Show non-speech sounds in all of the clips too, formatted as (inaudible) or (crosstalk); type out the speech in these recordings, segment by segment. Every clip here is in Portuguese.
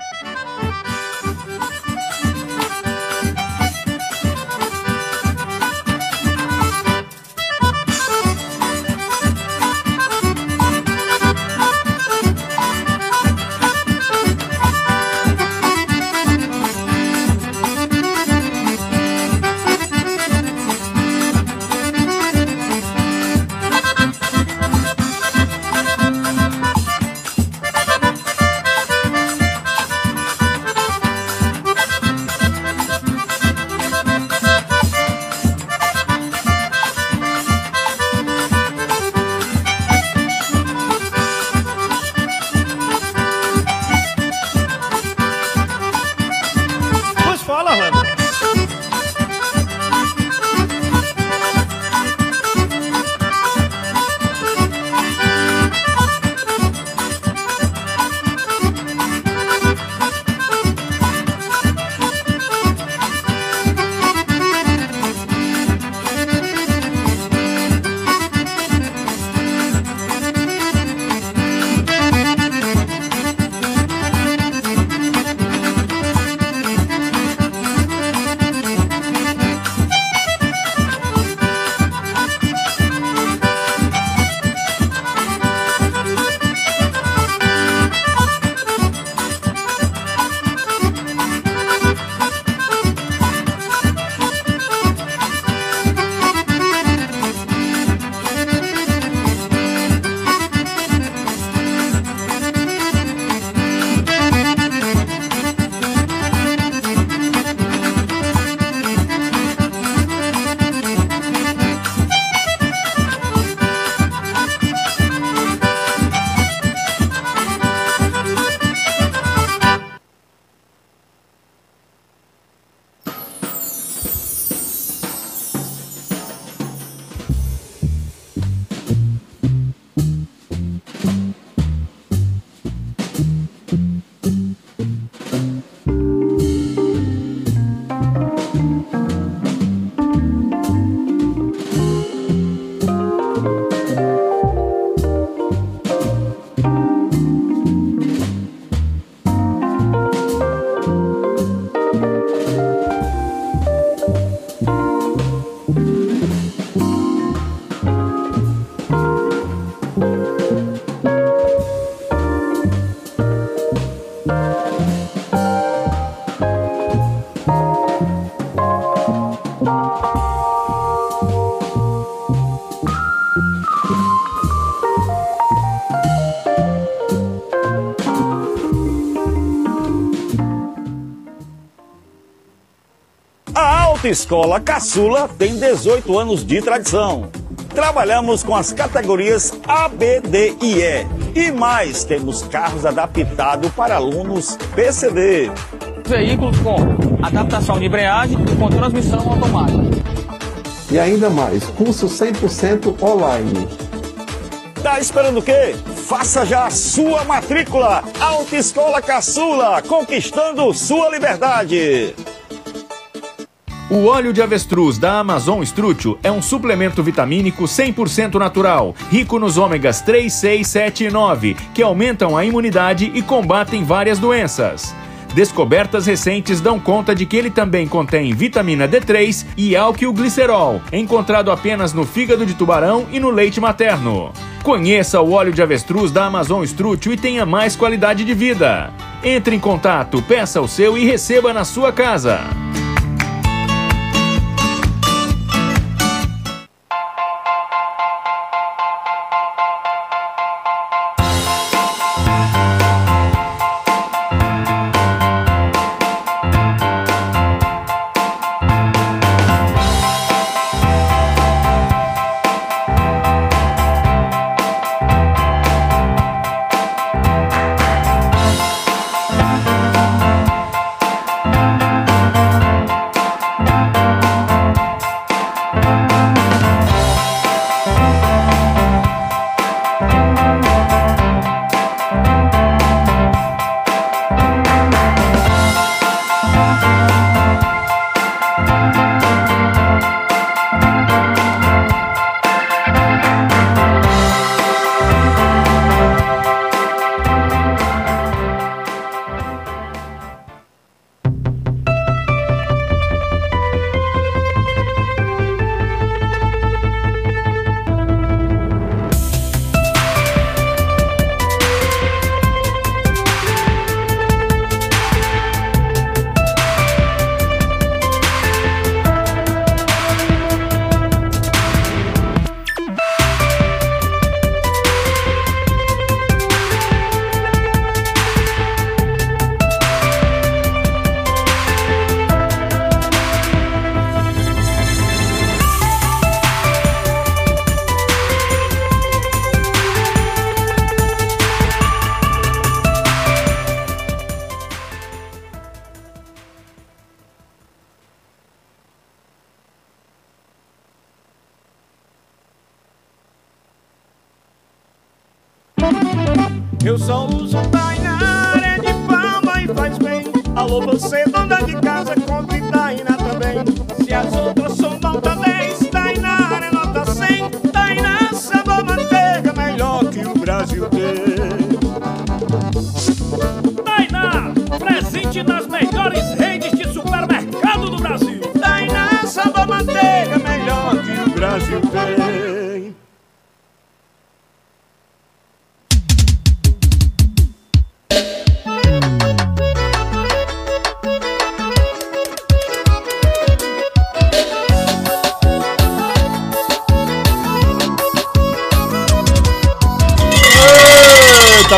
Thank you. Autoescola Caçula tem 18 anos de tradição. Trabalhamos com as categorias A, B, D e E. E mais, temos carros adaptados para alunos PCD. Veículos com adaptação de embreagem com transmissão automática. E ainda mais, curso 100% online. Tá esperando o quê? Faça já a sua matrícula. Autoescola Caçula, conquistando sua liberdade. O óleo de avestruz da Amazon Strútil é um suplemento vitamínico 100% natural, rico nos ômegas 3, 6, 7 e 9, que aumentam a imunidade e combatem várias doenças. Descobertas recentes dão conta de que ele também contém vitamina D3 e álquil-glicerol, encontrado apenas no fígado de tubarão e no leite materno. Conheça o óleo de avestruz da Amazon Strútil e tenha mais qualidade de vida. Entre em contato, peça o seu e receba na sua casa.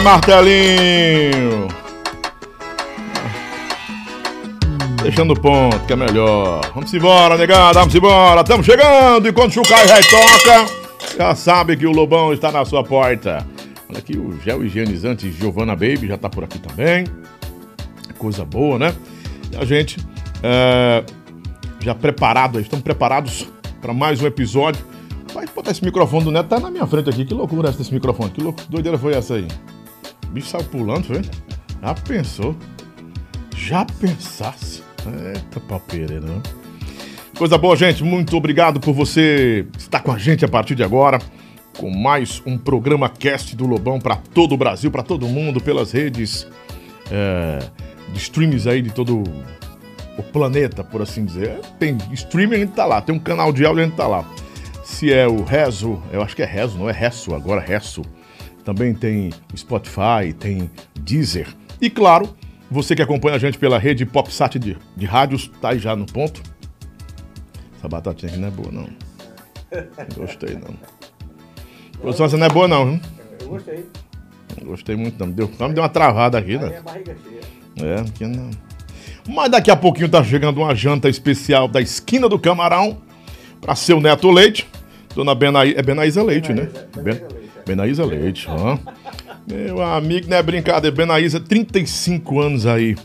Martelinho! Deixando o ponto, que é melhor. Vamos embora, negada, vamos embora. Estamos chegando e quando o Chucai já toca, já sabe que o Lobão está na sua porta. Olha aqui o gel higienizante Giovanna Baby já está por aqui também. Coisa boa, né? E a gente é, já preparado, estamos preparados para mais um episódio. Vai botar esse microfone do Neto, tá na minha frente aqui. Que loucura é essa desse microfone? Que loucura, doideira foi essa aí? O bicho saiu pulando, foi? Já pensou? Já pensasse? Eita papeira, né? Coisa boa, gente. Muito obrigado por você estar com a gente a partir de agora. Com mais um programa cast do Lobão para todo o Brasil, para todo mundo, pelas redes é, de streams aí de todo o planeta, por assim dizer. Tem streaming, a gente tá lá. Tem um canal de áudio, a gente tá lá. Se é o Rezo, eu acho que é Rezo, não é Resso, agora Resso. Também tem Spotify, tem Deezer. E claro, você que acompanha a gente pela rede PopSat de, de rádios, tá aí já no ponto. Essa batatinha aqui não é boa, não. Não gostei, não. Produção, essa não é boa, não. Hein? Eu gostei. Não gostei muito, não. Deu, me deu uma travada aqui, né? Minha barriga cheia. É, aqui não. Mas daqui a pouquinho tá chegando uma janta especial da esquina do Camarão para seu neto Leite. Dona Benaí, é Benaísa Leite, né? Ben, Benaísa Leite, ó. Meu amigo, não é brincadeira. Benaísa, 35 anos aí.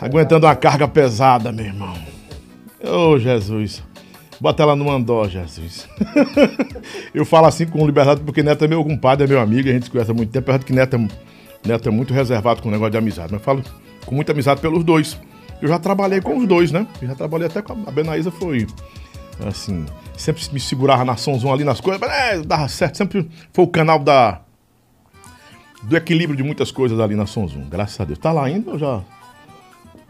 Aguentando uma carga. Pesada, meu irmão. Ô, Jesus. Bota ela no andó, Jesus. (laughs) eu falo assim com liberdade porque Neto é meu compadre, é meu amigo, a gente se conhece há muito tempo, apesar que Neto é, Neto é muito reservado com o negócio de amizade. Mas falo com muita amizade pelos dois. Eu já trabalhei com os dois, né? Eu já trabalhei até com a, a Benaísa, foi assim, sempre me segurava na somzão ali nas coisas, mas é, dava certo, sempre foi o canal da do equilíbrio de muitas coisas ali na Sonzum, graças a Deus. Tá lá ainda ou já?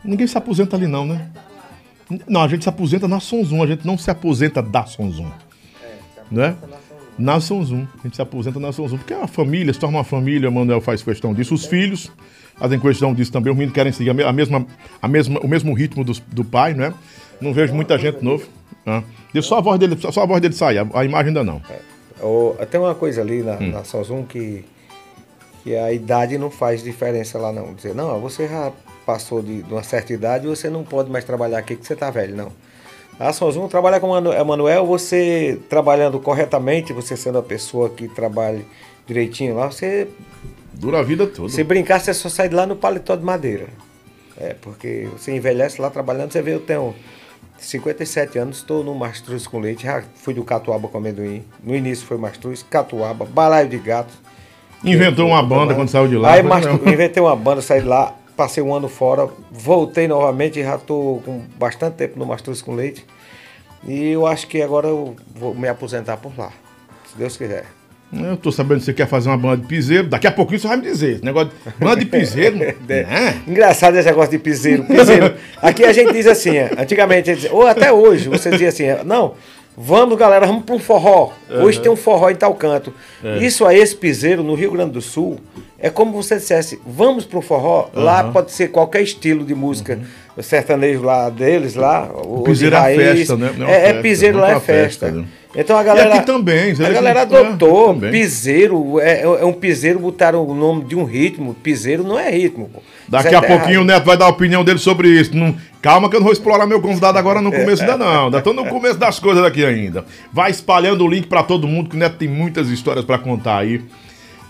Ninguém se aposenta ali não, né? Não, a gente se aposenta na Sonzum, a gente não se aposenta da Sonzum. Né? Na Sonzum. A gente se aposenta na Sonzum. Porque é uma família, se torna uma família, Manuel faz questão disso. Os filhos fazem questão disso também. Os meninos querem seguir a me- a mesma, a mesma, o mesmo ritmo dos- do, pai, né? Não vejo muita gente novo. Né? Deixa só a voz dele, só a voz dele sair, a, a imagem ainda não. Ô, tem uma coisa ali na, Hum. na Samsung que, que a idade não faz diferença lá não. Dizer, não, você já passou de, de uma certa idade você não pode mais trabalhar aqui que você tá velho, não. A Samsung trabalha com o Manu- Emanuel, você trabalhando corretamente, você sendo a pessoa que trabalha direitinho lá, você Dura a vida toda. se brincar, você só sai de lá no paletó de madeira. É, porque você envelhece lá trabalhando, você vê, eu tenho 57 anos, estou no Mastruz com leite, já fui do Catuaba com amendoim. No início foi Mastruz, Catuaba, Balaio de Gato. Inventou uma banda quando saiu de lá. Aí inventei uma banda, saí de lá, passei um ano fora, voltei novamente e já estou com bastante tempo no Mastruz com leite. E eu acho que agora eu vou me aposentar por lá, se Deus quiser. Eu tô sabendo que você quer fazer uma banda de piseiro. Daqui a pouquinho você vai me dizer. Esse negócio de banda de piseiro. (laughs) né? Engraçado esse negócio de piseiro. piseiro. Aqui a gente diz assim, é, antigamente, dizia- ou até hoje, você dizia assim, não, vamos galera, vamos para um forró. Hoje Uhum. tem um forró em tal canto. É. Isso aí, esse piseiro no Rio Grande do Sul, é como você dissesse, vamos para um forró, lá Uhum. pode ser qualquer estilo de música. O sertanejo lá deles, lá. O, piseiro é raiz. festa, né? É É, festa, piseiro lá é festa. festa, né? Então a galera. aqui também, A galera é, adotou. também. piseiro, é, é um piseiro, botaram o nome de um ritmo. Piseiro não é ritmo. pô. Daqui é a pouquinho o errado. Neto vai dar a opinião dele sobre isso. Não- calma que eu não vou explorar meu convidado agora no começo ainda não. Ainda tô no começo das coisas daqui ainda. Vai espalhando o link pra todo mundo que o Neto tem muitas histórias pra contar aí.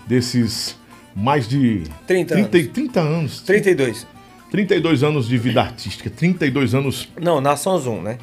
Desses mais de 30 30, e- 30 anos. 32. 32 anos de vida artística. 32 anos. Não, na Sonzum, né?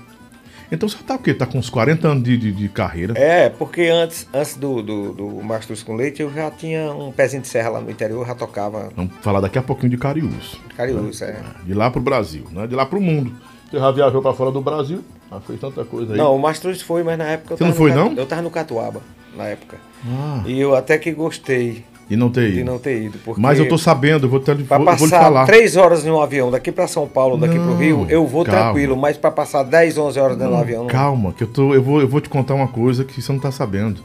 Então você tá o quê? Tá com uns 40 anos de, de, de carreira. É, porque antes, antes do, do, do Mastros com Leite, eu já tinha um pezinho de serra lá no interior, já tocava Vamos falar daqui a pouquinho de Cariús. Cariús, é. De lá pro Brasil, né? De lá pro mundo. Você já viajou pra fora do Brasil? Já fez tanta coisa aí. Não, o Mastros foi, mas na época eu Você não foi, não? Eu tava no Catuaba, na época. Ah, E eu até que gostei e não ter de ido. não ter ido. Mas eu tô sabendo, eu vou, te, vou, eu vou passar falar. três horas em um avião daqui pra São Paulo, daqui pro Não, Rio, eu vou calma. tranquilo, mas pra passar 10, 11 horas dentro do avião. não. Calma, que eu, tô, eu, vou, eu vou te contar uma coisa que você não tá sabendo.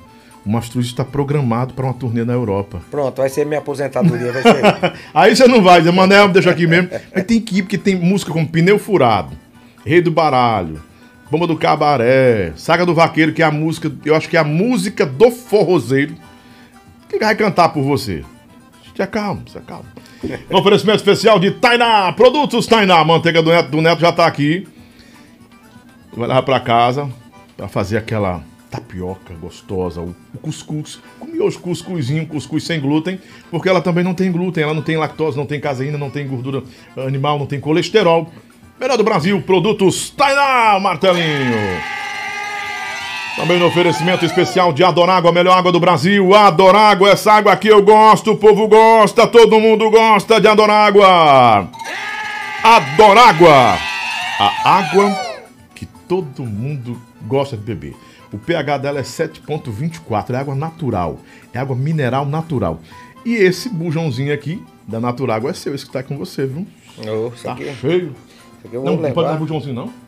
O Mastruz está programado para uma turnê na Europa. Pronto, vai ser minha aposentadoria, vai ser. (laughs) Aí você não vai dizer, Manel, deixa aqui mesmo. Mas tem que ir, porque tem música como Pneu Furado, Rei do Baralho, Bomba do Cabaré, Saga do Vaqueiro, que é a música, eu acho que é a música do forrozeiro. Quem vai cantar por você? Se acalma, se acalma. Um oferecimento especial de Tainá, produtos Tainá, manteiga do Neto, do Neto já tá aqui. Vai levar pra casa pra fazer aquela tapioca gostosa, o, o cuscuz. Comi hoje cuscuzinho, cuscuz sem glúten, porque ela também não tem glúten, ela não tem lactose, não tem caseína, não tem gordura animal, não tem colesterol. Melhor do Brasil, produtos Tainá, martelinho. Também no oferecimento especial de Adorágua, a melhor água do Brasil. Adorágua, essa água aqui eu gosto, o povo gosta, todo mundo gosta de Adorágua. Adorágua, a água que todo mundo gosta de beber. O pH dela é 7.24, é água natural, é água mineral natural. E esse bujãozinho aqui da Naturágua é seu, esse que tá com você, viu? Oh, Tá aqui, cheio. aqui Não, vou não pode dar levar. bujãozinho não?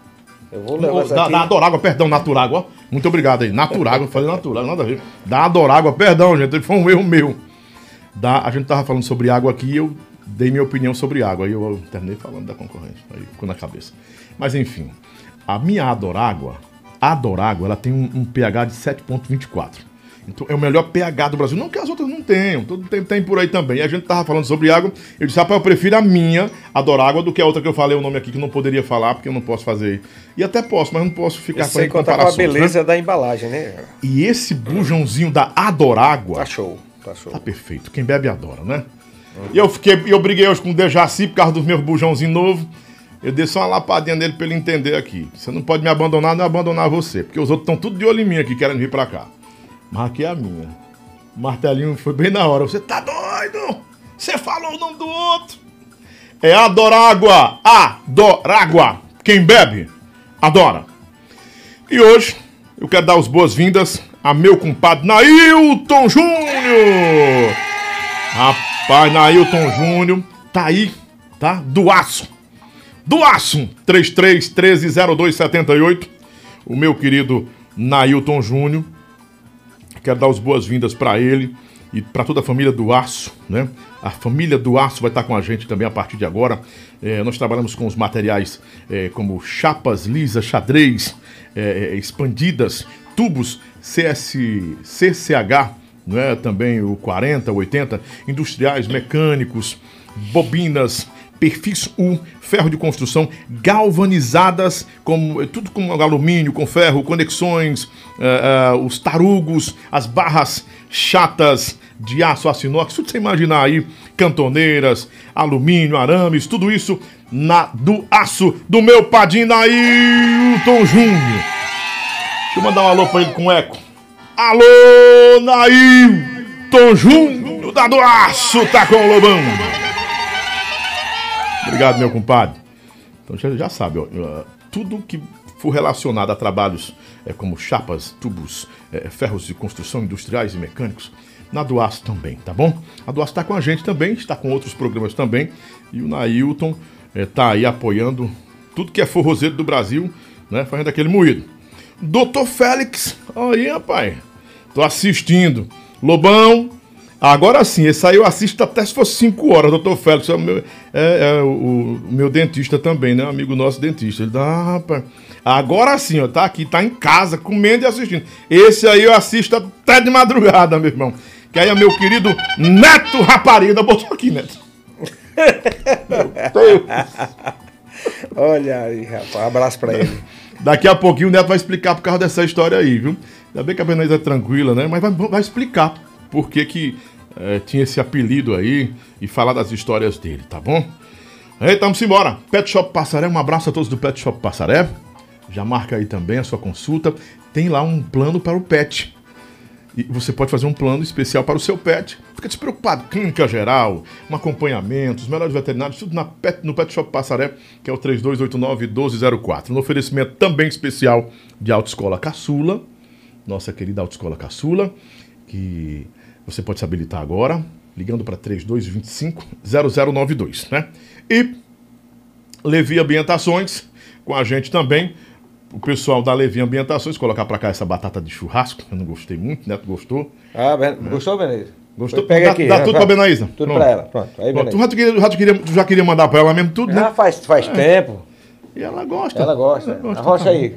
Eu vou levar isso Da, aqui. da Adorágua, perdão, Naturágua. Muito obrigado aí. Naturágua, falei Naturágua, nada a ver. Da Adorágua, perdão, gente, foi um erro meu. Da, a gente tava falando sobre água aqui e eu dei minha opinião sobre água. Aí eu terminei falando da concorrência. Aí ficou na cabeça. Mas enfim, a minha Adorágua, Adorágua, ela tem um, um pH de 7.24. Então é o melhor pH do Brasil. Não que as outras não tenham, tudo tem, tem por aí também. E a gente tava falando sobre água. Eu disse, rapaz, eu prefiro a minha, Adorágua, do que a outra que eu falei o nome aqui que eu não poderia falar, porque eu não posso fazer. E até posso, mas não posso ficar Sem fazendo contar com a comparações, né? beleza da embalagem, né? E esse bujãozinho da Adorágua Tá show, tá show. tá perfeito. Quem bebe adora, né? E eu fiquei, eu briguei hoje com o Dejaci por causa dos meus bujãozinhos novos. Eu dei só uma lapadinha nele pra ele entender aqui. Você não pode me abandonar, não abandonar você. Porque os outros estão tudo de olho em mim aqui, querendo vir pra cá. Mas aqui é a minha. O martelinho foi bem na hora. Você tá doido? Você falou o nome do outro. É Adorágua. Adorágua. Quem bebe, adora. E hoje eu quero dar as boas-vindas a meu compadre Nailton Júnior. Rapaz, Nailton Júnior tá aí, tá? Do aço. Do aço. 33130278. O meu querido Nailton Júnior. Quero dar as boas-vindas para ele e para toda a família do Aço, né? A família do Aço vai estar com a gente também a partir de agora. É, nós trabalhamos com os materiais é, como chapas lisas, xadrez, é, é, expandidas, tubos CS, CCH, né? também o 40, 80, industriais, mecânicos, bobinas, perfis U, ferro de construção, galvanizadas, como, tudo com alumínio, com ferro, conexões, eh, eh, os tarugos, as barras chatas de aço, aço inox, tudo você imaginar aí, cantoneiras, alumínio, arames, tudo isso na do aço do meu padrinho Nailton Júnior. Deixa eu mandar um alô pra ele com eco. Alô, Nailton Júnior, da do aço, tá com o Lobão. Obrigado, meu compadre. Então já, já sabe, ó, uh, tudo que for relacionado a trabalhos é, como chapas, tubos, é, ferros de construção industriais e mecânicos, na Duaço também, tá bom? A Duaço está com a gente também, está com outros programas também, e o Nailton está aí apoiando tudo que é forrozeiro do Brasil, né? Fazendo aquele moído. Doutor Félix, aí, rapaz, tô assistindo. Lobão, Agora sim, esse aí eu assisto até se fosse 5 horas, doutor Félix. É, o meu, é, é o, o meu dentista também, né? Amigo nosso dentista. Ele dá, ah, rapaz. Agora sim, ó, tá aqui, tá em casa, comendo e assistindo. Esse aí eu assisto até de madrugada, meu irmão. Que aí é meu querido Neto Rapariga. Botou aqui, Neto. Meu Deus. Olha aí, rapaz. Abraço pra ele. Daqui a pouquinho o Neto vai explicar por causa dessa história aí, viu? Ainda bem que a Benez é tranquila, né? Mas vai, vai explicar por que que eh, tinha esse apelido aí e falar das histórias dele, tá bom? Aí, tamo embora. Pet Shop Passaré, um abraço a todos do Pet Shop Passaré. Já marca aí também a sua consulta. Tem lá um plano para o pet. E você pode fazer um plano especial para o seu pet. Fica despreocupado. Clínica geral, um acompanhamento, os melhores veterinários, tudo na pet, no Pet Shop Passaré, que é o 3289-1204. No oferecimento também especial de Autoescola Caçula, nossa querida Autoescola Caçula, que você pode se habilitar agora, ligando para 3225-0092, né? E Levi Ambientações, com a gente também, o pessoal da Levi Ambientações, colocar para cá essa batata de churrasco, que eu não gostei muito, Neto gostou. Ah, ben... gostou, Benedito? Gostou? Pega dá, aqui. dá tudo pra Benaísa. Tudo Pronto. pra ela, pronto. Aí, Pronto, tu, já tu já queria, tu já queria mandar pra ela mesmo tudo, né? Já faz, faz tempo. E ela gosta. Ela gosta. Ela gosta, Arrocha aí.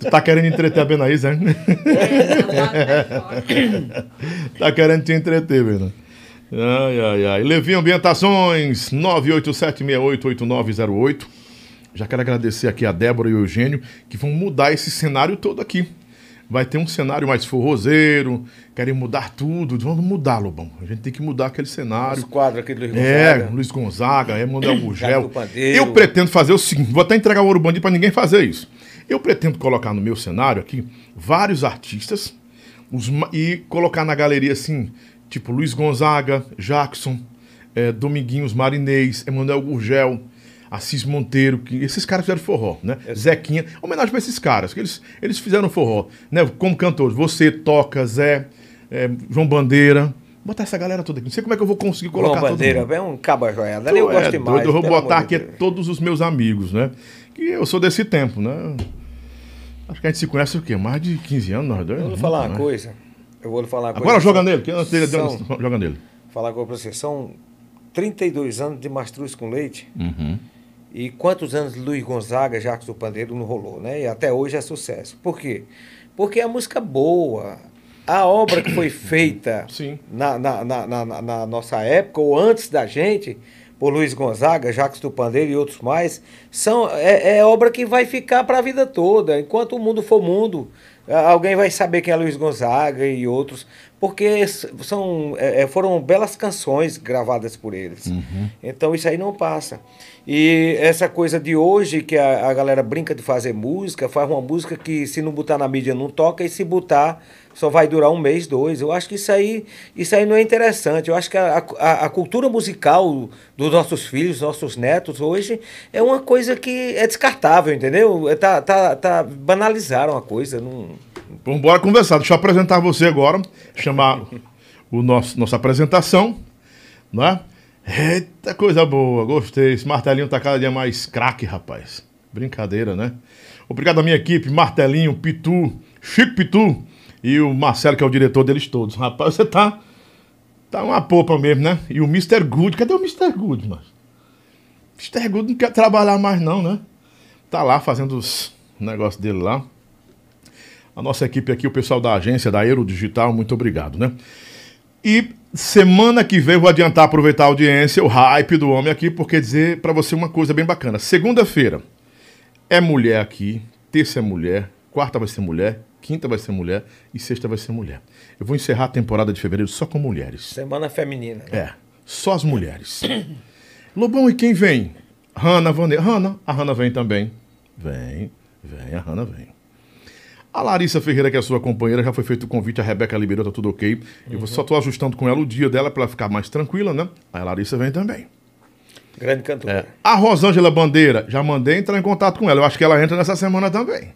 Tu tá querendo entreter a Benaísa, hein? tá querendo te entreter, Bena. Ai, ai, ai. Levi Ambientações, 987688908. Já quero agradecer aqui a Débora e o Eugênio, que vão mudar esse cenário todo aqui. Vai ter um cenário mais forrozeiro, querem mudar tudo. Vamos mudar, Lobão. A gente tem que mudar aquele cenário. Os quadros aqui do Luiz É, Gonzaga. Luiz Gonzaga, Emanuel (coughs) Gugel. do Pandeiro. Eu pretendo fazer o seguinte, vou até entregar o ouro bandido para ninguém fazer isso. Eu pretendo colocar no meu cenário aqui vários artistas os e colocar na galeria assim, tipo Luiz Gonzaga, Jackson, eh, Dominguinhos Marinês, Emanuel Gurgel, Assis Monteiro, que esses caras fizeram forró, né? Zequinha, homenagem para esses caras, que eles, eles fizeram forró, né? Como cantores, você toca, Zé, eh, João Bandeira, botar essa galera toda aqui. Não sei como é que eu vou conseguir João colocar todo Bandeira, mundo. é um caba joiado. Ali eu Tu gosto é demais. eu vou botar aqui todos os meus amigos, né? Que eu sou desse tempo, né? Acho que a gente se conhece o quê? Mais de 15 anos, nós dois? Eu vou lhe falar uma Né? coisa. Eu vou lhe falar uma coisa. Agora joga nele, que antes dele, são- (laughs) joga nele. Falar agora pra você. São 32 anos de mastruz com leite. Uhum. E quantos anos de Luiz Gonzaga, Jacques do Pandeiro não rolou, né? E até hoje é sucesso. Por quê? Porque a música boa, a obra que foi (coughs) feita na, na, na- na- na nossa época, ou antes da gente, por Luiz Gonzaga, Jacques do Pandeiro e outros mais, são, é, é obra que vai ficar para a vida toda. Enquanto o mundo for mundo, alguém vai saber quem é Luiz Gonzaga e outros, porque são, é, é, foram belas canções gravadas por eles. Então isso aí não passa. E essa coisa de hoje, que a, a galera brinca de fazer música, faz uma música que se não botar na mídia não toca, e se botar só vai durar um mês, dois. Eu acho que isso aí, isso aí não é interessante. Eu acho que a, a, a cultura musical dos nossos filhos, nossos netos, hoje, é uma coisa que é descartável, entendeu? É, Tá, tá, tá, banalizaram a coisa. Não... Vamos bora conversar. Deixa eu apresentar você agora. Chamar o nosso, nossa apresentação. Né? Eita, coisa boa. Gostei. Esse martelinho tá cada dia mais craque, rapaz. Brincadeira, né? Obrigado à minha equipe, Martelinho, Pitu, Chico Pitu e o Marcelo, que é o diretor deles todos. Rapaz, você tá. Tá uma popa mesmo, né? E o Mr. Good. Cadê o Mr. Good, mano? Mr. Good não quer trabalhar mais, não, né? Tá lá fazendo os negócios dele lá. A nossa equipe aqui, o pessoal da agência, da Euro Digital, muito obrigado, né? E semana que vem vou adiantar, aproveitar a audiência, o hype do homem aqui, porque dizer pra você uma coisa bem bacana. Segunda-feira é mulher aqui, terça é mulher, quarta vai ser mulher, quinta vai ser mulher e sexta vai ser mulher. Eu vou encerrar a temporada de fevereiro só com mulheres. Semana feminina. né? É, só as mulheres. (clears throat) Lobão, e quem vem? Hanna, Vanessa. Hanna, a Hanna vem também. Vem, vem, a Hanna vem. A Larissa Ferreira, que é a sua companheira, já foi feito o convite, a Rebeca liberou, tá tudo ok. Eu só tô ajustando com ela o dia dela pra ela ficar mais tranquila, né? Aí a Larissa vem também. Grande cantora. A Rosângela Bandeira, já mandei entrar em contato com ela. Eu acho que ela entra nessa semana também.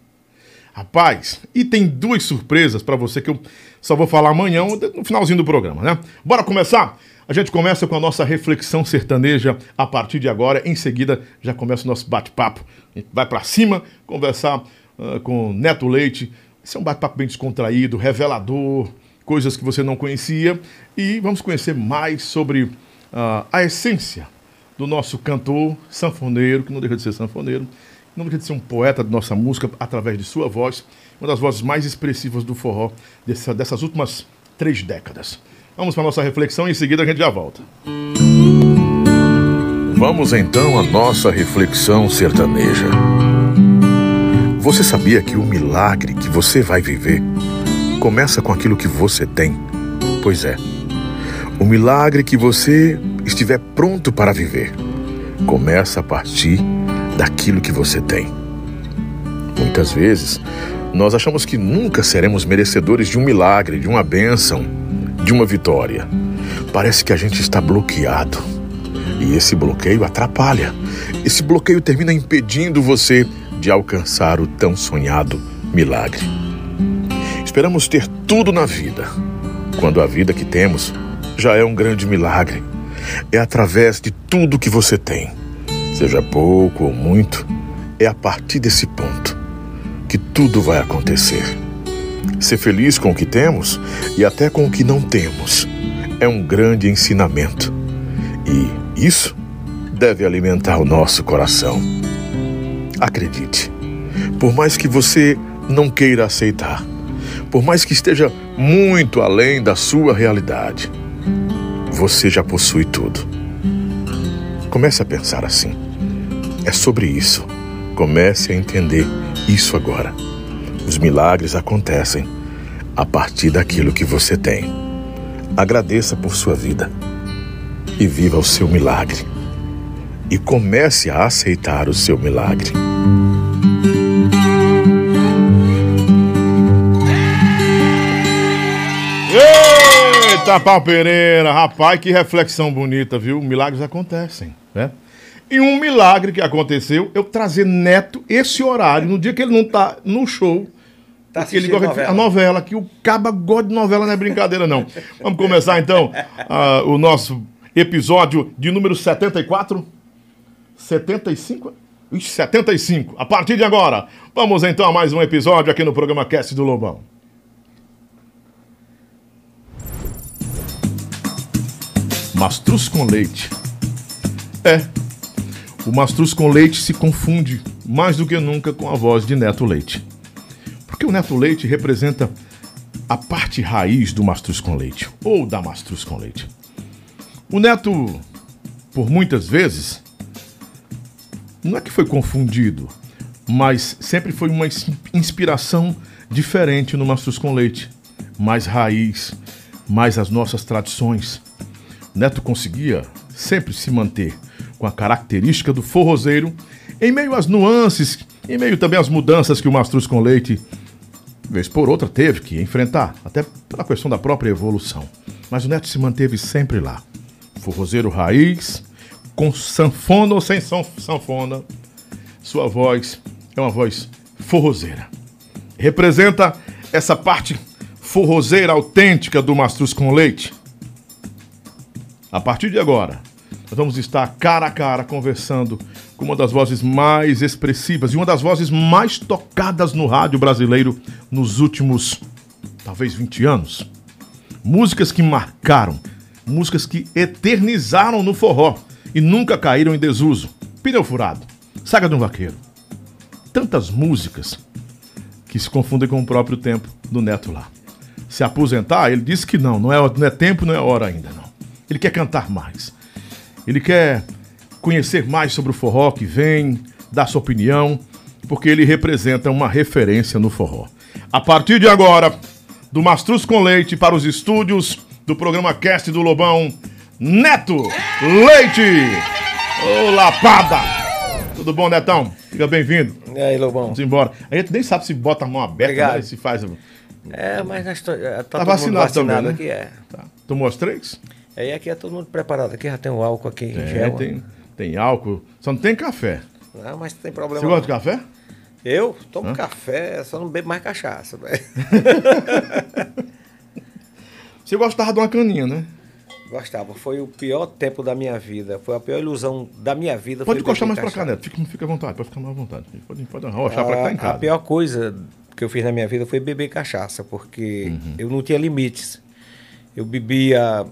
Rapaz, e tem duas surpresas pra você que eu só vou falar amanhã, no finalzinho do programa, né? Bora começar? A gente começa com a nossa reflexão sertaneja a partir de agora. Em seguida, já começa o nosso bate-papo. A gente vai pra cima conversar ah, com Neto Leite. Esse é um bate-papo bem descontraído, revelador, coisas que você não conhecia. E vamos conhecer mais sobre ah, a essência do nosso cantor sanfoneiro, que não deixa de ser sanfoneiro, não deixa de ser um poeta de nossa música através de sua voz, uma das vozes mais expressivas do forró dessa- dessas últimas três décadas. Vamos para a nossa reflexão e em seguida a gente já volta. Vamos então à nossa reflexão sertaneja. Você sabia que o milagre que você vai viver começa com aquilo que você tem? Pois é. O milagre que você estiver pronto para viver começa a partir daquilo que você tem. Muitas vezes, nós achamos que nunca seremos merecedores de um milagre, de uma bênção, de uma vitória. Parece que a gente está bloqueado. E esse bloqueio atrapalha. Esse bloqueio termina impedindo você de alcançar o tão sonhado milagre. Esperamos ter tudo na vida, quando a vida que temos já é um grande milagre. É através de tudo que você tem, seja pouco ou muito, é a partir desse ponto que tudo vai acontecer. Ser feliz com o que temos e até com o que não temos é um grande ensinamento. E isso deve alimentar o nosso coração. Acredite, por mais que você não queira aceitar, por mais que esteja muito além da sua realidade, você já possui tudo. Comece a pensar assim. É sobre isso. Comece a entender isso agora. Os milagres acontecem a partir daquilo que você tem. Agradeça por sua vida e viva o seu milagre. E comece a aceitar o seu milagre. Eita, Pau Pereira, rapaz, que reflexão bonita, viu? Milagres acontecem, né? E um milagre que aconteceu, eu trazer Neto esse horário, no dia que ele não tá no show. Tá ele gosta de- novela. a novela, que o caba gosta de novela, não é brincadeira, não. Vamos começar então ah, o nosso episódio de número 74. 75? Ixi, 75. A partir de agora, vamos então a mais um episódio aqui no programa Cast do Lobão. Mastruz com leite. É, o mastruz com leite se confunde mais do que nunca com a voz de Neto Leite. Porque o Neto Leite representa a parte raiz do mastruz com leite, ou da mastruz com leite. O Neto, por muitas vezes, não é que foi confundido, mas sempre foi uma ins- inspiração diferente no mastruz com leite. Mais raiz, mais as nossas tradições. Neto conseguia sempre se manter com a característica do forrozeiro, em meio às nuances, em meio também às mudanças que o Mastruz com Leite, vez por outra, teve que enfrentar, até pela questão da própria evolução. Mas o Neto se manteve sempre lá. Forrozeiro raiz, com sanfona ou sem san- sanfona, sua voz é uma voz forrozeira. Representa essa parte forrozeira autêntica do Mastruz com Leite. A partir de agora, nós vamos estar cara a cara conversando com uma das vozes mais expressivas e uma das vozes mais tocadas no rádio brasileiro nos últimos, talvez 20 anos. Músicas que marcaram, músicas que eternizaram no forró e nunca caíram em desuso. Pneu furado, saga de um vaqueiro. Tantas músicas que se confundem com o próprio tempo do Neto lá. Se aposentar, ele disse que não, não é, não é tempo, não é hora ainda, não. Ele quer cantar mais. Ele quer conhecer mais sobre o forró que vem, dar sua opinião, porque ele representa uma referência no forró. A partir de agora, do Mastruz com Leite para os estúdios do programa Cast do Lobão, Neto Leite! Ô, lapada! Tudo bom, Netão? Fica bem-vindo. E aí, Lobão? Vamos embora. A gente nem sabe se bota a mão aberta, né, se faz... É, mas nós to- é, tá, Tá vacinado vacinado também, né? aqui, é. Tá. Tomou as três? Aí aqui é todo mundo preparado. Aqui já tem o álcool aqui em É, gel. tem, tem álcool, só não tem café. Não, mas tem problema. Você gosta de não. café? Eu tomo café, só não bebo mais cachaça. velho. (laughs) Você gostava de uma caninha, né? Gostava. Foi o pior tempo da minha vida. Foi a pior ilusão da minha vida. Pode encostar mais pra cá. Neto. Fica, fica à vontade, pode ficar mais à vontade. Pode, pode arrochar pra cá em A, a casa. pior coisa que eu fiz na minha vida foi beber cachaça, porque Uhum. eu não tinha limites. Eu bebia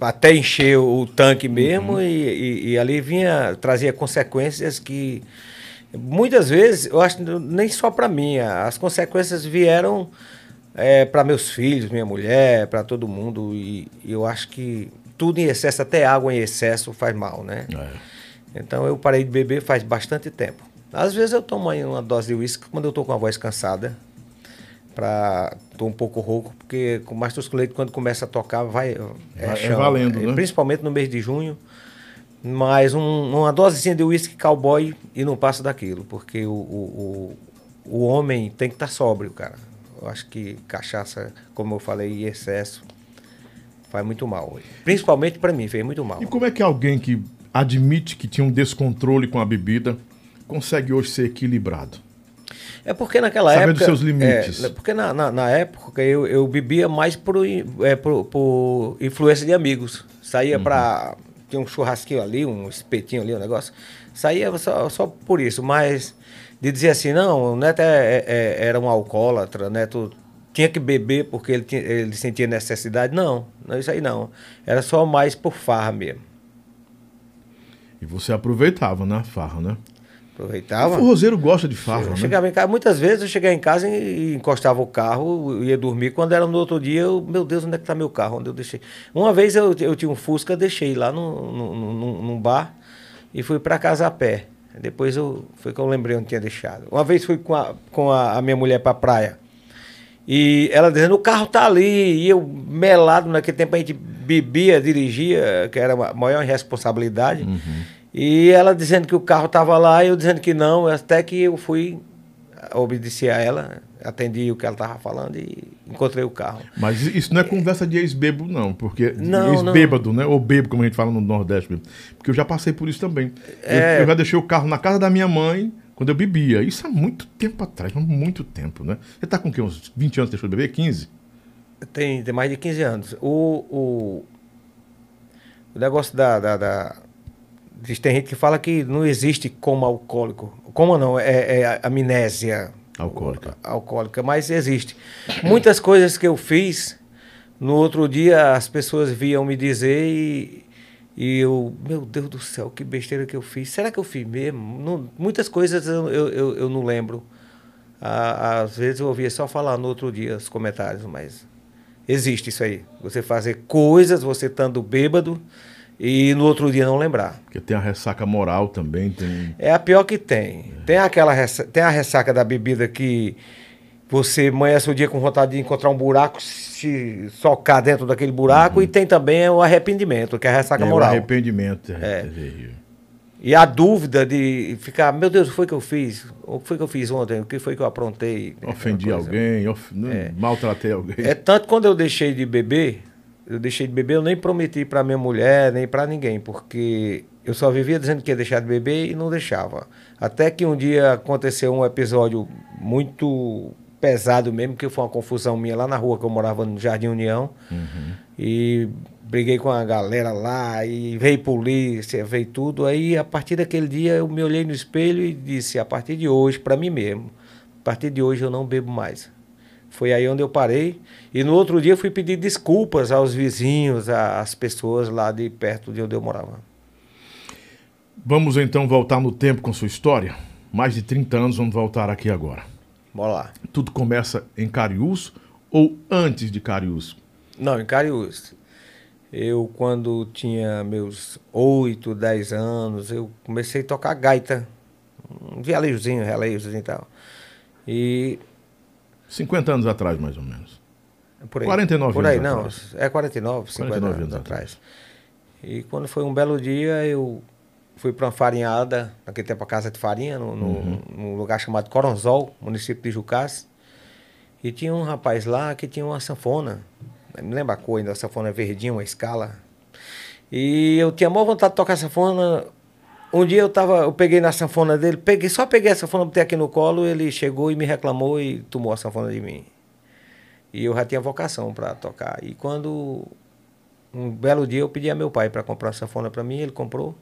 até encher o tanque mesmo Uhum. e, e- e ali vinha, trazia consequências que muitas vezes, eu acho nem só para mim, as consequências vieram para meus filhos, minha mulher, para todo mundo e, e eu acho que tudo em excesso, até água em excesso faz mal, né? É. Então eu parei de beber faz bastante tempo. Às vezes eu tomo aí uma dose de uísque quando eu tô com a voz cansada. Pra, tô um pouco rouco, porque com com Leite, quando começa a tocar, vai. É, Vai- é valendo, É, né? Principalmente no mês de junho. Mas um- uma dosezinha de uísque cowboy e não passa daquilo, porque o, o, o, o homem tem que estar sóbrio, cara. Eu acho que cachaça, como eu falei, em excesso faz muito mal. hoje. Principalmente para mim, fez muito mal. E como é que alguém que admite que tinha um descontrole com a bebida consegue hoje ser equilibrado? É porque naquela Sabendo época. seus limites. é, porque na, na, na época eu, eu bebia mais por, é, por, por influência de amigos. Saía pra. Tinha um churrasquinho ali, um espetinho ali, um negócio. Saía só, só por isso, mas de dizer assim, não, o Neto é- é- é- era um alcoólatra, o Neto tinha que beber porque ele, tinha- ele sentia necessidade. Não, não, isso aí não. Era só mais por farra mesmo. E você aproveitava na farra, né? O Aproveitava. forrozeiro gosta de farra, Eu né? chegava em casa, muitas vezes eu chegava em casa e, encostava o carro, ia dormir. Quando era no outro dia, eu, meu Deus, onde é que tá meu carro? Onde eu deixei? Uma vez eu, eu tinha um Fusca, deixei lá no, no, no- num bar e fui para casa a pé. Depois eu, foi que eu lembrei onde tinha deixado. Uma vez fui com a, com a, a minha mulher para praia. E ela dizendo, o carro tá ali. E eu, melado, naquele tempo a gente bebia, dirigia, que era a maior irresponsabilidade. E ela dizendo que o carro tava lá, e eu dizendo que não, até que eu fui obedecer a ela, atendi o que ela tava falando e encontrei o carro. Mas isso não é conversa de ex-bebo, não. Porque ex-bêbado, né? Ou bebo, como a gente fala no Nordeste. mesmo. Porque eu já passei por isso também. Eu- É. Eu, já deixei o carro na casa da minha mãe quando eu bebia. Isso há muito tempo atrás, há muito tempo, né? Você tá com o quê? Uns 20 anos que deixou de beber? 15? Tem, tem mais de 15 anos. O, o, o negócio da, da, da- Tem gente que fala que não existe coma alcoólico. Coma não, é, é amnésia Alcoólica. alcoólica, mas existe. Muitas coisas que eu fiz, no outro dia as pessoas viam me dizer e, e eu, meu Deus do céu, que besteira que eu fiz. Será que eu fiz mesmo? Não- muitas coisas eu, eu, eu, não lembro. Às vezes eu ouvia só falar no outro dia os comentários, mas existe isso aí. Você fazer coisas, você estando bêbado e no outro dia não lembrar. Porque tem a ressaca moral também. Tem... É a pior que tem. Tem aquela tem a ressaca da bebida que você amanhece o dia com vontade de encontrar um buraco, se socar dentro daquele buraco, e tem também o arrependimento, que é a ressaca é, o moral. arrependimento. É. É. terrível. E a dúvida de ficar, meu Deus, o que foi que eu fiz? O que foi que eu fiz ontem? O que foi que eu aprontei? Ofendi alguém, of... não, maltratei alguém. É tanto quando eu deixei de beber, eu deixei de beber, eu nem prometi para minha mulher, nem para ninguém, porque eu só vivia dizendo que ia deixar de beber e não deixava. Até que um dia aconteceu um episódio muito pesado mesmo, que foi uma confusão minha lá na rua que eu morava no Jardim União. E briguei com a galera lá e veio polícia, veio tudo. Aí a partir daquele dia eu me olhei no espelho e disse, a partir de hoje, para mim mesmo, a partir de hoje eu não bebo mais. Foi aí onde eu parei. E no outro dia fui pedir desculpas aos vizinhos, às pessoas lá de perto de onde eu morava. Vamos então voltar no tempo com sua história. Mais de 30 anos, vamos voltar aqui agora. Bora lá. Tudo começa em Cariús ou antes de Cariús? Não, em Cariús. Eu, quando tinha meus 8, 10 anos, eu comecei a tocar gaita. Um vialejozinho, relejozinho e tal. E 50 anos atrás, mais ou menos. por aí. 49 por aí, anos não. atrás. É 49, 50 49 anos anos atrás. E quando foi um belo dia, eu fui para uma farinhada, naquele tempo a casa de farinha, no, no- Uhum. num lugar chamado Coronzol, município de Jucás. E tinha um rapaz lá que tinha uma sanfona. Me lembra a cor ainda, a sanfona verdinha, uma escala. E eu tinha maior vontade de tocar sanfona. Um dia eu tava, eu peguei na sanfona dele, peguei, só peguei a sanfona, botei aqui no colo, ele chegou e me reclamou e tomou a sanfona de mim. E eu já tinha vocação para tocar. E quando um belo dia eu pedi a meu pai para comprar uma sanfona para mim, ele comprou.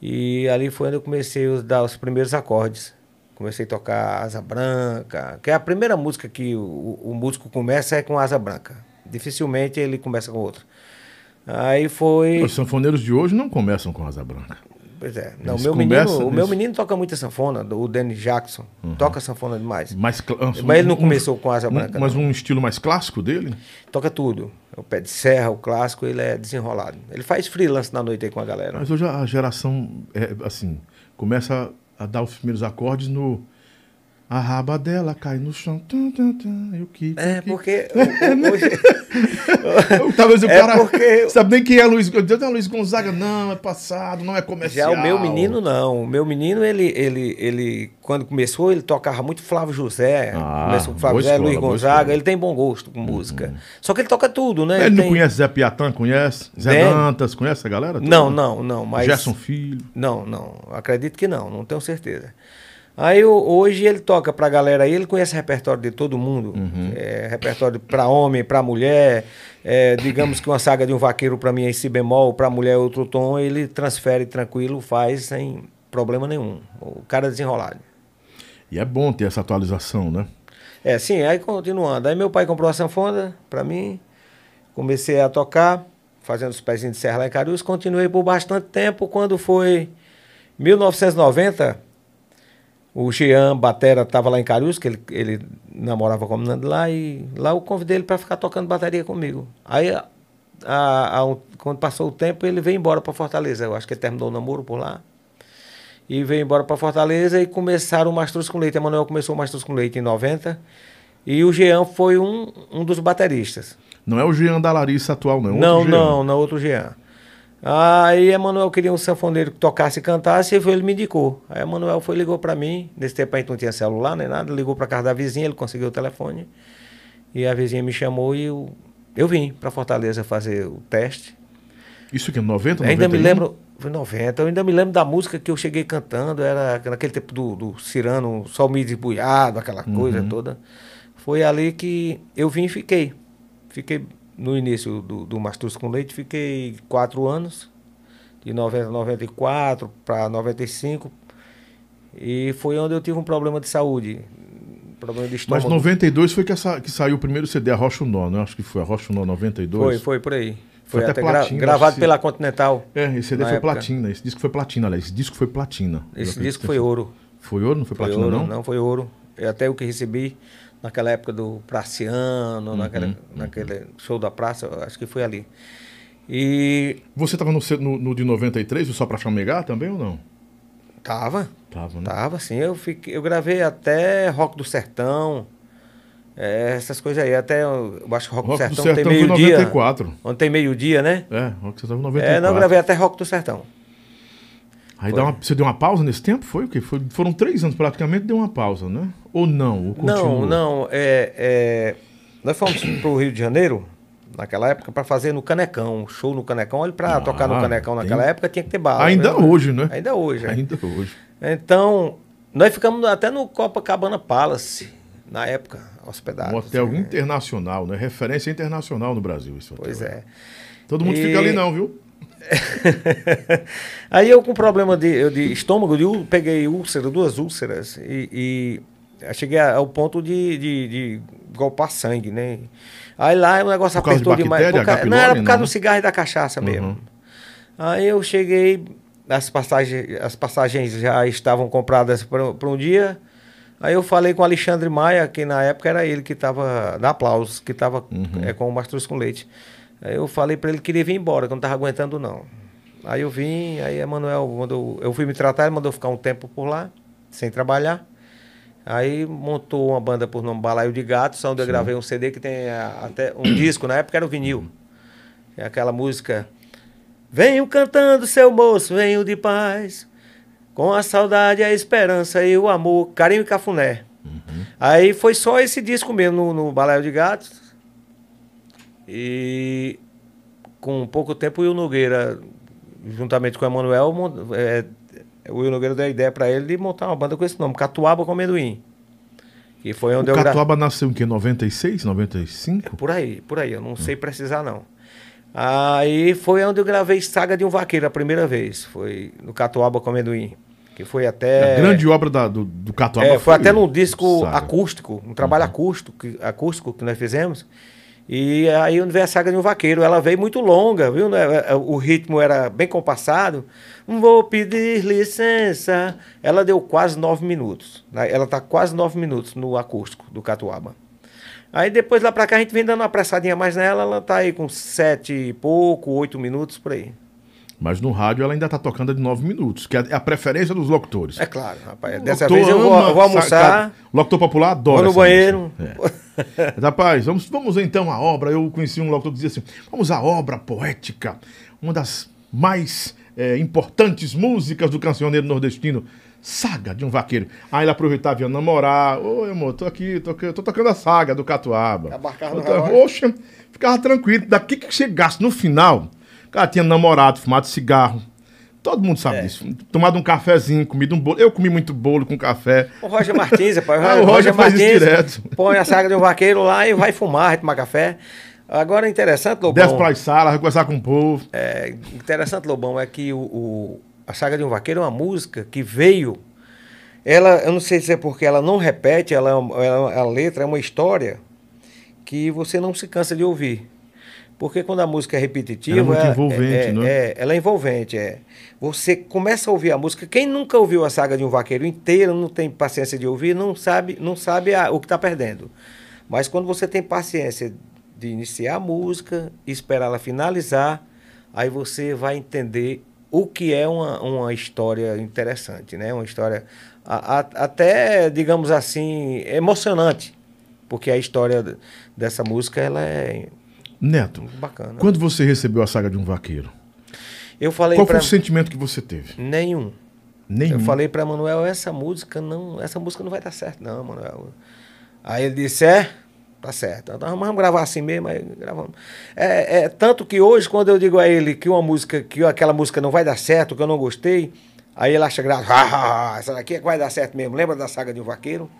E ali foi onde eu comecei a dar os primeiros acordes. Comecei a tocar Asa Branca, que é a primeira música que o, o músico começa é com Asa Branca. Dificilmente ele começa com outra. Aí foi. Os sanfoneiros de hoje não começam com asa branca. Pois é. Não, meu, menino, o meu menino toca muita sanfona, o Danny Jackson. Toca sanfona demais. Mais cl- Mas ele não começou com asa um- branca. Mas não. um estilo mais clássico dele? Toca tudo. O pé de serra, o clássico, ele é desenrolado. Ele faz freelance na noite aí com a galera. Mas hoje a geração, é, assim, começa a dar os primeiros acordes no, A raba dela cai no chão. Tum, tum, tum, e o que? É, porque (laughs) É, né? (laughs) Talvez o É cara porque- sabe nem quem é Luiz, não, Luiz Gonzaga, não, é passado, não é Já comercial. o meu menino não. O meu menino, ele, ele, ele, quando começou, ele tocava muito Flávio José. Ah, começou com Flávio José, escola, Luiz Gonzaga. Uhum. Ele tem bom gosto com música. Só que ele toca tudo, né? Ele não tem- conhece Zé Piatã, conhece? Zé Tem. Dantas, conhece a galera? toda? Não, não, não. Mas... Gerson Filho. Não, não. Acredito que não, não tenho certeza. Aí o- hoje ele toca pra galera aí, ele conhece repertório de todo mundo. Uhum. É, repertório pra homem, pra mulher. É, digamos que uma saga de um vaqueiro pra mim é em si bemol, pra mulher é outro tom, ele transfere tranquilo, faz sem problema nenhum. O cara é desenrolado. E é bom ter essa atualização, né? É, sim, aí continuando. Aí meu pai comprou a sanfona pra mim, comecei a tocar, fazendo os pezinhos de serra lá em Cariús, continuei por bastante tempo. Quando foi 1990, o Jean Batera estava lá em Cariús, que ele, ele namorava com a menina de lá, e lá eu convidei ele para ficar tocando bateria comigo. Aí, a- a- a quando passou o tempo, ele veio embora para Fortaleza. Eu acho que ele terminou o namoro por lá. E veio embora para Fortaleza e começaram o Mastruz com Leite. Emanuel começou o Mastruz com Leite em 90. E o Jean foi um, um dos bateristas. Não é o Jean da Larissa atual, não. é Não, não, não, outro Jean. Aí Emanuel queria um sanfoneiro que tocasse e cantasse, e foi, ele me indicou. Aí Emanuel foi ligou para mim, nesse tempo a gente não tinha celular nem nada, ligou para casa da vizinha, ele conseguiu o telefone. E a vizinha me chamou e eu, eu vim para Fortaleza fazer o teste. Isso que é 90, ainda me 91? lembro, foi 90, eu ainda me lembro da música que eu cheguei cantando, era naquele tempo do, do Cirano, Sol Me Desbuiado, aquela coisa Uhum. toda. Foi ali que eu vim e fiquei. Fiquei no início do, do Mastruz com Leite, fiquei quatro anos, de 90 a 94 para 95. E foi onde eu tive um problema de saúde, problema de Mas estômago. 92 foi que, essa, que saiu o primeiro CD, a Rocha Nó, né? Acho que foi a Rocha Nó 92. Foi, foi por aí. Foi Foi, até até, gra- platina, gravado esse- pela Continental. É, esse CD foi época. platina. Esse disco foi platina, aliás. Esse disco foi platina. Esse disco foi ouro. Foi ouro? Não foi, Foi platina, ouro, não? não? foi ouro. Eu até o que recebi naquela época do Praciano, Uhum, naquela, naquele show da praça, acho que foi ali. E Você tava no, no, no de 93, o Só Pra Chamegar também ou não? tava, Tava, né? tava sim. Eu, fiquei, eu gravei até Rock do Sertão, é, essas coisas aí. Até eu acho que Rock, Rock do do Sertão, Sertão tem meio-dia. 94. Onde tem meio-dia, né? É, Rock tava em 94. É, não, eu gravei até Rock do Sertão. Aí dá uma- você deu uma pausa nesse tempo? Foi o quê? Foi, foram três anos praticamente, deu uma pausa, né? Ou não? Ou? Não, não. É, é, nós fomos para o Rio de Janeiro, naquela época, para fazer no Canecão, um show no Canecão. Olha, para Ah, tocar no Canecão tem- naquela época tinha que ter bala. Ainda né? hoje, né? Ainda hoje. é. Ainda hoje. Então, nós ficamos até no Copacabana Palace, na época, hospedados. Um hotel né? internacional, né? Referência internacional no Brasil, hotel. Pois é. Todo mundo E- fica ali não, viu? (laughs) Aí eu com problema de, eu de estômago, ú- peguei úlcera, duas úlceras, e, e cheguei ao ponto de, de, de golpar sangue, né? Aí lá o negócio Por causa de apertou demais. Por ca-. Não, era por causa não, do cigarro e da cachaça mesmo. Uhum. Aí eu cheguei, as passagens, as passagens já estavam compradas para um dia. Aí eu falei com o Alexandre Maia, que na época era ele que estava na Aplausos, que estava Uhum. é, com o Mastruz com Leite. Aí eu falei para ele que queria vir embora, que eu não estava aguentando não. Aí eu vim, aí Emanuel mandou, eu fui me tratar, ele mandou ficar um tempo por lá, sem trabalhar. Aí montou uma banda por nome Balaio de Gatos, onde eu gravei um CD que tem até um (clears throat) disco, na época era o vinil. É aquela música Venho cantando, seu moço, venho de paz, com a saudade, a esperança e o amor, carinho e cafuné. Aí foi só esse disco mesmo no, no Balaio de Gatos. E com pouco tempo o Will Nogueira, juntamente com o Emanuel, é, o Will Nogueira deu a ideia para ele de montar uma banda com esse nome, Catuaba com Amendoim. Que foi onde O eu gra- Catuaba nasceu em que? 96, 95? por aí, por aí, eu não sei precisar não. Aí foi onde eu gravei Saga de um Vaqueiro a primeira vez, foi no Catuaba com Amendoim, que foi até... A grande obra da- do, do Catuaba É, foi até num disco Saga. acústico, um trabalho acústico, que- acústico que nós fizemos. E aí a saga de um vaqueiro. Ela veio muito longa, viu? né? O ritmo era bem compassado. Vou pedir licença. Ela deu quase nove minutos. né? Ela tá quase nove minutos no acústico do Catuaba. Aí depois lá pra cá a gente vem dando uma apressadinha mais nela. Ela tá aí com sete e pouco, oito minutos por aí. Mas no rádio ela ainda está tocando de nove minutos, que é a preferência dos locutores. É claro, rapaz. Dessa vez eu vou, ama vou almoçar. sa- O locutor popular adora. Vou no banheiro. É. (laughs) Rapaz, vamos, vamos então à obra. Eu conheci um locutor que dizia assim: vamos à obra poética, uma das mais é, importantes músicas do cancioneiro nordestino. Saga de um vaqueiro. Aí ele aproveitava e ia namorar. Oi, amor, tô aqui, tô, tô tocando a saga do Catuaba. Abarcava no tô- relógio. Oxe, ficava tranquilo. Daqui que chegasse no final, o cara tinha namorado, fumado cigarro. Todo mundo É. sabe disso. Tomado um cafezinho, comido um bolo. Eu comi muito bolo com café. O Roger Martins, (laughs) rapaz. Ah, o Roger faz isso direto. Põe a saga de um vaqueiro lá e vai fumar, vai tomar café. Agora, interessante, Lobão. Desce pra sala, vai conversar com o povo. É, interessante, Lobão, é que o, o- a saga de um vaqueiro é uma música que veio. Ela, eu não sei se é porque ela não repete, ela, é ela- a letra é uma história que você não se cansa de ouvir. Porque quando a música é repetitiva. Ela é muito envolvente, é, não é? é, ela é envolvente, é. Você começa a ouvir a música. Quem nunca ouviu a saga de um vaqueiro inteira, não tem paciência de ouvir, não sabe, não sabe a- o que está perdendo. Mas quando você tem paciência de iniciar a música, esperar ela finalizar, aí você vai entender o que é uma, uma história interessante, né? Uma história a- a- até, digamos assim, emocionante. Porque a história dessa música, ela é Neto, bacana. quando você recebeu a saga de um vaqueiro, Eu falei qual pra... foi o sentimento que você teve? Nenhum. Nenhum. Eu falei para Manuel, essa música não, essa música não vai dar certo não, Manuel. Aí ele disse, é, tá certo. Então vamos gravar assim mesmo, aí gravamos. É, é, tanto que hoje, quando eu digo a ele que uma música, que aquela música não vai dar certo, que eu não gostei, aí ele acha graça, ah, essa daqui é que vai dar certo mesmo. Lembra da saga de um vaqueiro?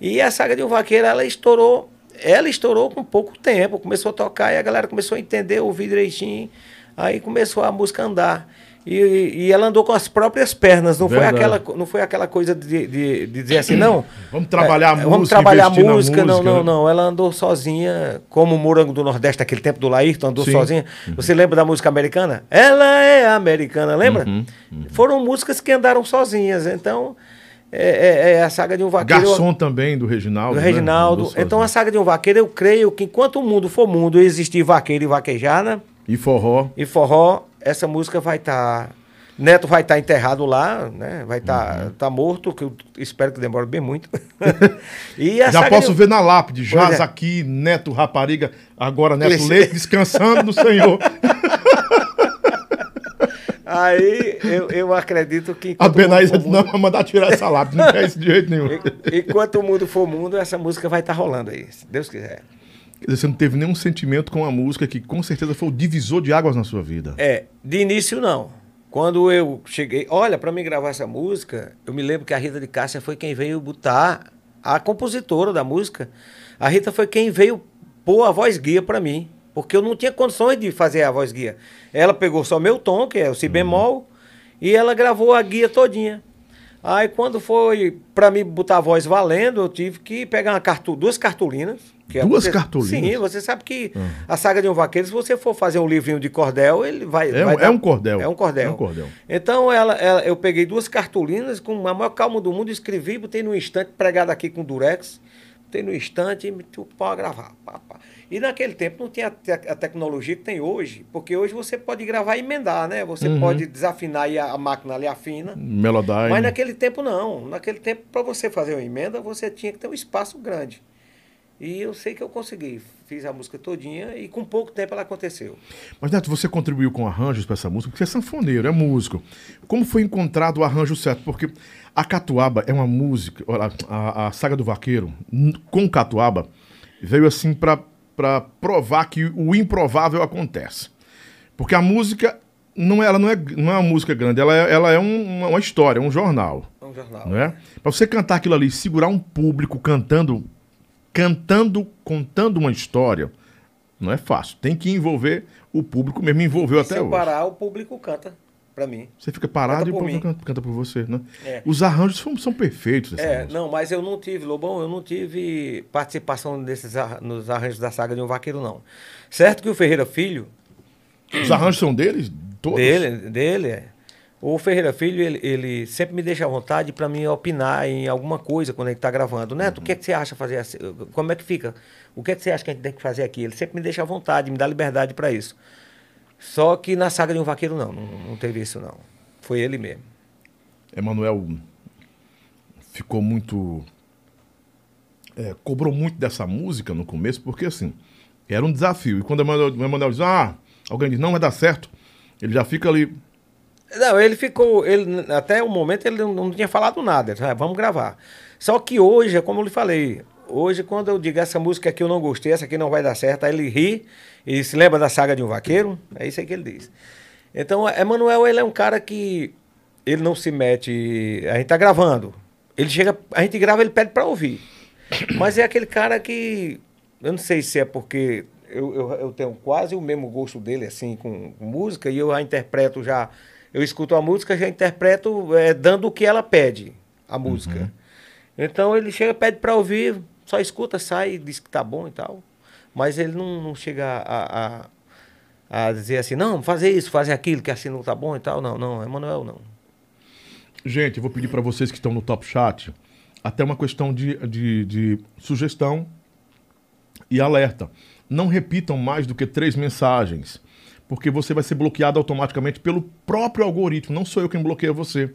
E a saga de um vaqueiro, ela estourou, ela estourou com pouco tempo, começou a tocar e a galera começou a entender, ouvir direitinho, aí começou a música andar. E, e ela andou com as próprias pernas, não foi aquela, não foi aquela coisa de, de, de dizer assim, não. (coughs) Vamos trabalhar a é, música, Vamos trabalhar a na música, não, música, não, né? não. Ela andou sozinha, como o Morango do Nordeste, naquele tempo do Laírton, andou Sim. sozinha. Você lembra da música americana? Ela é americana, lembra? Uhum, Foram músicas que andaram sozinhas, então. É, é- é a saga de um vaqueiro. Garçom também, do Reginaldo. Do né? Reginaldo. Andou Então a saga de um vaqueiro, eu creio que enquanto o mundo for mundo, existir vaqueiro e vaquejada E forró. e forró, essa música vai estar. Neto vai estar enterrado lá, né? Vai estar Uhum. tá morto, que eu espero que demore bem muito. (laughs) e Já posso de- ver na lápide, Pois Jaz é. aqui, Neto Rapariga, agora Neto Leite, descansando no Senhor. (laughs) Aí eu, eu acredito que. A mundo Benaísa disse, não, mundo- vai mandar tirar essa lápide, não quer isso de jeito nenhum. e- Enquanto o mundo for mundo, essa música vai estar rolando aí, se Deus quiser. Quer dizer, você não teve nenhum sentimento com a música que com certeza foi o divisor de águas na sua vida. É, de início não. Quando eu cheguei, olha, para mim gravar essa música, eu me lembro que a Rita de Cássia foi quem veio botar a compositora da música. A Rita foi quem veio pôr a voz guia para mim, porque eu não tinha condições de fazer a voz guia. Ela pegou só meu tom, que é o si bemol, e ela gravou a guia todinha. Aí quando foi para mim botar a voz valendo, eu tive que pegar uma cartu duas cartolinas. que é Duas você- cartolinas? Sim, você sabe que a saga de um vaqueiro, se você for fazer um livrinho de cordel, ele vai. É um- vai é um cordel. É um cordel. É um cordel. Então ela, ela- eu peguei duas cartolinas com a maior calma do mundo, escrevi, botei no instante, pregado aqui com durex, botei no instante e meti o pau a gravar. Pá, pá. E naquele tempo não tinha a, te- a tecnologia que tem hoje, porque hoje você pode gravar e emendar, né? Você Uhum. pode desafinar e a, máquina ali afina. Melodyne. Mas naquele tempo não. Naquele tempo, para você fazer uma emenda, você tinha que ter um espaço grande. E eu sei que eu consegui. Fiz a música todinha e com pouco tempo ela aconteceu. Mas, Neto, você contribuiu com arranjos para essa música, porque você é sanfoneiro, é músico. Como foi encontrado o arranjo certo? Porque a Catuaba é uma música, a, a saga do vaqueiro, com Catuaba, veio assim para provar que o improvável acontece. Porque a música, não, é- ela não é, não é uma música grande, ela é, ela é um- uma, história, um jornal. É um jornal. Não é? Para você cantar aquilo ali, segurar um público cantando, cantando, contando uma história, não é fácil. Tem que envolver o público mesmo, envolveu até Se hoje. parar, o público canta para mim. Você fica parado Canta e o povo canta, por você, né? É. Os arranjos são, são perfeitos. É, música. não, mas eu não tive, Lobão, eu não tive participação desses nos arranjos da saga de um vaqueiro, não. Certo que o Ferreira Filho, Os arranjos são deles? Todos? dele, dele, é. O Ferreira Filho, ele, ele sempre me deixa à vontade para mim opinar em alguma coisa quando ele está gravando. Neto, o que é que você acha fazer assim? Como é que fica? O que é que você acha que a gente tem que fazer aqui? Ele sempre me deixa à vontade, me dá liberdade para isso. Só que na saga de um vaqueiro não, não, não teve isso não. Foi ele mesmo. Emanuel ficou muito. é, cobrou muito dessa música no começo, porque assim, era um desafio. E quando o Emanuel, diz, ah, alguém diz, não vai dar certo, ele já fica ali. Não, ele ficou. Ele, até o momento ele não, não tinha falado nada. Ele disse, "Ah, vamos gravar. Só que hoje, é como eu lhe falei, hoje quando eu digo essa música aqui eu não gostei, essa aqui não vai dar certo, aí ele ri e se lembra da saga de um vaqueiro, é isso aí que ele diz. Então, Emanuel, ele é um cara que ele não se mete. A gente tá gravando. Ele chega, a gente grava, ele pede pra ouvir. (coughs) Mas é aquele cara que. Eu não sei se é porque eu, eu, eu tenho quase o mesmo gosto dele, assim, com, com música, e eu a interpreto já. Eu escuto a música, já interpreto é, dando o que ela pede, a música. Então ele chega, pede pra ouvir, só escuta, sai, diz que tá bom e tal. Mas ele não, não chega a, a, a dizer assim, não, fazer isso, fazer aquilo, que assim não tá bom e tal. Não, não, Emanuel não. Gente, eu vou pedir para vocês que estão no Top Chat até uma questão de, de, de sugestão e alerta. Não repitam mais do que três mensagens, porque você vai ser bloqueado automaticamente pelo próprio algoritmo. Não sou eu quem bloqueia você.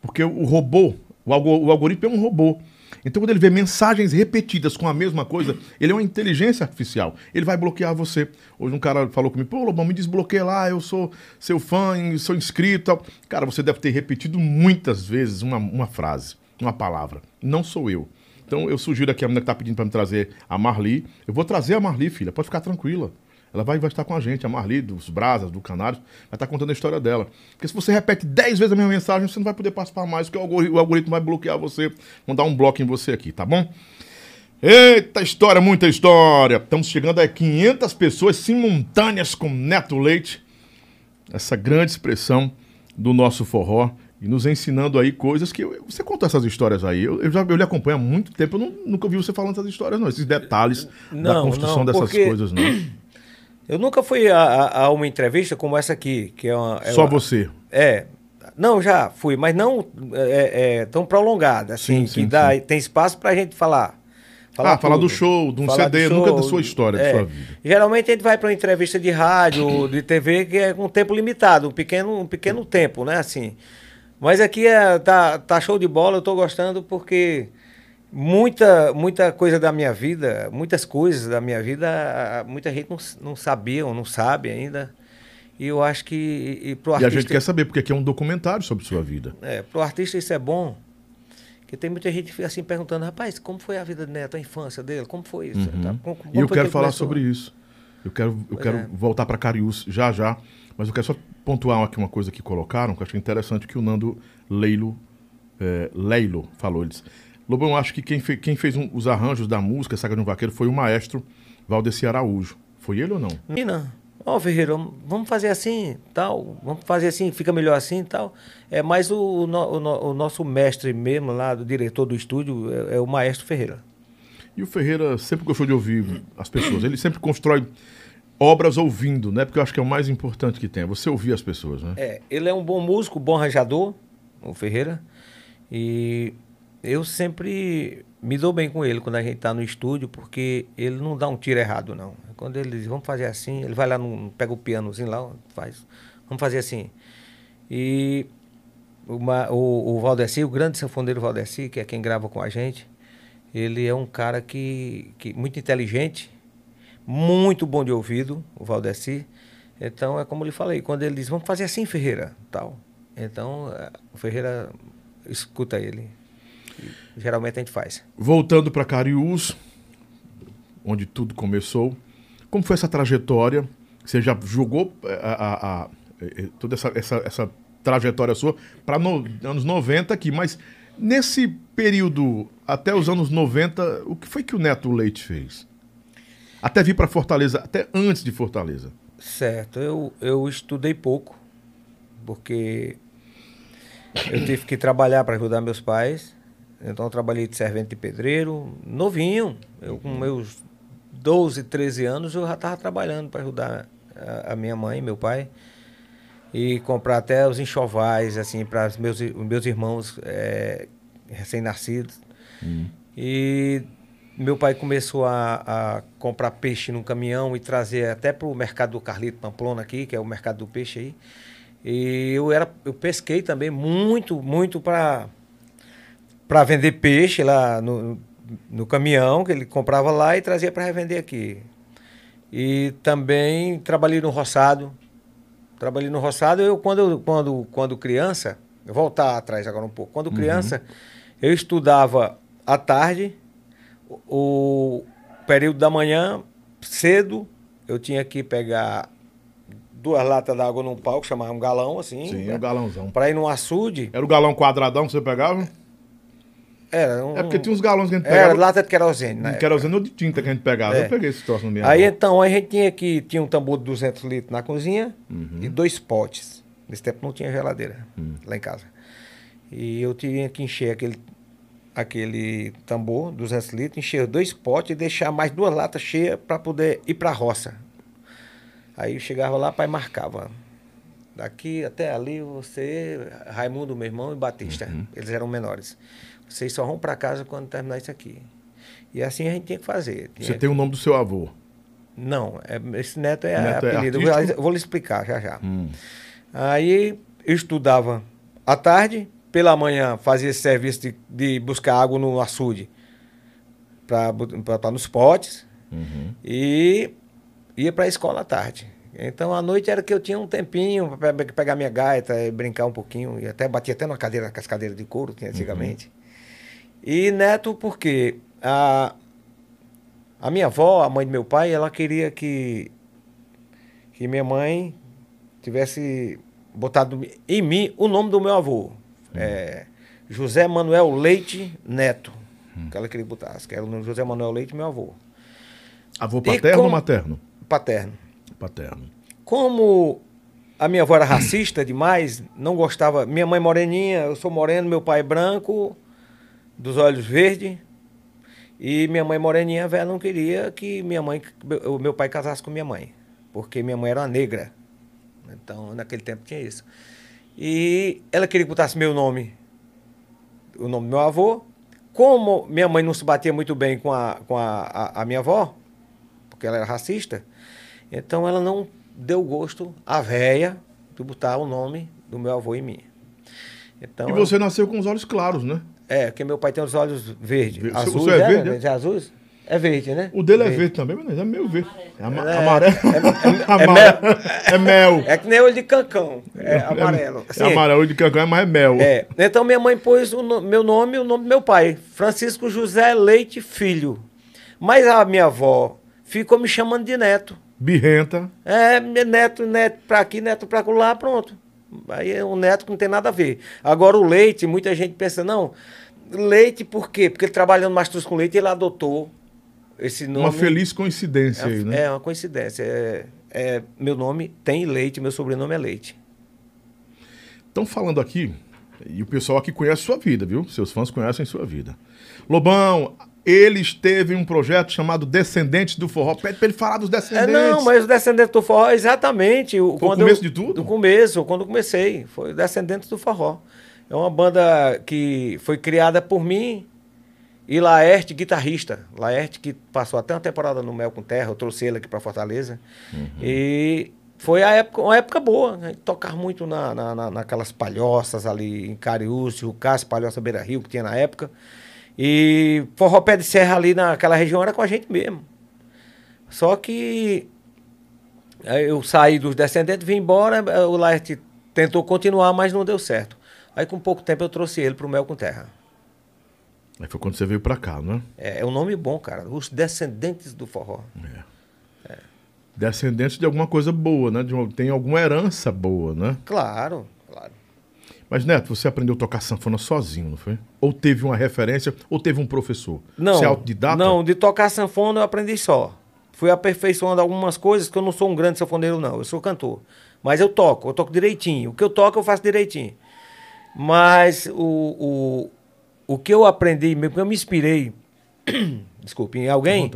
Porque o robô, o, o algoritmo é um robô. Então, quando ele vê mensagens repetidas com a mesma coisa, ele é uma inteligência artificial. Ele vai bloquear você. Hoje um cara falou comigo, pô, Lobão, me desbloqueia lá, eu sou seu fã, sou inscrito tal. Cara, você deve ter repetido muitas vezes uma, uma frase, uma palavra. Não sou eu. Então, eu sugiro aqui a menina que tá pedindo para me trazer a Marli. Eu vou trazer a Marli, filha, pode ficar tranquila. Ela vai, vai estar com a gente, a Marli, dos Brasas, do Canários, vai estar contando a história dela. Porque se você repete 10 vezes a mesma mensagem, você não vai poder participar mais, porque o algori- o algoritmo vai bloquear você, vão dar um bloco em você aqui, tá bom? Eita história, muita história! Estamos chegando a 500 pessoas simultâneas com Neto Leite, essa grande expressão do nosso forró, e nos ensinando aí coisas que. eu- você contou essas histórias aí, eu, eu já eu lhe acompanho há muito tempo, eu não- nunca vi você falando essas histórias, não, esses detalhes da Não, construção não, dessas coisas, não. Eu nunca fui a, a- a uma entrevista como essa aqui, que é uma. é Só uma- você. É. Não, já fui, mas não é, é, tão prolongada, assim, Sim, que sim, dá, sim. tem espaço pra gente falar. Ah, falar do tudo. show, de um Falar CD, do nunca show, da sua história, da é. sua vida. Geralmente a gente vai para uma entrevista de rádio, de TV, que é com tempo limitado, um pequeno, um pequeno tempo, né, assim. Mas aqui é, tá, tá show de bola, eu tô gostando porque muita, muita coisa da minha vida, muitas coisas da minha vida, muita gente não, não sabia ou não sabe ainda. E eu acho que e, e pro E a artista, gente quer saber, porque aqui é um documentário sobre sua vida. é, pro artista isso é bom. Porque tem muita gente que fica assim perguntando, rapaz, como foi a vida do Neto, a infância dele? Como foi isso? Tá? Como- como Uhum. E eu quero falar começou? sobre isso. Eu quero, eu Pois quero é. voltar para Cariús já já, mas eu quero só pontuar aqui uma coisa que colocaram, que eu achei interessante, que o Nando Leilo, é, Leilo falou. Ele disse, Lobão, acho que quem, fe- quem fez um- os arranjos da música Saga de um Vaqueiro foi o maestro Valdeci Araújo. Foi ele ou não? Menina, ó Ferreira, vamos fazer assim, tal, vamos fazer assim, fica melhor assim, tal. É, mas o, o o o nosso mestre mesmo lá, do diretor do estúdio, é, é o maestro Ferreira. E o Ferreira sempre gostou de ouvir as pessoas. Ele sempre constrói obras ouvindo, né? Porque eu acho que é o mais importante que tem, é você ouvir as pessoas, né? É, ele é um bom músico, bom arranjador, o Ferreira. E eu sempre me dou bem com ele quando a gente tá no estúdio, porque ele não dá um tiro errado, não. Quando ele diz, vamos fazer assim, ele vai lá, no, pega o pianozinho lá, faz, vamos fazer assim. E o, Ma- o, o Valdeci, o grande sanfoneiro Valdeci, que é quem grava com a gente, ele é um cara que, que muito inteligente, muito bom de ouvido, o Valdeci. Então é como eu lhe falei, quando ele diz, vamos fazer assim, Ferreira, tal. Então eh, o Ferreira escuta ele. Geralmente a gente faz. Voltando para Cariús, onde tudo começou, como foi essa trajetória? Você já jogou eh, a, a- a- eh, toda essa, essa, essa trajetória sua para no, anos 90 aqui, mas nesse período até os anos 90, o que foi que o Neto Leite fez? Até vir para Fortaleza, até antes de Fortaleza. Certo, eu, eu estudei pouco, porque eu tive que trabalhar para ajudar meus pais. Então eu trabalhei de servente de pedreiro, novinho. Eu com meus 12, 13 anos eu já estava trabalhando para ajudar a, a minha mãe meu pai. E comprar até os enxovais, assim, para os meus, meus irmãos eh, recém-nascidos. E meu pai começou a, a comprar peixe num caminhão e trazer até para o mercado do Carlito Pamplona aqui, que é o mercado do peixe aí. E eu era, eu pesquei também muito, muito para para vender peixe lá no, no caminhão que ele comprava lá e trazia para revender aqui. E também trabalhei no roçado. Trabalhei no roçado. Eu quando quando quando criança, voltar atrás agora um pouco. Quando criança, eu estudava à tarde, o, período da manhã cedo, eu tinha que pegar duas latas d'água num que chamava um galão assim, Sim, né? o galãozão. para ir no açude. Era o galão quadradão que você pegava? Era um, É porque tinha uns galões que a gente era pegava. lata de querosene, né? Querosene ou de tinta que a gente pegava. É. Eu peguei esse troço no meu. Aí então a gente tinha que tinha um tambor de 200 litros na cozinha Uhum. e dois potes. Nesse tempo não tinha geladeira Hum. lá em casa. E eu tinha que encher aquele aquele tambor, 200 litros, encher dois potes e deixar mais duas latas cheias para poder ir para a roça. Aí eu chegava lá, pai marcava. Daqui até ali você, Raimundo, meu irmão e Batista, Uhum. eles eram menores. Vocês só vão para casa quando terminar isso aqui. E assim a gente tinha que fazer. Você Tinha tem o nome do seu avô. não, é- esse neto é Neto é apelido. artístico? eu vou lhe explicar já já. Hum. Aí eu estudava à tarde, pela manhã fazia esse serviço de, de buscar água no açude para nos potes Uhum. e ia para a escola à tarde. Então à noite era que eu tinha um tempinho para pegar minha gaita e brincar um pouquinho. E até batia até numa cadeira, com as cadeiras de couro que tinha antigamente. E neto, porque a, a minha avó, a mãe do meu pai, ela queria que, que minha mãe tivesse botado em mim o nome do meu avô. É, José Manuel Leite Neto. Que ela queria botar. Que era o nome José Manuel Leite, meu avô. Avô paterno ou materno? Paterno. Paterno. Como a minha avó era racista demais, não gostava. Minha mãe moreninha, eu sou moreno, meu pai branco, dos olhos verdes. E minha mãe moreninha velha não queria que minha mãe, o meu pai casasse com minha mãe, porque minha mãe era uma negra. Então, naquele tempo tinha isso. E ela queria que botasse meu nome, o nome do meu avô. Como minha mãe não se batia muito bem com a, com a, a, a minha avó, porque ela era racista, então ela não deu gosto à véia de botar o nome do meu avô em mim. Então, E você nasceu com os olhos claros, né? É, porque meu pai tem os olhos verdes. Ver- Azuis, o seu é é, verde, né? é? Azuis? É verde, né? O dele é verde também, mas é meio verde. É ama- É, amarelo. é- é (laughs) Amarelo. É mel. É que nem olho de cancão. É amarelo. É amarelo de cacau, mas é mel. É. Então minha mãe pôs o no- meu nome e o nome do meu pai, Francisco José Leite Filho. Mas a minha avó ficou me chamando de neto. Birrenta. É, neto, neto pra aqui, neto pra lá, pronto. Aí é um neto que não tem nada a ver. Agora o leite, muita gente pensa, não, leite por quê? Porque ele trabalhando mastruz com leite, ele adotou esse nome. Uma feliz coincidência aí, né? É uma coincidência. É, é, meu nome tem leite, meu sobrenome é leite. Estão falando aqui, e o pessoal aqui conhece sua vida, viu? Seus fãs conhecem sua vida. Lobão, eles teve um projeto chamado Descendentes do Forró. Pede pra ele falar dos É, Descendentes. não, mas o Descendente do Forró, exatamente. O, Foi o começo eu- de tudo? Do começo, quando eu comecei. Foi o Descendentes do Forró. É uma banda que foi criada por mim e Laerte, guitarrista. Laerte, que passou até uma temporada no Mel com Terra, eu trouxe ele aqui para Fortaleza. Uhum. E foi a época, uma época boa. A gente tocava muito na, na, na- naquelas palhoças ali em Cariúcio, o Cássio, Palhoça Beira Rio, que tinha na época. E Forró Pé de Serra ali naquela região era com a gente mesmo. Só que eu saí dos descendentes, vim embora, o Laerte tentou continuar, mas não deu certo. Aí com pouco tempo eu trouxe ele pro Mel com Terra. Aí foi quando você veio pra cá, né? É, é um nome bom, cara. Os Descendentes do Forró. Descendentes de alguma coisa boa, né? De uma- tem alguma herança boa, né? Claro. Mas, Neto, você aprendeu a tocar sanfona sozinho, não foi? Ou teve uma referência, ou teve um professor? Não, Você é autodidata? não, de tocar sanfona eu aprendi só. Fui aperfeiçoando algumas coisas, que eu não sou um grande sanfoneiro, não. Eu sou cantor. Mas eu toco, eu toco direitinho. O que eu toco, eu faço direitinho. Mas o, o, o que eu aprendi, mesmo que eu me inspirei, (coughs) desculpe, em alguém,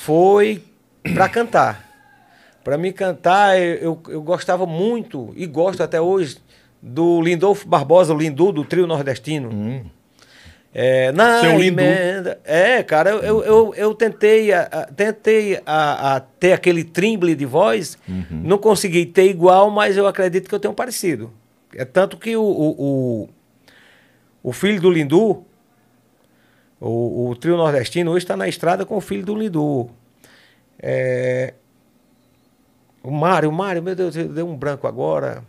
foi para cantar. Para mim cantar, eu, eu, eu gostava muito, e gosto até hoje, do Lindolfo Barbosa, o Lindu, do trio nordestino. É, na Seu emenda. É, cara, eu, eu, eu, eu tentei, a, a- tentei a, a ter aquele trimble de voz, Uhum. não consegui ter igual, mas eu acredito que eu tenho parecido. É tanto que o, o, o, o filho do Lindu, o, o trio nordestino, hoje está na estrada com o filho do Lindu. É, o Mário, o Mário, meu Deus, deu um branco agora.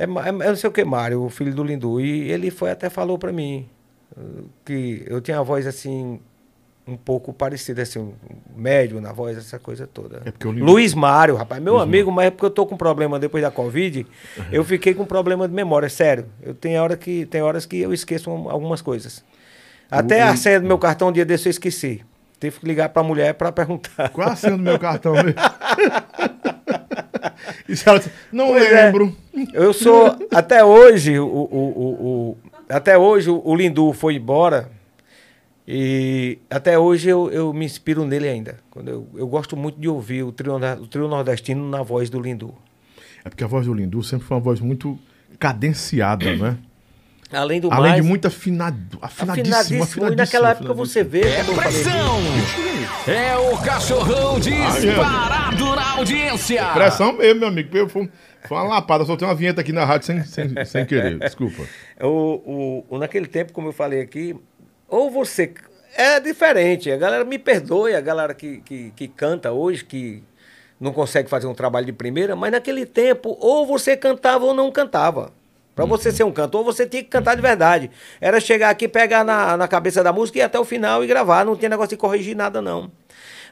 É, é, eu não sei o que, Mário, o filho do Lindu. E ele foi até falou pra mim eh, que eu tinha a voz assim, um pouco parecida, assim, um médio na voz, essa coisa toda. É porque o Lindu- Luiz Mário, rapaz, meu amigo, mas é porque eu tô com problema depois da Covid, Uhum. eu fiquei com problema de memória, sério. Eu tenho hora que, tem horas que eu esqueço um- algumas coisas. Até a senha do meu cartão um dia desse eu esqueci. Tive que ligar pra mulher pra perguntar. Qual a senha do meu cartão mesmo? (laughs) e ela disse, não Pois é. lembro. Eu sou, até hoje, o, o, o, o- até hoje o, Lindu foi embora e até hoje eu, eu me inspiro nele ainda. Quando eu, eu gosto muito de ouvir o trio, o trio nordestino na voz do Lindu. É porque a voz do Lindu sempre foi uma voz muito cadenciada, né? Além do Além mais, de muito afinado, afinadíssimo, afinadíssimo. afinadíssimo. E naquela época você vê, eu falei, Pressão! É o cachorrão disparado na audiência! Pressão mesmo, meu amigo. Eu Foi, foi uma lapada, soltei uma vinheta aqui na rádio sem, sem, sem querer. Desculpa. (laughs) o, o, o- naquele tempo, como eu falei aqui, ou você. É diferente. A galera me perdoe, a galera que, que, que canta hoje, que não consegue fazer um trabalho de primeira, mas naquele tempo, ou você cantava ou não cantava. Pra você ser um cantor, você tinha que cantar de verdade. Era chegar aqui, pegar na, na cabeça da música e ir até o final e gravar. Não tinha negócio de corrigir nada, não.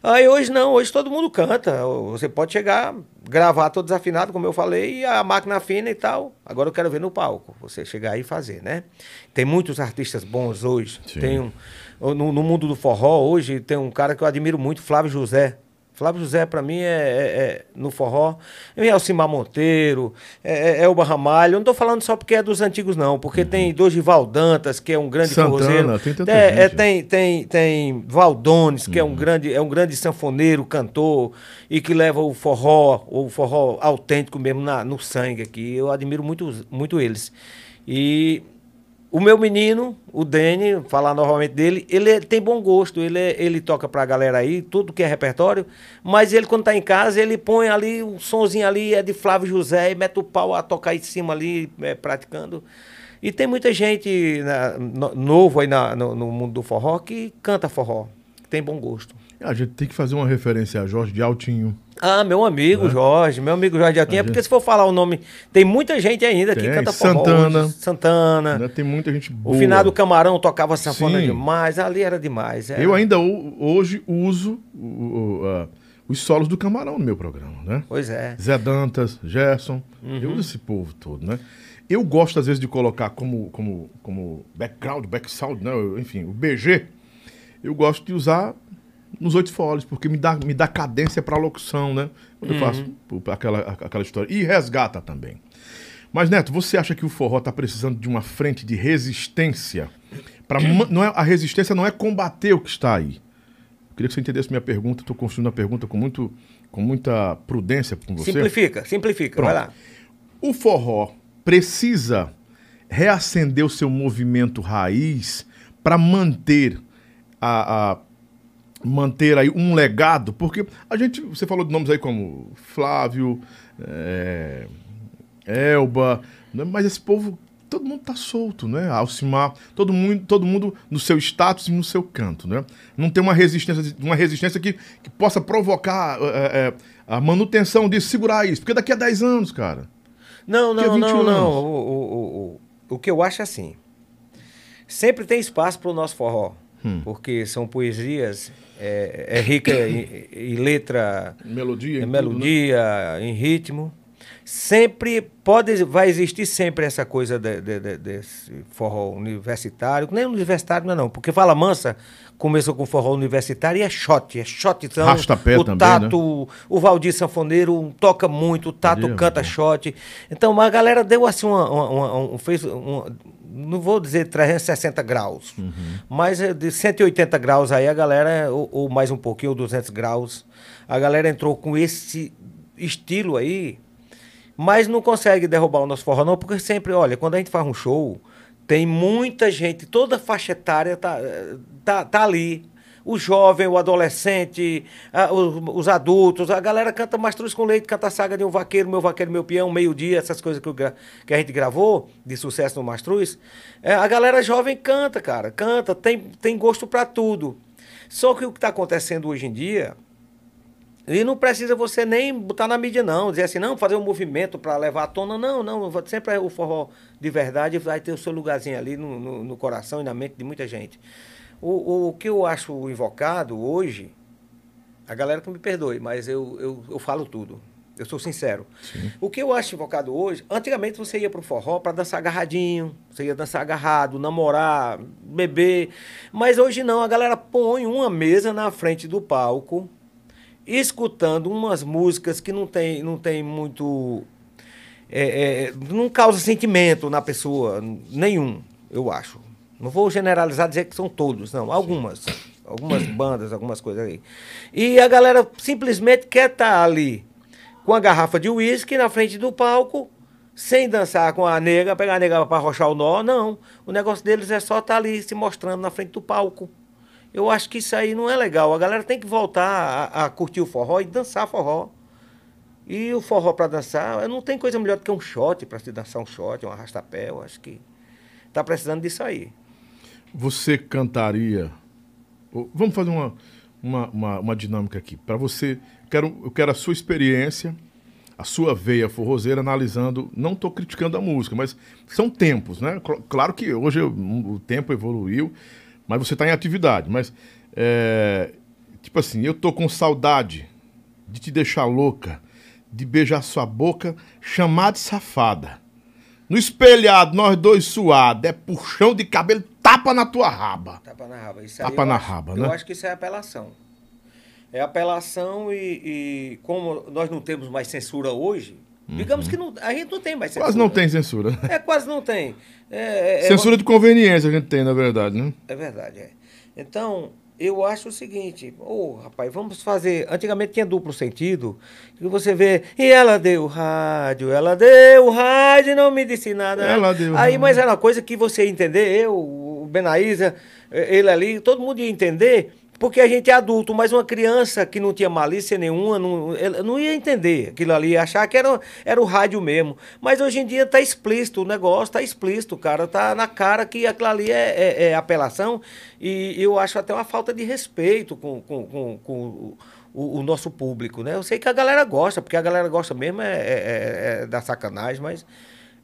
Aí hoje não, hoje todo mundo canta. Você pode chegar, gravar todo desafinado, como eu falei, e a máquina fina e tal. Agora eu quero ver no palco. Você chegar aí e fazer, né? Tem muitos artistas bons hoje. Sim. Tem um, no, no mundo do forró, hoje, tem um cara que eu admiro muito, Flávio José. Flávio José, pra mim, é, é- é no forró. É Alcimar Monteiro, é, é Elba Ramalho. Eu não tô falando só porque é dos antigos, não. Porque tem Dorival Dantas, que é um grande Santana, forrozeiro. tem tanta É, é, gente. tem, tem, tem Valdones, que é um grande, é um grande sanfoneiro, cantor, e que leva o forró, o forró autêntico mesmo na, no sangue aqui. Eu admiro muito, muito eles. E o meu menino, o Dene, falar novamente dele, ele é- tem bom gosto, ele, é- ele toca pra galera aí, tudo que é repertório, mas ele quando tá em casa, ele põe ali um sonzinho ali, é de Flávio José, e mete o pau a tocar em cima ali, é, praticando. E tem muita gente no- novo aí na- no, no mundo do forró que canta forró, que tem bom gosto. A gente tem que fazer uma referência a Jorge de Altinho. Ah, meu amigo Jorge, meu amigo Jorge Altinha, A porque gente- se for falar o nome, tem muita gente ainda que Tem, canta forró. Santana. hoje. Santana. né? Tem muita gente O boa. finado Camarão tocava sanfona Sim. demais, ali era demais. era. Eu ainda ho- hoje uso o- o- a- os solos do Camarão no meu programa, né? Pois é. Zé Dantas, Gerson, Uhum. eu uso esse povo todo, né? Eu gosto, às vezes, de colocar como, como, como background, backsound, né? Enfim, o BG, eu gosto de usar nos oito foles, porque me dá, me dá cadência para locução, né? Quando eu faço Uhum. aquela, aquela história. E resgata também. Mas, Neto, você acha que o forró está precisando de uma frente de resistência? Pra, não é, a resistência não é combater o que está aí. Eu queria que você entendesse minha pergunta. Estou construindo a pergunta com, muito, com muita prudência com você. Simplifica, simplifica, Pronto. vai lá. O forró precisa reacender o seu movimento raiz para manter a, a- manter aí um legado, porque a gente, você falou de nomes aí como Flávio, é, Elba, né? mas esse povo todo mundo tá solto, né? Alcimar, todo mundo, todo mundo no seu status e no seu canto, né? Não tem uma resistência, uma resistência que, que possa provocar é, é, a manutenção disso, segurar isso, porque daqui a 10 anos, cara. Não, não, 21 não, não. O, o, o, o, o que eu acho é assim. Sempre tem espaço para o nosso forró. Hum. Porque são poesias, é, é rica em, em letra, Melodia, em em tudo, melodia, em ritmo. Sempre pode, vai existir sempre essa coisa de, de- de- desse forró universitário, nem universitário não, é não, porque Fala Mansa começou com forró universitário e é shot, é shotzão. Rastapé o também, Tato, o, o Valdir Sanfoneiro toca muito, o Tato canta shot. Então a galera deu assim uma, uma- uma- um, fez uma- não vou dizer 360 graus, Uhum. mas é de 180 graus aí a galera, ou, ou mais um pouquinho, ou 200 graus, a galera entrou com esse estilo aí, mas não consegue derrubar o nosso forró não, porque sempre, olha, quando a gente faz um show, Tem muita gente, toda faixa etária tá, tá, tá ali. O jovem, o adolescente, a- os, os adultos, a galera canta Mastruz com Leite, canta a saga de um vaqueiro, meu vaqueiro, meu peão, meio-dia, essas coisas que, eu que a gente gravou de sucesso no Mastruz. É, a galera jovem canta, cara, canta, tem, tem gosto pra tudo. Só que o que está acontecendo hoje em dia, e não precisa você nem botar na mídia, não. Dizer assim, não, fazer um movimento para levar à tona. Não, não. Sempre o forró de verdade vai ter o seu lugarzinho ali no, no, no coração e na mente de muita gente. O, o, que eu acho invocado hoje, a galera que me perdoe, mas eu, eu, eu falo tudo. Eu sou sincero. O que eu acho invocado hoje, antigamente você ia pro forró para dançar agarradinho, você ia dançar agarrado, namorar, beber. Mas hoje não, a galera põe uma mesa na frente do palco, escutando umas músicas que não tem, não tem muito. é, é, não causa sentimento na pessoa, nenhum, eu acho. Não vou generalizar dizer que são todos, não, algumas. Algumas bandas, algumas coisas aí. E a galera simplesmente quer estar ali com a garrafa de uísque na frente do palco, sem dançar com a nega, pegar a nega para arrochar o nó, não. O negócio deles é só estar ali se mostrando na frente do palco. Eu acho que isso aí não é legal. A galera tem que voltar a, a curtir o forró e dançar forró. E o forró para dançar, não tem coisa melhor do que um shot para se dançar um shot, um arrastapé. Eu acho que tá precisando disso aí. Você cantaria. Vamos fazer uma, uma, uma, uma dinâmica aqui. Para você, quero, eu quero a sua experiência, a sua veia forrozeira, analisando. Não estou criticando a música, mas são tempos, né? Cl- Claro que hoje o o tempo evoluiu, mas você está em atividade. Mas, é, tipo assim, eu tô com saudade de te deixar louca, de beijar sua boca, chamar de safada. No espelhado, nós dois suados, é puxão de cabelo, tapa na tua raba. Tapa na raba. Isso Tapa eu na acho- raba, Eu né? acho que isso é apelação. É apelação e, e como nós não temos mais censura hoje, digamos que não, a gente não tem mais censura. Uhum. Quase não tem censura. É, quase não tem. É, é- é- Censura de conveniência a gente tem, na verdade, né? É verdade, é. Então, eu acho o seguinte, ô rapaz, vamos fazer. Antigamente tinha duplo sentido, que você vê, e ela deu rádio, ela deu rádio e não me disse nada. Ela deu Aí, rádio. mas era uma coisa que você entender, eu, Benaísa, eh, ele ali, todo mundo ia entender, porque a gente é adulto, mas uma criança que não tinha malícia nenhuma, não, não ia entender aquilo ali, ia achar que era, era o rádio mesmo. Mas hoje em dia tá explícito, o negócio tá explícito, cara, tá na cara que aquilo ali é, é- é apelação e eu acho até uma falta de respeito com, com, com, com o, o- o nosso público, né? Eu sei que a galera gosta, porque a galera gosta mesmo é, é- é- é da sacanagem, mas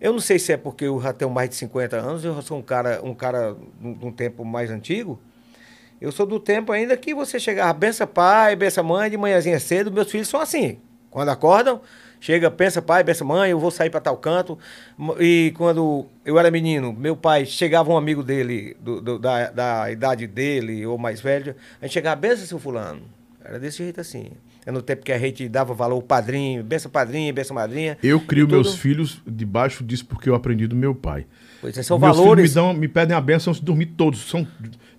eu não sei se é porque eu já tenho mais de 50 anos, eu sou um cara, um cara de um tempo mais antigo, eu sou do tempo ainda que você chegava, bença pai, bença mãe, de manhãzinha cedo, meus filhos são assim. Quando acordam, chega, pensa pai, bença mãe, eu vou sair para tal canto. E quando eu era menino, meu pai, chegava um amigo dele, do, do- da, da idade dele, ou mais velho, a gente chegava, bença seu fulano. Era desse jeito assim. É no tempo que a gente dava valor ao padrinho, bença padrinho, bença madrinha. Eu crio meus filhos debaixo disso porque eu aprendi do meu pai. Pois é, são meus valores. Filhos me, dão, me pedem a benção de dormir todos. São,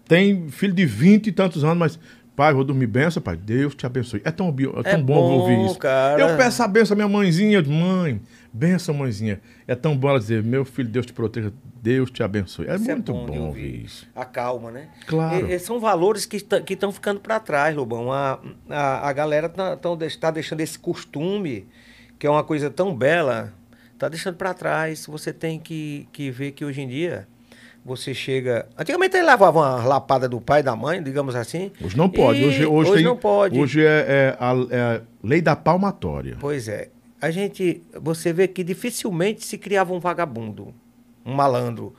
tem filho de 20 e tantos anos, mas. Pai, vou dormir benção, pai. Deus te abençoe. É tão, é tão É bom, bom, ouvir isso. cara. Eu peço a benção à minha mãezinha. Mãe, benção, mãezinha. É tão bom ela dizer, meu filho, Deus te proteja, Deus te abençoe. É Isso muito de bom ouvir isso. A calma, né? Claro. E- são valores que estão ficando para trás, Lobão. A, a, a galera está tá, deixando esse costume, que é uma coisa tão bela, tá deixando para trás. Você tem que, que ver que hoje em dia você chega. Antigamente ele lavava uma lapada do pai e da mãe, digamos assim. Hoje não pode. E Hoje, hoje, tem- não pode. Hoje é, é a, é a lei da palmatória. Pois é. A gente, você vê que dificilmente se criava um vagabundo, um malandro.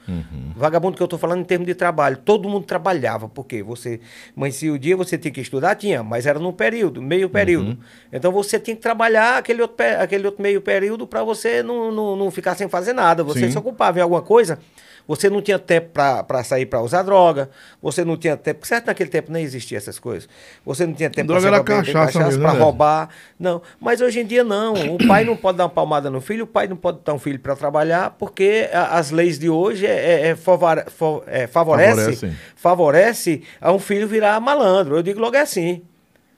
Vagabundo que eu estou falando em termos de trabalho. Todo mundo trabalhava, porque você, mas se o dia você tinha que estudar, tinha, mas era num período, meio período. Então você tinha que trabalhar aquele outro, aquele outro meio período para você não, não, não ficar sem fazer nada. Você Sim. se ocupava em alguma coisa. Você não tinha tempo para sair para usar droga, você não tinha tempo, certo naquele tempo nem existia essas coisas. Você não tinha tempo bem, cachaça para né, roubar. Não, mas hoje em dia não. O pai não pode dar uma palmada no filho, o pai não pode dar um filho para trabalhar, porque a- as leis de hoje é, é- é favore- fa- é, favorece, Favorecem. favorece a um filho virar malandro. Eu digo logo assim.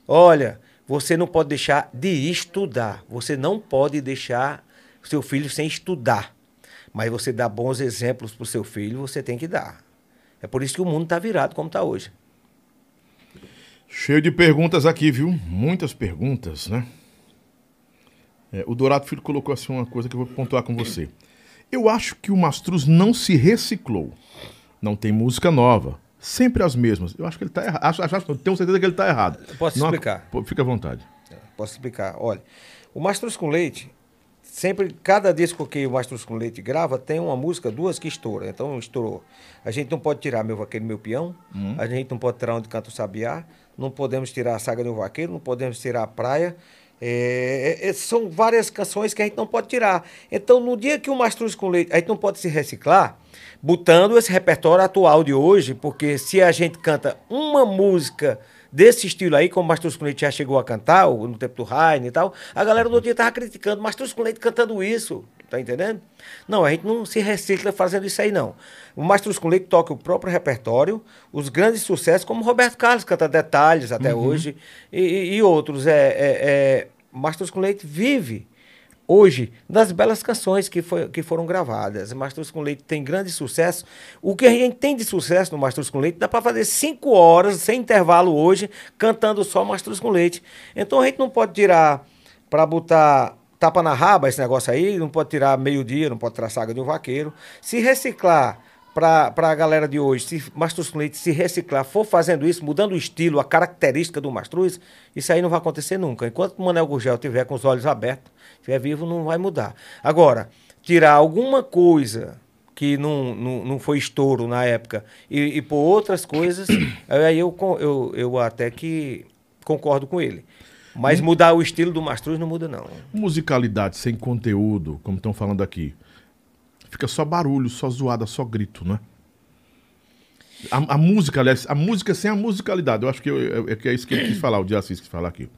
Olha, você não pode deixar de estudar. Você não pode deixar seu filho sem estudar. Mas você dá bons exemplos pro seu filho, você tem que dar. É por isso que o mundo tá virado como tá hoje. Cheio de perguntas aqui, viu? Muitas perguntas, né? É, o Dourado Filho colocou assim uma coisa que eu vou pontuar com você. Eu acho que o Mastruz não se reciclou. Não tem música nova. Sempre as mesmas. Eu acho que ele está errado. Acho, acho, tenho certeza que ele está errado. Posso Não- explicar? Fica à vontade. Posso explicar? Olha, o Mastruz com Leite, sempre, cada disco que o Mastruz com Leite grava, tem uma música, duas que estoura. Então, estourou. A gente não pode tirar Meu Vaqueiro, Meu Peão, a gente não pode tirar Onde Canta o Sabiá, não podemos tirar a Saga do Vaqueiro, não podemos tirar a Praia. É, é, é, são várias canções que a gente não pode tirar. Então, no dia que o Mastruz com Leite, a gente não pode se reciclar, botando esse repertório atual de hoje, porque se a gente canta uma música desse estilo aí, como o Mastruz com Leite já chegou a cantar, no tempo do Raine e tal, a galera do outro dia tava criticando, Mastruz com Leite cantando isso, tá entendendo? Não, a gente não se recicla fazendo isso aí, não. O Mastruz com Leite toca o próprio repertório, os grandes sucessos, como Roberto Carlos canta Detalhes até hoje, e, e- e outros. É, é, é, Mastruz com Leite vive hoje das belas canções que, foi, que foram gravadas. Mastruz com Leite tem grande sucesso. O que a gente tem de sucesso no Mastruz com Leite dá para fazer cinco horas sem intervalo hoje cantando só Mastruz com Leite. Então a gente não pode tirar para botar tapa na raba esse negócio aí, não pode tirar meio-dia, não pode tirar saga de um vaqueiro. Se reciclar para a galera de hoje, se Mastruz com Leite se reciclar, for fazendo isso, mudando o estilo, a característica do Mastruz, isso aí não vai acontecer nunca. Enquanto o Manel Gurgel estiver com os olhos abertos, estiver vivo, não vai mudar. Agora, tirar alguma coisa que não, não, não foi estouro na época e, e por outras coisas, (coughs) aí eu, eu, eu até que concordo com ele. Mas mudar o estilo do Mastruz não muda, não. Musicalidade sem conteúdo, como estão falando aqui. Fica só barulho, só zoada, só grito, né? A, a música, aliás, a música sem a musicalidade. Eu acho que, eu- eu- é que é isso que ele quis falar, o de Assis quis falar aqui.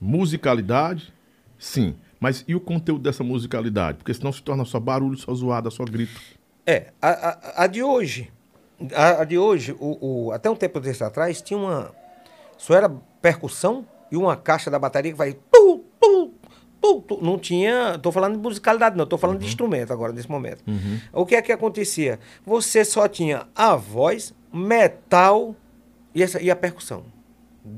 Musicalidade, sim. Mas e o conteúdo dessa musicalidade? Porque senão se torna só barulho, só zoada, só grito. É, a, a, a de hoje, a, a de hoje, o, o- até um tempo desse atrás, tinha uma. Só era percussão e uma caixa da bateria que vai. Tum. Não tinha. Estou falando de musicalidade, não, estou falando de instrumento agora, nesse momento. O que é que acontecia? Você só tinha a voz, metal e, essa, e a percussão.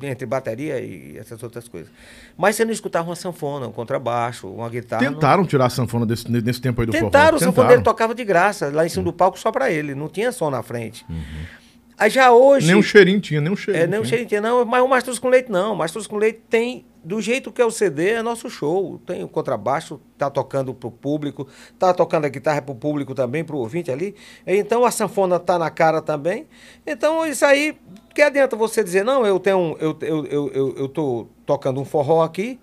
Entre bateria e essas outras coisas. Mas você não escutava uma sanfona, um contrabaixo, uma guitarra. não- Tentaram tirar a sanfona desse, nesse tempo aí do Tentaram, o forró. sanfoneiro tocava de graça, lá em cima do palco só pra ele, não tinha som na frente. Aí já hoje. Nem um cheirinho tinha, nem um cheirinho. É, nem tinha. cheirinho tinha, não, mas o Mastruz com Leite não. O Mastruz com Leite tem, do jeito que é o CD, é nosso show. Tem o contrabaixo, tá tocando pro público, tá tocando a guitarra pro público também, pro ouvinte ali. Então a sanfona tá na cara também. Então isso aí, que adianta você dizer, não, eu tenho, um- eu, eu, eu, eu, eu tô tocando um forró aqui,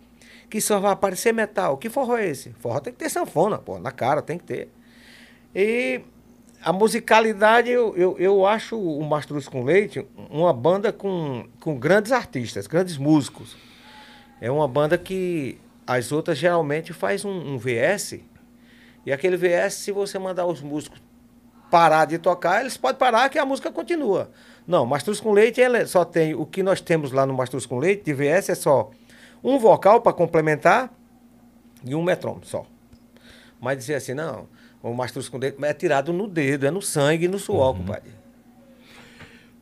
que só vai aparecer metal. Que forró é esse? Forró tem que ter sanfona, pô, na cara, tem que ter. E a musicalidade, eu, eu, eu acho o Mastruz com Leite uma banda com, com grandes artistas, grandes músicos. É uma banda que as outras geralmente faz um, um VS, e aquele VS, se você mandar os músicos parar de tocar, eles podem parar que a música continua. Não, Mastruz com Leite ela só tem, o que nós temos lá no Mastruz com Leite, de VS, é só um vocal para complementar e um metrônomo só. Mas dizer assim, não, o Mastruz com Leite é tirado no dedo, é no sangue e no suor, compadre.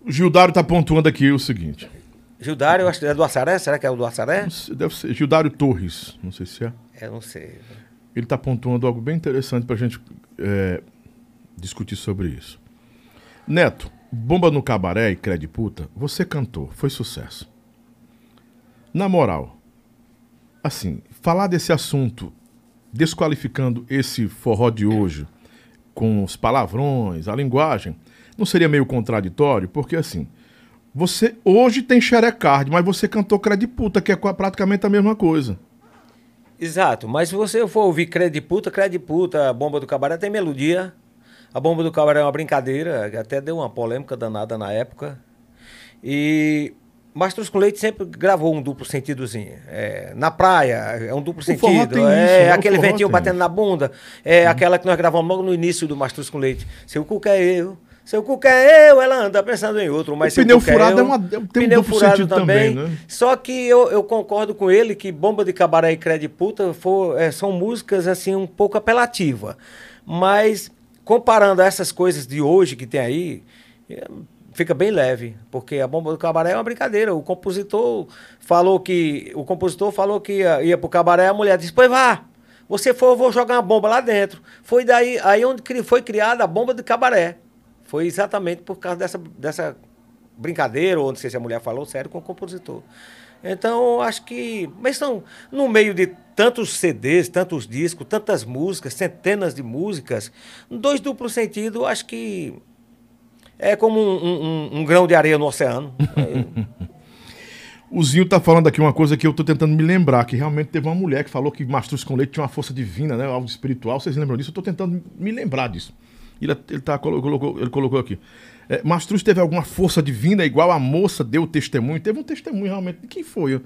O Gildário tá pontuando aqui o seguinte. Gildário, eu acho que é do Açaré? Será que é o do sei, Deve ser Gildário Torres, não sei se é. Eu não sei. Ele está pontuando algo bem interessante para a gente é, discutir sobre isso. Neto, Bomba no Cabaré e Crede Puta, você cantou, foi sucesso. Na moral, assim, falar desse assunto, desqualificando esse forró de hoje, com os palavrões, a linguagem, não seria meio contraditório? Porque assim, você hoje tem xerecard, mas você cantou Crede Puta, que é praticamente a mesma coisa. Exato, mas se você for ouvir Crede Puta, Crede Puta, a Bomba do Cabaré tem melodia. A Bomba do Cabaré é uma brincadeira, que até deu uma polêmica danada na época. E Mastruz com Leite sempre gravou um duplo sentidozinho. É, na praia, é um duplo forró sentido. é isso, né? O aquele ventinho batendo na bunda. É aquela que nós gravamos logo no início do Mastruz com Leite. Seu cu é eu. Seu cu é eu, ela anda pensando em outro, mas O pneu cuca furado eu. é uma- tem um pneu duplo furado sentido também, né? Só que eu, eu concordo com ele que Bomba de Cabaré e Crede Puta for, é, são músicas assim um pouco apelativas. Mas, comparando a essas coisas de hoje que tem aí, é, fica bem leve, porque a bomba do cabaré é uma brincadeira. O compositor falou que o compositor falou que ia, ia pro cabaré, a mulher disse: "Pois vá. Você for, eu vou jogar uma bomba lá dentro". Foi daí aí onde foi criada a bomba do cabaré. Foi exatamente por causa dessa dessa brincadeira, ou não sei se a mulher falou sério com o compositor. Então, acho que. Mas são, no meio de tantos CDs, tantos discos, tantas músicas, centenas de músicas, dois duplos sentido, acho que é como um, um- um- grão de areia no oceano. (laughs) O Zinho tá falando aqui uma coisa que eu tô tentando me lembrar, que realmente teve uma mulher que falou que mastruz com leite tinha uma força divina, né? Algo espiritual. Vocês lembram disso? Eu tô tentando me lembrar disso. Ele, ele, tá, colo- colocou, ele colocou aqui. É, mastruz teve alguma força divina igual a moça deu testemunho? Teve um testemunho realmente. Quem foi?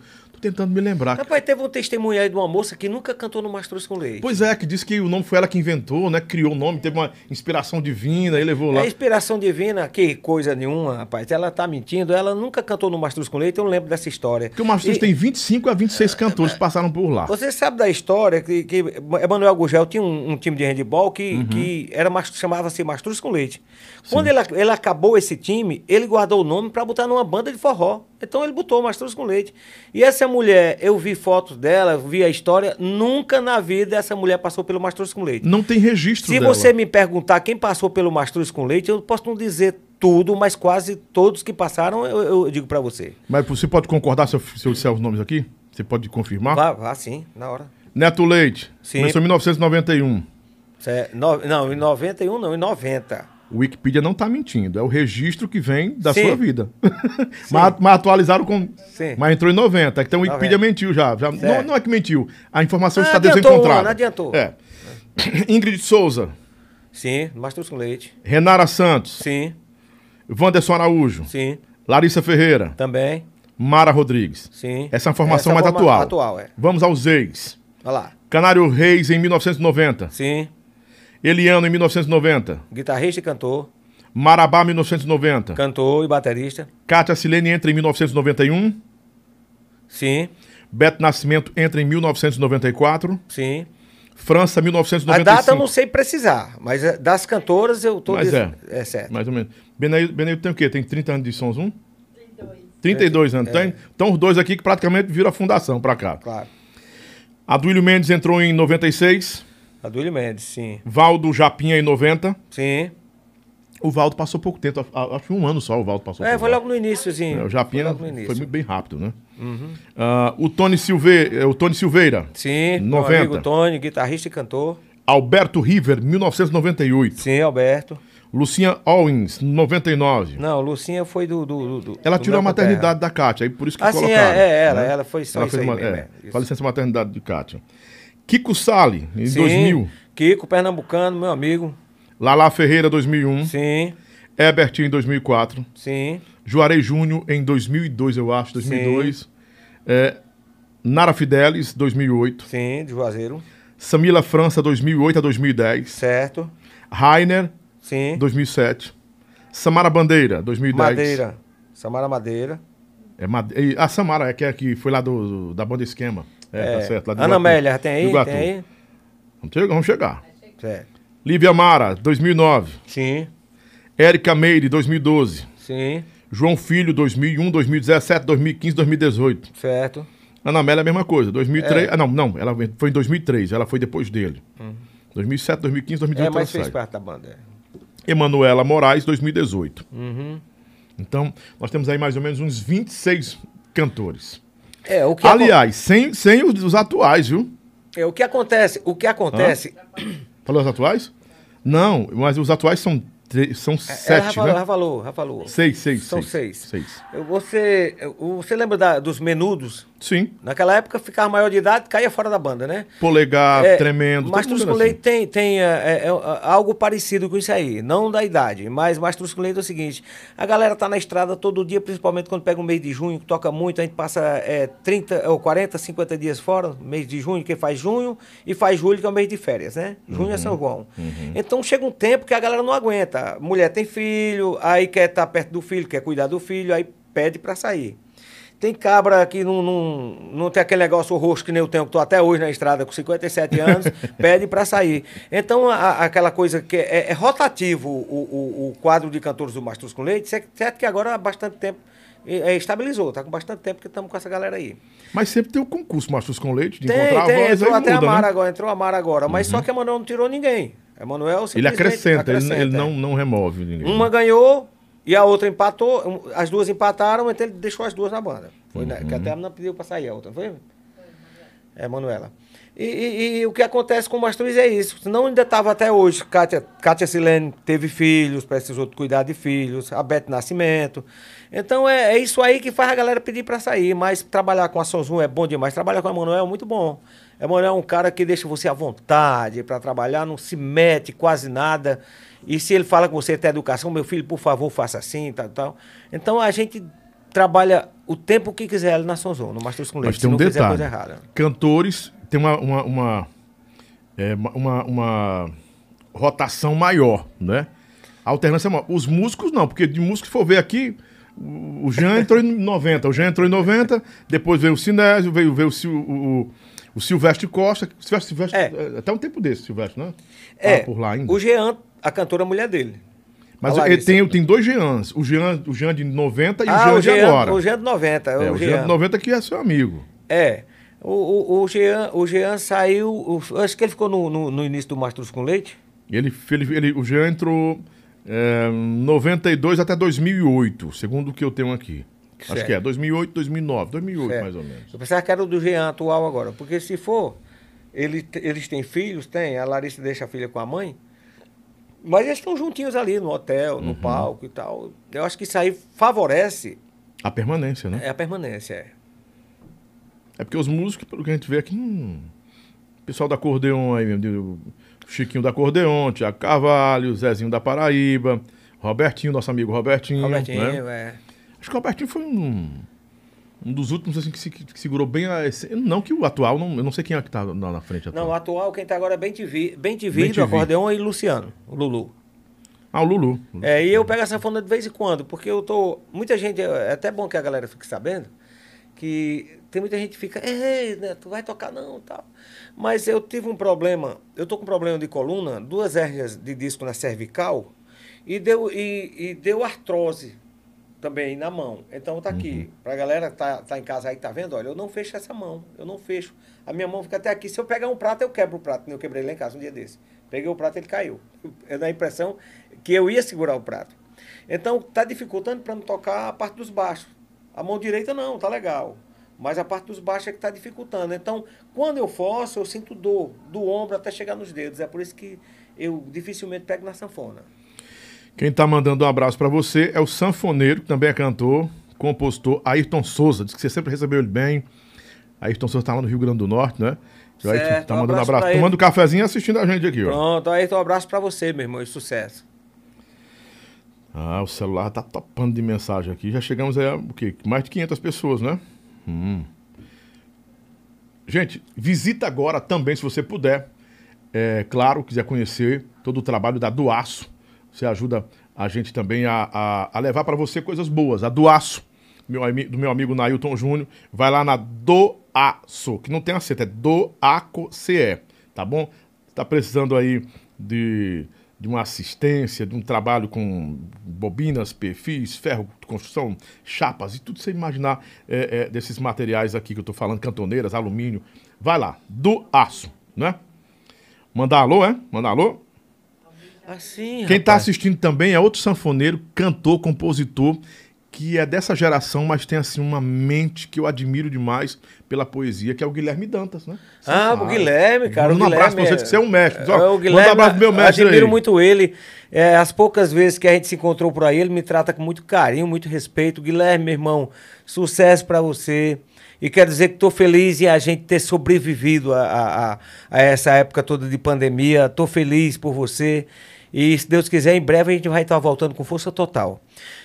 Tentando me lembrar. Rapaz, teve um testemunho aí de uma moça que nunca cantou no Mastruz com Leite. Pois é, que disse que o nome foi ela que inventou, né? Criou o nome, teve uma inspiração divina e levou lá. É inspiração divina, que coisa nenhuma, rapaz. Ela tá mentindo, ela nunca cantou no Mastruz com Leite, eu não lembro dessa história. Porque o Mastruz E- tem 25 a 26 cantores que passaram por lá. Você sabe da história que, que Emanuel Gugel tinha um, um time de handball que, Uhum. que era chamava-se Mastruz com Leite. Quando ele, ele acabou esse time, ele guardou o nome para botar numa banda de forró. Então ele botou Mastruz com Leite. E essa mulher, eu vi fotos dela, vi a história, nunca na vida essa mulher passou pelo Mastruz com Leite. Não tem registro Se dela. você me perguntar quem passou pelo Mastruz com Leite, eu posso não dizer tudo, mas quase todos que passaram, eu, eu digo para você. Mas você pode concordar se eu, se eu disser os nomes aqui? Você pode confirmar? Vá, vá sim, na hora. Neto Leite. Sim. Começou em 1991. Cé- no- não, em 91 não, em 90. O Wikipedia não está mentindo. É o registro que vem da Sim. sua vida. (laughs) mas, mas atualizaram com. Sim. Mas entrou em 90. Então o Wikipedia 90. mentiu já. já não, não é que mentiu. A informação Ah, está adiantou, desencontrada. não adiantou. É. (coughs) Ingrid Souza. Sim, Mastruz com Leite. Renara Santos. Sim, Wanderson Araújo. sim, Larissa Ferreira. também. Mara Rodrigues. Sim. Essa é a informação Essa mais forma- atual. atual, é. Vamos aos ex. Olha lá. Canário Reis em 1990. Sim, Eliano em 1990. guitarrista e cantor. Marabá 1990. Cantor e baterista. Cátia Silene entra em 1991. Sim, Beto Nascimento entra em 1994. sim. França, A 1995. data eu não sei precisar, mas é, das cantoras eu tô Mas dizendo. é. É certo. Mais ou menos. Beneildo tem o quê? Tem 30 anos de Sons 1? 32. 32 anos. É. Tem? Então os dois aqui que praticamente viram a fundação pra cá. Claro. Aduílio Mendes entrou em 96. Adúlio Mendes, sim. Valdo Japinha em 90. Sim. O Valdo passou pouco tempo. a- a- Acho que um ano só o Valdo passou É, por foi logo no iníciozinho. É, o Japinha Foi foi início. muito bem rápido, né? Ah, o, Tony Silve... eh, o Tony Silveira, Sim, 90. meu amigo Tony, guitarrista e cantor. Alberto River, 1998. Sim, Alberto. Lucinha Owens, 99. Não, Lucinha foi do. do, do- do- Ela do tirou a maternidade da Kátia, aí por isso que Ah, sim, colocaram. é, é, ela, né? ela foi só Ela isso fez aí uma, é, é, isso. com a licença maternidade de Kátia. Kiko Sale, em Sim, 2000. Kiko, pernambucano, meu amigo. Lala Ferreira, 2001. Sim, Herbert, em 2004. sim. Juarez Júnior, em 2002, eu acho, 2002. É, Nara Fidelis, 2008. Sim, de Juazeiro. Samila França, 2008 a 2010. Certo. Rainer, Sim. 2007. Samara Bandeira, 2010. Madeira. Samara Madeira. É, Made- a Samara é que, é que foi lá do, do- da banda Esquema. É, É. tá certo. Lá de Ana. Amélia, tem aí? Iguatu. Tem aí? Vamos chegar. Vamos chegar. Certo. Lívia Mara, 2009. Sim, Érica Meire, 2012. sim, João Filho, 2001, 2017, 2015, 2018. certo. Ana Amélia, a mesma coisa. 2003. É. Ah, não, não. Ela foi em 2003. Ela foi depois dele. 2007, 2015, 2018. É, mas ela fez sai. parte da banda. é. Emanuela Moraes, 2018. Uhum. Então, nós temos aí mais ou menos uns 26 cantores. É, o que Aliás, sem, sem os, os atuais, viu? É, o que acontece, o que acontece, Falou os atuais? Não, mas os atuais são, são ela já sete, falou, né? já falou, já falou. Seis, seis. São seis. seis. Seis. Você, você lembra da- dos menudos? Sim. Naquela época, ficava maior de idade, caía fora da banda, né? Polegar, É, tremendo. Mastruz com leite tem, tem é, é, é, algo parecido com isso aí. Não da idade, mas Mastruz com leite é o seguinte: a galera tá na estrada todo dia, principalmente quando pega o mês de junho, que toca muito, a gente passa é, 30 ou 40, 50 dias fora, mês de junho, que faz junho, e faz julho, que é o mês de férias, né? Junho Uhum. é São João. Então chega um tempo que a galera não aguenta. Mulher tem filho, aí quer estar perto do filho, quer cuidar do filho, aí pede para sair. Tem cabra que não, não, não tem aquele negócio roxo que nem eu tenho, que estou até hoje na estrada com 57 anos, (laughs) pede para sair. Então, a- aquela coisa que é, é rotativo o, o, o quadro de cantores do Mastros com Leite, certo que agora há bastante tempo é, estabilizou, tá com bastante tempo que estamos com essa galera aí. Mas sempre tem o concurso Mastros com Leite, de Tem, encontrar tem, a voz, entrou até muda, a Mara né? agora, entrou a Mara agora, mas só que a Manuel não tirou ninguém. Emanuel Ele acrescenta, ele, acrescenta, ele é. não, não remove ninguém. Uma ganhou e a outra empatou. As duas empataram, então ele deixou as duas na banda. Foi, né? Que até a menina pediu pra sair a outra, não foi? É, Manuela. E, e- e o que acontece com o Mastruz é isso. Senão ainda estava até hoje. Kátia, Kátia Silene teve filhos, precisou cuidar de filhos. A Beth Nascimento. Então é, é isso aí que faz a galera pedir para sair. Mas trabalhar com a Sonzum é bom demais. Trabalhar com a Emanuel é muito bom. Emanuel é um cara que deixa você à vontade para trabalhar, não se mete quase nada. E se ele fala com você até educação, meu filho, por favor, faça assim, tal, tal. Então a gente trabalha o tempo que quiser ali na Sonzum, no Mastruz com Leite. Mas tem se um detalhe. coisa errada. Cantores tem uma, uma, uma, é, uma- uma, rotação maior, né? A alternância é maior. Os músicos não, porque de músico, se for ver aqui, o Jean entrou em 90, o Jean entrou em 90, depois veio o Sinésio, veio, veio o, o, o- Silvestre Costa. Silvestre, Silvestre É. Até um tempo desse, Silvestre, né? É, Tava por lá ainda. o Jean, a cantora mulher dele. Mas ele tem, tem dois Jeans. O Jean, o Jean de 90 e ah, o Jean o de Jean, agora. o Jean de 90. É, o Jean Jean. de 90 que é seu amigo. É. O, o, o, Jean, o Jean saiu. o- acho que ele ficou no, no, no início do Mastruz com Leite. Ele, ele, ele- o Jean entrou é, 92 até 2008, segundo o que eu tenho aqui. Acho Certo. que é 2008, 2009, 2008 É. mais ou menos. Eu pensava que era o do Jean atual agora. Porque se for, ele, eles têm filhos, tem. A Larissa deixa a filha com a mãe. Mas eles estão juntinhos ali no hotel, Uhum. no palco e tal. Eu acho que isso aí favorece A permanência, né? é, a permanência. É. É porque os músicos, pelo que a gente vê aqui, hum, o pessoal da acordeon aí, mesmo, Chiquinho da acordeon, Tiago Carvalho, Zezinho da Paraíba, Robertinho, nosso amigo Robertinho. Robertinho, né? é. Acho que o Robertinho foi um, um dos últimos assim, que, se- que segurou bem a. Não que o atual, não, eu não sei quem é que tá na, na frente atual. Não, o atual, quem tá agora é Bem Bem TV Bem acordeon e Luciano, o Lulu. Ah, o Lulu. É, e eu pego a sanfona de vez em quando, porque eu tô. Muita gente, é até bom que a galera fique sabendo, que tem muita gente que fica, ei, né, tu vai tocar não tal. Mas eu tive um problema, eu tô com um problema de coluna, duas hérnias de disco na cervical, e deu, e, e deu artrose também na mão. Então tá aqui. Pra galera que tá, tá em casa aí tá vendo, olha, eu não fecho essa mão. Eu não fecho. A minha mão fica até aqui. Se eu pegar um prato, eu quebro o prato. Eu quebrei lá em casa um dia desse. Peguei o prato, ele caiu. Eu dá a impressão que eu ia segurar o prato. Então tá dificultando para me tocar a parte dos baixos. A mão direita não, tá legal. Mas a parte dos baixos é que tá dificultando. Então, quando eu forço, eu sinto dor do ombro até chegar nos dedos. É por isso que eu dificilmente pego na sanfona. Quem tá mandando um abraço pra você é o sanfoneiro, que também é cantor, compositor, Ayrton Souza. Diz que você sempre recebeu ele bem. Ayrton Souza tá lá no Rio Grande do Norte, né? O Ayrton Certo, tá um mandando abraço abraço, tomando cafezinho e assistindo a gente aqui, ó. Pronto, então um abraço para você, meu irmão, e sucesso. Ah, o celular tá topando de mensagem aqui. Já chegamos a o quê? Mais de 500 pessoas, né? Hum. Gente, visita agora também, se você puder. É, claro, quiser conhecer todo o trabalho da Duaço. Você ajuda a gente também a, a, a levar para você coisas boas. A Duaço, meu, do meu amigo Nailton Júnior, vai lá na Doaço, que não tem acento, é Doaco-CE, tá bom? Tá precisando aí de, de uma assistência, de um trabalho com bobinas, perfis, ferro de construção, chapas e tudo você imaginar é, é, desses materiais aqui que eu tô falando, cantoneiras, alumínio. Vai lá, Doaço, né? Mandar alô, é? Mandar alô? Assim, Quem está assistindo também é outro sanfoneiro, cantor, compositor, que é dessa geração, mas tem assim uma mente que eu admiro demais pela poesia, que é o Guilherme Dantas, né? Você Ah, sabe. o Guilherme, cara. Manda o um abraço pra você, que você é um mestre. É, Só, o manda Guilherme, um abraço pro meu mestre admiro aí. muito ele. É, as poucas vezes que a gente se encontrou por aí, ele me trata com muito carinho, muito respeito. Guilherme, meu irmão, sucesso pra você. E quero dizer que estou feliz em a gente ter sobrevivido a, a- a essa época toda de pandemia. Estou feliz por você. E se Deus quiser, em breve a gente vai estar voltando com força total.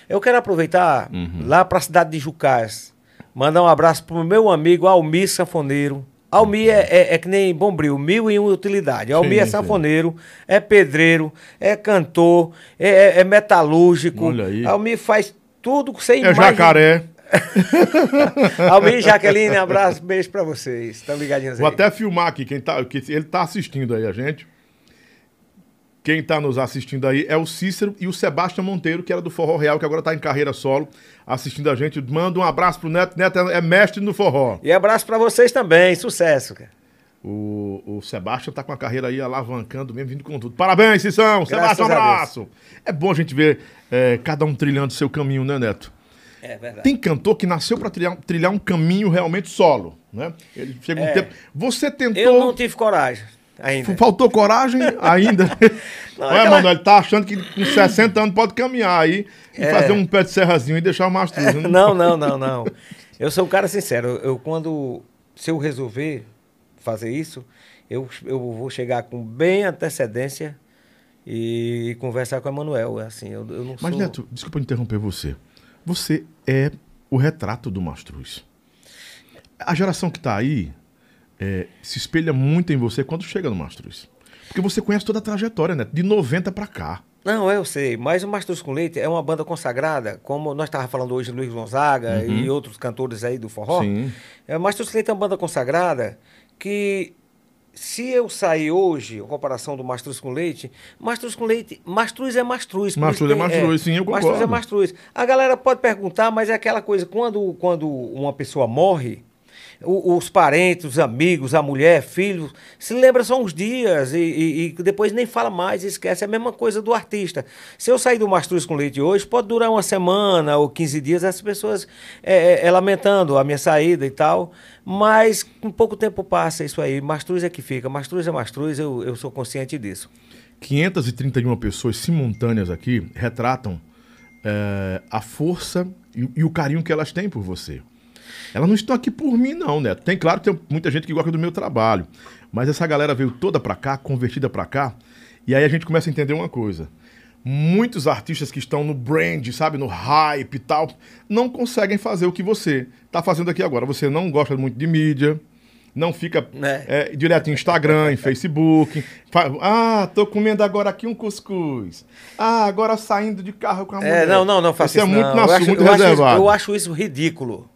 Eu quero aproveitar Uhum. lá para a cidade de Jucás, mandar um abraço pro meu amigo Almir Sanfoneiro. Almir é, é- é que nem Bombril, mil e uma utilidade. Almir Sim, é sim. sanfoneiro, é pedreiro, é cantor, é, é- é metalúrgico. Olha aí. Almir faz tudo você É imagina. jacaré. (laughs) Almir e Jaqueline, abraço, beijo pra vocês. Estão ligadinhos aí. Vou até filmar aqui, quem tá, que ele tá assistindo aí a gente. Quem tá nos assistindo aí é o Cícero e o Sebastião Monteiro, que era do Forró Real, que agora tá em carreira solo, assistindo a gente. Manda um abraço pro Neto. Neto é mestre no forró. E abraço pra vocês também, sucesso, cara. O, o Sebastião tá com a carreira aí alavancando mesmo, vindo com tudo. Parabéns, Cissão! Sebastião, um abraço! É bom a gente ver é, cada um trilhando seu caminho, né, Neto? É verdade. Tem cantor que nasceu pra trilhar, trilhar um caminho realmente solo, né? Ele chega um É. tempo. Você tentou. Eu não tive coragem ainda. Faltou coragem ainda. (laughs) Não, Olha, aquela- mano, ele tá achando que com 60 anos pode caminhar aí e É. fazer um pé de serrazinho e deixar o mastruz. né? Não, não, não, não. Eu sou um cara sincero. Eu quando se eu resolver fazer isso, eu, eu vou chegar com bem antecedência e conversar com o Emanuel. Assim, eu, eu não Mas, sou. Neto, desculpa interromper você. Você é o retrato do mastruz. A geração que tá aí é, se espelha muito em você quando chega no mastruz. Porque você conhece toda a trajetória, Neto, de 90 pra cá. Não, eu sei, mas o Mastruz com Leite é uma banda consagrada, como nós estávamos falando hoje, Luiz Gonzaga Uhum. e outros cantores aí do forró. Sim. É, Mastruz com Leite é uma banda consagrada que, se eu sair hoje, a comparação do Mastruz com Leite, Mastruz com Leite, Mastruz é Mastruz. por Mastruz é Mastruz, sim, eu Mastruz é concordo. Mastruz. A galera pode perguntar, mas é aquela coisa, quando, quando uma pessoa morre, os parentes, os amigos, a mulher, filhos, se lembra só uns dias e, e- e depois nem fala mais, esquece. É a mesma coisa do artista. Se eu sair do Mastruz com Leite hoje, pode durar uma semana ou 15 dias, as pessoas é, é, é, lamentando a minha saída e tal, mas com pouco tempo passa isso aí. Mastruz é que fica. Mastruz é Mastruz, eu, eu sou consciente disso. 531 pessoas simultâneas aqui retratam é, a força e, e o carinho que elas têm por você. Elas não estão aqui por mim, não, Neto. Tem, claro, tem muita gente que gosta do meu trabalho. Mas essa galera veio toda pra cá, convertida pra cá. E aí a gente começa a entender uma coisa. Muitos artistas que estão no brand, sabe, no hype e tal, não conseguem fazer o que você tá fazendo aqui agora. Você não gosta muito de mídia, não fica Né? é, direto em Instagram, em Facebook. Fa- Ah, tô comendo agora aqui um cuscuz. Ah, agora saindo de carro com a mulher. É, não, não, não faça Isso isso. é muito, não. na eu, acho, muito eu, acho isso, eu acho isso ridículo.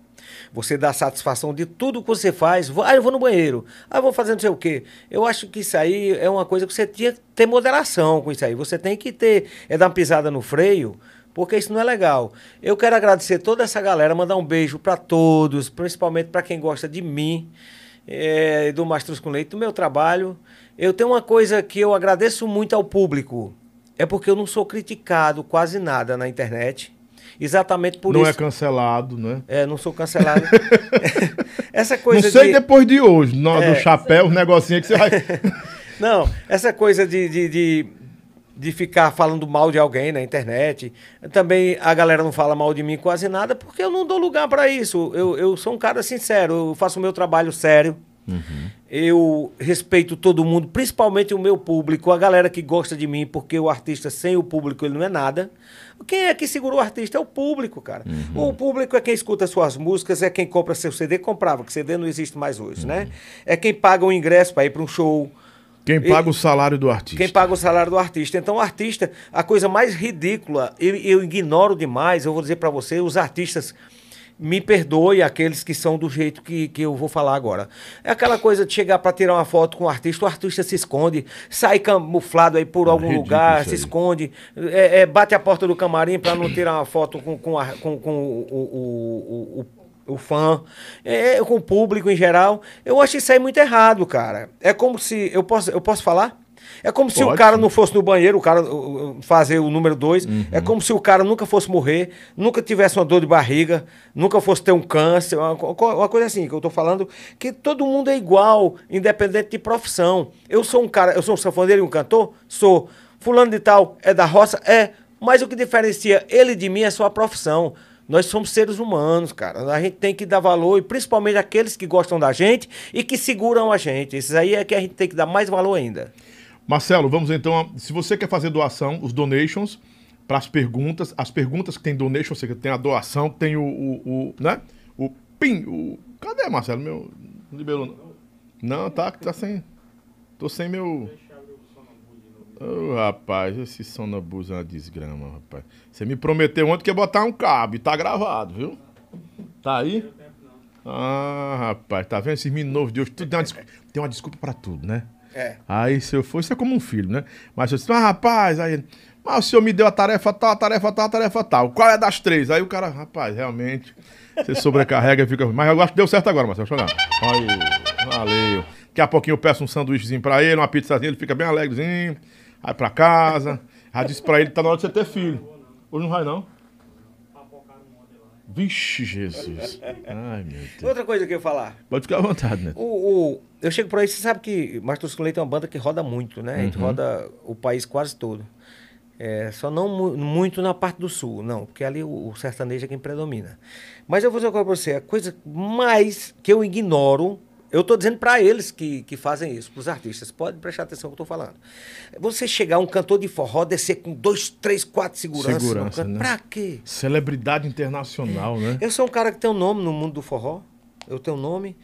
Você dá satisfação de tudo que você faz. Ah, eu vou no banheiro. Ah, eu vou fazer não sei o quê. Eu acho que isso aí é uma coisa que você tinha que ter moderação com isso aí. Você tem que ter, é dar uma pisada no freio, porque isso não é legal. Eu quero agradecer toda essa galera, mandar um beijo para todos, principalmente para quem gosta de mim, é, do Mastruz com Leite, do meu trabalho. Eu tenho uma coisa que eu agradeço muito ao público. É porque eu não sou criticado quase nada na internet. Exatamente por não isso. é cancelado, né? É, não sou cancelado. (laughs) essa coisa não sei de... depois de hoje, no, É. do chapéu, os negocinhos que você vai. (laughs) Não, essa coisa de, de, de, de ficar falando mal de alguém na internet. Também a galera não fala mal de mim quase nada, porque eu não dou lugar para isso. Eu, eu sou um cara sincero, eu faço o meu trabalho sério. Eu respeito todo mundo, principalmente o meu público, a galera que gosta de mim, porque o artista sem o público ele não é nada. Quem é que segura o artista? É o público, cara. O público é quem escuta suas músicas, é quem compra seu CD, comprava, que CD não existe mais hoje, né? É quem paga o ingresso para ir para um show. Quem paga o salário do artista. Quem paga o salário do artista. Então, o artista, a coisa mais ridícula, eu, eu ignoro demais, eu vou dizer para você, os artistas, me perdoe aqueles que são do jeito que, que eu vou falar agora. É aquela coisa de chegar para tirar uma foto com o artista, o artista se esconde, sai camuflado aí por algum ridículo lugar, se esconde, é, é, bate a porta do camarim para não tirar uma foto com, com, a- com, com o, o, o, o, o fã, é, com o público em geral. Eu acho isso aí muito errado, cara. É como se. Eu posso, eu posso falar? É como se o Pode, cara não fosse no banheiro, o cara fazer o número dois. É como se o cara nunca fosse morrer, nunca tivesse uma dor de barriga, nunca fosse ter um câncer, uma, co- uma coisa assim que eu tô falando, que todo mundo é igual, independente de profissão. Eu sou um cara, eu sou um sanfoneiro e um cantor? Sou. Fulano de tal é da roça? É. Mas o que diferencia ele de mim é só a profissão. Nós somos seres humanos, cara. A gente tem que dar valor, e principalmente aqueles que gostam da gente e que seguram a gente. Esses aí é que a gente tem que dar mais valor ainda. Marcelo, vamos então. Se você quer fazer doação, os donations para as perguntas, as perguntas que tem donation, ou seja, tem a doação, tem o, o, o, né? O PIN. O, cadê, Marcelo? Meu. Não liberou, não. Não, tá, tá sem. Tô sem meu. Ô, rapaz, esse sonabuso é uma desgrama, rapaz. Você me prometeu ontem que ia botar um cabo e tá gravado, viu? Tá aí? Ah, rapaz, tá vendo esses meninos novos de hoje? Tudo tem uma, desculpa, tem uma desculpa pra tudo, né? É. Aí se eu for, isso é como um filho, né? Mas eu disse, ah, rapaz, aí. Mas o senhor me deu a tarefa tal, a tarefa tal, a tarefa tal. Qual é das três? Aí o cara, rapaz, realmente, você sobrecarrega e fica. Mas eu acho que deu certo agora, Marcelo. Deixa eu olhar. Aí, valeu. Daqui a pouquinho eu peço um sanduíchezinho pra ele, uma pizzazinha, ele fica bem alegrezinho. Vai pra casa. Já disse pra ele que tá na hora de você ter filho. Hoje não vai, não? Vixe, Jesus. Ai, meu Deus. Outra coisa que eu ia falar. Pode ficar à vontade, né? O, o- eu chego por aí, você sabe que Mastros com Leite é uma banda que roda muito, né? A gente Uhum. roda o país quase todo. É, só não mu- muito na parte do sul, não, porque ali o, o sertanejo é quem predomina. Mas eu vou dizer uma coisa pra você, a coisa mais que eu ignoro, eu tô dizendo pra eles que, que fazem isso, pros artistas, pode prestar atenção no que eu tô falando. Você chegar um cantor de forró, descer com dois, três, quatro seguranças. Segurança, né? Pra quê? Celebridade internacional, né? Eu sou um cara que tem um nome no mundo do forró. Eu tenho um nome.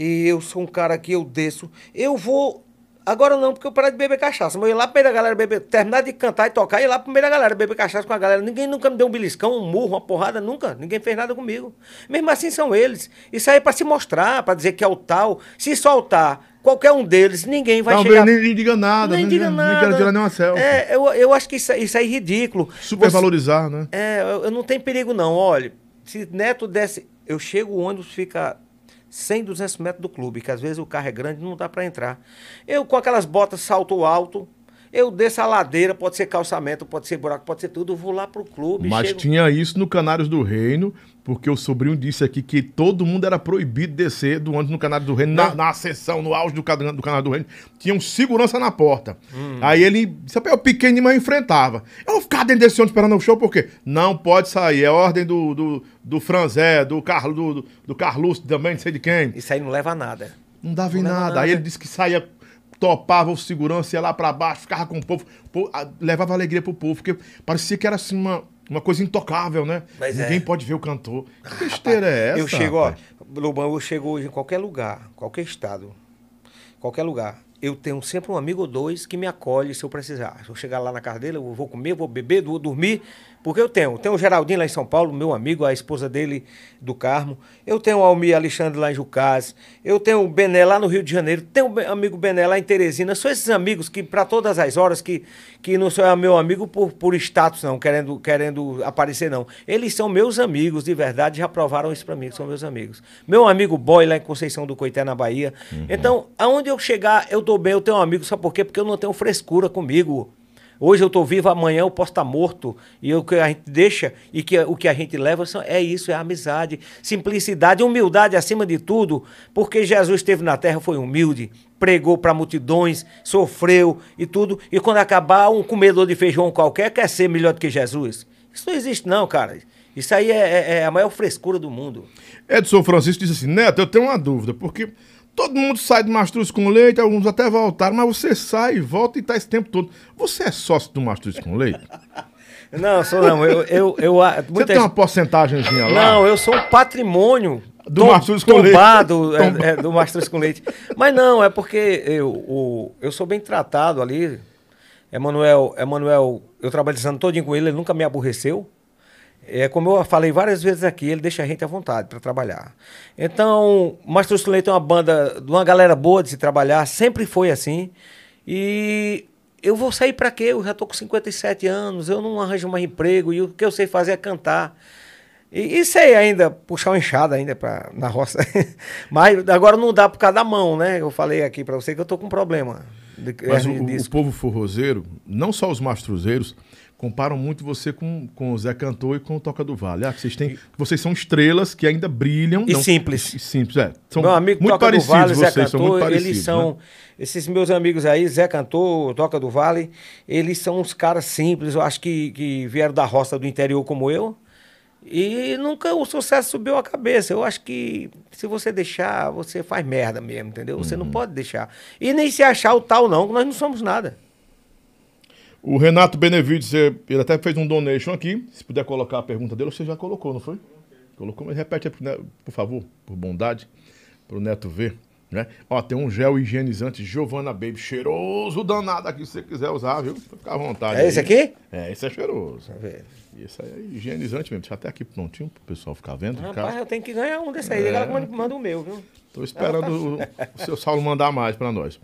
E eu sou um cara que eu desço. Eu vou. Agora não, porque eu parei de beber cachaça. Mas eu ia lá pro meio da galera beber. Terminar de cantar e tocar, e lá pro meio da galera beber cachaça com a galera. Ninguém nunca me deu um beliscão, um murro, uma porrada, nunca. Ninguém fez nada comigo. Mesmo assim são eles. Isso aí é pra se mostrar, pra dizer que é o tal. Se soltar qualquer um deles, ninguém vai Talvez chegar. nem, nem diga nada, nem nem, diga nem nada. quero tirar nenhuma selfie. É, eu, eu acho que isso, isso aí é ridículo. Super Você- valorizar, né? é, eu, eu não tenho perigo não. Olha, se Neto desce, eu chego, o ônibus fica 100, 200 metros do clube, que às vezes o carro é grande e não dá para entrar. Eu com aquelas botas salto alto, eu desço a ladeira, pode ser calçamento, pode ser buraco, pode ser tudo, eu vou lá pro clube. Mas chego- tinha isso no Canários do Reino, porque o sobrinho disse aqui que todo mundo era proibido descer do ônibus no Canário do Reino, na, na sessão, no auge do, do Canário do Reino. Tinha um segurança na porta. Hum. Aí ele, disse, "Rapaz, eu pequeno demais enfrentava. Eu vou ficar dentro desse ônibus esperando o show, por quê? Não pode sair, é ordem do, do, do Franzé, do, Carlo, do, do, Carlos também, não sei de quem. Isso aí não leva a nada. Não dava em nada. nada. Aí ele disse que saía, topava o segurança, ia lá pra baixo, ficava com o povo, pô, a- levava alegria pro povo, porque parecia que era assim uma, uma coisa intocável, né? Mas Ninguém é. pode ver o cantor. Que besteira é essa? eu chego, rapaz? ó, Lobão, eu chego hoje em qualquer lugar, qualquer estado, qualquer lugar. Eu tenho sempre um amigo ou dois que me acolhe se eu precisar. Se eu chegar lá na casa dele, eu vou comer, vou beber, vou dormir, porque eu tenho. Tenho o Geraldinho lá em São Paulo, meu amigo, a esposa dele do Carmo. Eu tenho o Almir Alexandre lá em Jucás. Eu tenho o Bené lá no Rio de Janeiro. Tenho o amigo Bené lá em Teresina. São esses amigos que, para todas as horas, que, que não sou meu amigo por, por status, não, querendo, querendo aparecer, não. Eles são meus amigos, de verdade, já provaram isso para mim, são meus amigos. Meu amigo Boy lá em Conceição do Coité, na Bahia. Então, aonde eu chegar, eu tô bem, eu tenho um amigo, sabe por quê? Porque eu não tenho frescura comigo. Hoje eu tô vivo, amanhã eu posso estar morto. E o que a gente deixa e que, o que a gente leva são- é isso, é amizade, simplicidade, humildade acima de tudo. Porque Jesus esteve na terra, foi humilde, pregou para multidões, sofreu e tudo. E quando acabar, um comedor de feijão qualquer quer ser melhor do que Jesus. Isso não existe não, cara. Isso aí é, é- é a maior frescura do mundo. Edson Francisco disse assim: Neto, eu tenho uma dúvida, porque todo mundo sai do Mastruz com Leite, alguns até voltaram, mas você sai e volta e tá esse tempo todo. Você é sócio do Mastruz com Leite? (laughs) Não, sou não. Eu, eu, eu, ah, Você muita tem uma porcentagemzinha lá? Não, eu sou um patrimônio Do Mastruz com Leite. tombado (laughs) é, Tomba- é, do Mastruz com Leite. Mas não, é porque eu, o, eu sou bem tratado ali. Emanuel, Emanuel, eu trabalhando todinho com ele, ele nunca me aborreceu. É como eu falei várias vezes aqui, ele deixa a gente à vontade para trabalhar. Então, Mastruz com Leite é uma banda de uma galera boa de se trabalhar, sempre foi assim. E eu vou sair para quê? Eu já tô com 57 anos, eu não arranjo mais emprego e o que eu sei fazer é cantar. E, e sei ainda, puxar uma enxada ainda pra, na roça. (laughs) Mas agora não dá por causa da mão, né? Eu falei aqui pra você que eu tô com problema. de- Mas o, de o disco. povo forrozeiro, não só os mastruzeiros, comparam muito você com, com o Zé Cantor e com o Toca do Vale. Ah, vocês, têm, vocês são estrelas que ainda brilham. E não- simples. e simples, é. São Meu amigo muito Toca do parecidos Vale, Zé vocês, são muito Cantor, parecidos. eles são. né? Esses meus amigos aí, Zé Cantor, Toca do Vale, eles são uns caras simples, eu acho que, que vieram da roça do interior como eu. E nunca o sucesso subiu a cabeça. Eu acho que se você deixar, você faz merda mesmo, entendeu? Você Uhum. não pode deixar. E nem se achar o tal, não, que nós não somos nada. O Renato Benevides, ele até fez um donation aqui. Se puder colocar a pergunta dele, você já colocou, não foi? Colocou, mas repete aí, por favor, por bondade, para o Neto ver. Né? Ó, tem um gel higienizante Giovanna Baby, cheiroso danado aqui, se você quiser usar, viu? Fica à vontade. É esse aí. aqui? É, esse é cheiroso. Deixa ver. Esse aí é higienizante mesmo. Deixa até aqui prontinho pro pessoal ficar vendo. Rapaz, eu tenho que ganhar um desse aí. É. Ela manda, o meu, viu? Tô esperando o, o seu Saulo mandar mais pra nós.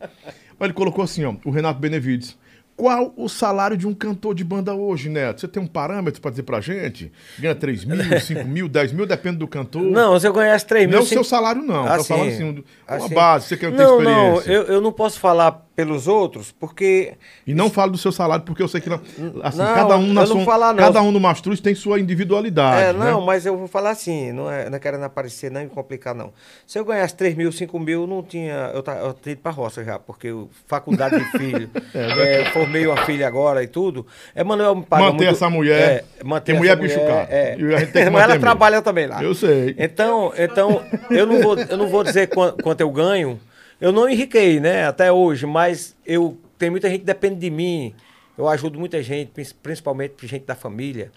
Mas ele colocou assim, ó, o Renato Benevides. Qual o salário de um cantor de banda hoje, Neto? Você tem um parâmetro pra dizer pra gente? Ganha 3 mil, (laughs) 5 mil, 10 mil, depende do cantor? Não, se eu ganhasse 3 mil... Não o seu salário, não. Tô Assim, falando assim, um- uma assim. base, você quer ter Não, não, experiência. eu, eu não posso falar pelos outros, porque... E não falo do seu salário, porque eu sei que não, assim, Não, cada um na eu não sua, falar, não. cada um no Mastruz tem sua individualidade, É, né? não, mas eu vou falar assim, não é, não é querendo aparecer, não me complicar, não. Se eu ganhasse 3 mil, 5 mil, não tinha. Eu, ta- eu tinha ido pra roça já, porque eu, faculdade de filho, (laughs) é, formei uma filha agora e tudo. Emanuel me paga Manter muito- essa mulher, É, manter tem mulher bicho caro. É. E a gente tem que (laughs) mas ela manter trabalha mesmo. também lá. Eu sei. Então, então eu, não vou, eu não vou dizer quan- quanto eu ganho. Eu não enriquei, né, até hoje, mas eu tem muita gente que depende de mim. Eu ajudo muita gente, prin- principalmente gente da família.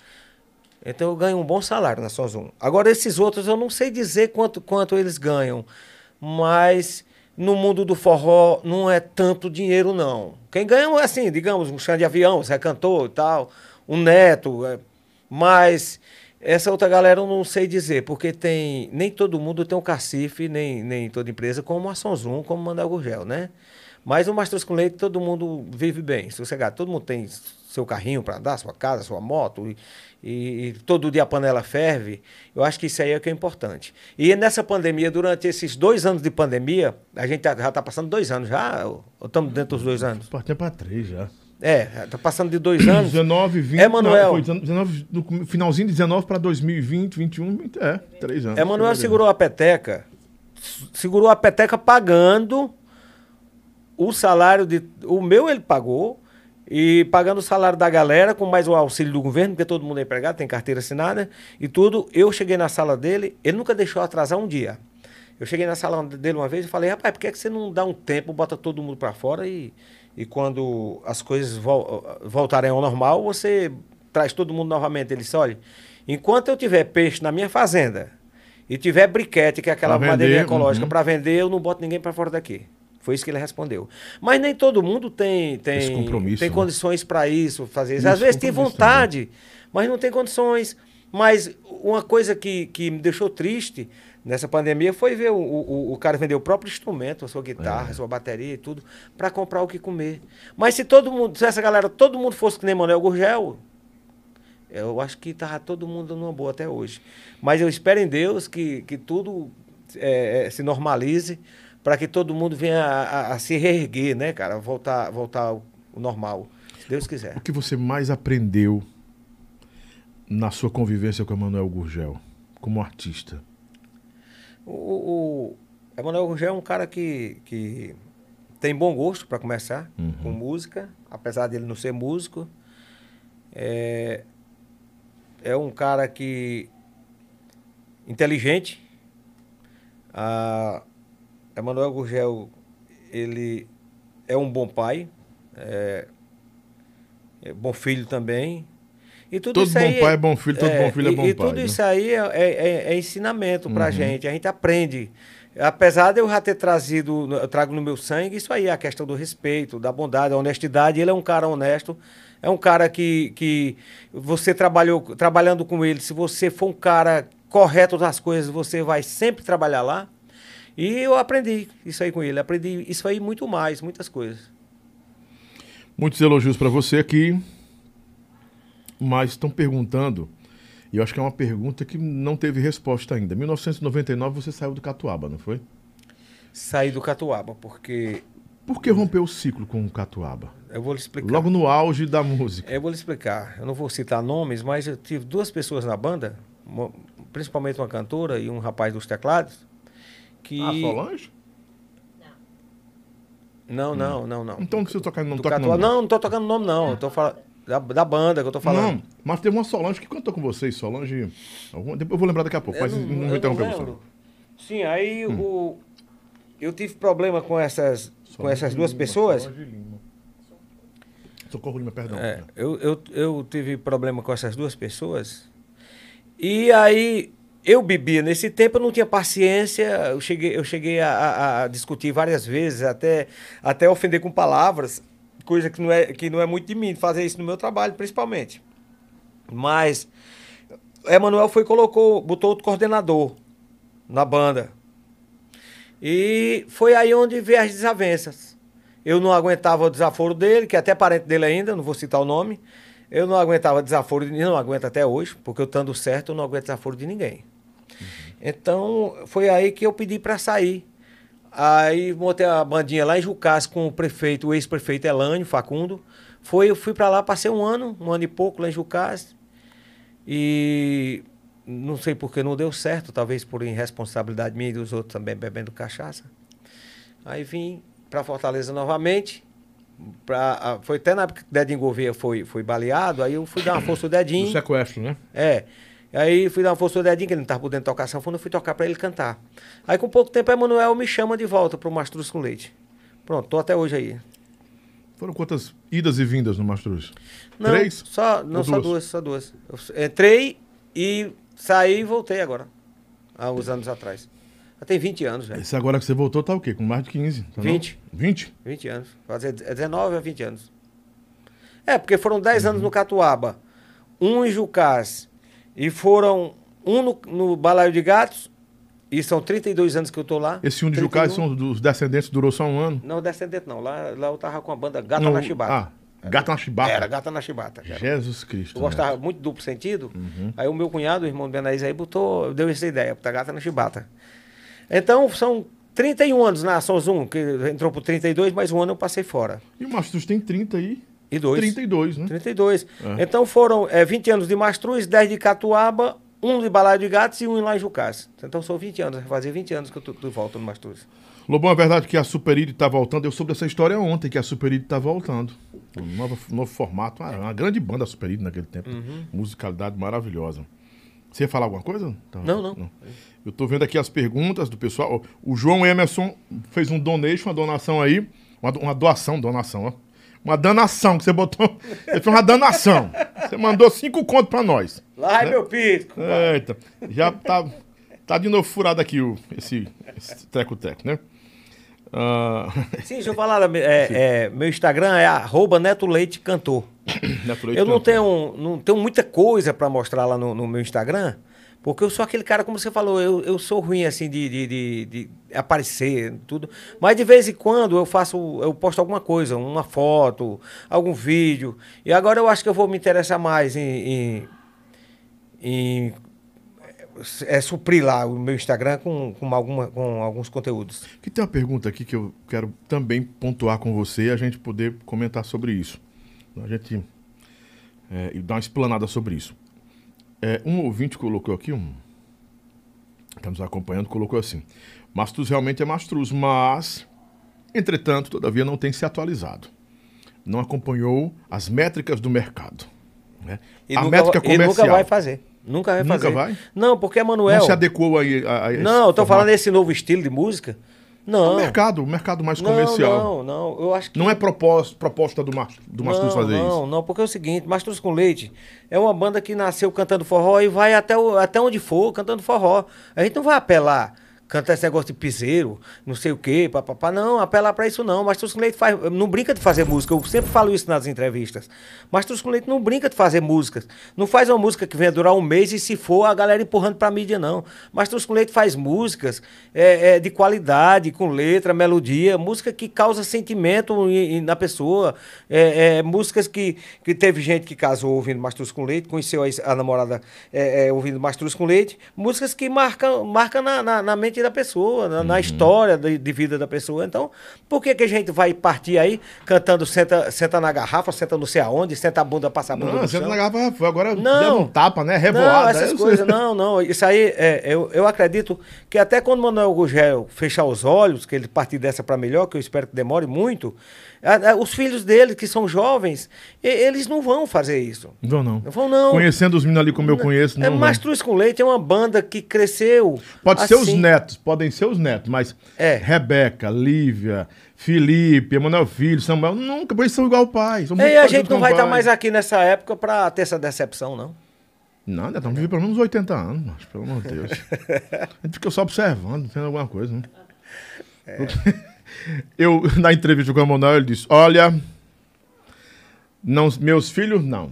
Então eu ganho um bom salário na Sozum. Agora esses outros eu não sei dizer quanto, quanto eles ganham, mas no mundo do forró não é tanto dinheiro não. Quem ganha é assim, digamos, um chão de avião, Zé Cantor e tal, um neto, é, mas essa outra galera eu não sei dizer, porque tem nem todo mundo tem um cacife, nem, nem toda empresa como a Sonzum, como Manuel Gurgel, né? Mas o Mastros com Leite todo mundo vive bem, sossegado. Todo mundo tem seu carrinho para andar, sua casa, sua moto, e, e- e todo dia a panela ferve. Eu acho que isso aí é que é importante. E nessa pandemia, durante esses dois anos de pandemia, a gente tá- já está passando dois anos já, ou estamos dentro dos dois anos? Tem pra três já. É, está passando de dois anos. (coughs) 19, 20. Emanuel. não, foi 19, no finalzinho de 19 para 2020, 21, 20, é, três anos. Emanuel segurou a peteca, segurou a peteca pagando o salário de. O meu ele pagou, e pagando o salário da galera, com mais o auxílio do governo, porque todo mundo é empregado, tem carteira assinada e tudo. Eu cheguei na sala dele, ele nunca deixou atrasar um dia. Eu cheguei na sala dele uma vez e falei, rapaz, por que, é que você não dá um tempo, bota todo mundo para fora e, e quando as coisas vol- voltarem ao normal, você traz todo mundo novamente. Ele disse, olha, enquanto eu tiver peixe na minha fazenda e tiver briquete, que é aquela madeirinha ecológica, uhum. para vender, eu não boto ninguém para fora daqui. Foi isso que ele respondeu. Mas nem todo mundo tem tem, tem né? condições para isso, fazer isso. Às vezes tem compromisso vontade, mas não tem condições. Mas uma coisa que, que me deixou triste nessa pandemia foi ver o, o, o cara vender o próprio instrumento, a sua É. guitarra, a sua bateria e tudo, para comprar o que comer. Mas se todo mundo, se essa galera, todo mundo fosse que nem Manuel Gurgel, eu acho que tava todo mundo numa boa até hoje. Mas eu espero em Deus que, que tudo é, é, se normalize para que todo mundo venha a, a- a se reerguer, né, cara? Voltar, voltar ao, normal, se Deus quiser. O que você mais aprendeu na sua convivência com Emanuel Gurgel, como artista? O, o Emanuel Gurgel é um cara que, que tem bom gosto para começar com música, apesar dele não ser músico. É, é um cara que inteligente. A Emanuel Gurgel, ele é um bom pai, é, é bom filho também. E tudo Todo isso bom aí pai é bom filho, todo bom filho é e- bom e pai, tudo né? isso aí é, é- é ensinamento pra Uhum. gente, a gente aprende. Apesar de eu já ter trazido, eu trago no meu sangue, isso aí, a questão do respeito, da bondade, da honestidade. Ele é um cara honesto, é um cara que, que você trabalhou, trabalhando com ele, se você for um cara correto das coisas, você vai sempre trabalhar lá. E eu aprendi isso aí com ele, aprendi isso aí muito mais, muitas coisas. Muitos elogios para você aqui, mas estão perguntando, e eu acho que é uma pergunta que não teve resposta ainda. 1999 você saiu do Catuaba, não foi? Saí do Catuaba, porque Por que rompeu o ciclo com o Catuaba? eu vou lhe explicar. Logo no auge da música. Eu vou lhe explicar. Eu não vou citar nomes, mas eu tive duas pessoas na banda, principalmente uma cantora e um rapaz dos teclados, que... Ah, Solange? Não, não, não, não. Então não precisa tocar, não toca nome. Não, não tô tocando nome, não. Eu tô falando da, da banda que eu tô falando. Não, mas teve uma Solange que cantou com vocês, Solange. alguma- depois Eu vou lembrar daqui a pouco, mas Eu não, eu vou interromper você. Sim, aí Hum. o, eu tive problema com essas, com essas duas pessoas. Socorro Lima, perdão. É, eu, eu, eu tive problema com essas duas pessoas. E aí eu bebia nesse tempo, eu não tinha paciência, eu cheguei, eu cheguei a, a- discutir várias vezes, até, até ofender com palavras, coisa que não, é, que não é muito de mim, fazer isso no meu trabalho, principalmente. Mas Emanuel foi colocou, botou outro coordenador na banda. E foi aí onde veio as desavenças. Eu não aguentava o desaforo dele, que é até parente dele ainda, não vou citar o nome. Eu não aguentava desaforo de ninguém, não aguento até hoje, porque eu estando certo, eu não aguento desaforo de ninguém. Então, foi aí que eu pedi para sair. Aí montei a bandinha lá em Jucás com o prefeito, o ex-prefeito Elânio Facundo. Foi, eu fui para lá, passei um ano, um ano e pouco lá em Jucás. E não sei por que não deu certo, talvez por irresponsabilidade minha e dos outros também bebendo cachaça. Aí vim para Fortaleza novamente. Pra, foi até na época que o Dedinho Gouveia foi, foi baleado, aí eu fui dar uma força ao Do Dedinho. sequestro, né? É. Aí fui dar uma força ao Dedinho, que ele não estava podendo tocar sanfona, fui tocar para ele cantar. Aí com pouco tempo, Emanuel me chama de volta pro Mastruz com Leite. Pronto, tô até hoje aí. Foram quantas idas e vindas no Mastruz? Não, Três? Só, não, só duas? duas, só duas. Eu entrei e saí e voltei agora. Há uns anos atrás. Já tem 20 anos, velho. Esse agora que você voltou tá o quê? Com mais de 15? tá não? 20. 20? 20 anos. Fazer é 19 a 20 anos. É, porque foram 10 anos no Catuaba, um em Jucás, e foram um no, no Balaio de Gatos, e são 32 anos que eu tô lá. Esse um de 31. Jucás são dos descendentes, durou só um ano? Não, descendente não. Lá, lá eu tava com a banda Gata Não, na Chibata. Ah, Gata na Chibata. Era Gata na Chibata. Jesus Cristo. Eu gostava Neto. muito do duplo sentido. Uhum. Aí o meu cunhado, o irmão do Benaís, aí botou, deu essa ideia, botar gata na chibata. Então, são 31 anos na Ação Zoom, que entrou por 32, mas um ano eu passei fora. E o Mastruz tem 30 aí. E dois. 32, né? 32. É. Então foram é, 20 anos de Mastruz, 10 de Catuaba, um de Balaio de Gatos e um em lá em Jucás. Então são 20 anos, fazer 20 anos que eu tô, tô volta no Mastruz. Lobão, é verdade que a Superide tá voltando. Eu soube dessa história ontem, que a Superide tá voltando. Um novo, novo formato. Uma, uma grande banda a Superide naquele tempo. Uhum. Musicalidade maravilhosa. Você ia falar alguma coisa? Tá. Não, não. Eu tô vendo aqui as perguntas do pessoal. O João Emerson fez um donation, uma donação aí. Uma, uma doação, donação, ó. Uma danação que você botou. (laughs) Ele fez uma danação. Você mandou cinco contos pra nós. Lá é Né? meu pito. Eita, já tá, tá de novo furado aqui o, esse, esse treco-treco, né? Ah, Sim, deixa eu falar, é, é, meu Instagram é arroba Neto Leite Cantor. (coughs) Neto Leite Eu não Cantor. tenho, não tenho muita coisa pra mostrar lá no, no meu Instagram, porque eu sou aquele cara, como você falou, eu, eu sou ruim assim de, de, de- de aparecer, tudo. Mas de vez em quando eu faço, eu posto alguma coisa, uma foto, algum vídeo. E agora eu acho que eu vou me interessar mais em, em, em, é, suprir lá o meu Instagram com, com, alguma, com alguns conteúdos. Aqui tem uma pergunta aqui que eu quero também pontuar com você e a gente poder comentar sobre isso. A gente é, dar uma explanada sobre isso. É, um ouvinte colocou aqui, um está nos acompanhando, colocou assim: Mastruz realmente é Mastruz, mas, entretanto, todavia não tem se atualizado. Não acompanhou as métricas do mercado. né? E, a nunca, métrica vai- e comercial. nunca vai fazer. Nunca vai Nunca fazer. vai? Não, porque Emanuel. Não se adequou aí a, a esse Não, formato. falando desse novo estilo de música. Não. O mercado, o mercado mais Não, comercial. Não, não, eu acho que. Não é proposta, proposta do, Mas- do Mastruz não, fazer não, isso. Não, porque é o seguinte, Mastruz com Leite é uma banda que nasceu cantando forró e vai até, o- até onde for cantando forró. A gente não vai apelar, cantar esse negócio de piseiro, não sei o quê, papapá. Não, apelar pra isso não. Mastruz com Leite faz, não brinca de fazer música. Eu sempre falo isso nas entrevistas. Mastruz com Leite não brinca de fazer músicas. Não faz uma música que venha durar um mês e se for a galera empurrando pra mídia, não. Mastruz com Leite faz músicas é, é, de qualidade, com letra, melodia, música que causa sentimento em- em- na pessoa. É, é, músicas que, que teve gente que casou ouvindo Mastruz com Leite, conheceu a, a namorada é, é, ouvindo Mastruz com Leite. Músicas que marcam marca na, na, na mente da pessoa, na, Uhum. na história de, de vida da pessoa. Então, por que, que a gente vai partir aí cantando senta, senta na garrafa, senta não sei aonde, senta a bunda, passa a bunda Não, você chão? não agora, foi agora Não. deu um tapa, né? Não, Revoada. essas coisas, sei. não, não. Isso aí, é, eu, eu acredito que até quando o Manuel Gugel fechar os olhos, que ele partir dessa para melhor, que eu espero que demore muito, os filhos dele, que são jovens, eles não vão fazer isso. Não, não. Não vão, não. Conhecendo os meninos ali como eu conheço, É, não. Mastruz com Leite é uma banda que cresceu. Pode ser os assim. netos, podem ser os netos, mas É. Rebeca, Lívia, Felipe, Emanuel Filho, Samuel, nunca, eles são igual o pai. são E a gente não vai estar pai. mais aqui nessa época para ter essa decepção, não. Não, ainda estamos vivendo pelo menos 80 anos, mas, pelo amor de Deus. (laughs) A gente fica só observando, vendo alguma coisa, né? (laughs) Eu, (laughs) na entrevista com o Manuel, ele disse: Olha, não, meus filhos, não.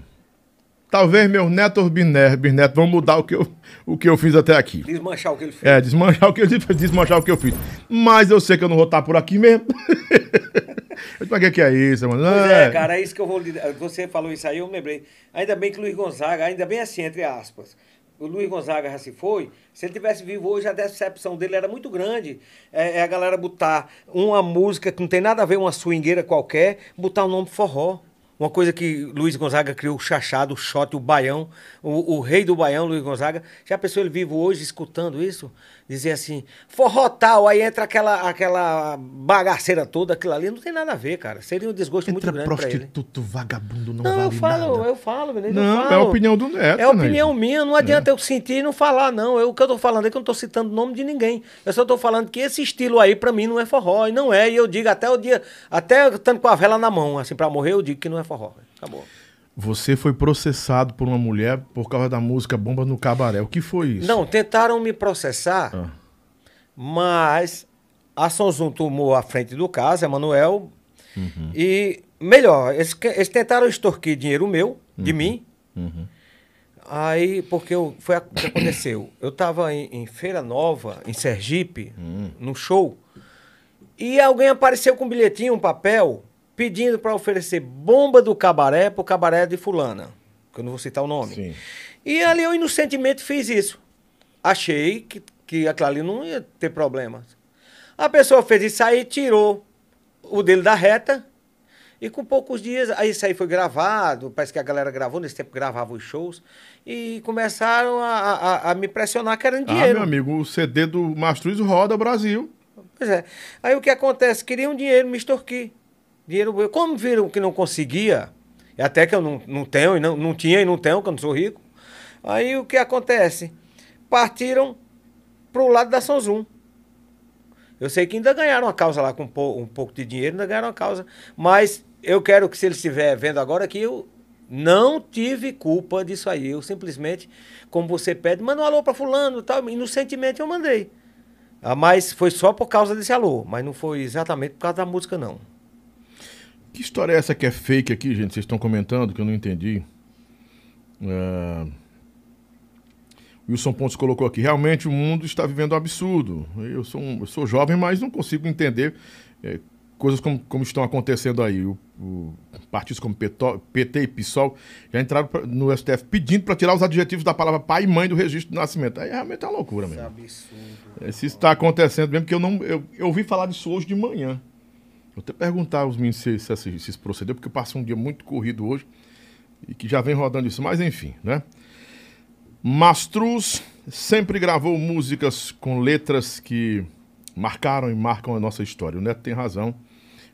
Talvez meus netos bisnetos, bisnetos vão mudar o que, eu, o que eu fiz até aqui. Desmanchar o que ele fez. É, desmanchar o que eu (laughs) desmanchar o que eu fiz. Mas eu sei que eu não vou estar por aqui mesmo. (laughs) Mas o que, que é isso, mano? Pois é, cara, é isso que eu vou. Você falou isso aí, eu me lembrei. Ainda bem que Luiz Gonzaga, ainda bem assim, entre aspas. O Luiz Gonzaga já se foi. Se ele tivesse vivo hoje, a decepção dele era muito grande. É, é a galera botar uma música que não tem nada a ver, uma swingueira qualquer, botar o nome forró. Uma coisa que Luiz Gonzaga criou, o chachado, o shot, o baião, o, o rei do baião, Luiz Gonzaga. Já pensou ele vivo hoje escutando isso? Dizer assim, forró tal, aí entra aquela, aquela bagaceira toda, aquilo ali, não tem nada a ver, cara. Seria um desgosto muito Entra grande pra ele. prostituto, vagabundo, não, Não, eu vale falo, nada. eu falo, beleza? Não, eu é a falo. opinião do Neto, É a né, opinião gente? minha, não adianta eu sentir e não falar, não. Eu, o que eu tô falando é que eu não tô citando o nome de ninguém. Eu só tô falando que esse estilo aí, pra mim, não é forró. E não é. E eu digo até o dia, até estando com a vela na mão, assim, pra morrer, eu digo que não é forró. Acabou. Você foi processado por uma mulher por causa da música Bomba no Cabaré. O que foi isso? Não, tentaram me processar, Ah. mas a Sonzum tomou a frente do caso, Emanuel. E, melhor, eles, eles tentaram extorquir dinheiro meu, de mim. Aí, porque eu, foi a- o que aconteceu. Eu estava em, em Feira Nova, em Sergipe, num show, e alguém apareceu com um bilhetinho, um papel, pedindo para oferecer bomba do cabaré pro cabaré de fulana, que eu não vou citar o nome. Sim. E ali eu inocentemente fiz isso. Achei que, que aquilo ali não ia ter problemas. A pessoa fez isso aí, tirou o dele da reta. E com poucos dias, aí isso aí foi gravado, parece que a galera gravou, nesse tempo gravava os shows, e começaram a, a- a me pressionar querendo Ah, dinheiro. meu amigo, o CD do Mastruz roda Brasil. Pois é. Aí o que acontece? Queriam dinheiro, me extorquir. Dinheiro, como viram que não conseguia, até que eu não, não tenho, e não, não tinha e não tenho, que eu não sou rico, aí o que acontece? Partiram pro lado da Sonzum. Eu sei que ainda ganharam a causa lá com um, pou- um pouco de dinheiro, ainda ganharam a causa. Mas eu quero que, se ele estiver vendo agora, que eu não tive culpa disso aí. Eu simplesmente, como você pede, manda um alô pra fulano e tal. Inocentemente eu mandei. Ah, mas foi só por causa desse alô, mas não foi exatamente por causa da música, não. Que história é essa que é fake aqui, gente? Vocês estão comentando que eu não entendi. É... Wilson Pontes colocou aqui. Realmente o mundo está vivendo um absurdo. Eu sou, um- eu sou jovem, mas não consigo entender é, coisas como, como estão acontecendo aí. O, o- partidos como Petó- PT e PSOL já entraram pra- no STF pedindo para tirar os adjetivos da palavra pai e mãe do registro de nascimento. Aí realmente é uma loucura mesmo. É, Se isso está acontecendo mesmo, porque eu não. Eu, eu ouvi falar disso hoje de manhã. Vou até perguntar aos meninos se, se, se, se isso procedeu, porque eu passei um dia muito corrido hoje e que já vem rodando isso. Mas enfim, né? Mastruz sempre gravou músicas com letras que marcaram e marcam a nossa história. O Neto tem razão,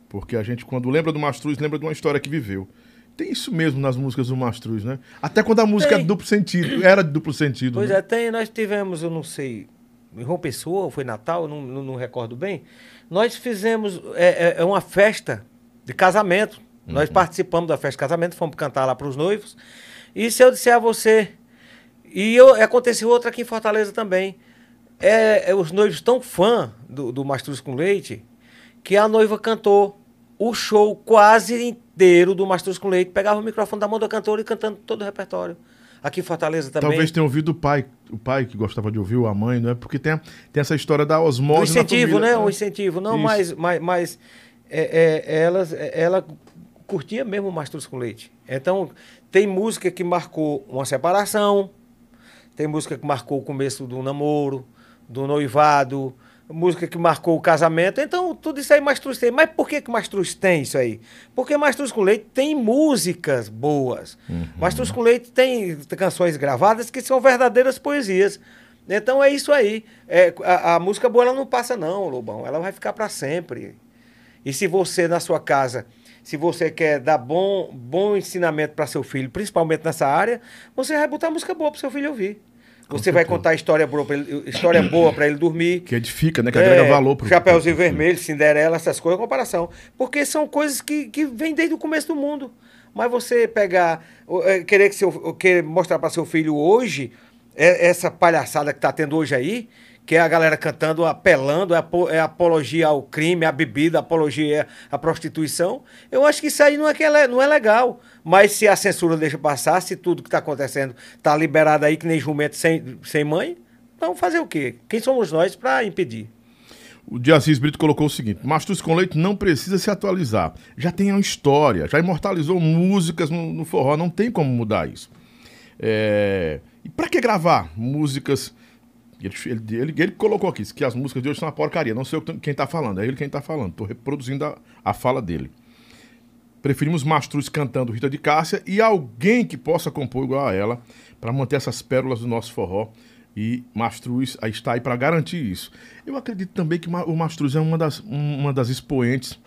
porque a gente, quando lembra do Mastruz, lembra de uma história que viveu. Tem isso mesmo nas músicas do Mastruz, né? Até quando a música é Tem. de duplo sentido, (clears throat) era de duplo sentido. Pois né? é, tem, nós tivemos, eu não sei, em João Pessoa, foi Natal, não, não, não recordo bem. Nós fizemos é, é, é uma festa de casamento. Nós participamos da festa de casamento, fomos cantar lá para os noivos. E se eu disser a você. E eu, aconteceu outra aqui em Fortaleza também. É, é, os noivos tão fã do, do Mastruz com Leite que a noiva cantou o show quase inteiro do Mastruz com Leite. Pegava o microfone da mão da cantora e cantando todo o repertório. Aqui em Fortaleza também. Talvez tenha ouvido o pai, o pai que gostava de ouvir, ou a mãe, não é? Porque tem, tem essa história da osmose O incentivo, né? O incentivo. Não, Isso. mas, mas, mas é, é, elas, é, ela curtia mesmo o Mastruz com Leite. Então, tem música que marcou uma separação, tem música que marcou o começo do namoro, do noivado, música que marcou o casamento. Então, tudo isso aí Mastruz tem. Mas por que que Mastruz tem isso aí? Porque Mastruz com Leite tem músicas boas. Mastruz com Leite tem canções gravadas que são verdadeiras poesias. Então é isso aí. É, a, a música boa ela não passa não, Lobão. Ela vai ficar para sempre. E se você na sua casa, se você quer dar bom, bom ensinamento para seu filho, principalmente nessa área, você vai botar música boa para seu filho ouvir. Você vai contar história boa para ele, história boa para ele dormir. Que edifica, né? Que agrega valor pro Chapeuzinho Vermelho, Cinderela, essas coisas, comparação. Porque são coisas que, que vêm desde o começo do mundo. Mas você pegar, é, querer, que seu, querer mostrar para seu filho hoje, é- essa palhaçada que tá tendo hoje aí, que é a galera cantando, apelando, é, é apologia ao crime, à bebida, apologia à prostituição. Eu acho que isso aí não é, que é não é legal. Mas se a censura deixa passar, se tudo que está acontecendo está liberado aí, que nem jumento sem, sem mãe, então fazer o quê? Quem somos nós para impedir? O de Brito colocou o seguinte: Mastruz com Leite não precisa se atualizar. Já tem uma história, já imortalizou músicas no, no forró, não tem como mudar isso. É, E pra que gravar músicas? Ele, ele, ele- ele colocou aqui que as músicas de hoje são uma porcaria. Não sei quem tá falando, é ele quem tá falando. Tô reproduzindo a, a fala dele. Preferimos Mastruz cantando Rita de Cássia e alguém que possa compor igual a ela para manter essas pérolas do nosso forró. E Mastruz está aí para garantir isso. Eu acredito também que o Mastruz é uma das, um- uma das expoentes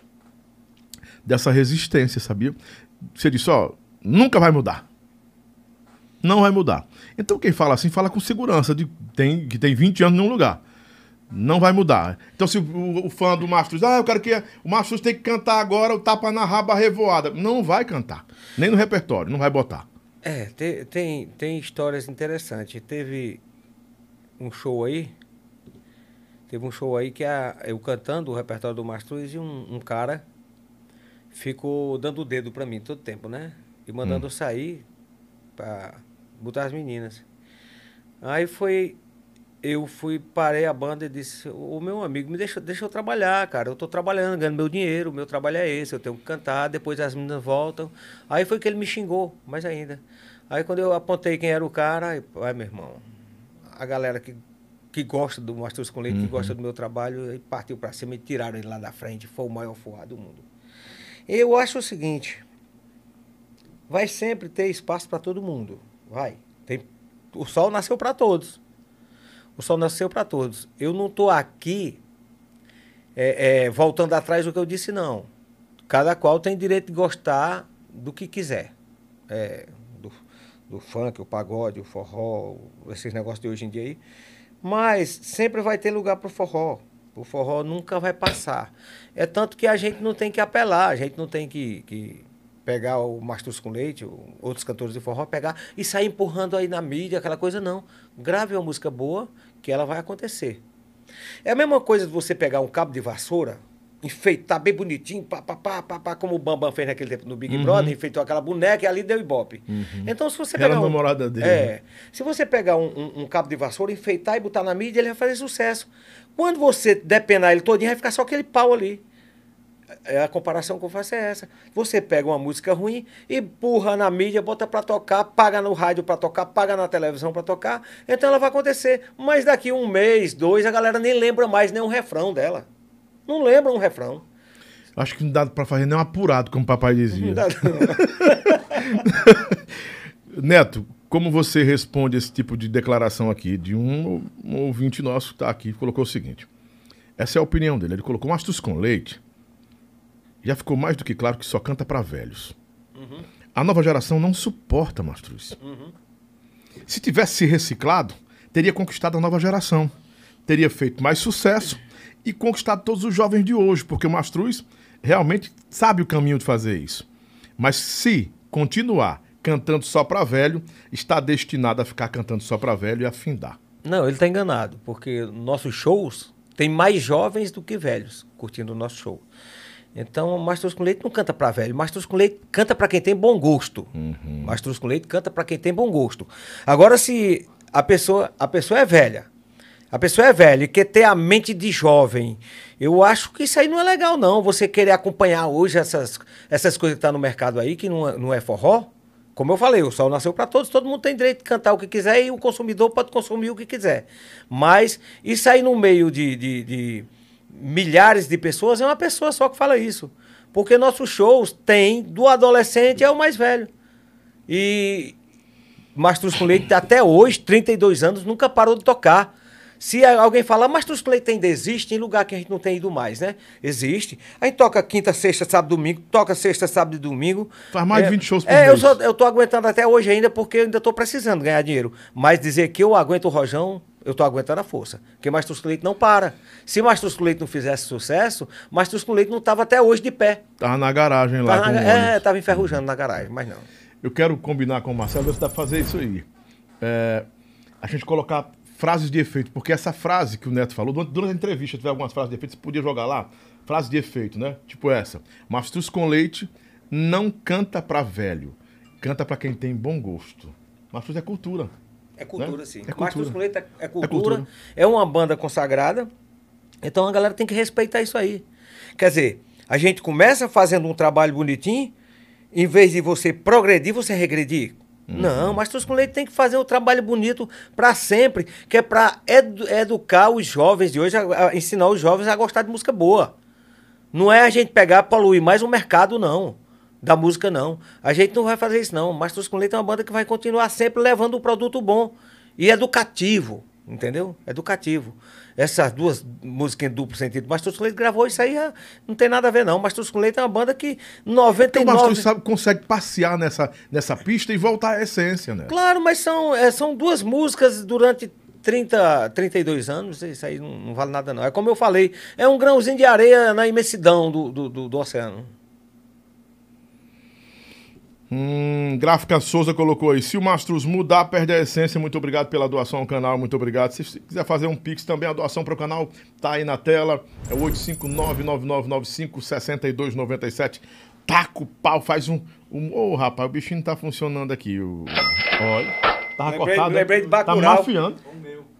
dessa resistência, sabia? Você disse, ó, nunca vai mudar. Não vai mudar. Então quem fala assim, fala com segurança, de tem, que tem 20 anos num lugar. Não vai mudar. Então, se o, o fã do Mastruz, ah, eu quero que o Mastruz tem que cantar agora o tapa na raba revoada. Não vai cantar. Nem no repertório, não vai botar. É, te- tem, tem histórias interessantes. Teve um show aí, teve um show aí que a, eu cantando o repertório do Mastruz e um, um cara ficou dando o dedo pra mim todo tempo, né? E mandando eu sair pra botar as meninas. Aí foi, eu fui, parei a banda e disse, o meu amigo, me deixa, deixa eu trabalhar, cara. Eu tô trabalhando, ganhando meu dinheiro, o meu trabalho é esse, eu tenho que cantar, depois as meninas voltam. Aí foi que ele me xingou, mais ainda. Aí quando eu apontei quem era o cara, aí, ai meu irmão, a galera que, que gosta do Mastruz com Leite, que gosta do meu trabalho, aí partiu pra cima e tiraram ele lá da frente, foi o maior forró do mundo. Eu acho o seguinte, vai sempre ter espaço para todo mundo, vai. Tem, o sol nasceu para todos. O sol nasceu para todos. Eu não estou aqui é, é, voltando atrás do que eu disse, não. Cada qual tem direito de gostar do que quiser. É, do, do funk, o pagode, o forró, esses negócios de hoje em dia aí. Mas sempre vai ter lugar para o forró. O forró nunca vai passar. É tanto que a gente não tem que apelar, a gente não tem que, que pegar o Mastruz com Leite, ou outros cantores de forró, pegar e sair empurrando aí na mídia, aquela coisa, não. Grave uma música boa, que ela vai acontecer. É a mesma coisa de você pegar um cabo de vassoura, enfeitar bem bonitinho, pá, pá, pá, pá, pá, como o Bambam fez naquele tempo no Big Brother, enfeitou aquela boneca e ali deu ibope. Então, se você pegar. um- namorada dele, É. né? Se você pegar um, um- um cabo de vassoura, enfeitar e botar na mídia, ele vai fazer sucesso. Quando você depenar ele todinho, vai ficar só aquele pau ali. É a comparação que eu faço é essa. Você pega uma música ruim, empurra na mídia, bota pra tocar, paga no rádio pra tocar, paga na televisão pra tocar, então ela vai acontecer. Mas daqui um mês, dois, a galera nem lembra mais nem um refrão dela. Não lembra um refrão. Acho que não dá pra fazer nem um apurado, como o papai dizia. Não dá, (laughs) Neto, como você responde esse tipo de declaração aqui de um, um ouvinte nosso que está aqui colocou o seguinte: essa é a opinião dele. Ele colocou Mastruz com leite. Já ficou mais do que claro que só canta para velhos. A nova geração não suporta Mastruz. Se tivesse se reciclado, teria conquistado a nova geração. Teria feito mais sucesso e conquistado todos os jovens de hoje, porque o Mastruz realmente sabe o caminho de fazer isso. Mas se continuar cantando só para velho, está destinado a ficar cantando só para velho e a findar. Não, ele está enganado, porque nossos shows tem mais jovens do que velhos curtindo o nosso show. Então, Mastros com Leite não canta para velho. Mastros com Leite canta para quem tem bom gosto. Mastros com Leite canta para quem tem bom gosto. Agora, se a pessoa, a pessoa é velha, a pessoa é velha e quer ter a mente de jovem, eu acho que isso aí não é legal, não. Você querer acompanhar hoje essas, essas coisas que estão no mercado aí, que não é, não é forró. Como eu falei, o sol nasceu para todos, todo mundo tem direito de cantar o que quiser e o consumidor pode consumir o que quiser. Mas isso aí no meio de, de, de milhares de pessoas é uma pessoa só que fala isso. Porque nossos shows tem do adolescente ao mais velho. E Mastruz com Leite até hoje, 32 anos, nunca parou de tocar. Se alguém falar, Mastruz com Leite ainda existe em lugar que a gente não tem ido mais, né? Existe. A gente toca quinta, sexta, sábado, domingo, toca sexta, sábado e domingo. Faz mais de É, 20 shows por É, eu, mês. só, eu tô aguentando até hoje ainda porque eu ainda tô precisando ganhar dinheiro. Mas dizer que eu aguento o rojão, eu tô aguentando a força. Porque Mastruz com Leite não para. Se Mastruz com Leite não fizesse sucesso, Mastruz com Leite não tava até hoje de pé. Tava na garagem lá. Tava na- é, ônibus. tava enferrujando na garagem, mas não. Eu quero combinar com o Marcelo, dá pra fazer isso aí. É, a gente colocar frases de efeito, porque essa frase que o Neto falou, durante, durante a entrevista, tiver algumas frases de efeito, você podia jogar lá, frase de efeito, né? Tipo essa. Mastruz com leite não canta pra velho, canta pra quem tem bom gosto. Mastruz é cultura. É cultura, Né? sim. É com é, é cultura, cultura. é uma banda consagrada, então a galera tem que respeitar isso aí. Quer dizer, a gente começa fazendo um trabalho bonitinho, em vez de você progredir, você regredir. Uhum. Não, Mastruz com Leite tem que fazer um trabalho bonito para sempre, que é para educar os jovens de hoje, a- a ensinar os jovens a gostar de música boa. Não é a gente pegar, poluir mais o mercado, não. Da música, não. A gente não vai fazer isso, não. Mastruz com Leite é uma banda que vai continuar sempre levando um produto bom e educativo. Entendeu? Educativo. Essas duas músicas em duplo sentido. Mastruz com Leite gravou isso aí, ah, não tem nada a ver, não. Mastruz com Leite é uma banda que Então o 99... Mastruz sabe, consegue passear nessa, nessa pista e voltar à essência, né? Claro, mas são, é, são duas músicas durante 30, 32 anos, isso aí não, não vale nada não. É como eu falei, é um grãozinho de areia na imensidão do, do, do- do oceano. Hum, Gráfica Souza colocou aí. Se o Mastruz mudar, perde a essência. Muito obrigado pela doação ao canal. Muito obrigado. Se quiser fazer um Pix também, a doação para o canal tá aí na tela. É o 859-9995-6297. Taca o pau, faz um. um Ô, rapaz, o bichinho tá funcionando aqui. O... Olha. Tava Lembrei- cortado. né? lembrei de Tá Bacurau. mafiando.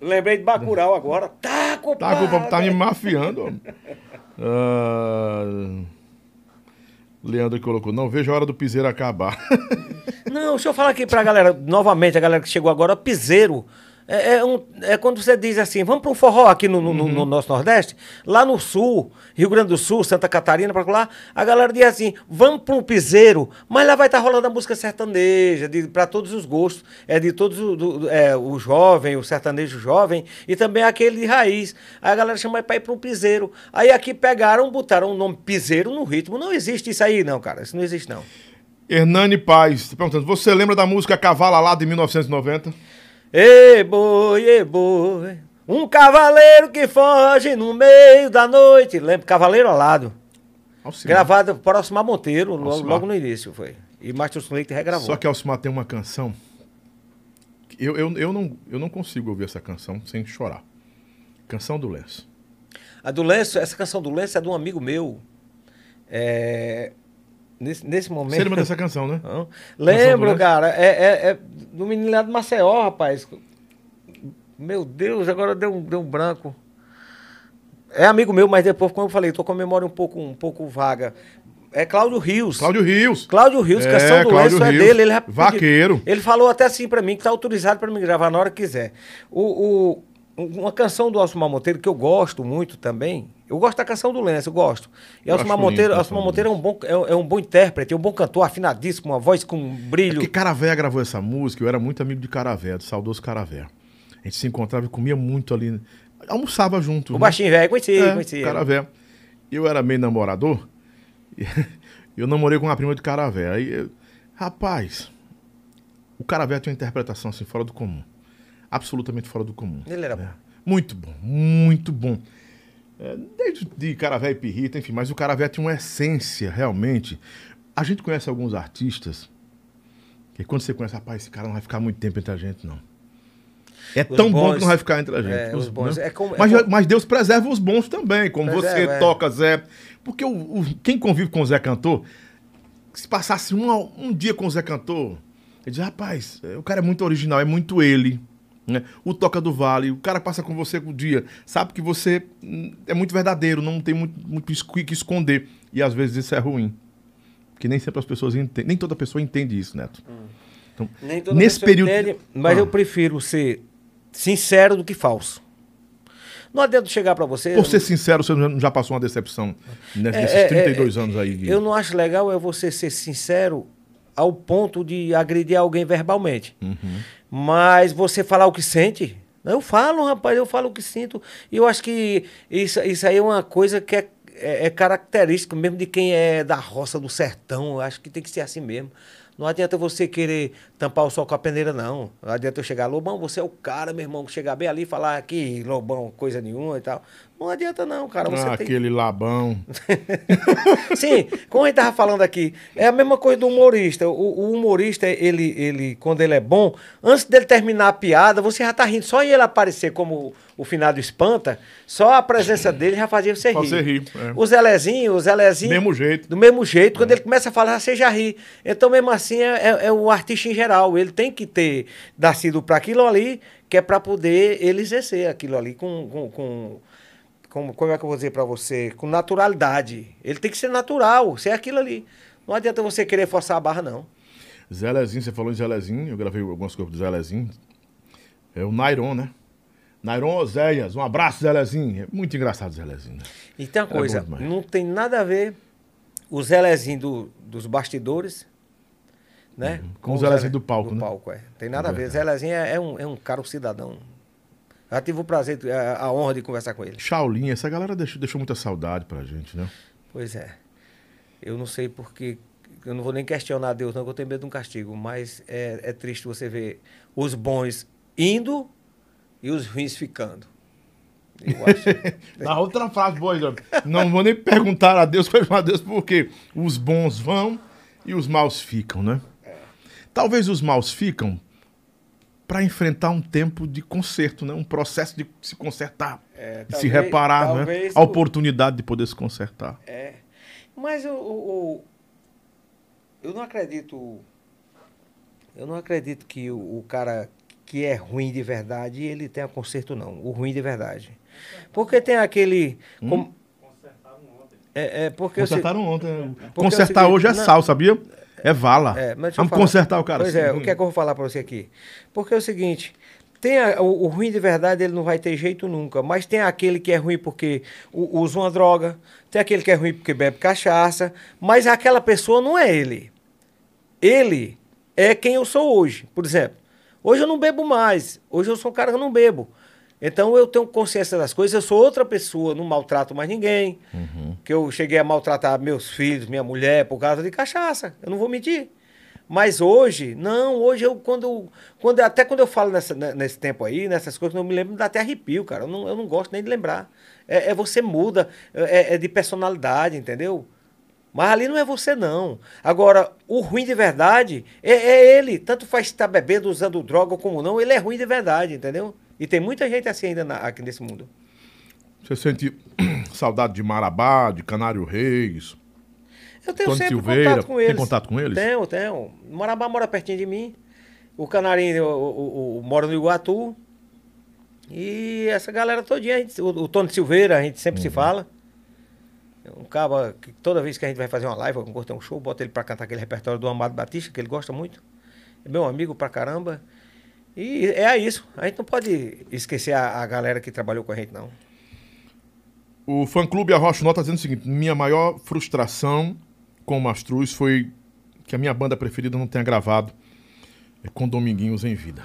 Lembrei de Bacurau agora. Tá, com Tá, com- tá me mafiando. homem. (laughs) Leandro colocou. Não vejo a hora do piseiro acabar. (laughs) Não, deixa eu falar aqui pra galera, novamente, a galera que chegou agora, piseiro. É, é um- é quando você diz assim, vamos para um forró aqui no, no- no- no nosso Nordeste, lá no Sul, Rio Grande do Sul, Santa Catarina, para lá, a galera diz assim, vamos para um piseiro, mas lá vai estar rolando a música sertaneja, para todos os gostos, é de todos o, do- do- é, o jovem, o sertanejo jovem, e também aquele de raiz. Aí a galera chama para ir para um piseiro. Aí aqui pegaram, botaram o nome piseiro no ritmo. Não existe isso aí, não, cara. Isso não existe, não. Hernani Paz, tá perguntando, você lembra da música Cavala lá de 1990? Ei, boi, ei, boi. Um cavaleiro que foge no meio da noite. Lembra? Cavaleiro Alado. Alcimar. Gravado por Alcimar Monteiro, logo, logo no início foi. E Márcio Leite regravou. Só que Alcimar tem uma canção. Eu, eu, eu, não, eu não consigo ouvir essa canção sem chorar. Canção do Lenço. A do Lenço, essa canção do Lenço é de um amigo meu. É, Nesse, nesse momento. Você lembra dessa canção, né? Não. do Lembro, Lenço? cara. É, é, é do menino lá de Maceió, rapaz. Meu Deus, agora deu um, deu um branco. É amigo meu, mas depois, como eu falei, tô com a memória um pouco, um pouco vaga. É Cláudio Rios. Cláudio Rios. Cláudio Rios, É, canção do Cláudio Lenço é dele. Ele pediu- Vaqueiro. Ele falou até assim pra mim que tá autorizado pra me gravar na hora que quiser. O, o- uma canção do Alcimar Monteiro que eu gosto muito também. Eu gosto da canção do Lenço, eu gosto. E Eu lindo Monteiro, do Monteiro é um, bom, é, é um bom intérprete, é um bom cantor, afinadíssimo, uma voz com É brilho. porque Caravé gravou essa música, eu era muito amigo de Caravé, do saudoso Caravé. A gente se encontrava e comia muito ali. Almoçava junto. O né? baixinho velho, conheci, É, conheci. Caravé. Eu era meio namorador. (laughs) eu namorei com uma prima de Caravé. Aí, eu- rapaz, o Caravé tem uma interpretação assim fora do comum. Absolutamente fora do comum. Ele era bom. É. Muito bom, muito bom. É, desde de Caravé e Pirrita, enfim, mas o Caravé tem uma essência, realmente. A gente conhece alguns artistas que quando você conhece, rapaz, esse cara não vai ficar muito tempo entre a gente, não. É Os tão bom bons- que não vai ficar entre a gente. é, os bons. É como- é mas, como- mas Deus preserva os bons também, como Preserva, você é. toca, Zé. Porque o, o- quem convive com o Zé Cantor, se passasse um, um dia com o Zé Cantor, ele diz, rapaz, é, o cara é muito original, é muito ele. Né? O Toca do Vale, o cara passa com você o dia, sabe que você hum, é muito verdadeiro, não tem muito, muito que esconder. E às vezes isso é ruim. Porque nem sempre as pessoas entendem, nem toda pessoa entende isso, Neto. Então, Nem toda nesse pessoa período. entende, mas Ah. eu prefiro ser sincero do que falso. Não adianta chegar pra você. Por ser sincero, você já passou uma decepção nesses É, é, 32 é, anos aí, Gui? Eu não acho legal é você ser sincero ao ponto de agredir alguém verbalmente. Uhum. Mas você falar o que sente. Eu falo, rapaz, eu falo o que sinto. E eu acho que isso, isso aí é uma coisa que é, é, é característica mesmo de quem é da roça, do sertão. Eu acho que tem que ser assim mesmo. Não adianta você querer tampar o sol com a peneira, não. Não adianta eu chegar, Lobão, você é o cara, meu irmão, chegar bem ali e falar aqui, Lobão, coisa nenhuma e tal. Não adianta, não, cara. Você Ah, tem... aquele labão. (laughs) Sim, como a gente tava falando aqui, é a mesma coisa do humorista. O, o humorista, ele, ele, quando ele é bom, antes dele terminar a piada, você já tá rindo. Só ele aparecer como o finado espanta, só a presença (laughs) dele já fazia você rir. Faz você rir, é. O Zelezinho, o Zelezinho. Mesmo jeito. Do mesmo jeito, quando ele começa a falar, você já ri. Então, mesmo assim, é, é- é o artista em geral. Ele tem que ter nascido para aquilo ali, que é para poder ele exercer aquilo ali com. com, com com- como é que eu vou dizer para você? Com naturalidade. Ele tem que ser natural, ser aquilo ali. Não adianta você querer forçar a barra, não. Zelezinho, você falou em Zelezinho, eu gravei algumas coisas do Zelezinho. É o Nairon, né? Nairon Oséias, um abraço, Zelezinho. É muito engraçado o Zelezinho. né? E tem uma É coisa, não tem nada a ver o Zelezinho do- dos bastidores, né? Com o Zelezinho do palco, né? palco, é. Tem nada É a ver. verdade. Zelezinho é, é um, é um cara, um cidadão. Já tive o prazer, a, a honra de conversar com ele. Shaolin, essa galera deixou, deixou muita saudade pra gente, né? Pois é. Eu não sei porque. Eu não vou nem questionar Deus, não, que eu tenho medo de um castigo. Mas é, é triste você ver os bons indo e os ruins ficando. Eu acho. (laughs) Na outra frase boa. Não vou nem perguntar a Deus, (laughs) questionar a Deus, porque os bons vão e os maus ficam, né? Talvez os maus ficam para enfrentar um tempo de conserto, né? Um processo de se consertar, de se É, talvez- reparar, né? A o- oportunidade de poder se consertar. É. Mas eu, eu, eu não acredito. Eu não acredito que o, o cara que é ruim de verdade, ele tenha conserto, não. O ruim de verdade. Porque tem aquele. Hum? como- É, é porque Consertaram ontem. é o Consertar seguinte, hoje é sal, sabia? É vala. É, Vamos falar. consertar o cara. Pois assim, é, ruim. o que é que eu vou falar para você aqui? Porque é o seguinte, tem a- o, o ruim de verdade, ele não vai ter jeito nunca, mas tem aquele que é ruim porque usa uma droga, tem aquele que é ruim porque bebe cachaça, mas aquela pessoa não é ele. Ele é quem eu sou hoje. Por exemplo, hoje eu não bebo mais, hoje eu sou um cara que não bebo. Então eu tenho consciência das coisas, eu sou outra pessoa, não maltrato mais ninguém. Que eu cheguei a maltratar meus filhos, minha mulher por causa de cachaça. Eu não vou mentir. Mas hoje, não, hoje eu, quando, quando até quando eu falo nessa, nesse tempo aí, nessas coisas, eu me lembro, dá até arrepio, cara. Eu não, eu não gosto nem de lembrar. É, é você muda, é, é de personalidade, entendeu? Mas ali não é você, não. Agora, o ruim de verdade é, é ele. Tanto faz estar bebendo, usando droga como não, ele é ruim de verdade, entendeu? E tem muita gente assim ainda na- aqui nesse mundo. Você sente (clears throat) saudade de Marabá, de Canário Reis? Eu tenho Tony sempre Silveira, contato com tem eles. contato com eles? Tenho, tenho. Marabá mora pertinho de mim. O Canarinho o, o- o- mora no Iguatu. E essa galera todinha, a gente- o, o Tony Silveira, a gente sempre Uhum. se fala. É um cara que toda vez que a gente vai fazer uma live, coisa, tem um show, bota ele pra cantar aquele repertório do Amado Batista, que ele gosta muito. É meu amigo pra caramba. E é isso. A gente não pode esquecer a, a galera que trabalhou com a gente, não. O fã-clube Arrocha Nota está dizendo o seguinte: minha maior frustração com o Mastruz foi que a minha banda preferida não tenha gravado é, com Dominguinhos em vida.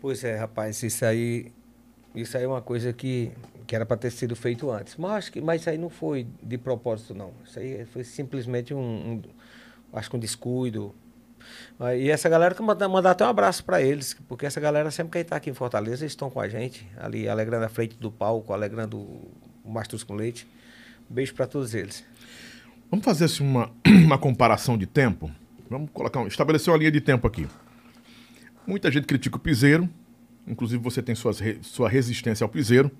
Pois é, rapaz, isso aí, isso aí é uma coisa que, que era para ter sido feito antes. Mas acho que, mas isso aí não foi de propósito, não. Isso aí foi simplesmente um, um- acho que um descuido. E essa galera que mandar, mandar até um abraço para eles, porque essa galera sempre que está aqui em Fortaleza, eles estão com a gente, ali alegrando a frente do palco, alegrando o Mastros com Leite. Um beijo para todos eles. Vamos fazer assim, uma, (clears throat) uma comparação de tempo? Vamos colocar, um- estabelecer uma linha de tempo aqui. Muita gente critica o piseiro, inclusive você tem suas re- sua resistência ao piseiro,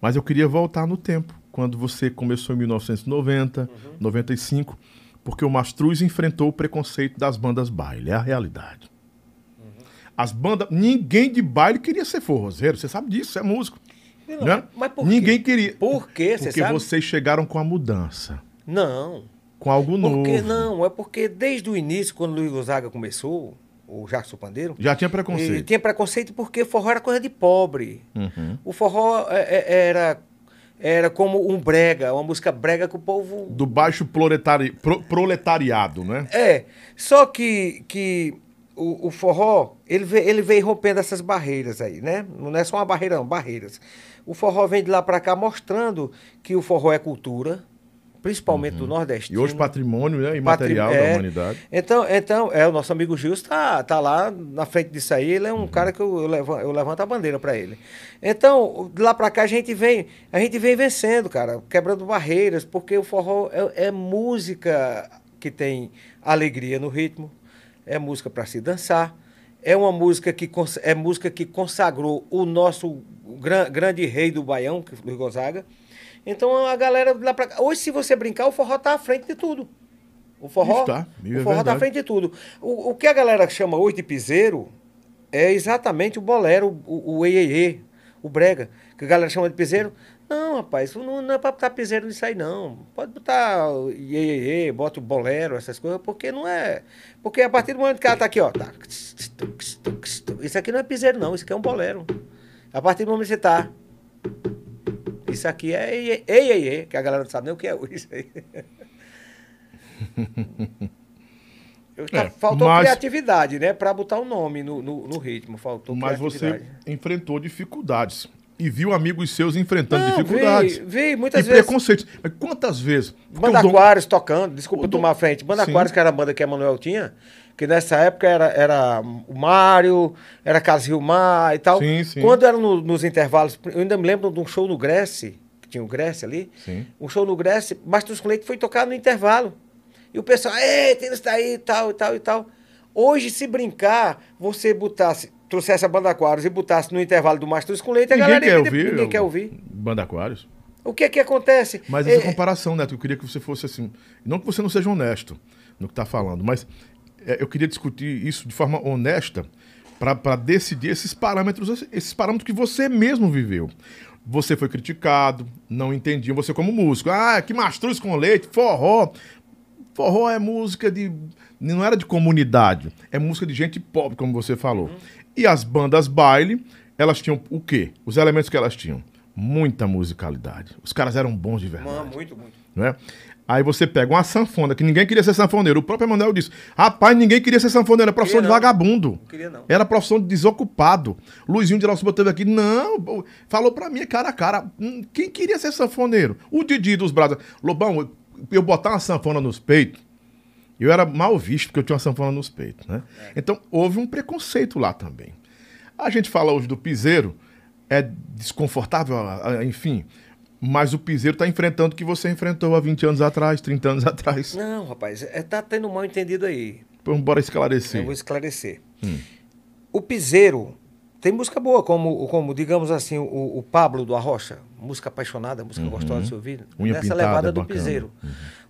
mas eu queria voltar no tempo, quando você começou em 1990, 95, porque o Mastruz enfrentou o preconceito das bandas baile, é a realidade. As bandas, ninguém de baile queria ser forrozeiro, você sabe disso, você é músico. Não, né? mas por ninguém quê? queria. Por quê, você Porque sabe? vocês chegaram com a mudança, Não, com algo novo. porque não, é porque desde o início, quando o Luiz Gonzaga começou, o Jackson Pandeiro, Já tinha preconceito. tinha preconceito porque forró era coisa de pobre. Uhum. O forró é, é, era, era como um brega, uma música brega que o povo. Do baixo proletari... pro- proletariado, né? É. Só que, que o, o forró, ele veio, ele veio rompendo essas barreiras aí, né? Não é só uma barreira, não, barreiras. O forró vem de lá pra cá mostrando que o forró é cultura, principalmente do E nordestino. hoje patrimônio né, imaterial Patri- da é. humanidade. Então, então, é, o nosso amigo Gilson tá, tá lá na frente disso aí, ele é Uhum. um cara que eu, eu, levanto, eu levanto a bandeira para ele. Então, de lá para cá a gente vem, a gente vem vencendo, cara, quebrando barreiras, porque o forró é, é música que tem alegria no ritmo, é música para se dançar, é uma música que é música que consagrou o nosso gran- grande rei do Baião, que foi Luiz Gonzaga. Então a galera lá para cá, hoje se você brincar, o forró tá à frente de tudo. O forró, Está, e é o forró tá à frente de tudo. O, o que a galera chama hoje de piseiro é exatamente o bolero, o, o eiê, o brega, que a galera chama de piseiro. Não, rapaz, não, não é pra botar piseiro nisso aí, não. Pode botar iê, bota o bolero, essas coisas, porque não é... Porque a partir do momento que ela tá aqui, ó, tá... Isso aqui não é piseiro, não, isso aqui é um bolero. A partir do momento que você tá... Isso aqui é ei, ei, ei, ei, que a galera não sabe nem o que é isso aí. (laughs) Tá- É, faltou mas- criatividade, né? Pra botar o nome no, no, no ritmo. Faltou Mas você enfrentou dificuldades. E viu amigos seus enfrentando Não, dificuldades. vi- vi muitas e vezes. preconceitos. Mas quantas vezes? Banda Dom- Aquários tocando, desculpa o Dom- tomar a frente. Banda. Aquários, que era a banda que a Manuel tinha, que nessa época era, era o Mário, era Carlos Rilmar e tal. Sim, sim. Quando era no- nos intervalos, eu ainda me lembro de um show no Grécia, que tinha o Grécia ali. Sim. Um show no Grécia, Bastos com Leite foi tocar no intervalo. E o pessoal, ei, tem isso daí, tal e tal e tal. Hoje, se brincar, você botasse, trouxesse a banda Aquários e botasse no intervalo do Mastros com Leite, a Ninguém galera quer ouvir. ninguém quer ouvir. Banda Aquários. O que é que acontece? Mas É- essa comparação, Neto, eu queria que você fosse assim. Não que você não seja honesto no que está falando, mas é, eu queria discutir isso de forma honesta para decidir esses parâmetros, esses parâmetros que você mesmo viveu. Você foi criticado, não entendiam você como músico. Ah, que mastruz com leite, forró. Forró é música de. Não era de comunidade, é música de gente pobre, como você falou. E as bandas baile, elas tinham o quê? Os elementos que elas tinham? Muita musicalidade. Os caras eram bons de verdade Mano, muito, muito. né? Aí você pega uma sanfona, que ninguém queria ser sanfoneiro. O próprio Emanuel disse: rapaz, ninguém queria ser sanfoneiro, era profissão de não. vagabundo. queria não. Era profissão de desocupado. Luizinho de Lausuba teve aqui, não, falou pra mim, cara a cara, hum, quem queria ser sanfoneiro? O Didi dos Bradas. Lobão, eu, botar uma sanfona nos peitos, eu era mal visto porque eu tinha uma sanfona nos peitos, né? Então houve um preconceito lá também. A gente fala hoje do piseiro, é desconfortável, a- a- enfim, mas o piseiro está enfrentando o que você enfrentou há 20 anos atrás, 30 anos atrás. Não, rapaz, é, tá tendo um mal entendido aí. Vamos bora Eu esclarecer. vou esclarecer. Hum. O piseiro tem música boa, como, como digamos assim, o, o Pablo do Arrocha, música apaixonada, música gostosa de se ouvir, Uhum. Unha nessa pintada, levada do bacana. Uhum. piseiro.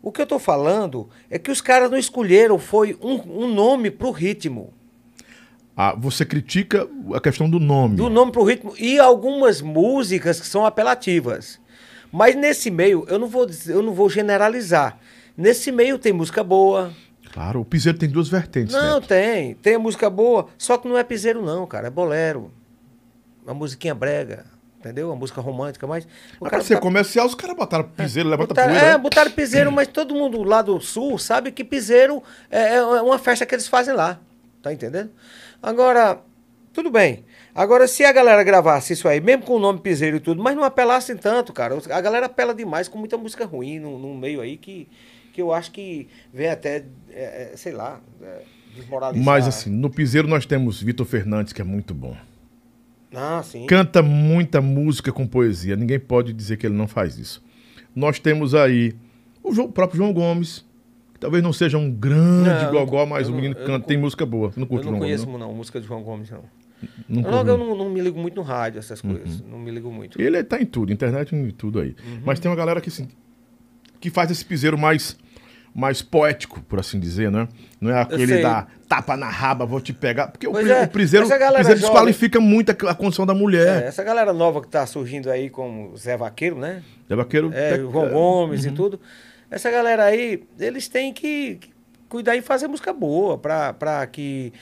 O que eu tô falando é que os caras não escolheram, foi um, um nome pro ritmo. Ah, você critica a questão do nome. Do nome pro ritmo. E algumas músicas que são apelativas. Mas nesse meio, eu não vou, dizer- eu não vou generalizar. Nesse meio tem música boa, Claro, o piseiro tem duas vertentes. Não, Neto. tem. Tem a música boa, só que não é piseiro, não, cara. É bolero. Uma musiquinha brega, entendeu? Uma música romântica, mas. O Mas pra ser tá- comercial, os caras botaram piseiro, levanta botaram, poeira. É, né? botaram piseiro, (clears throat) mas todo mundo lá do sul sabe que piseiro é, é uma festa que eles fazem lá. Tá entendendo? Agora, tudo bem. Agora, se a galera gravasse isso aí, mesmo com o nome piseiro e tudo, mas não apelassem tanto, cara. A galera apela demais com muita música ruim num, num meio aí que, que eu acho que vem até, é, é, sei lá, é, desmoralizar. Mas assim, no piseiro nós temos Vitor Fernandes, que é muito bom. Ah, sim. Canta muita música com poesia. Ninguém pode dizer que ele não faz isso. Nós temos aí o João- próprio João Gomes, talvez não seja um grande Não, eu gogó, não- mas eu o não- menino eu canta, não tem música boa. Você não Eu curte não João conheço, Gomes, não, música de João Gomes, não. Nunca Logo, eu não, não me ligo muito no rádio, essas coisas. Não me ligo muito. Ele tá em tudo, internet em tudo aí. Uhum. Mas tem uma galera que, assim, que faz esse piseiro mais, mais poético, por assim dizer, né? Não é aquele da tapa na raba, vou te pegar. Porque o, Pois é, o piseiro, essa o galera piseiro jovem- desqualifica muito a, a condição da É, mulher. essa galera nova que tá surgindo aí, como Zé Vaqueiro, né? É, vaqueiro, É, João é, Gomes e tudo. Essa galera aí, eles têm que, que cuidar e fazer música boa, pra, pra que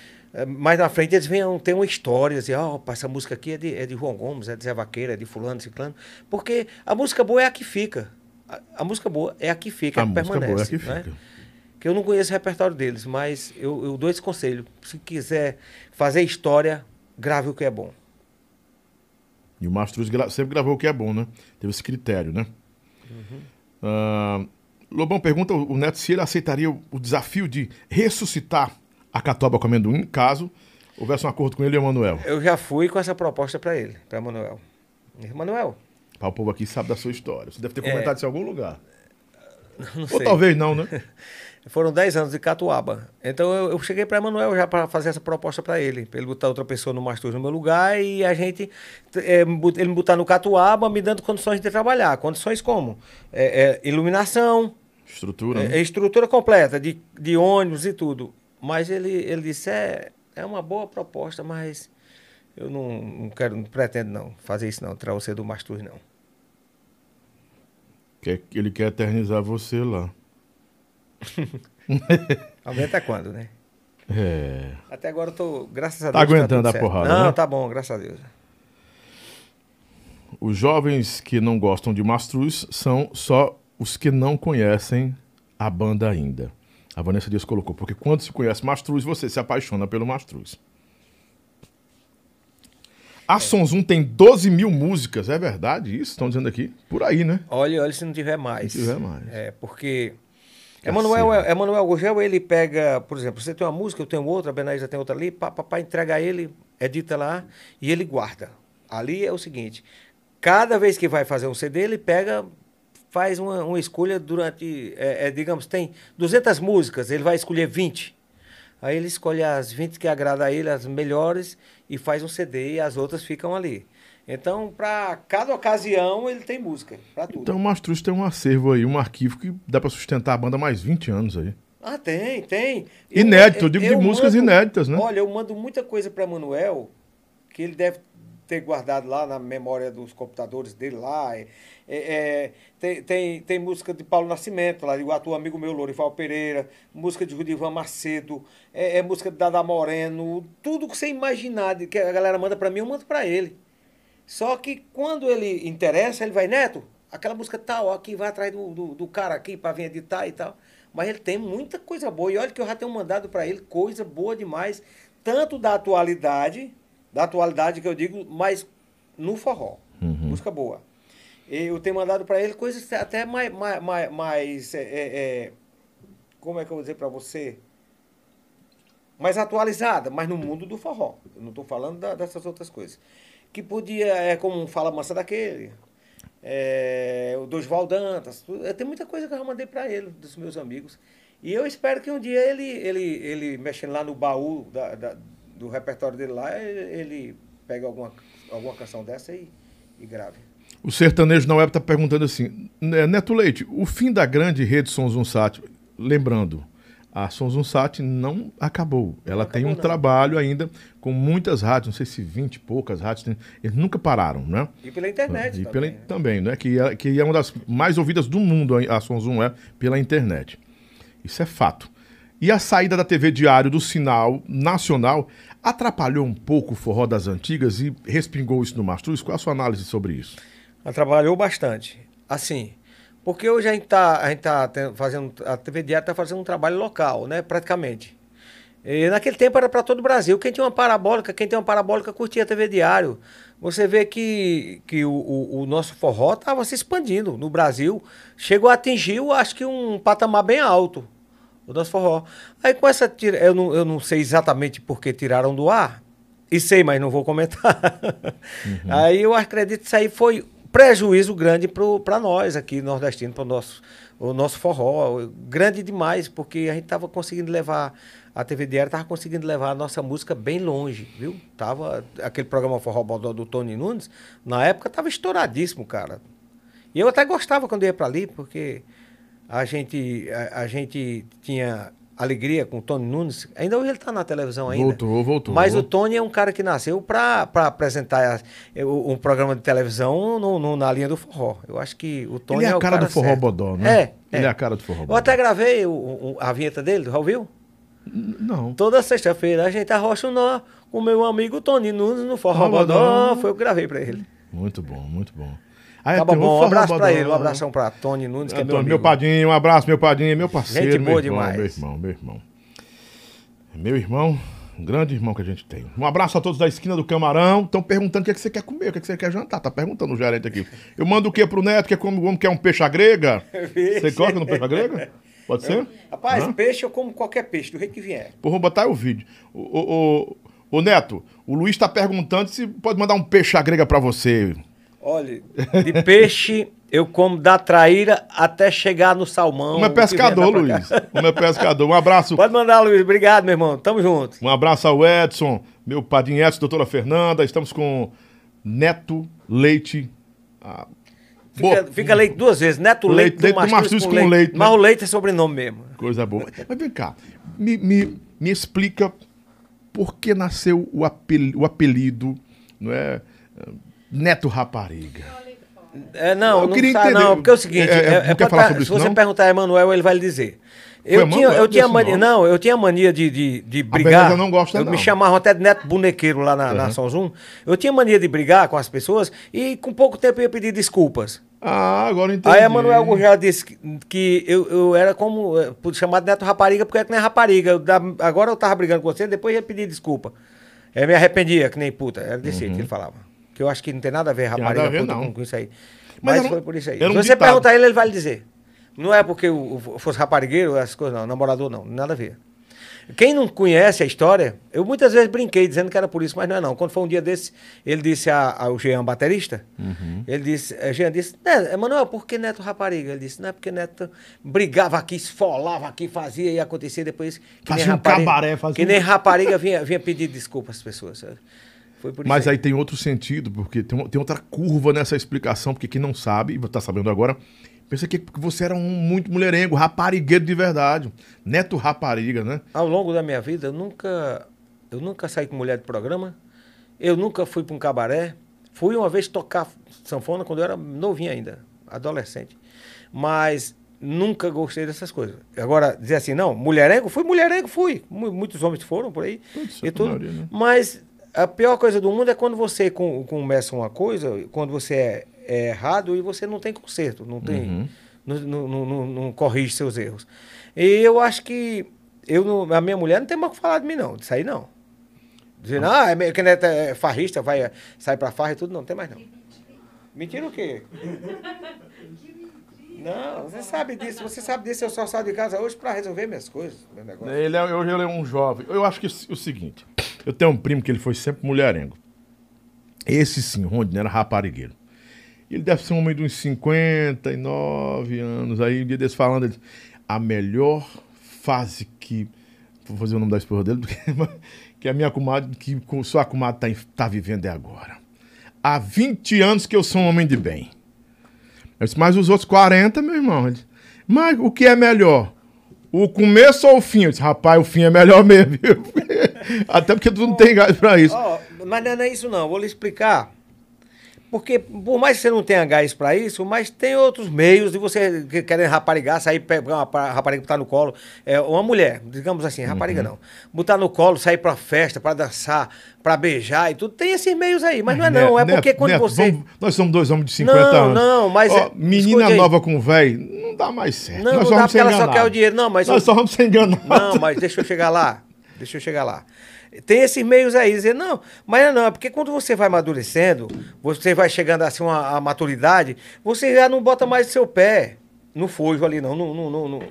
mais na frente eles venham ter uma história, assim, ó, pá, essa música aqui é de, é de João Gomes, é de Zé Vaqueiro, é de fulano, ciclano. Porque a música boa é a que fica. A, a música boa é a que fica, A é a que música boa é a permanece. que né? fica. Que eu não conheço o repertório deles, mas eu, eu dou esse conselho. Se quiser fazer história, grave o que é bom. E o Mastruz gra- sempre gravou o que é bom, né? Teve esse critério, né? Uhum. Ah, Lobão pergunta o Neto se ele aceitaria o, o desafio de ressuscitar a catoba com amendoim, caso houvesse um acordo com ele e o Manuel. Eu já fui com essa proposta para ele, para Manuel. Manuel, Para o povo aqui sabe da sua história. Você deve ter É. comentado isso em algum lugar. (laughs) não Ou sei. talvez não, né? (laughs) Foram 10 anos de Catuaba. Então eu, eu cheguei para Manuel já para fazer essa proposta para ele, para ele botar outra pessoa no Mastur no meu lugar e a gente, é, ele me botar no Catuaba, me dando condições de trabalhar. Condições como? É, é, iluminação, Estrutura. é, né? é estrutura completa, de, de ônibus e tudo. Mas ele, ele disse: é, é uma boa proposta, mas eu não, não quero, não pretendo não fazer isso não, tirar você do Mastur não. Quer- ele quer eternizar você lá. (laughs) Aumenta quando, né? É. Até agora eu tô, graças a Tá Deus. aguentando tudo a certo. porrada, Não, né? tá bom, graças a Deus. Os jovens que não gostam de Mastruz são só os que não conhecem a banda ainda. A Vanessa Dias colocou, porque quando se conhece Mastruz, você se apaixona pelo Mastruz. A Sonzum tem 12 mil músicas, é verdade isso? Estão dizendo aqui? Por aí, né? Olha, olha se não tiver mais. Se tiver mais. É, porque. Tá Emanuel, certo. Emanuel Gurgel, ele pega, por exemplo, você tem uma música, eu tenho outra, a Benaísa tem outra ali, pá, papai entrega a ele, edita lá e ele guarda. Ali é o seguinte: cada vez que vai fazer um CD, ele pega, faz uma, uma escolha durante, é, é, digamos, tem 200 músicas, ele vai escolher 20. Aí ele escolhe as 20 que agrada a ele, as melhores, e faz um CD e as outras ficam ali. Então, para cada ocasião, ele tem música, para tudo. Então o Mastruz tem um acervo aí, um arquivo que dá pra sustentar a banda mais 20 anos aí. Ah, tem, tem. Inédito, eu digo de músicas inéditas, né? Olha, eu mando muita coisa para Manuel que ele deve ter guardado lá na memória dos computadores dele lá. É, é, é, tem, tem, tem música de Paulo Nascimento, lá de iguatu amigo meu, Lorival Pereira, música de Rudivan Macedo, é, é música de Dada Moreno, tudo que você imaginar de que a galera manda para mim, eu mando para ele. Só que quando ele interessa, ele vai, Neto, aquela música tal, aqui vai atrás do, do, do cara aqui para vir editar e tal. Mas ele tem muita coisa boa. E olha que eu já tenho mandado para ele coisa boa demais, tanto da atualidade, da atualidade que eu digo, mas no forró. Música boa. Eu tenho mandado para ele coisas até mais, mais, mais, mais é, é, é, como é que eu vou dizer para você? Mais atualizada, mas no mundo do forró. Eu não estou falando da- dessas outras coisas. Que podia, é como Fala Mansa daquele, é, o Dosval Dantas, tu- tem muita coisa que eu já mandei para ele, dos meus amigos. E eu espero que um dia ele, ele, ele mexendo lá no baú da, da- do repertório dele lá, ele, pegue alguma, alguma canção dessa e, e grave. O sertanejo na web tá perguntando assim: "Né, Neto Leite, o fim da grande rede Sons Unsat, lembrando, a Sons Unsat não acabou. Ela tem um acabou, não. trabalho ainda com muitas rádios, não sei se 20 e poucas rádios, tem- eles nunca pararam, né? E pela internet E também. pela, né? também, né? Que é, que é uma das mais ouvidas do mundo, a Sons 1 é, pela internet. Isso é fato. E a saída da TV Diário do sinal nacional atrapalhou um pouco o forró das antigas e respingou isso no Mastruz? Qual a sua análise sobre isso? Ela trabalhou bastante. Assim, porque hoje a gente está tá ten- fazendo, a TV Diário está fazendo um trabalho local, né? Praticamente. E naquele tempo era para todo o Brasil. Quem tinha uma parabólica, quem tem uma parabólica curtia a TV Diário. Você vê que, que o, o, o nosso forró estava se expandindo no Brasil. Chegou a atingir, acho que um patamar bem alto, o nosso forró. Aí com essa tira, eu não, eu não sei exatamente por que tiraram do ar. E sei, mas não vou comentar. Aí eu acredito que isso aí foi prejuízo grande para nós aqui nordestinos, para o nosso, o nosso forró. Grande demais, porque a gente estava conseguindo levar, a TV Diário estava conseguindo levar a nossa música bem longe, viu? Tava, aquele programa Forró Bodó do Tony Nunes, na época estava estouradíssimo, cara. E eu até gostava quando ia para ali, porque a gente, a, a gente tinha alegria com o Tony Nunes. Ainda hoje ele está na televisão ainda. Voltou, voltou. Mas o Tony é um cara que nasceu para apresentar eh, um programa de televisão no, no- na linha do forró. Eu acho que o Tony Ele é a o cara do forró certo. bodó, né? É. Ele é a cara do forró Eu bodó. até gravei o- o- a vinheta dele, já ouviu? Não. Toda sexta-feira a gente arrocha o nó com o meu amigo Tony Nunes no Forró Forró Bodó. Bodó. Foi eu que gravei para ele. Muito bom, muito bom. Ah, Tá tem bom, um abraço para Bodó. ele, um abração para Tony Nunes, que é meu Antônio, amigo. meu padrinho, um abraço, meu padrinho, meu parceiro. Gente meu boa irmão, demais. Meu irmão, meu irmão. Meu irmão Um grande irmão que a gente tem. Um abraço a todos da esquina do Camarão. Estão perguntando o que, é que você quer comer, o que, é que você quer jantar. Tá perguntando o gerente aqui. Eu mando o que pro neto? Quer como, como quer um peixe à grega? (laughs) Você coloca no peixe à grega? Pode ser? Rapaz, Hã? peixe eu como qualquer peixe, do jeito que vier. Pô, vou botar aí o vídeo. O, o, o, o Neto, o Luiz tá perguntando se pode mandar um peixe à grega pra você. Olha, de peixe eu como da traíra até chegar no salmão. Como é pescador, Luiz. Como é pescador. Um abraço. Pode mandar, Luiz. Obrigado, meu irmão. Tamo junto. Um abraço ao Edson, meu padrinho Edson, doutora Fernanda. Estamos com Neto Leite. ah, Fica, fica leite duas vezes. Neto Leite- Leite, do Mastruz com, com leite. leite, né? Mas o leite é sobrenome mesmo. Coisa boa. Mas vem cá, me, me, me explica por que nasceu o, apel, o apelido, não é? Neto Rapariga. É, não, Eu não queria tá, entender. não, porque é o seguinte, É, é, é, é quer pra falar tá- sobre se isso, você não? perguntar a Emanuel, ele vai lhe dizer. Eu Foi tinha, eu tinha mania, não, eu tinha mania de, de, de brigar. não gosta, eu não. Me chamavam até de neto bonequeiro lá na, na São Zoom. Eu tinha mania de brigar com as pessoas e com pouco tempo eu ia pedir desculpas. Ah, agora eu entendi. Aí a Manuel já disse que, que eu, eu era como eh, de neto rapariga, porque é que nem rapariga. Eu agora eu tava brigando com você, depois ia pedir desculpa. Eu me arrependia, que nem puta. Era desse jeito que ele falava. Que eu acho que não tem nada a ver rapariga nada a ver, puta não. com, isso aí. Mas Mas, foi por isso aí. Se você ditado. perguntar a ele, ele vai lhe dizer. Não é porque eu fosse raparigueiro, essas coisas não, namorador não, nada a ver. Quem não conhece a história, eu muitas vezes brinquei dizendo que era por isso, mas não é não. Quando foi um dia desse, ele disse a- ao Jean, baterista, Uhum. ele disse, eh, Jean disse, né, Emanuel, por que Neto rapariga? Ele disse, não é porque Neto brigava aqui, esfolava aqui, fazia e acontecia depois que Fazia nem um cabaré, fazia que nem rapariga vinha, vinha pedir desculpa às pessoas. sabe? Mas aí tem outro sentido, porque tem, tem outra curva nessa explicação, porque quem não sabe, e tá sabendo agora, pensa que você era um muito mulherengo, raparigueiro de verdade. Neto rapariga, né? Ao longo da minha vida, eu nunca, eu nunca saí com mulher de programa, eu nunca fui para um cabaré. Fui uma vez tocar sanfona quando eu era novinho ainda, adolescente. Mas nunca gostei dessas coisas. Agora, dizer assim, não, mulherengo, fui mulherengo, fui. Mu- Muitos homens foram por aí e tudo. maioria, né? Mas a pior coisa do mundo é quando você com- começa uma coisa, quando você é, é errado e você não tem conserto, não tem, Uhum. não, não, não- não- não corrige seus erros. E eu acho que eu não- a minha mulher não tem mais o que falar de mim não, disso aí não. Dizendo, ah, é, meio que neto é farrista, vai sair pra farra e tudo, não tem mais não. Mentira o quê? (laughs) Não, você sabe disso, você sabe disso, eu só saio de casa hoje pra resolver minhas coisas, meu negócio. Ele é, hoje ele é um jovem. Eu acho que o seguinte, eu tenho um primo que ele foi sempre mulherengo. Esse sim, Rondina, era raparigueiro. Ele deve ser um homem de uns 59 anos. Aí, um dia desse falando, ele a melhor fase que. Vou fazer o nome da esposa dele, porque, (laughs) que a minha comadre, que sua comadre tá, em- tá vivendo é agora. Há 20 anos que eu sou um homem de bem. Eu disse, mas os outros 40, meu irmão. Disse, mas o que é melhor? O começo ou o fim? Eu disse, rapaz, o fim é melhor (laughs) mesmo? (laughs) Até porque tu não tem gás pra isso. Ó, mas não é isso não, vou lhe explicar. Porque por mais que você não tenha gás para isso, mas tem outros meios de você que- querer raparigar, sair pegar uma pa- rapariga botar no colo, é, uma mulher, digamos assim, rapariga não, botar no colo, sair para festa, para dançar, para beijar e tudo, tem esses meios aí, mas não é não, é Neto, porque quando Neto, você vamos- nós somos dois homens de 50 Não, anos. não, mas Ó, é- menina nova com velho, não dá mais certo. Não, nós não só dá porque ela só quer o dinheiro, não, mas Nós eu- só vamos ser enganados. Não, mas deixa eu chegar lá. Deixa eu chegar lá. Tem esses meios aí, dizer, não, mas não, é porque quando você vai amadurecendo, você vai chegando assim uma, a maturidade, você já não bota mais seu pé no fojo ali, não. não, não, não.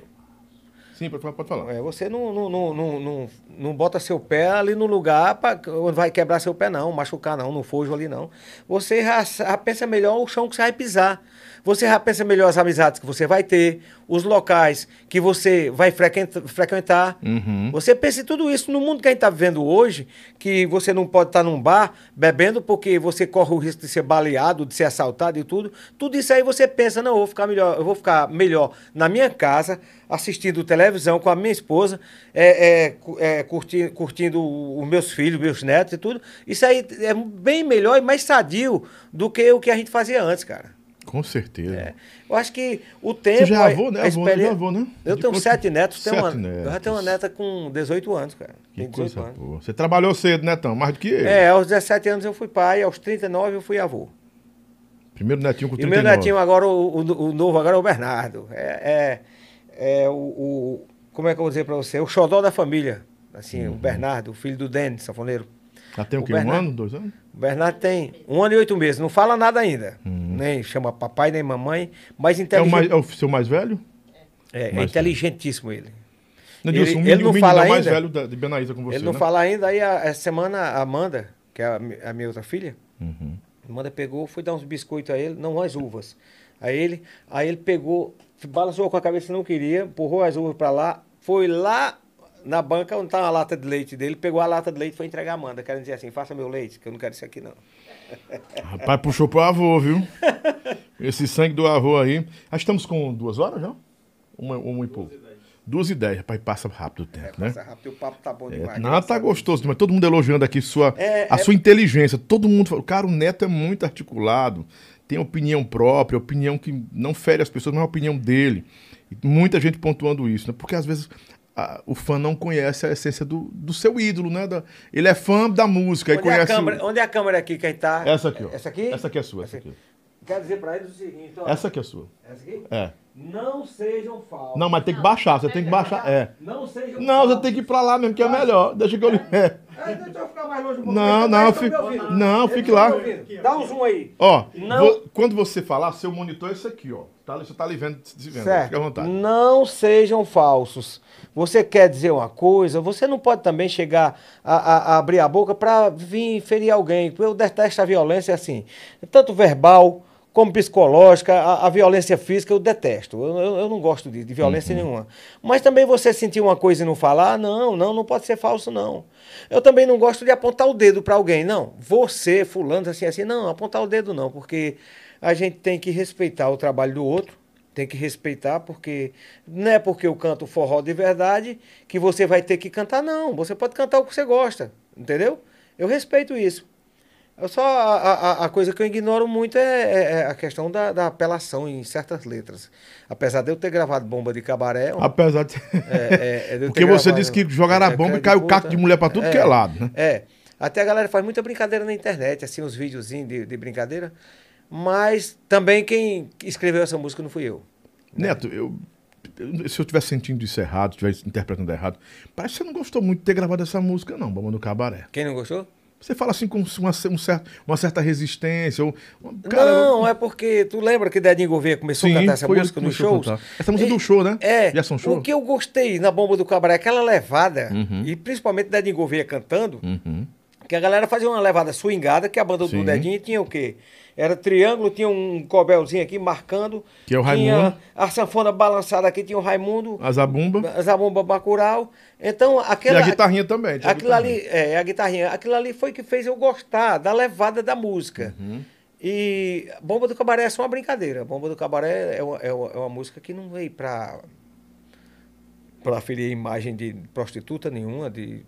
Sim, pode, pode falar. É, você não, não, não, não, não, não bota seu pé ali no lugar onde vai quebrar seu pé, não, machucar, não, no fojo ali, não. Você já, já pensa melhor o chão que você vai pisar. Você já pensa melhor as amizades que você vai ter, os locais que você vai frequenta- frequentar. Uhum. Você pensa em tudo isso no mundo que a gente está vivendo hoje, que você não pode estar num bar bebendo porque você corre o risco de ser baleado, de ser assaltado e tudo. Tudo isso aí você pensa, não, eu vou ficar melhor, eu vou ficar melhor na minha casa, assistindo televisão com a minha esposa, é, é, é, curti- curtindo o- os meus filhos, meus netos e tudo. Isso aí é bem melhor e mais sadio do que o que a gente fazia antes, cara. Com certeza. É. Eu acho que o tempo. já é avô, né? a Avô, né? experi- Já avô, né? Eu De tenho quanto- sete netos, tenho uma, Sete eu já netos. tenho uma neta com 18 anos, cara. Que Tem 18 coisa anos. boa. Você trabalhou cedo, né, Tão? Mais do que ele. É, aos 17 anos eu fui pai, aos 39 eu fui avô. Primeiro netinho com E 39. meu netinho agora, o, o- o novo agora é o Bernardo. É, é, é o, o- Como é que eu vou dizer pra você? O xodó da família. assim, o Bernardo, o filho do Denis, sanfoneiro. Já tem o O quê? Um ano, dois anos? O Bernardo tem um ano e oito meses, não fala nada ainda. Nem chama papai, nem mamãe, mas É o, inteligente. mais, é o seu mais velho? É, é mais inteligentíssimo ele. Não, Ele- Dilson, ele não fala é o mais ainda? velho da- de Benaísa com você, ele não né? fala ainda, aí a, essa semana a Amanda, que é a, a minha outra filha, Uhum. a Amanda pegou, foi dar uns biscoitos a ele, não as uvas. Aí ele, aí ele pegou, balançou com a cabeça não queria, empurrou as uvas pra lá, foi lá na banca onde tá a lata de leite dele, pegou a lata de leite e foi entregar a Amanda, querendo dizer assim, faça meu leite, que eu não quero isso aqui não. (laughs) Rapaz, puxou pro avô, viu? Esse sangue do avô aí. Ah, estamos com duas horas já? Uma, uma e pouco. Duas e dez. Rapaz, passa rápido o tempo, né? Passa rápido, o papo tá bom demais. É, não, tá gostoso demais. Todo mundo elogiando aqui sua, É, a é- sua inteligência. Todo mundo fala, cara, o Neto é muito articulado, tem opinião própria, opinião que não fere as pessoas, mas é a opinião dele. E muita gente pontuando isso, né? Porque às vezes a- o fã não conhece a essência do, do seu ídolo, né? Da- ele é fã da música e é, a conhece. o- câmera, onde é a câmera aqui que tá? Essa aqui, ó. Essa aqui? Essa aqui é sua, essa aqui. Quero dizer pra eles o seguinte, ó. Essa aqui é sua. Essa aqui? É. Não sejam falsos. Não, mas tem que baixar, você tem que baixar. É. Não sejam Não, você tem que ir pra lá mesmo, que é melhor. Deixa que eu. É. Ah, então deixa eu ficar mais longe um pouco. Não, não, não, Eles fique lá. Dá um zoom aí. Ó, Não- vo- quando você falar, seu monitor é esse aqui, ó. Tá, você tá ali vendo, se vendo. Certo. Fica à vontade. Não sejam falsos. Você quer dizer uma coisa, você não pode também chegar a, a- a abrir a boca para vir ferir alguém. Eu detesto a violência assim, tanto verbal como psicológica, a, a violência física eu detesto. Eu, eu- eu não gosto de, de violência nenhuma. Mas também você sentir uma coisa e não falar, não, não, não pode ser falso, não. Eu também não gosto de apontar o dedo para alguém, não. Você, fulano, assim, assim, não, apontar o dedo não, porque a gente tem que respeitar o trabalho do outro. Tem que respeitar, porque não é porque eu canto forró de verdade que você vai ter que cantar, não. Você pode cantar o que você gosta, entendeu? Eu respeito isso. Eu só a, a, a coisa que eu ignoro muito é, é- é a questão da, da apelação em certas letras. Apesar de eu ter gravado Bomba de Cabaré. Apesar de. é, (laughs) é, de eu ter Porque você disse que jogaram a é, bomba e caiu Puta. caco de mulher pra tudo que é lado, né? É. Até a galera faz muita brincadeira na internet, assim, uns videozinhos de, de brincadeira. Mas também quem escreveu essa música não fui eu. Neto, eu. Se eu estiver sentindo isso errado, estiver interpretando errado, parece que você não gostou muito de ter gravado essa música, não, Bomba do Cabaré. Quem não gostou? Você fala assim com uma, um certo, uma certa resistência. Ou, cara, não, é porque tu lembra que Dedinho Gouveia começou Sim, a cantar essa música nos shows? Essa música do show, né? É. Show? O que eu gostei na Bomba do Cabaré, aquela levada, Uhum. e principalmente Dedinho Gouveia cantando, que a galera fazia uma levada swingada, que a banda Sim. do Dedinho tinha o quê? Era triângulo, tinha um cobelzinho aqui marcando. Que é o Tinha Raimundo. a sanfona balançada aqui, tinha o Raimundo. A Zabumba. A Zabumba Bacurau. Então, aquela... E a guitarrinha também. tinha Aquilo ali, é, a guitarrinha. Aquilo ali foi que fez eu gostar da levada da música. Uhum. E Bomba do Cabaré é só uma brincadeira. Bomba do Cabaré é uma, é uma, é uma música que não veio pra, pra ferir imagem de prostituta nenhuma, de...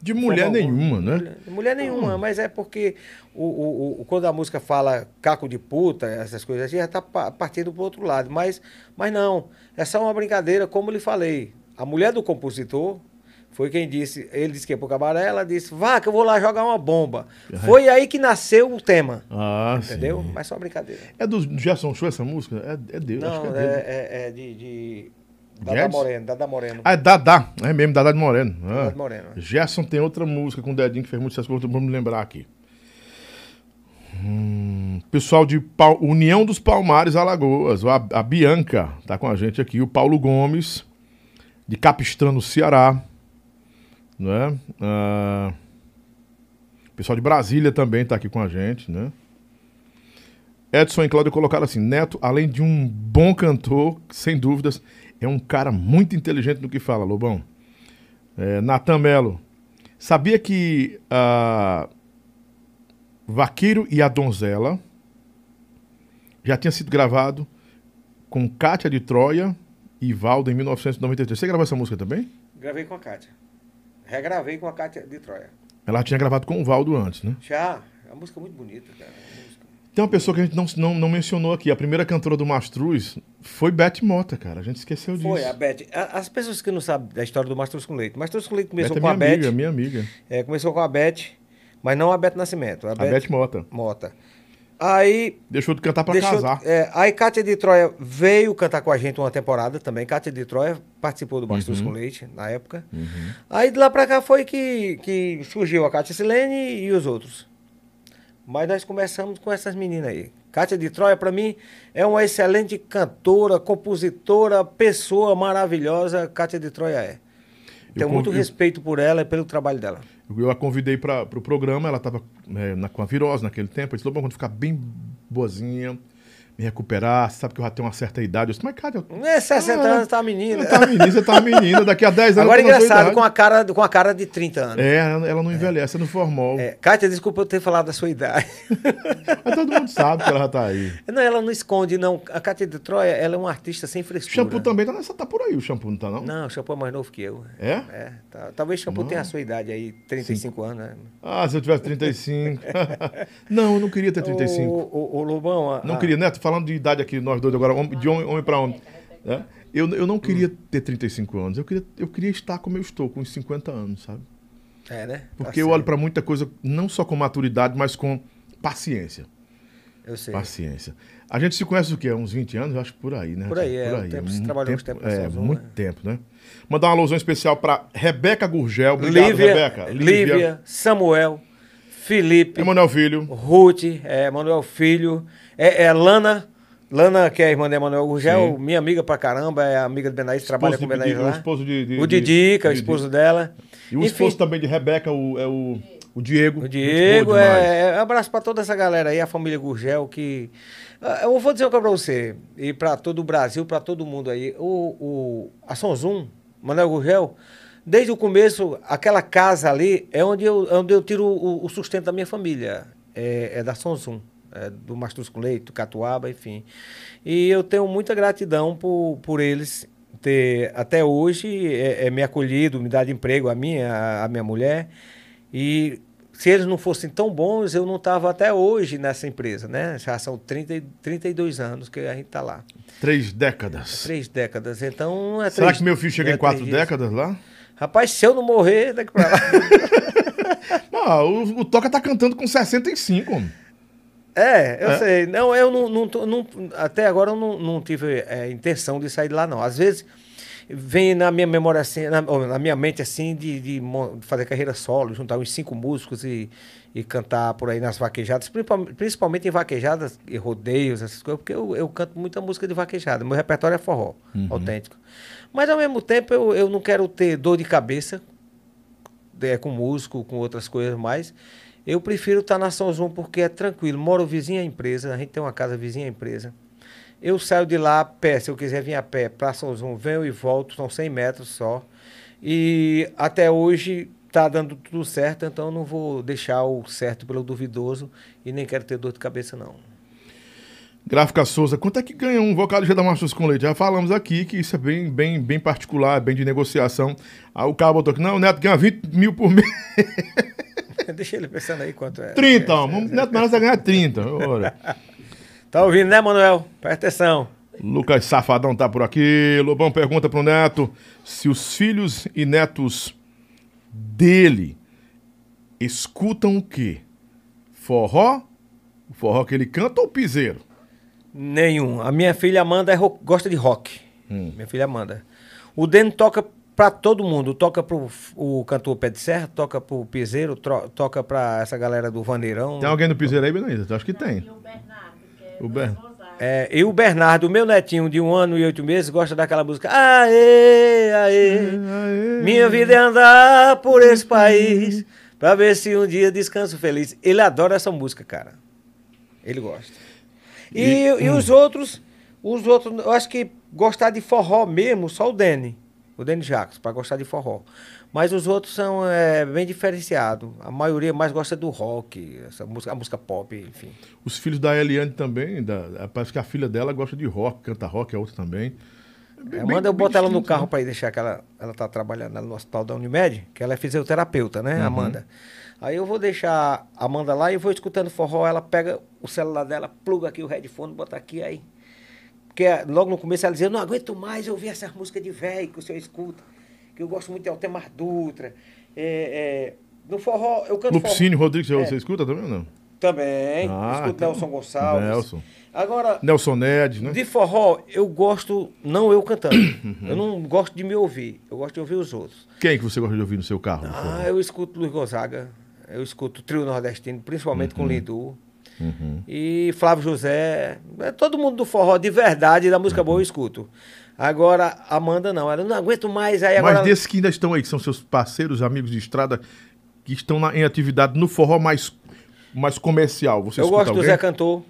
De mulher alguma. nenhuma, né? Mulher, mulher nenhuma, mas é porque o, o, o- quando a música fala caco de puta, essas coisas assim, já tá pa- partindo pro outro lado. Mas, mas não, é só uma brincadeira, como lhe falei. A mulher do compositor foi quem disse, ele disse que ia pro cabaré, ela disse, vá que eu vou lá jogar uma bomba. Foi aí que nasceu o tema. Ah, Entendeu? sim. Mas só uma brincadeira. É do Gerson Show essa música? É, é dele, acho que Não, é é, é, é de, de Dada? Moreno, Dada Moreno. Ah, é Dadá. É mesmo, Dadá de Moreno. Ah. Dadá de Moreno. Gerson tem outra música com o Dedinho que fez muito sucesso, vamos me lembrar aqui. Hum, pessoal de Pau- União dos Palmares, Alagoas. A, a Bianca tá com a gente aqui. O Paulo Gomes, de Capistrano, Ceará. Né? Ah, pessoal de Brasília também tá aqui com a gente, né? Edson e Cláudio colocaram assim: Neto, além de um bom cantor, sem dúvidas, é um cara muito inteligente no que fala, Lobão. É, Natan Melo. Sabia que ah, Vaqueiro e a Donzela já tinha sido gravado com Kátia de Troia e Valdo em 1993. Você gravou essa música também? Gravei com a Kátia. Regravei com a Kátia de Troia. Ela tinha gravado com o Valdo antes, né? Já, é uma música muito bonita, cara. Tem uma pessoa que a gente não, não, não mencionou aqui. A primeira cantora do Mastruz foi Beth Mota, cara. A gente esqueceu disso. Foi, a Beth. As pessoas que não sabem da história do Mastruz com Leite. Mastruz com Leite Beth começou é com a amiga, Beth. minha amiga. É, começou com a Beth, mas não a Beth Nascimento. A, A Beth Mota. Mota. Aí. Deixou de cantar pra deixou- casar. é, aí Cátia de Troia veio cantar com a gente uma temporada também. Cátia de Troia participou do Bastos Uhum. com Leite na época. Aí de lá pra cá foi que, que surgiu a Cátia Silene e os outros. Mas nós começamos com essas meninas aí. Cátia de Troia, pra mim, é uma excelente cantora, compositora, pessoa maravilhosa. Cátia de Troia é. Tenho muito respeito por ela e pelo trabalho dela. Eu a convidei para o programa, ela estava com a virose naquele tempo. Eu disse, quando ficar bem boazinha, me recuperar, você sabe que eu já tenho uma certa idade. Eu disse, mas cara, eu É, 60 Ah, anos, tá menina. Tá menina, você tá menina, daqui a 10 anos Agora é engraçado, com a, cara, com a cara de 30 anos. É, ela não envelhece no formol. É, Kátia, desculpa eu ter falado da sua idade. (laughs) Mas todo mundo sabe que ela já tá aí. Não, ela não esconde, não. A Kátia de Troia, ela é uma artista sem O frescura. shampoo também tá, nessa, tá por aí, o shampoo não tá não? Não, o shampoo é mais novo que eu. É? É, tá. Talvez o shampoo tenha a sua idade aí, 35 anos, né? Ah, se eu tivesse 35. (laughs) não, eu não queria ter 35. Ô, ô, ô, Lobão, a- Não a- queria, Neto, falando de idade aqui, nós dois agora, homem- de homem, homem para homem. né? Eu, eu não queria ter 35 anos, eu queria, eu queria estar como eu estou, com uns 50 anos, sabe? É, né? Tá Porque eu certo. olho para muita coisa, não só com maturidade, mas com paciência. Eu sei. Paciência. A gente se conhece o quê? Uns 20 anos? Eu acho por aí, né? Por aí, é, o tempo, você muito trabalhou muito tempo na É, muito né? tempo, né? Mandar uma alusão especial para Rebeca Gurgel. Obrigado, Lívia, Rebeca. Lívia, Samuel, Felipe, Emanuel Filho. Ruth, é, Manuel Filho, é, é Lana, Lana, que é a irmã de Emanuel Gurgel, Sim. minha amiga pra caramba, é amiga do Benaís, trabalha com o Benaís lá. o esposo de- de- o de- Didica, o de- esposo dela. E o Enfim, esposo também de Rebeca o, é o, o Diego. O Diego, é, é, abraço pra toda essa galera aí, a família Gurgel, que. Ah, Eu vou dizer uma coisa pra você, e pra todo o Brasil, pra todo mundo aí. O, o, a Sonzum, Manuel Gurgel, desde o começo, aquela casa ali é onde eu, é onde eu tiro o, o sustento da minha família. É, é da Sonzum, é do Mastus com Leite, do Catuaba, enfim. E eu tenho muita gratidão por, por eles ter, até hoje, é, é, me acolhido, me dado emprego, a minha, a, a minha mulher. E se eles não fossem tão bons, eu não estava até hoje nessa empresa, né? Já são 30, e- 32 anos que a gente está lá. Três décadas. Três décadas. Então não é Será três- que meu filho chega não é em quatro décadas lá? Rapaz, se eu não morrer, daqui pra lá. (laughs) Ah, o, o Toca tá cantando com 65. homem. É, eu É? sei. Não, eu não, não, não- até agora eu não, não tive é, intenção de sair de lá, não. Às vezes vem na minha memória assim, na, na minha mente assim, de, de fazer carreira solo, juntar uns cinco músicos e, e cantar por aí nas vaquejadas, principal- principalmente em vaquejadas e rodeios, essas coisas, porque eu, eu canto muita música de vaquejada. Meu repertório é forró, autêntico. Mas ao mesmo tempo eu, eu não quero ter dor de cabeça é, com músico, com outras coisas mais. Eu prefiro estar na São João porque é tranquilo. Moro vizinho à empresa, a gente tem uma casa vizinha à empresa. Eu saio de lá a pé, se eu quiser vir a pé para São João, venho e volto, são 100 metros só. E até hoje está dando tudo certo, então eu não vou deixar o certo pelo duvidoso e nem quero ter dor de cabeça, não. Gráfica Souza, quanto é que ganha um vocalista da Mastros com Leite? Já falamos aqui que isso é bem, bem, bem particular, bem de negociação. Aí o cara botou aqui, não, o Neto ganha 20 mil por mês. (laughs) (laughs) Deixa ele pensando aí quanto é. 30, ó. O Neto Maranhão vai ganhar 30. Ora. (laughs) Tá ouvindo, né, Manuel? Presta atenção. Lucas Safadão tá por aqui. Lobão pergunta pro Neto se os filhos e netos dele escutam o quê? Forró? O forró que ele canta ou piseiro? Nenhum. A minha filha Amanda é gosta de rock. Hum. Minha filha Amanda. O Deno toca pra todo mundo. Toca pro o cantor Pé de Serra, toca pro Piseiro, tro- toca pra essa galera do Vaneirão. Tem alguém no piseiro aí? Eu Acho que tem. O Bernardo. É, e o Bernardo, o meu netinho de um ano e oito meses, gosta daquela música. Aê, aê, minha vida é andar por esse país pra ver se um dia descanso feliz. Ele adora essa música, cara. Ele gosta. E, E- e os outros, os outros, eu acho que gostar de forró mesmo, só o Dene. O Dene Jacques, para gostar de forró. Mas os outros são é, bem diferenciados. A maioria mais gosta do rock, essa música, a música pop, enfim. Os filhos da Eliane também, da, parece que a filha dela gosta de rock, canta rock, a outra também. É bem- É, bem- manda eu bem botar ela no distinto, carro né? para ir deixar que ela, ela tá trabalhando lá no hospital da Unimed, que ela é fisioterapeuta, né, Uhum. Amanda? Aí eu vou deixar a Amanda lá e vou escutando forró, ela pega o celular dela, pluga aqui o headphone, bota aqui aí. Porque logo no começo ela dizia, eu não aguento mais ouvir essas músicas de velho que o senhor escuta, que eu gosto muito de Altemar Dutra. É, é, no forró, eu canto forró. Lupicínio Rodrigues, É. você escuta também ou não? Também. Ah, escuto então- Nelson Gonçalves. Nelson. Agora, Nelson Ned, né? de forró, eu gosto, não eu cantando. Uhum. (coughs) eu não gosto de me ouvir. Eu gosto de ouvir os outros. Quem que você gosta de ouvir no seu carro? Ah, eu escuto Luiz Gonzaga. Eu escuto Trio Nordestino, principalmente Uhum. com Lindu. E Flávio José. É, todo mundo do forró de verdade, da música Uhum. boa, eu escuto. Agora, Amanda não. Ela não aguento mais. Aí Mas agora. desses que ainda estão aí, que são seus parceiros, amigos de estrada, que estão na- em atividade no forró mais, mais comercial, você eu gosto do alguém? Zé Cantor.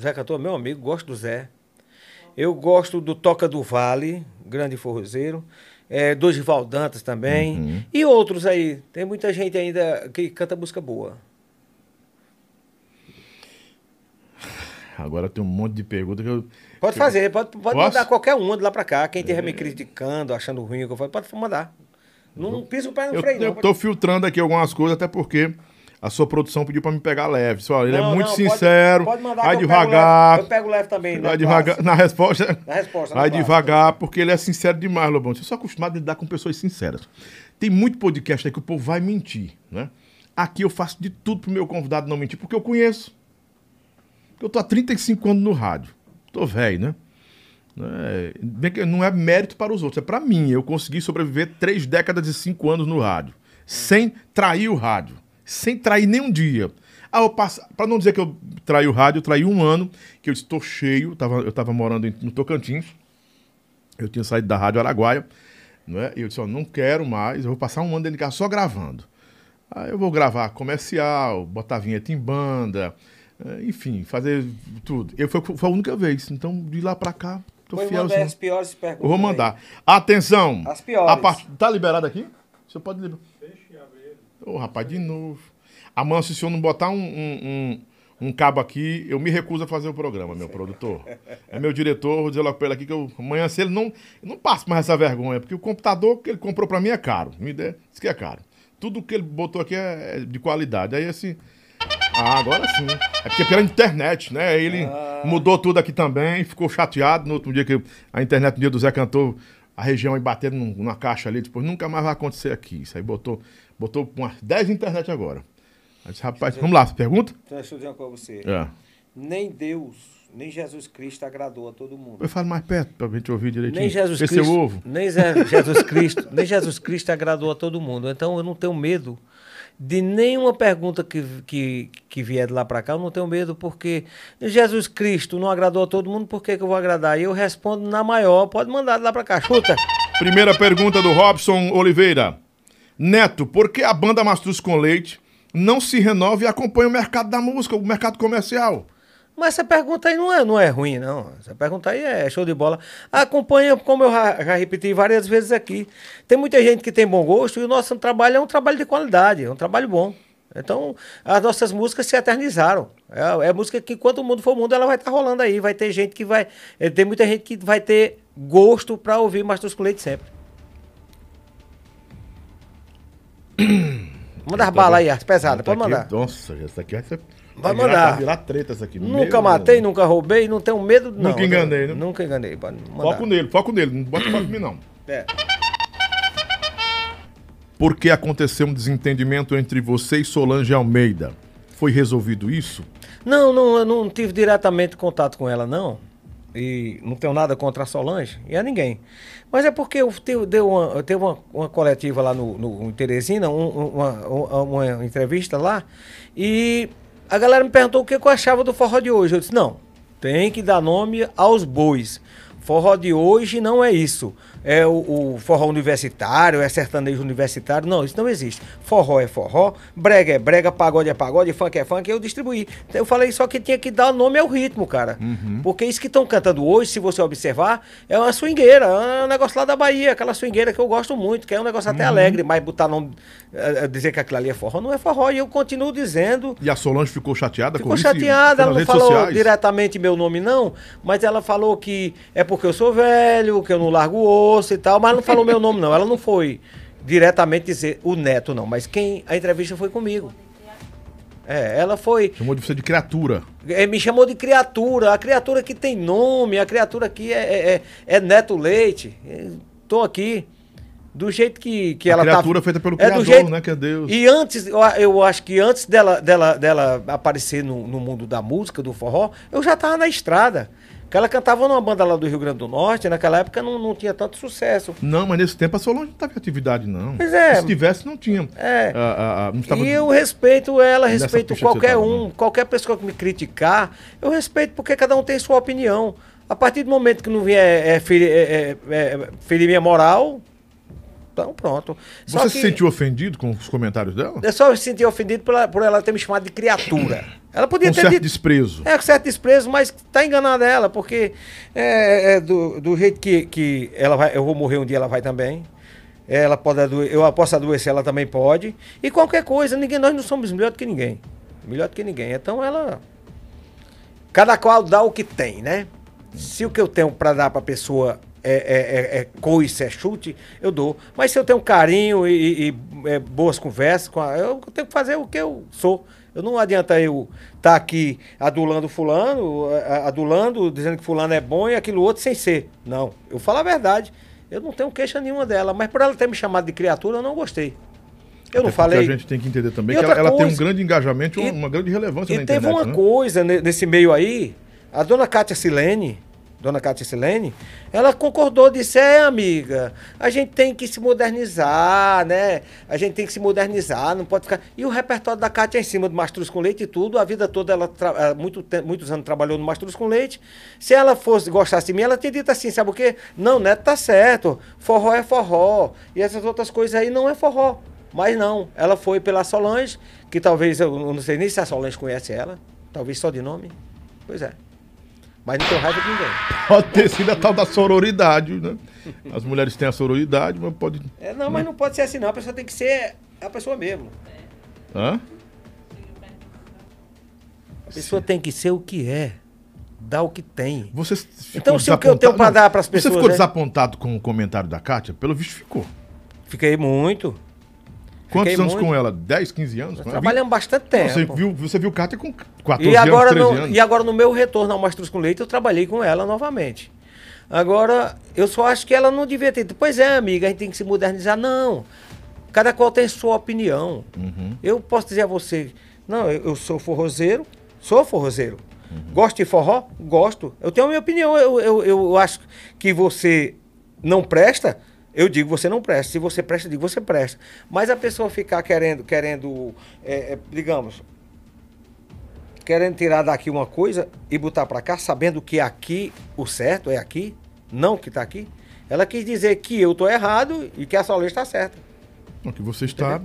Zé Cantor é meu amigo, gosto do Zé. Eu gosto do Toca do Vale, grande forrozeiro. É, Dorival Dantas também. Uhum. E outros aí. Tem muita gente ainda que canta música boa. Agora tem um monte de perguntas que eu... Pode fazer, pode, pode Posso? mandar qualquer uma de lá pra cá. Quem estiver me criticando, achando ruim, o que eu falo, pode mandar. Não pisa o pé no Eu, freio, eu não. tô filtrando aqui algumas coisas, até porque a sua produção pediu pra me pegar leve. Só, ele Não, é muito não, pode- sincero, pode mandar vai que eu pego devagar. leve. Eu pego leve também, né, Vai devagar. classe. Na resposta. (laughs) Na resposta, Vai devagar, porque ele é sincero demais, Lobão. Eu sou acostumado a lidar com pessoas sinceras. Tem muito podcast aí que o povo vai mentir, né? Aqui eu faço de tudo pro meu convidado não mentir, porque eu conheço. Eu tô há 35 anos no rádio. Tô velho, né? É, não é mérito para os outros, é para mim. Eu consegui sobreviver três décadas e cinco anos no rádio, sem trair o rádio, sem trair nem um dia. Ah, para não dizer que eu traí o rádio, eu traí um ano, que eu estou cheio, tava, eu estava morando em- no Tocantins, eu tinha saído da Rádio Araguaia, não é? E eu disse, ó, não quero mais, eu vou passar um ano dentro de casa só gravando. Aí eu vou gravar comercial, botar vinheta em banda, enfim, fazer tudo. Eu, foi, foi a única vez, então de lá pra cá, tô Pois fiel. manda as piores perguntas. Eu vou aí. mandar. Atenção! As piores. A part... Tá liberado aqui? Você pode liberar. Ô, rapaz, de novo. Amanhã, se o senhor não botar um, um, um, um cabo aqui, eu me recuso a fazer o programa, meu produtor. É meu diretor, vou dizer logo pra ele aqui que eu, amanhã, se ele não. Eu não passo mais essa vergonha, porque o computador que ele comprou pra mim é caro. Me dê, isso que é caro. Tudo que ele botou aqui é é de qualidade. Aí assim. Ah, agora sim. É porque pela internet, né? Ele mudou tudo aqui também, ficou chateado no outro dia que a internet, no dia do Zé Cantor, a região aí batendo num- numa caixa ali, depois nunca mais vai acontecer aqui. Isso aí botou, botou umas 10 internet agora. Aí disse, rapaz, vamos lá, pergunta? Então, deixa eu dizer uma coisa pra você. É. Nem Deus, nem Jesus Cristo agradou a todo mundo. Eu falo mais perto pra gente ouvir direitinho. Nem Jesus Vê Cristo. ovo. Nem Zé- Jesus Cristo, nem Jesus Cristo agradou a todo mundo. Então eu não tenho medo de nenhuma pergunta que, que, que vier de lá para cá, eu não tenho medo, porque Jesus Cristo não agradou a todo mundo, por que, que eu vou agradar? E eu respondo na maior, pode mandar de lá para cá, chuta. Primeira pergunta do Robson Oliveira. Neto, por que a banda Mastruz com Leite não se renova e acompanha o mercado da música, o mercado comercial? Mas essa pergunta aí não é, não é ruim, não. Essa pergunta aí é show de bola. Acompanha, como eu já, repeti várias vezes aqui. Tem muita gente que tem bom gosto e o nosso trabalho é um trabalho de qualidade, é um trabalho bom. Então, as nossas músicas se eternizaram. É, é música que, enquanto o mundo for mundo, ela vai estar rolando aí. Vai ter gente que vai. eh, Tem muita gente que vai ter gosto para ouvir Mastros com Leite sempre. Manda as balas aí, as pesadas, pode Tá aqui- mandar. Nossa, essa aqui vai ser. Vai virar- mandar. Vai virar treta essa aqui. Nunca Meu matei, Deus. nunca roubei, não tenho medo. Não, Nunca enganei, né? Nunca enganei. Pode mandar. Foco nele, foco nele. Não bota foco em mim, não. É. Por que aconteceu um desentendimento entre você e Solange Almeida? Foi resolvido isso? Não, não, eu não tive diretamente contato com ela, não. E não tenho nada contra a Solange e a ninguém. Mas é porque eu te- deu uma, eu teve uma, uma coletiva lá no, no em Teresina, um- uma, uma, uma entrevista lá, e a galera me perguntou o que eu achava do forró de hoje. Eu disse, não, tem que dar nome aos bois. Forró de hoje não é isso. É o, o forró universitário, é sertanejo universitário. Não, isso não existe. Forró é forró, brega é brega, pagode é pagode, funk é funk. Eu distribuí. Então, Eu falei só que tinha que dar nome ao ritmo, cara. Porque isso que estão cantando hoje, se você observar, é uma swingueira. É um negócio lá da Bahia, aquela swingueira que eu gosto muito, que é um negócio até alegre, mas botar nome, eh, eh, dizer que aquilo ali é forró, não é forró. E eu continuo dizendo E a Solange ficou chateada Ficou com isso? e chateada, ela não falou sociais? diretamente meu nome, não, mas ela falou que é porque eu sou velho, que eu não largo o e tal, mas não falou meu nome, não. Ela não foi diretamente dizer o neto, não, mas quem a entrevista foi comigo. É, ela foi. Chamou de você de criatura. é, me chamou de criatura, a criatura que tem nome, a criatura que é, é, é- é Neto Leite. Estou aqui. do jeito que, que A ela tá. criatura feita pelo é Criador, do jeito, né, que é Deus. E antes, eu, eu acho que antes dela, dela, dela aparecer no, no mundo da música, do forró, eu já tava na estrada. Que ela cantava numa banda lá do Rio Grande do Norte, naquela época não, não tinha tanto sucesso. Não, mas nesse tempo a Solange não estava em atividade, não. Pois é. Se tivesse, não tinha. É. Ah, ah, ah, não. E eu respeito ela, respeito qualquer tava, um, né? qualquer pessoa que me criticar, eu respeito porque cada um tem sua opinião. A partir do momento que não vier é, ferir, é, é, é, ferir minha moral, então pronto. Só Você que se sentiu ofendido com os comentários dela? Eu só me senti ofendido por ela, por ela ter me chamado de criatura. (coughs) Ela podia Com ter certo dito. desprezo. É, com certo desprezo, mas tá enganada ela, porque é, é do, do jeito que, que ela vai, eu vou morrer um dia, ela vai também. Ela pode adoecer, eu posso adoecer, ela também pode. E qualquer coisa, ninguém, nós não somos melhor do que ninguém. Melhor do que ninguém. Então ela. Cada qual dá o que tem, né? Se o que eu tenho pra dar pra pessoa é, é, é, é coice, é chute, eu dou. Mas se eu tenho carinho e, e- e, é, boas conversas, com a, eu tenho que fazer o que eu sou. Eu não adianta eu estar aqui adulando fulano, adulando, dizendo que fulano é bom e aquilo outro sem ser. Não, eu falo a verdade. Eu não tenho queixa nenhuma dela, mas por ela ter me chamado de criatura, eu não gostei. Eu não Até porque falei. A gente tem que entender também E que ela, outra ela tem um coisa- grande engajamento e E- uma, grande relevância E na teve internet. uma né? coisa ne- nesse meio aí, a dona Cátia Silene, dona Cátia Silene, ela concordou, disse, é amiga, a gente tem que se modernizar, né? A gente tem que se modernizar, não pode ficar... E o repertório da Cátia é em cima do Mastruz com Leite e tudo, a vida toda ela, tra- eh, muito muitos anos trabalhou no Mastruz com Leite. Se ela fosse, gostasse de mim, ela teria dito assim, sabe o quê? Não, Neto tá certo, forró é forró, e essas outras coisas aí não é forró. Mas não, ela foi pela Solange, que talvez, eu não sei nem se a Solange conhece ela, talvez só de nome. Pois é. Mas não tenho raiva de ninguém. Pode ter sido a tal da sororidade, né? As mulheres têm a sororidade, mas pode. É, não, mas não pode ser assim não, a pessoa tem que ser a pessoa mesmo. Hã? A pessoa tem que ser o que é, dar o que tem. Você Então, se o que eu tenho não, dar pras pessoas, Você ficou né? desapontado com o comentário da Kátia? Pelo visto ficou. Fiquei muito. Quantos Fiquei anos muito. com ela? 10, 15 anos? ela? Trabalhamos bastante tempo. Você viu, você viu Kátia com 14 E agora, anos, 13 no, anos. e agora no meu retorno ao Mastruz com Leite, eu trabalhei com ela novamente. Agora, eu só acho que ela não devia ter. Pois é, amiga, a gente tem que se modernizar. Não. Cada qual tem sua opinião. Uhum. Eu posso dizer a você, não, eu, eu sou forrozeiro, sou forrozeiro. Gosto de forró? Gosto. Eu tenho a minha opinião. Eu, eu, eu acho que você não presta, eu digo você não presta. Se você presta, eu digo você presta. Mas a pessoa ficar querendo, querendo é, é, digamos, querendo tirar daqui uma coisa e botar para cá, sabendo que aqui o certo é aqui, não que tá aqui. Ela quis dizer que eu tô errado e que a Solange está certa. Não, que você está.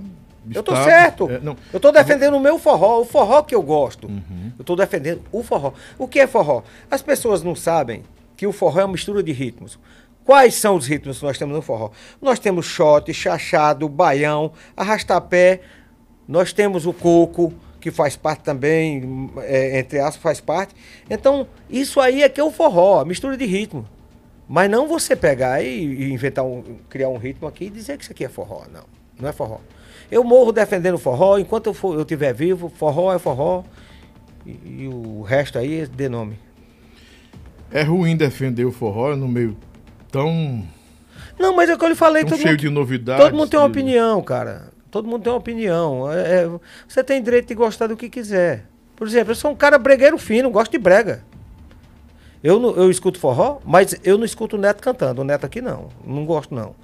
Eu tô está- certo. é, não, Eu tô defendendo o meu forró, o forró que eu gosto. Uhum. Eu tô defendendo o forró. O que é forró? As pessoas não sabem que o forró é uma mistura de ritmos. Quais são os ritmos que nós temos no forró? Nós temos shot, chachado, baião, arrastapé, nós temos o coco, que faz parte também, é, entre aspas, faz parte. Então, isso aí é que é o forró, a mistura de ritmo. Mas não você pegar e, e inventar um, criar um ritmo aqui e dizer que isso aqui é forró. Não, não é forró. Eu morro defendendo forró, enquanto eu, for, eu estiver vivo, forró é forró. E, e o resto aí dê nome. É ruim defender o forró no meio tão, Não, mas é o que eu lhe falei, tão cheio mundo, de novidades. todo mundo tem uma opinião, cara. Todo mundo tem uma opinião. É- é- você tem direito de gostar do que quiser. Por exemplo, eu sou um cara bregueiro fino, gosto de brega. Eu, não- eu escuto forró, mas eu não escuto o Neto cantando. O Neto aqui não. Não gosto, não.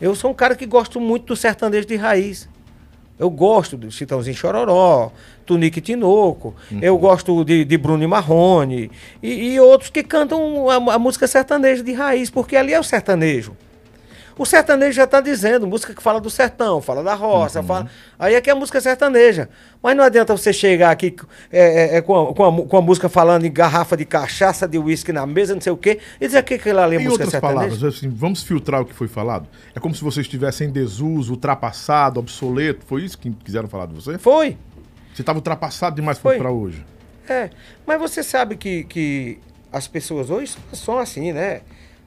Eu sou um cara que gosto muito do sertanejo de raiz. Eu gosto do Chitãozinho Chororó, Tunique Tinoco, eu gosto de, de Bruno Marrone e, e outros que cantam a, a música sertaneja de raiz, porque ali é o sertanejo. O sertanejo já está dizendo, música que fala do sertão, fala da roça, fala... aí é que é a música sertaneja. Mas não adianta você chegar aqui é, é, é, com, a, com, a, com a música falando em garrafa de cachaça, de uísque na mesa, não sei o quê, e dizer que aquilo ali é Em música outras sertaneja. palavras, assim, vamos filtrar o que foi falado? É como se você estivesse em desuso, ultrapassado, obsoleto. Foi isso que quiseram falar de você? Foi. Você estava ultrapassado demais para hoje. É, mas você sabe que, que as pessoas hoje são assim, né?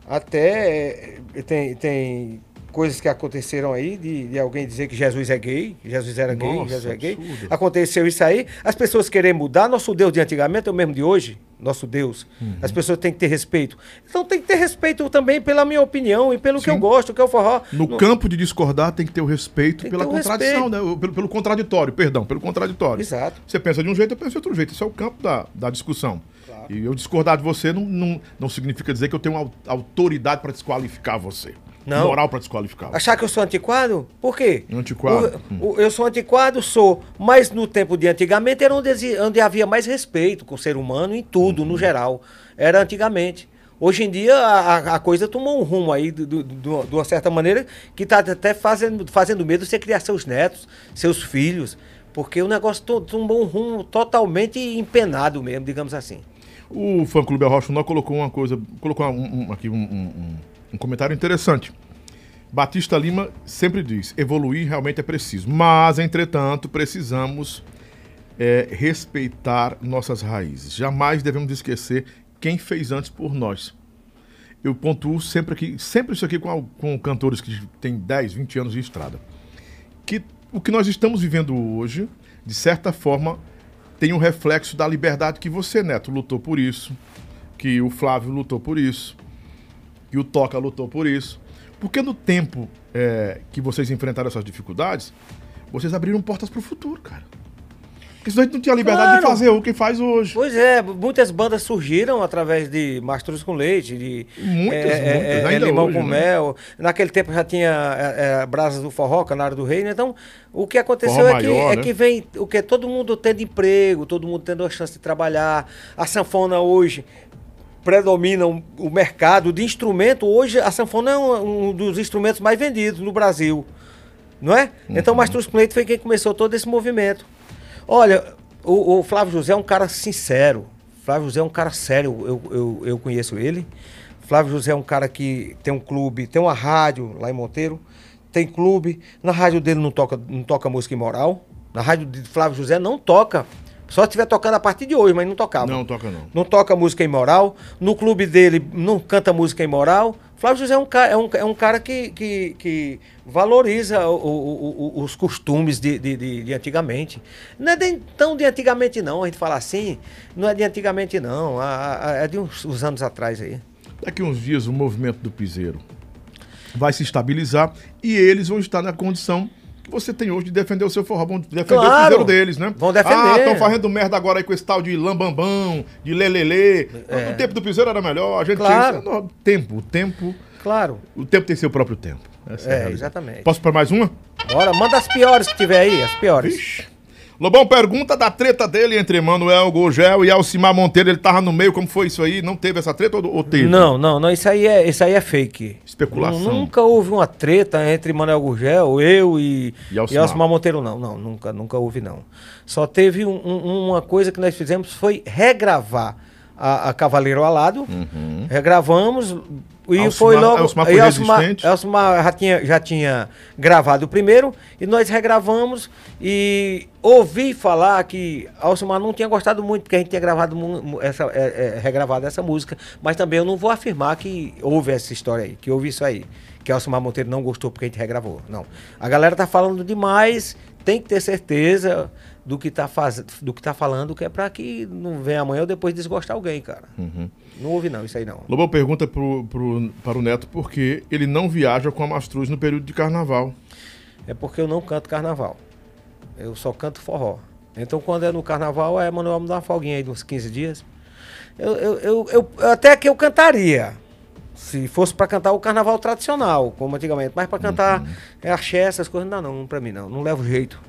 Até é, tem, tem coisas que aconteceram aí de, de alguém dizer que Jesus é gay, Jesus era gay, Nossa, Jesus é gay. absurdo. Aconteceu isso aí. As pessoas querem mudar. Nosso Deus de antigamente é o mesmo de hoje. nosso Deus. Uhum. As pessoas têm que ter respeito. Então tem que ter respeito também pela minha opinião e pelo que eu Sim. gosto, que é o forró. No Não- campo de discordar tem que ter o respeito pela contradição, respeito. né? Pelo, pelo contraditório, perdão, pelo contraditório. Exato. Você pensa de um jeito, eu penso de outro jeito. Isso é o campo da, da discussão. E eu discordar de você não, não, não significa dizer que eu tenho au- autoridade para desqualificar você. Não. Moral para desqualificar. Achar que eu sou antiquado? Por quê? Antiquado. O- o- eu sou antiquado, sou. Mas no tempo de antigamente era onde, onde havia mais respeito com o ser humano em tudo, Uhum. no geral. Era antigamente. Hoje em dia a, a- coisa tomou um rumo aí, do- do- do- de uma certa maneira, que está até fazendo, fazendo medo você criar seus netos, seus filhos. Porque o negócio to- tomou um rumo totalmente empenado mesmo, digamos assim. O fã clube Arrocha Nó colocou uma coisa, colocou um- um- aqui um, um- comentário interessante. Batista Lima sempre diz: evoluir realmente é preciso, mas entretanto precisamos é, respeitar nossas raízes. Jamais devemos esquecer quem fez antes por nós. Eu pontuo sempre aqui, sempre isso aqui com, com cantores que têm 10, 20 anos de estrada. Que o que nós estamos vivendo hoje, de certa forma, tem um reflexo da liberdade que você, Neto, lutou por isso, que o Flávio lutou por isso, que o Toca lutou por isso. Porque no tempo é, que vocês enfrentaram essas dificuldades, vocês abriram portas para o futuro, cara. Porque senão a gente não tinha liberdade de Claro. fazer o que faz hoje. Pois é, muitas bandas surgiram através de Mastros com Leite, de Muitas, é, é, muitas, é, ainda Limão hoje, com né? Mel. Naquele tempo já tinha é, é, Brasas do Forró, Canário do Reino. Então, o que aconteceu Forró é, que, maior, é né? que vem o que todo mundo tendo emprego, todo mundo tendo a chance de trabalhar. A sanfona hoje predomina o- mercado de instrumento. Hoje a sanfona é um, um dos instrumentos mais vendidos no Brasil. Não é? Então o Mastros com Leite foi quem começou todo esse movimento. Olha, o, o Flávio José é um cara sincero. Flávio José é um cara sério, eu, eu, eu conheço ele. Flávio José é um cara que tem um clube, tem uma rádio lá em Monteiro, tem clube. Na rádio dele não toca, não toca música imoral. Na rádio de Flávio José não toca. Só estiver tocando a partir de hoje, mas não tocava. Não, toca não. Não toca música imoral. No clube dele não canta música imoral. Flávio José é um, ca- é um, é um cara que, que, que valoriza o- o- o- os costumes de, de, de- de antigamente. Não é de, tão de antigamente, não. A gente fala assim, não é de antigamente, não. É de uns, uns anos atrás aí. Daqui uns dias o movimento do piseiro vai se estabilizar e eles vão estar na condição que você tem hoje de defender o seu forró, vão defender o Claro. piseiro deles, né? Vão defender. Ah, estão fazendo merda agora aí com esse tal de lambambão, de lelelê. No tempo do piseiro era melhor, a gente É. Claro. tinha... Não, tempo, o tempo... Claro. O tempo tem seu próprio tempo. Essa É, realidade. exatamente. Posso para mais uma? Bora, manda as piores que tiver aí, as piores. Vixe. Lobão pergunta da treta dele entre Manuel Gurgel e Alcimar Monteiro. Ele tava no meio, como foi isso aí? Não teve essa treta ou, ou teve? Não, não, não, isso aí é, isso aí é fake. Especulação. Nu- Nunca houve uma treta entre Manuel Gurgel, eu e, E e Alcimar. Alcimar. Monteiro, não. Não, nunca, nunca houve, não. Só teve um- um- uma coisa que nós fizemos, foi regravar a, a Cavaleiro Alado. Regravamos. E Alcimar- foi logo. Alcimar foi e Alcimar? Alcimar já tinha, já tinha gravado o primeiro e nós regravamos e ouvi falar que Alcimar não tinha gostado muito porque a gente tinha gravado essa, é, é, regravado essa música, mas também eu não vou afirmar que houve essa história aí, que houve isso aí, que Alcimar Monteiro não gostou porque a gente regravou. Não. A galera tá falando demais, tem que ter certeza do que tá faz... do que tá falando, que é para que não venha amanhã ou depois desgostar alguém, cara. Não houve não, isso aí não. Lobão pergunta pro, pro- para o Neto por que ele não viaja com a Mastruz no período de carnaval. É porque eu não canto carnaval. Eu só canto forró. Então, quando é no carnaval, é Manuel me dá uma folguinha aí de uns 15 dias. Eu, eu, eu, eu- até que eu cantaria. Se fosse para cantar o carnaval tradicional, como antigamente. Mas para cantar é axé, essas coisas, não dá não, pra mim não. Não levo jeito.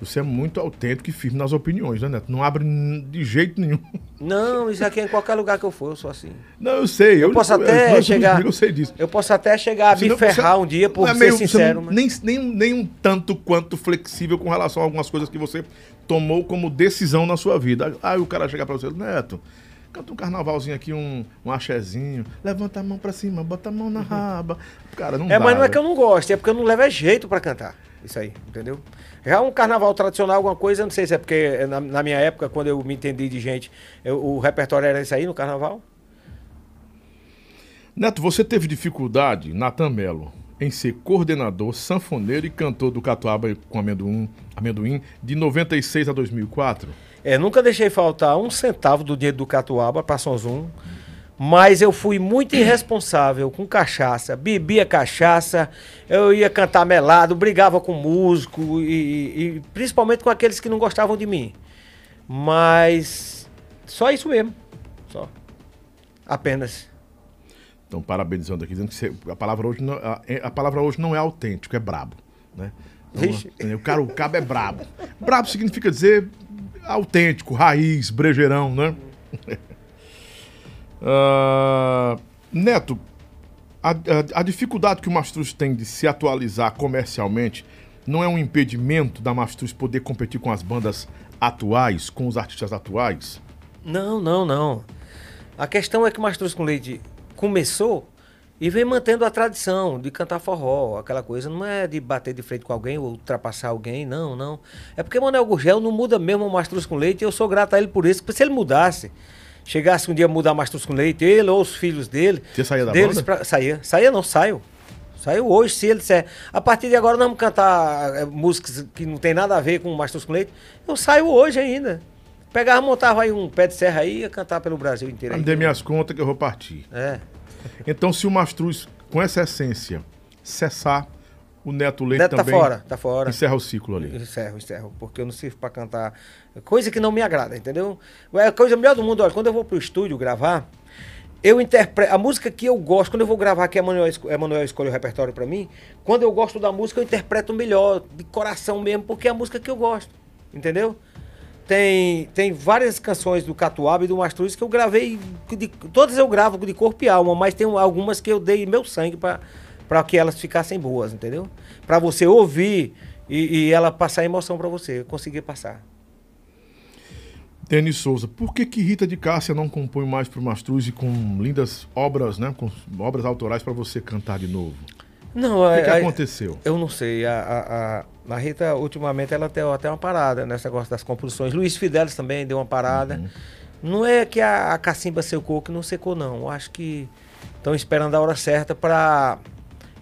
Você é muito autêntico e firme nas opiniões, né, Neto? Não abre de jeito nenhum. Não, isso aqui é em qualquer lugar que eu for, eu sou assim. Não, eu sei. Eu posso nós até somos chegar. Eu sei disso. Eu posso até chegar a Você me ferrar você um dia por é ser meio- você sincero. não- mas- nem, nem, nem um tanto quanto flexível com relação a algumas coisas que você tomou como decisão na sua vida. Aí o cara chegar pra você, Neto, canta um carnavalzinho aqui, um, um axezinho, levanta a mão pra cima, bota a mão na raba. Cara, não É, dá, mas não é que eu não gosto, é porque eu não levo é jeito pra cantar. Isso aí, entendeu? Já um carnaval tradicional, alguma coisa, não sei se é porque na, na minha época, quando eu me entendi de gente, eu- o repertório era isso aí no carnaval. Neto, você teve dificuldade, Natan Melo, em ser coordenador, sanfoneiro e cantor do Catuaba com amendoim, amendoim de 96 a 2004? É, nunca deixei faltar um centavo do dinheiro do Catuaba para Sonzum. Mas eu fui muito irresponsável com cachaça, bebia cachaça, eu ia cantar melado, brigava com músico e, e principalmente com aqueles que não gostavam de mim. Mas só isso mesmo, só. Apenas. Então, parabenizando aqui, dizendo que você- a, palavra hoje não, a, a palavra hoje não é autêntico, é brabo. Né? Então, Vixe. o cara, o cabo é brabo. Brabo significa dizer autêntico, raiz, brejeirão, né? Ah, Neto, a, a- a dificuldade que o Mastruz tem de se atualizar comercialmente não é um impedimento da Mastruz poder competir com as bandas atuais, com os artistas atuais? Não, não, não. A questão é que o Mastruz com Leite começou e vem mantendo a tradição de cantar forró, aquela coisa. Não é de bater de frente com alguém ou ultrapassar alguém, não, não. É porque Manuel Gurgel não muda mesmo o Mastruz com Leite e eu sou grato a ele por isso. Porque se ele mudasse, chegasse um dia a mudar Mastruz com Leite, ele ou os filhos dele... Você saía da deles banda? pra- saía. Saía não, saio. Saiu hoje, se ele disser, a partir de agora nós vamos cantar eh, músicas que não tem nada a ver com o Mastruz com Leite, eu saio hoje ainda. Pegava, montava aí um pé de serra aí e ia cantar pelo Brasil inteiro. Me aí. dê minhas contas que eu vou partir. É. Então, se o Mastruz, com essa essência, cessar, o Neto Leite Neto tá também fora, tá fora. encerra o ciclo ali. Encerro, encerro, porque eu não sirvo pra cantar coisa que não me agrada, entendeu? É a coisa melhor do mundo, olha, quando eu vou pro estúdio gravar, eu interpreto, a música que eu gosto, quando eu vou gravar que Emanuel, esco- Emanuel escolhe o repertório pra mim, quando eu gosto da música eu interpreto melhor, de coração mesmo, porque é a música que eu gosto, entendeu? Tem, tem várias canções do Catuaba e do Mastruz que eu gravei, de- todas eu gravo de corpo e alma, mas tem algumas que eu dei meu sangue pra para que elas ficassem boas, entendeu? Pra você ouvir e, e ela passar emoção pra você, conseguir passar. Denis Souza, por que que Rita de Cássia não compõe mais pro Mastruz e com lindas obras, né? Com obras autorais para você cantar de novo? Não, O que, é- que é- aconteceu? Eu não sei. A, a, a, a Rita, ultimamente, ela deu até uma parada nesse negócio das composições. Luiz Fidelis também deu uma parada. Não é que a, a cacimba secou, que não secou, não. Eu acho que estão esperando a hora certa para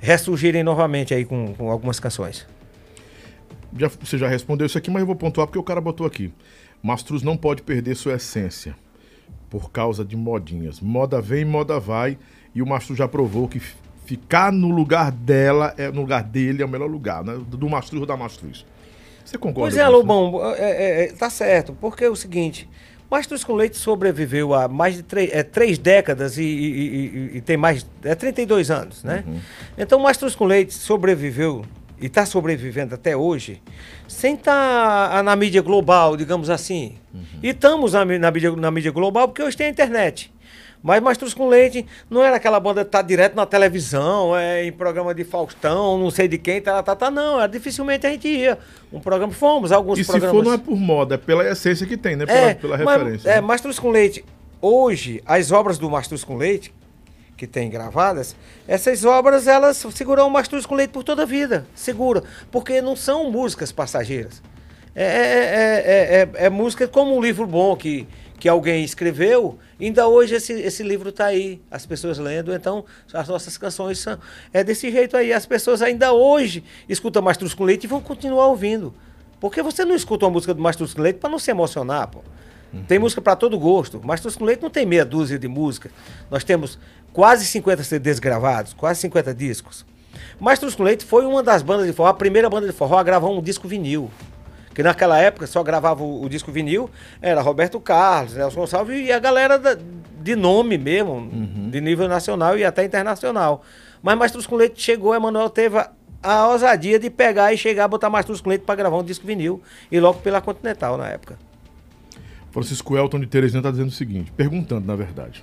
ressurgirem novamente aí com, com algumas canções. Já, você já respondeu isso aqui, mas eu vou pontuar porque o cara botou aqui. Mastruz não pode perder sua essência por causa de modinhas. Moda vem, moda vai. E o Mastruz já provou que ficar no lugar dela, é, no lugar dele, é o melhor lugar, né? Do Mastruz ou da Mastruz. Você concorda Pois é, né? Lobão, é, é, é, tá certo. Porque é o seguinte, Mastruz com Leite sobreviveu há mais de três, é, três décadas e, e- e- e- tem mais. É 32 anos, né? Então, Mastruz com Leite sobreviveu e está sobrevivendo até hoje sem estar na mídia global, digamos assim. E estamos na, na, mídia, na mídia global porque hoje tem a internet. Mas Mastruz com Leite não era aquela banda que tá direto na televisão, é, em programa de Faustão, não sei de quem, tá, tá, tá, não. Era, dificilmente a gente ia. Um programa, fomos, alguns E se programas. for, não é por moda, é pela essência que tem, né? Pela, É, pela mas- referência. É, né? Mastruz com Leite. Hoje, as obras do Mastruz com Leite, que tem gravadas, essas obras, elas seguram o Mastruz com Leite por toda a vida. Segura. Porque não são músicas passageiras. É, é, é, é, é- é música como um livro bom que, que alguém escreveu. Ainda hoje esse, esse livro está aí, as pessoas lendo. Então, as nossas canções são é desse jeito aí. As pessoas ainda hoje escutam Mastruz com Leite e vão continuar ouvindo. Porque você não escuta uma música do Mastruz com Leite para não se emocionar, pô. Tem música para todo gosto. Mastruz com Leite não tem meia dúzia de música. Nós temos quase 50 CDs gravados, quase 50 discos. Mastruz com Leite foi uma das bandas de forró, a primeira banda de forró a gravar um disco vinil. Que naquela época só gravava o, o disco vinil, era Roberto Carlos, Nelson Gonçalves e a galera da- de nome mesmo, de nível nacional e até internacional. Mas Mastruz com Leite chegou, Emanuel teve a, a ousadia de pegar e chegar, botar Mastruz com Leite para gravar um disco vinil, e logo pela Continental na época. Francisco Elton de Teresina está dizendo o seguinte, perguntando, na verdade.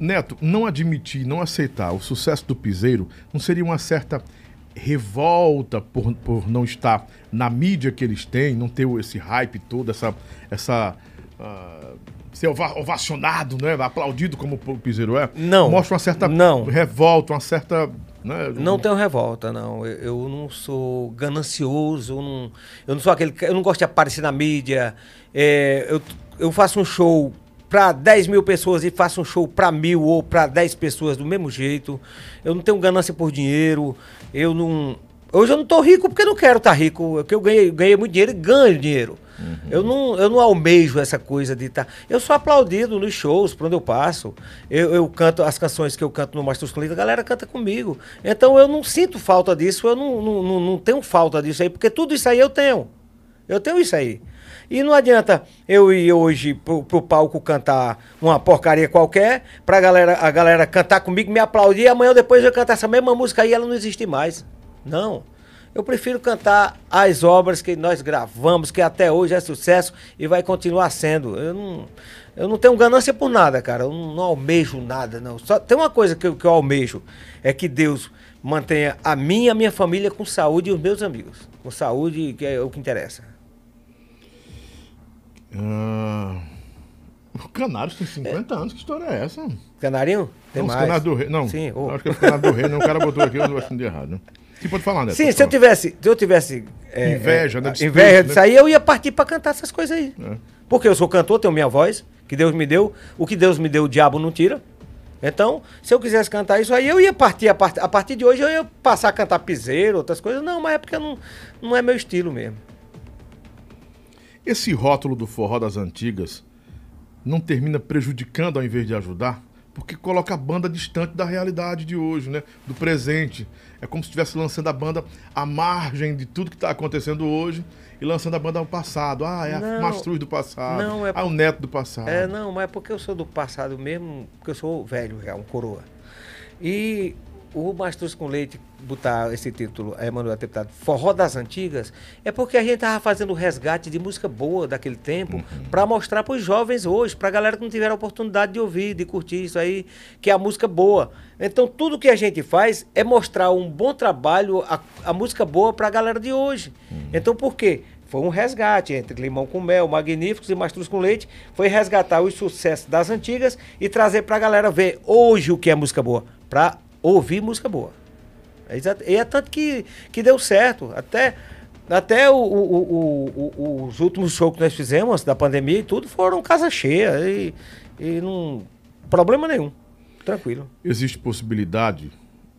Neto, não admitir, não aceitar o sucesso do Piseiro não seria uma certa revolta por, por não estar na mídia que eles têm, não ter esse hype todo, essa. essa ah, ser ova- ovacionado, né? Aplaudido como o Piseiro é? Não. Mostra uma certa Não. revolta, uma certa. Né? Não tenho revolta, não. Eu, eu não sou ganancioso, eu não, eu não sou aquele. Eu não gosto de aparecer na mídia. É, eu, eu faço um show para 10 mil pessoas e faço um show para mil ou para 10 pessoas do mesmo jeito. Eu não tenho ganância por dinheiro. Eu não. Hoje eu não tô rico porque eu não quero estar rico. Porque eu ganhei, ganhei muito dinheiro e ganho dinheiro. Eu, não, eu não almejo essa coisa de estar. Eu sou aplaudido nos shows, por onde eu passo. Eu, eu canto as canções que eu canto no Mastros Colita, a galera canta comigo. Então eu não sinto falta disso, eu não, não, não, não tenho falta disso aí, porque tudo isso aí eu tenho. Eu tenho isso aí. E não adianta eu ir hoje pro, pro palco cantar uma porcaria qualquer, pra galera, a galera cantar comigo, me aplaudir, e amanhã ou depois eu cantar essa mesma música e ela não existe mais. Não. Eu prefiro cantar as obras que nós gravamos, que até hoje é sucesso e vai continuar sendo. Eu não, eu não tenho ganância por nada, cara. Eu não, não almejo nada, não. Só tem uma coisa que eu, que eu almejo: é que Deus mantenha a mim e a minha família com saúde e os meus amigos. Com saúde, que é o que interessa. Ah, o Canários tem 50 anos, que história é essa? Canarinho? Tem não, mais. Canários do Rei. Não, Sim, ô. acho que é os Canários do Rei, não. O cara botou aqui, eu não acho de errado. Né? Você pode falar, né? Sim, se eu tivesse, se eu tivesse é, Inveja, é, né, de inveja espírito, disso né? aí, eu ia partir pra cantar essas coisas aí. É. Porque eu sou cantor, tenho minha voz, que Deus me deu. O que Deus me deu, o diabo não tira. Então, se eu quisesse cantar isso aí, eu ia partir. A, part- a partir de hoje, eu ia passar a cantar piseiro, outras coisas. Não, mas é porque não, não é meu estilo mesmo. Esse rótulo do forró das antigas não termina prejudicando ao invés de ajudar? Porque coloca a banda distante da realidade de hoje, né? Do presente. É como se estivesse lançando a banda à margem de tudo que está acontecendo hoje e lançando a banda ao passado. Ah, é a Não. Mastruz do passado. Não, é Ah, o neto do passado. É, não, mas é porque eu sou do passado mesmo, porque eu sou velho já, um coroa. E o Mastruz com Leite botar esse título, a Emanuel Deputado, Forró das Antigas, é porque a gente tava fazendo resgate de música boa daquele tempo para mostrar para os jovens hoje, para a galera que não tiver a oportunidade de ouvir, de curtir isso aí, que é a música boa. Então tudo que a gente faz é mostrar um bom trabalho, a, a música boa para a galera de hoje. Então por quê? Foi um resgate entre Limão com Mel, Magníficos e Mastruz com Leite. Foi resgatar os sucessos das antigas e trazer pra galera ver hoje o que é música boa. Pra ouvir música boa. É E é tanto que, que deu certo. Até, até o- o- o- os últimos shows que nós fizemos da pandemia e tudo foram casa cheia. E, e não. Problema nenhum. Tranquilo. Existe possibilidade,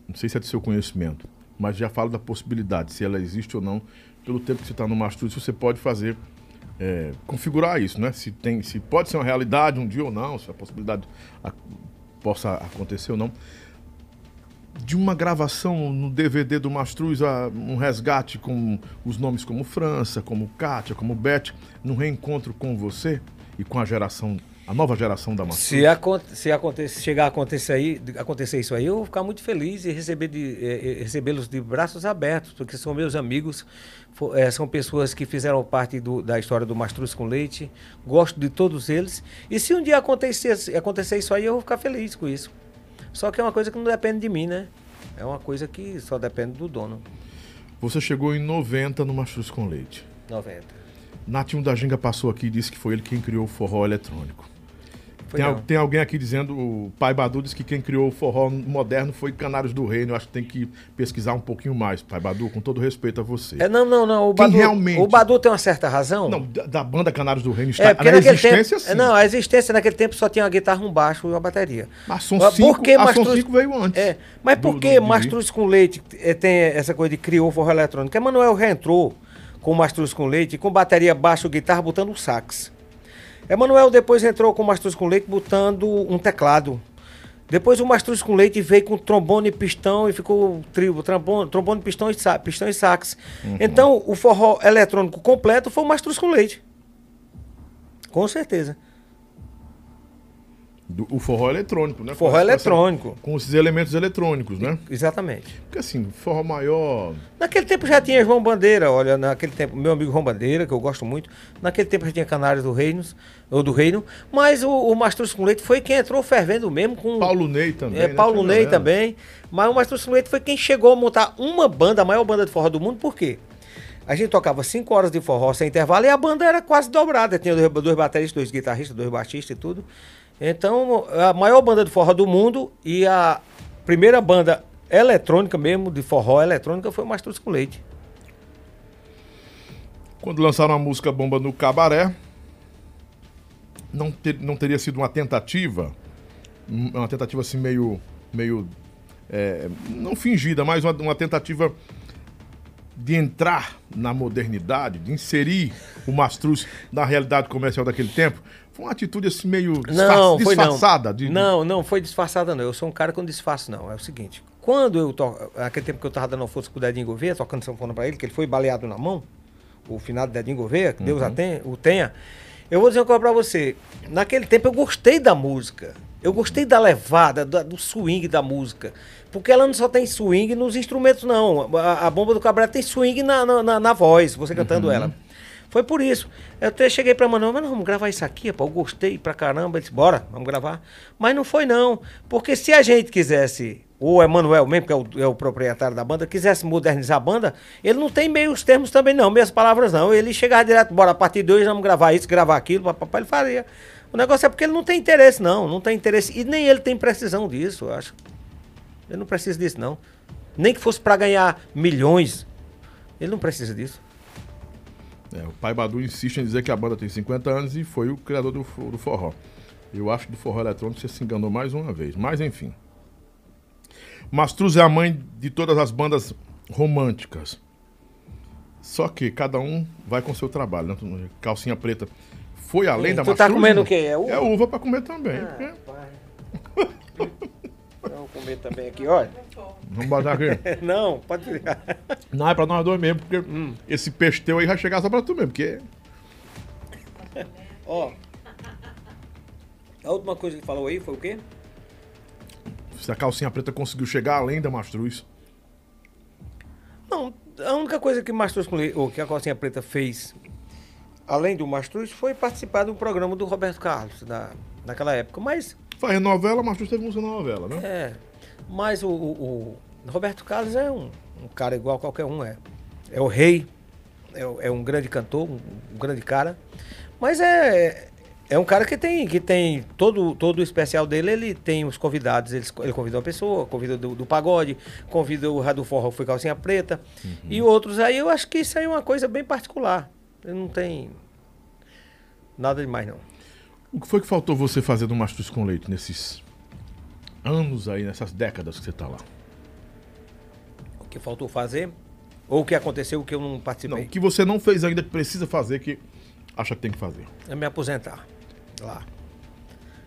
não sei se é do seu conhecimento, mas já falo da possibilidade, se ela existe ou não, pelo tempo que você está no Mastruz, você pode fazer, é, configurar isso, né? Se, tem, se pode ser uma realidade um dia ou não, se a possibilidade a- possa acontecer ou não. De uma gravação no DVD do Mastruz, um resgate com os nomes como França, como Kátia, como Beth, num reencontro com você e com a geração, a nova geração da Mastruz. Se, se chegar a acontecer, aí, acontecer isso aí, eu vou ficar muito feliz e receber de- eh, recebê-los de braços abertos, porque são meus amigos, fo- eh, são pessoas que fizeram parte do- da história do Mastruz com Leite, gosto de todos eles. E se um dia acontecer, acontecer isso aí, eu vou ficar feliz com isso. Só que é uma coisa que não depende de mim, né? É uma coisa que só depende do dono. Você chegou em 90 no Mastruz com Leite. 90. Natinho da Ginga passou aqui e disse que foi ele quem criou o forró eletrônico. Foi Tem, al- tem alguém aqui dizendo, o pai Badu disse que quem criou o forró moderno foi Canários do Reino. Eu acho que tem que pesquisar um pouquinho mais, pai Badu, com todo respeito a você. É, não, não, não. O Quem Badu, realmente- o Badu tem uma certa razão. Não, da, da banda Canários do Reino está É, porque na existência, tempo. sim. Não, a existência naquele tempo só tinha uma guitarra, um baixo e uma bateria. Mas Som Mas 5 por que a Som Mastruz- 5 veio antes. É, mas por que. Mastruz com Leite eh, tem essa coisa de criou o forró eletrônico? Emanuel reentrou com Mastruz com Leite, com bateria, baixo, guitarra, botando um sax. Emanuel depois entrou com Mastruz com Leite, botando um teclado. Depois o Mastruz com Leite veio com trombone e pistão e ficou trio, trombone, trombone pistão, e sa- pistão e sax. Então o forró eletrônico completo foi o Mastruz com Leite. Com certeza. Do- o forró eletrônico, né? Forró Com essa- eletrônico. Com esses elementos eletrônicos, né? Exatamente. Porque assim, forró maior. Naquele tempo já tinha João Bandeira, olha, naquele tempo, meu amigo João Bandeira, que eu gosto muito, naquele tempo já tinha Canários do Reinos, ou do Reino, mas o, o Mastruz com Leite foi quem entrou fervendo mesmo com. Paulo Ney também. é, né? Paulo Tinha Ney também. Mas o Mastruz com Leite foi quem chegou a montar uma banda, a maior banda de forró do mundo, por quê? A gente tocava cinco horas de forró sem intervalo e a banda era quase dobrada. Tinha dois, dois bateristas, dois guitarristas, dois baixistas e tudo. Então, a maior banda de forró do mundo e a primeira banda eletrônica mesmo, de forró eletrônica, foi o Mastruz com Leite. Quando lançaram a música Bomba no Cabaré, não, ter- não teria sido uma tentativa, um- uma tentativa assim meio, meio é, não fingida, mas uma, uma tentativa de entrar na modernidade, de inserir o Mastruz na realidade comercial daquele tempo? Foi uma atitude assim meio disfarç- Não, foi não. disfarçada? de- Não, não foi disfarçada, não. Eu sou um cara que não disfarço, não. É o seguinte: quando eu to... Naquele tempo que eu tava dando força com o Dedinho Gouveia, tocando sanfona pra ele, que ele foi baleado na mão, o finado Dedinho Gouveia, que Deus a tenha- o tenha. Eu vou dizer uma coisa pra você. Naquele tempo eu gostei da música. Eu gostei da levada, da- do swing da música. Porque ela não só tem swing nos instrumentos, não. A, a bomba do Cabrera tem swing na, na, na- na voz, você cantando ela. Foi por isso. Eu até cheguei pra Manuel, mas vamos gravar isso aqui. Eu gostei pra caramba. Ele disse, bora, vamos gravar. Mas não foi não. Porque se a gente quisesse, ou é Manuel mesmo, que é o, é o proprietário da banda, quisesse modernizar a banda, ele não tem meios termos também não, meias palavras não. Ele chegava direto, bora, a partir de hoje vamos gravar isso, gravar aquilo, papapá, ele faria. O negócio é porque ele não tem interesse não, não tem interesse. E nem ele tem precisão disso, eu acho. Ele não precisa disso não. Nem que fosse pra ganhar milhões. Ele não precisa disso. É, o pai Badu insiste em dizer que a banda tem 50 anos e foi o criador do, do forró. Eu acho que do forró eletrônico você se enganou mais uma vez. Mas enfim. Mastruz é a mãe de todas as bandas românticas. Só que cada um vai com o seu trabalho. Né? Calcinha preta foi além Hum, da tu tá comendo o quê? É uva? É uva pra comer também. Ah, porque- (laughs) Vamos comer também aqui, olha. Vamos botar aqui. (laughs) Não, pode virar. Não, é pra nós dois mesmo, porque Hum. esse peixe teu aí vai chegar só pra tu mesmo, porque Ó. A última coisa que falou aí foi o quê? se a calcinha preta conseguiu chegar além da Mastruz. Não, a única coisa que Mastruz ou que a Calcinha Preta fez, além do Mastruz, foi participar do programa do Roberto Carlos, da, naquela época. Mas, Faz novela, Mastruz teve música na novela, né? é. Mas o, o- o Roberto Carlos é um, um cara igual a qualquer um, é. É o rei, é, é um grande cantor, um, um grande cara. Mas é. É um cara que tem, que tem todo, todo o especial dele, ele tem os convidados, ele, ele convida uma pessoa, convida do, do pagode, convida o Forró, que foi calcinha preta, e outros aí, eu acho que isso aí é uma coisa bem particular. Ele não tem nada demais, não. O que foi que faltou você fazer do Mastruz com Leite nesses anos aí, nessas décadas que você tá lá? O que faltou fazer, ou o que aconteceu que eu não Não, participei, o que você não fez ainda que precisa fazer, que acha que tem que fazer. é me aposentar lá.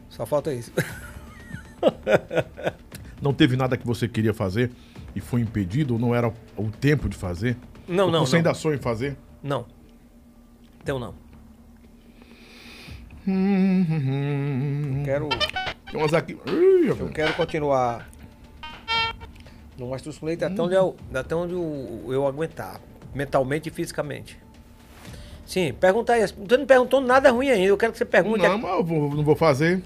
Só falta isso. (laughs) Não teve nada que você queria fazer e foi impedido, ou não era o tempo de fazer? Não, Ou não, Você não. ainda sonha em fazer? Não. Então não. Quero, Tem umas aqui. Eu quero continuar no Mastruz com Leite até onde, eu, até onde eu, eu aguentar, mentalmente e fisicamente. Sim, pergunta aí. Você não perguntou nada ruim ainda. Eu quero que você pergunte. Não, mas eu vou- não vou fazer.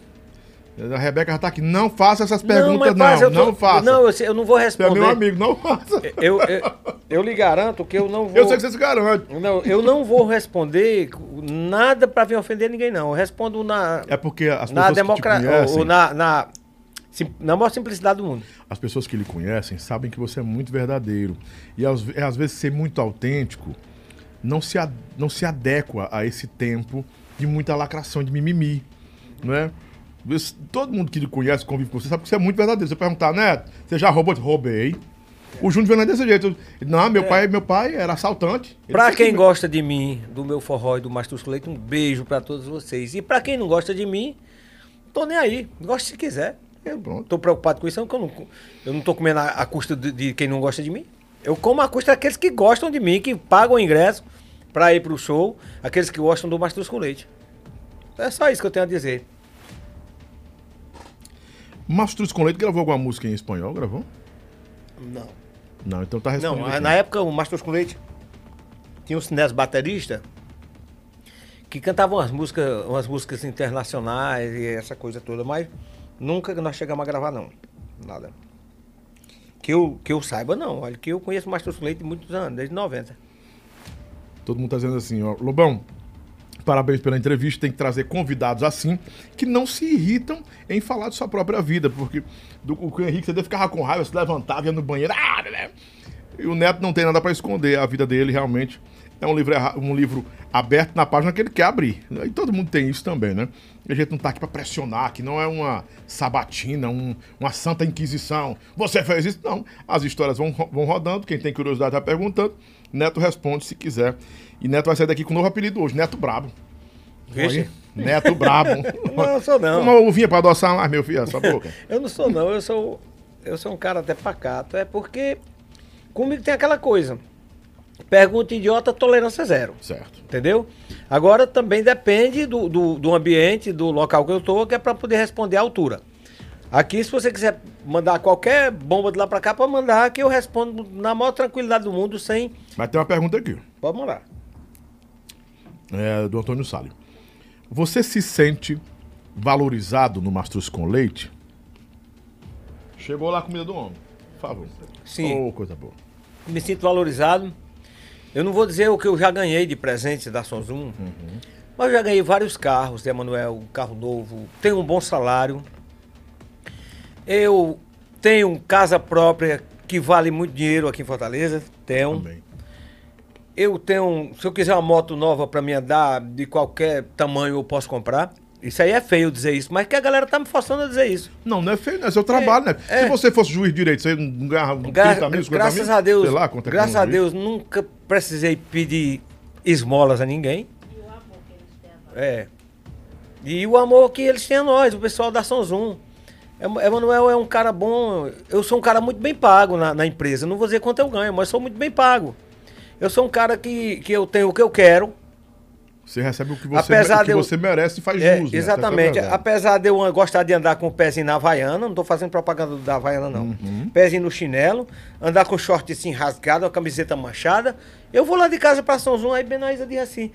A Rebeca já tá aqui. Não faça essas perguntas, mas não. eu Não, tô- faça. Não, eu, eu não vou Você é responder. meu amigo, não faça. Eu, eu, eu lhe garanto que eu não vou. Eu sei que você se garante. Não, eu não vou responder nada pra vir ofender ninguém, não. Eu respondo na, É porque as na pessoas que te democracia. conhecem, Ou na, na, na maior simplicidade do mundo. as pessoas que lhe conhecem sabem que você é muito verdadeiro. E às, às vezes ser muito autêntico não se, a- não se adequa a esse tempo de muita lacração, de mimimi. Não é? Todo mundo que lhe conhece, convive com você, sabe que você é muito verdadeiro. Você perguntar, Neto, você já roubou? Roubei. O Júnior Fernandes é desse jeito. Ele, Não, meu, pai, meu pai era assaltante. Pra quem gosta de mim, do meu forró e do Mastus Leite, um beijo pra todos vocês. E pra quem não gosta de mim, tô nem aí. Gosta se quiser. Eu Pronto. tô preocupado com isso, porque eu não, eu não tô comendo a, a custa de, de quem não gosta de mim. Eu como a custa daqueles que gostam de mim, que pagam o ingresso pra ir pro show, aqueles que gostam do Mastus com Leite. É só isso que eu tenho a dizer. Mastruz com Leite gravou alguma música em espanhol? Gravou? Não. Não, então tá respondendo. Não, aqui. na época o Mastos com Leite tinha um cinés baterista que cantavam umas músicas, umas músicas internacionais e essa coisa toda, mas nunca nós chegamos a gravar não. Nada. Que eu, que eu saiba não, olha que eu conheço o Mastos com Leite há muitos anos, desde 90. Todo mundo tá dizendo assim, ó, Lobão, parabéns pela entrevista, tem que trazer convidados assim, que não se irritam em falar de sua própria vida, porque do, o Henrique você ficava com raiva, se levantava, ia no banheiro, ah, né? E o Neto não tem nada para esconder. A vida dele realmente é um livro, um livro aberto na página que ele quer abrir. E todo mundo tem isso também, né? A gente não tá aqui para pressionar, que não é uma sabatina, um- uma santa inquisição. Você fez isso? Não. As histórias vão, vão rodando, quem tem curiosidade tá perguntando. Neto responde se quiser. E Neto vai sair daqui com um novo apelido hoje, Neto Brabo. Vixe. Neto Brabo. (laughs) Não, eu sou não. Uma uvinha pra adoçar mais, meu filho, essa (laughs) boca. Eu não sou não, eu sou, eu sou um cara até pacato. É porque comigo tem aquela coisa. Pergunta idiota, tolerância zero. Certo. Entendeu? Agora também depende do, do, do ambiente, do local que eu tô, que é para poder responder à altura. Aqui, se você quiser mandar qualquer bomba de lá para cá, pode mandar, que eu respondo na maior tranquilidade do mundo, sem. Mas tem uma pergunta aqui. Pode mandar. É, do Antônio Salio. Você se sente valorizado no Mastruz com Leite? Chegou lá a comida do homem. Por favor. Sim. Ô, coisa boa. me sinto valorizado. Eu não vou dizer o que eu já ganhei de presente da Sonzum, mas eu já ganhei vários carros, Emanuel? Um carro novo, tenho um bom salário. Eu tenho casa própria que vale muito dinheiro aqui em Fortaleza. Tenho. Também. Eu tenho, se eu quiser uma moto nova para me andar de qualquer tamanho, eu posso comprar. Isso aí é feio dizer isso, mas que a galera tá me forçando a dizer isso. Não, não é feio, não é seu trabalho, né? é. Se você fosse juiz de direito, você não ganhava Gra 30 mil, 50 graças mil? a Deus, Sei lá, quanto é que graças é um a. Deus, nunca precisei pedir esmolas a ninguém. É. E o amor que eles têm a nós, o pessoal da São Zoom. Em- Emanuel é um cara bom. Eu sou um cara muito bem pago na, na empresa. Não vou dizer quanto eu ganho, mas sou muito bem pago. Eu sou um cara que, que eu tenho o que eu quero. Você recebe o que você, Apesar o que eu- você merece e faz É, jus. né? exatamente. É verdade. Apesar de eu gostar de andar com o pezinho na Havaiana, não tô fazendo propaganda da Havaiana, não. Uhum. Pezinho no chinelo, andar com short assim rasgado, a camiseta manchada. Eu vou lá de casa pra São João, aí Benaísa diz assim: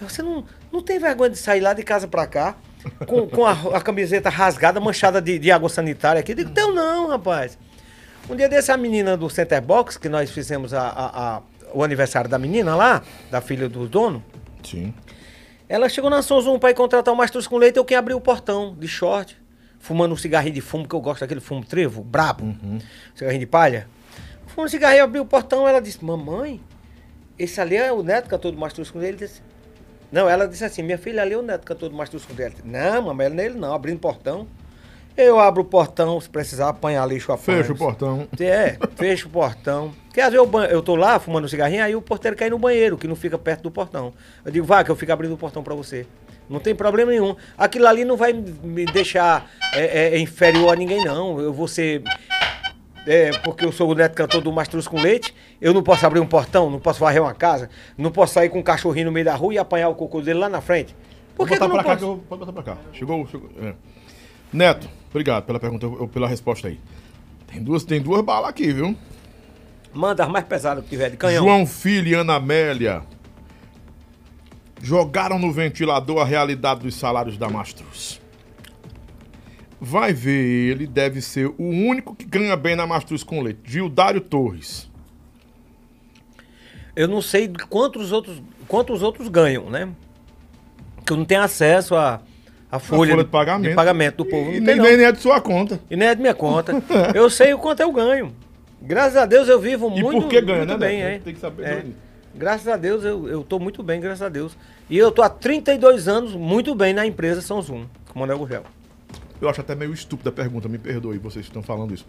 Você não, não tem vergonha de sair lá de casa pra cá com, com a, a camiseta rasgada, manchada de, de água sanitária aqui? Eu digo: Teu não, rapaz. Um dia desse, a menina do Center Box, que nós fizemos a- a- a- o aniversário da menina lá, da filha do dono. Sim. Ela chegou na Sonzum pra ir contratar o Mastruz com Leite, eu quem abriu o portão, de short, fumando um cigarrinho de fumo, que eu gosto daquele fumo trevo, brabo, cigarrinho de palha. Fumando um cigarrinho, abriu o portão, ela disse, mamãe, esse ali é o neto cantor do Mastruz com Leite? Ele disse, não, ela disse assim, minha filha ali é o neto cantor do Mastruz com Leite. Não, mamãe, não é ele não, abrindo o portão. Eu abro o portão, se precisar apanhar lixo, apanho. Fecha o portão. É, fecha o portão. Porque às vezes eu, eu tô lá fumando um cigarrinho, aí o porteiro cai no banheiro, que não fica perto do portão. Eu digo, vai, que eu fico abrindo o portão pra você. Não tem problema nenhum. Aquilo ali não vai me deixar é, é, inferior a ninguém, não. Eu vou ser. É, porque eu sou o neto cantor do Mastruz com Leite, eu não posso abrir um portão, não posso varrer uma casa, não posso sair com um cachorrinho no meio da rua e apanhar o cocô dele lá na frente. Por que, que eu botar não pra cá, que posso? eu, pode botar pra cá. Chegou, chegou. é. Neto, obrigado pela pergunta, ou pela resposta aí. Tem duas, tem duas balas aqui, viu? Manda as mais pesadas que tiver, de canhão. João Filho e Ana Amélia jogaram no ventilador a realidade dos salários da Mastruz. Vai ver, ele deve ser o único que ganha bem na Mastruz com leite. Gildário Torres. Eu não sei quantos outros, quantos outros ganham, né? Que eu não tenho acesso à à folha, folha de pagamento. de pagamento do povo. E Não nem, tem, não. nem é de sua conta. E nem é de minha conta. (laughs) eu sei o quanto eu ganho. Graças a Deus eu vivo E muito, por que ganha, muito né, bem, Neto? é. Tem que saber É. Graças a Deus eu, eu tô muito bem, graças a Deus. E eu tô há 32 anos muito bem na empresa São Zoom, com o Manuel Gurgel. Eu acho até meio estúpida a pergunta, me perdoe vocês que estão falando isso.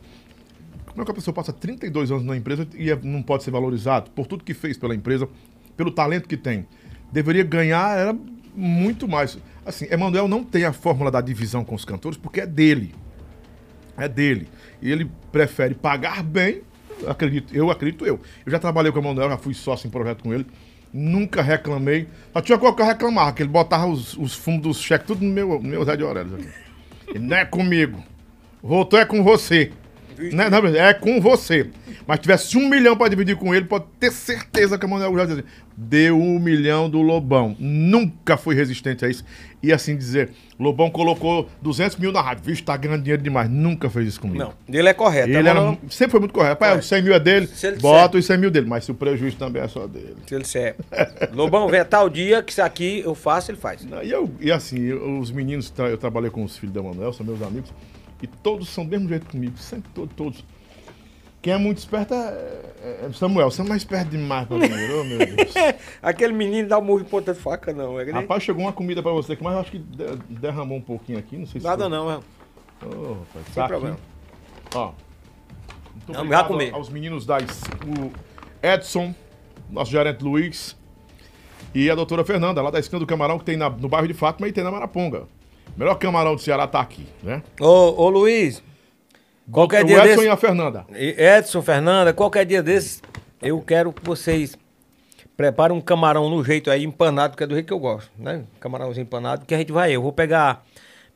Como é que a pessoa passa 32 anos na empresa e é- não pode ser valorizado por tudo que fez pela empresa, pelo talento que tem? Deveria ganhar era muito mais. Assim, Emanuel não tem a fórmula da divisão com os cantores porque é dele. É dele. E ele prefere pagar bem, acredito, eu acredito eu. Eu já trabalhei com o Emanuel, já fui sócio em projeto com ele. Nunca reclamei. Só tinha coisa que eu reclamava, que ele botava os, os fumos dos cheques tudo no meu, no meu Zé de Orelhas. (laughs) E não é comigo. Voltou é com você. Não é, não, é com você. Mas tivesse um milhão pra dividir com ele, pode ter certeza que a Manuel já dizia. Deu um milhão do Lobão. Nunca fui resistente a isso. E assim dizer, Lobão colocou 200 mil na rádio. Vixe, tá ganhando dinheiro demais. Nunca fez isso comigo. Não, ele é correto. Ele era, bom? sempre foi muito correto. Pai, Correto. os 100 mil é dele, bota os 100 mil dele. Mas se o prejuízo também é só dele. Se ele disser, Lobão, vem tal dia que isso aqui eu faço, ele faz. E, eu, e assim, eu- os meninos, eu trabalhei com os filhos da Manuel, são meus amigos, e todos são do mesmo jeito comigo, sempre todos, todos. Quem é muito esperto é, é Samuel. Você é mais esperto demais pra mim, (laughs) ô, meu Deus. (laughs) Aquele menino dá um murro em ponta de faca, não. É Rapaz, chegou uma comida pra você aqui, mas eu acho que de- derramou um pouquinho aqui. Não sei se. Nada foi. não, é. Ô, rapaz, Sem tá aqui. problema. Ó. Muito Não, comer. aos meninos da o Edson, nosso gerente Luiz, e a doutora Fernanda, lá da esquina do Camarão, que tem na- no bairro de Fátima e tem na Maraponga. Melhor camarão do Ceará tá aqui, né? Ô, ô Luiz, qualquer o dia Edson desse... e a Fernanda. Edson, Fernanda, qualquer dia desses, eu quero que vocês preparem um camarão no jeito aí, empanado, que é do jeito que eu gosto, né? Camarãozinho empanado, que a gente vai. Eu vou pegar,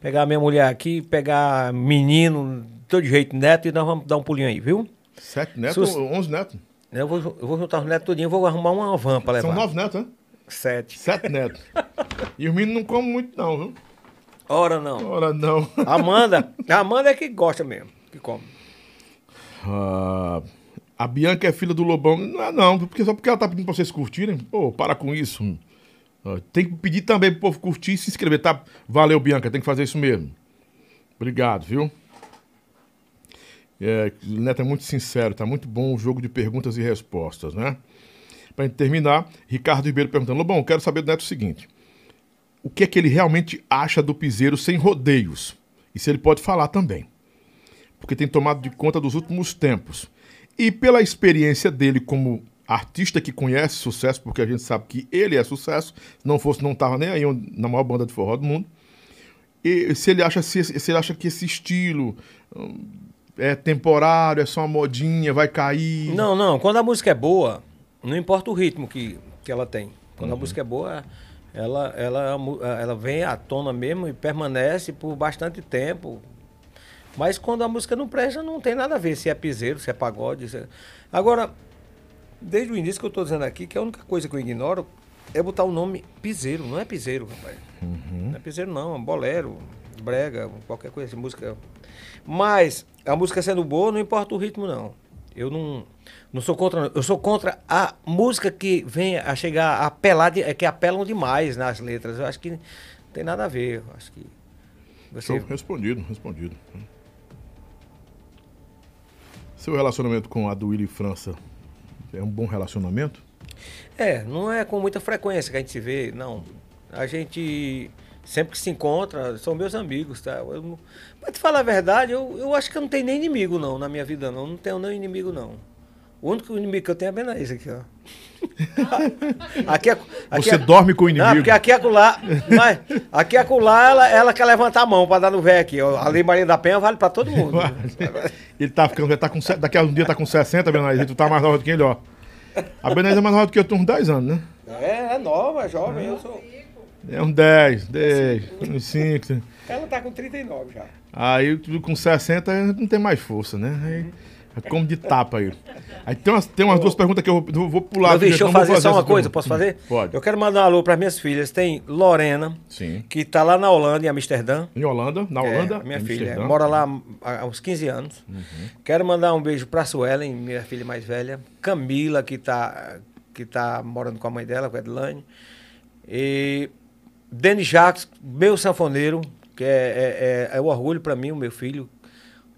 pegar minha mulher aqui, pegar menino, todo jeito, neto, e nós vamos dar um pulinho aí, viu? Sete netos, onze netos. Eu vou, eu vou juntar os netos tudinho, vou arrumar uma van pra levar. São nove netos, né? Sete. Sete netos. (laughs) e os meninos não comem muito, não, viu? Ora não. Ora, não. (laughs) Amanda, a Amanda é que gosta mesmo, que come. Ah, a Bianca é filha do Lobão. Não é não, porque só porque ela tá pedindo pra vocês curtirem. Pô, para com isso. Ah, tem que pedir também pro povo curtir e se inscrever, tá? Valeu, Bianca, tem que fazer isso mesmo. Obrigado, viu? É, o Neto é muito sincero, tá muito bom o jogo de perguntas e respostas, né? Pra gente terminar, Ricardo Ribeiro perguntando: Lobão, quero saber do Neto o seguinte: o que é que ele realmente acha do piseiro sem rodeios? E se ele pode falar também porque tem tomado de conta dos últimos tempos. E pela experiência dele como artista que conhece sucesso, porque a gente sabe que ele é sucesso, se não fosse, não estava nem aí na maior banda de forró do mundo. E se ele acha, se, se ele acha que esse estilo hum, é temporário, é só uma modinha, vai cair. Não, não. Quando a música é boa, não importa o ritmo que, que ela tem. Quando a música é boa, ela, ela, ela vem à tona mesmo e permanece por bastante tempo. Mas quando a música não presta, não tem nada a ver se é piseiro, se é pagode. se é- Agora, desde o início que eu estou dizendo aqui, que a única coisa que eu ignoro é botar o nome piseiro. Não é piseiro, rapaz. Não é piseiro, não. É bolero, brega, qualquer coisa música. Mas a música sendo boa, não importa o ritmo, não. Eu não, não sou contra. Eu sou contra a música que vem a chegar a apelar, de, é que apelam demais nas letras. Eu acho que não tem nada a ver. Eu acho que você Show, respondido, respondido. Seu relacionamento com a Willy França é um bom relacionamento? É, não é com muita frequência que a gente se vê, não. A gente sempre que se encontra, são meus amigos, tá? Eu, não- pra te falar a verdade, eu, eu acho que eu não tenho nem inimigo, não, na minha vida, não. Não tenho nem inimigo, não. O único inimigo que eu tenho é Benaís aqui, ó. (laughs) aqui é, aqui Você é- dorme com o inimigo? Não, porque aqui é acolá, mas aqui é acolá, ela, ela quer levantar a mão pra dar no véio aqui. A Lei Maria da Penha vale pra todo mundo. (laughs) Ele tá ficando, ele tá com, daqui a um dia tá com 60, Benaís, e tu tá mais nova do que ele, ó. A Benaís é mais nova do que eu, tem uns 10 anos, né? É, é nova, é jovem, eu sou... É uns 10, 10, uns 5. Ela tá com 39 já. Aí com 60 não tem mais força, né? Aí é como de tapa aí. Aí tem umas, tem umas duas perguntas que eu vou, vou pular. Mas, aqui, deixa eu vou fazer só uma coisa, posso fazer? Pode. Eu quero mandar um alô para minhas filhas. Tem Lorena, Sim. que tá lá na Holanda, em Amsterdã. Em Holanda, na É, Holanda. a minha filha. Uhum. Mora lá há uns 15 anos. Quero mandar um beijo pra Suelen, minha filha mais velha. Camila, que tá, que tá morando com a mãe dela, com a Edilane. E Denis Jacques, meu sanfoneiro, que é, é, é, é o orgulho para mim, o meu filho.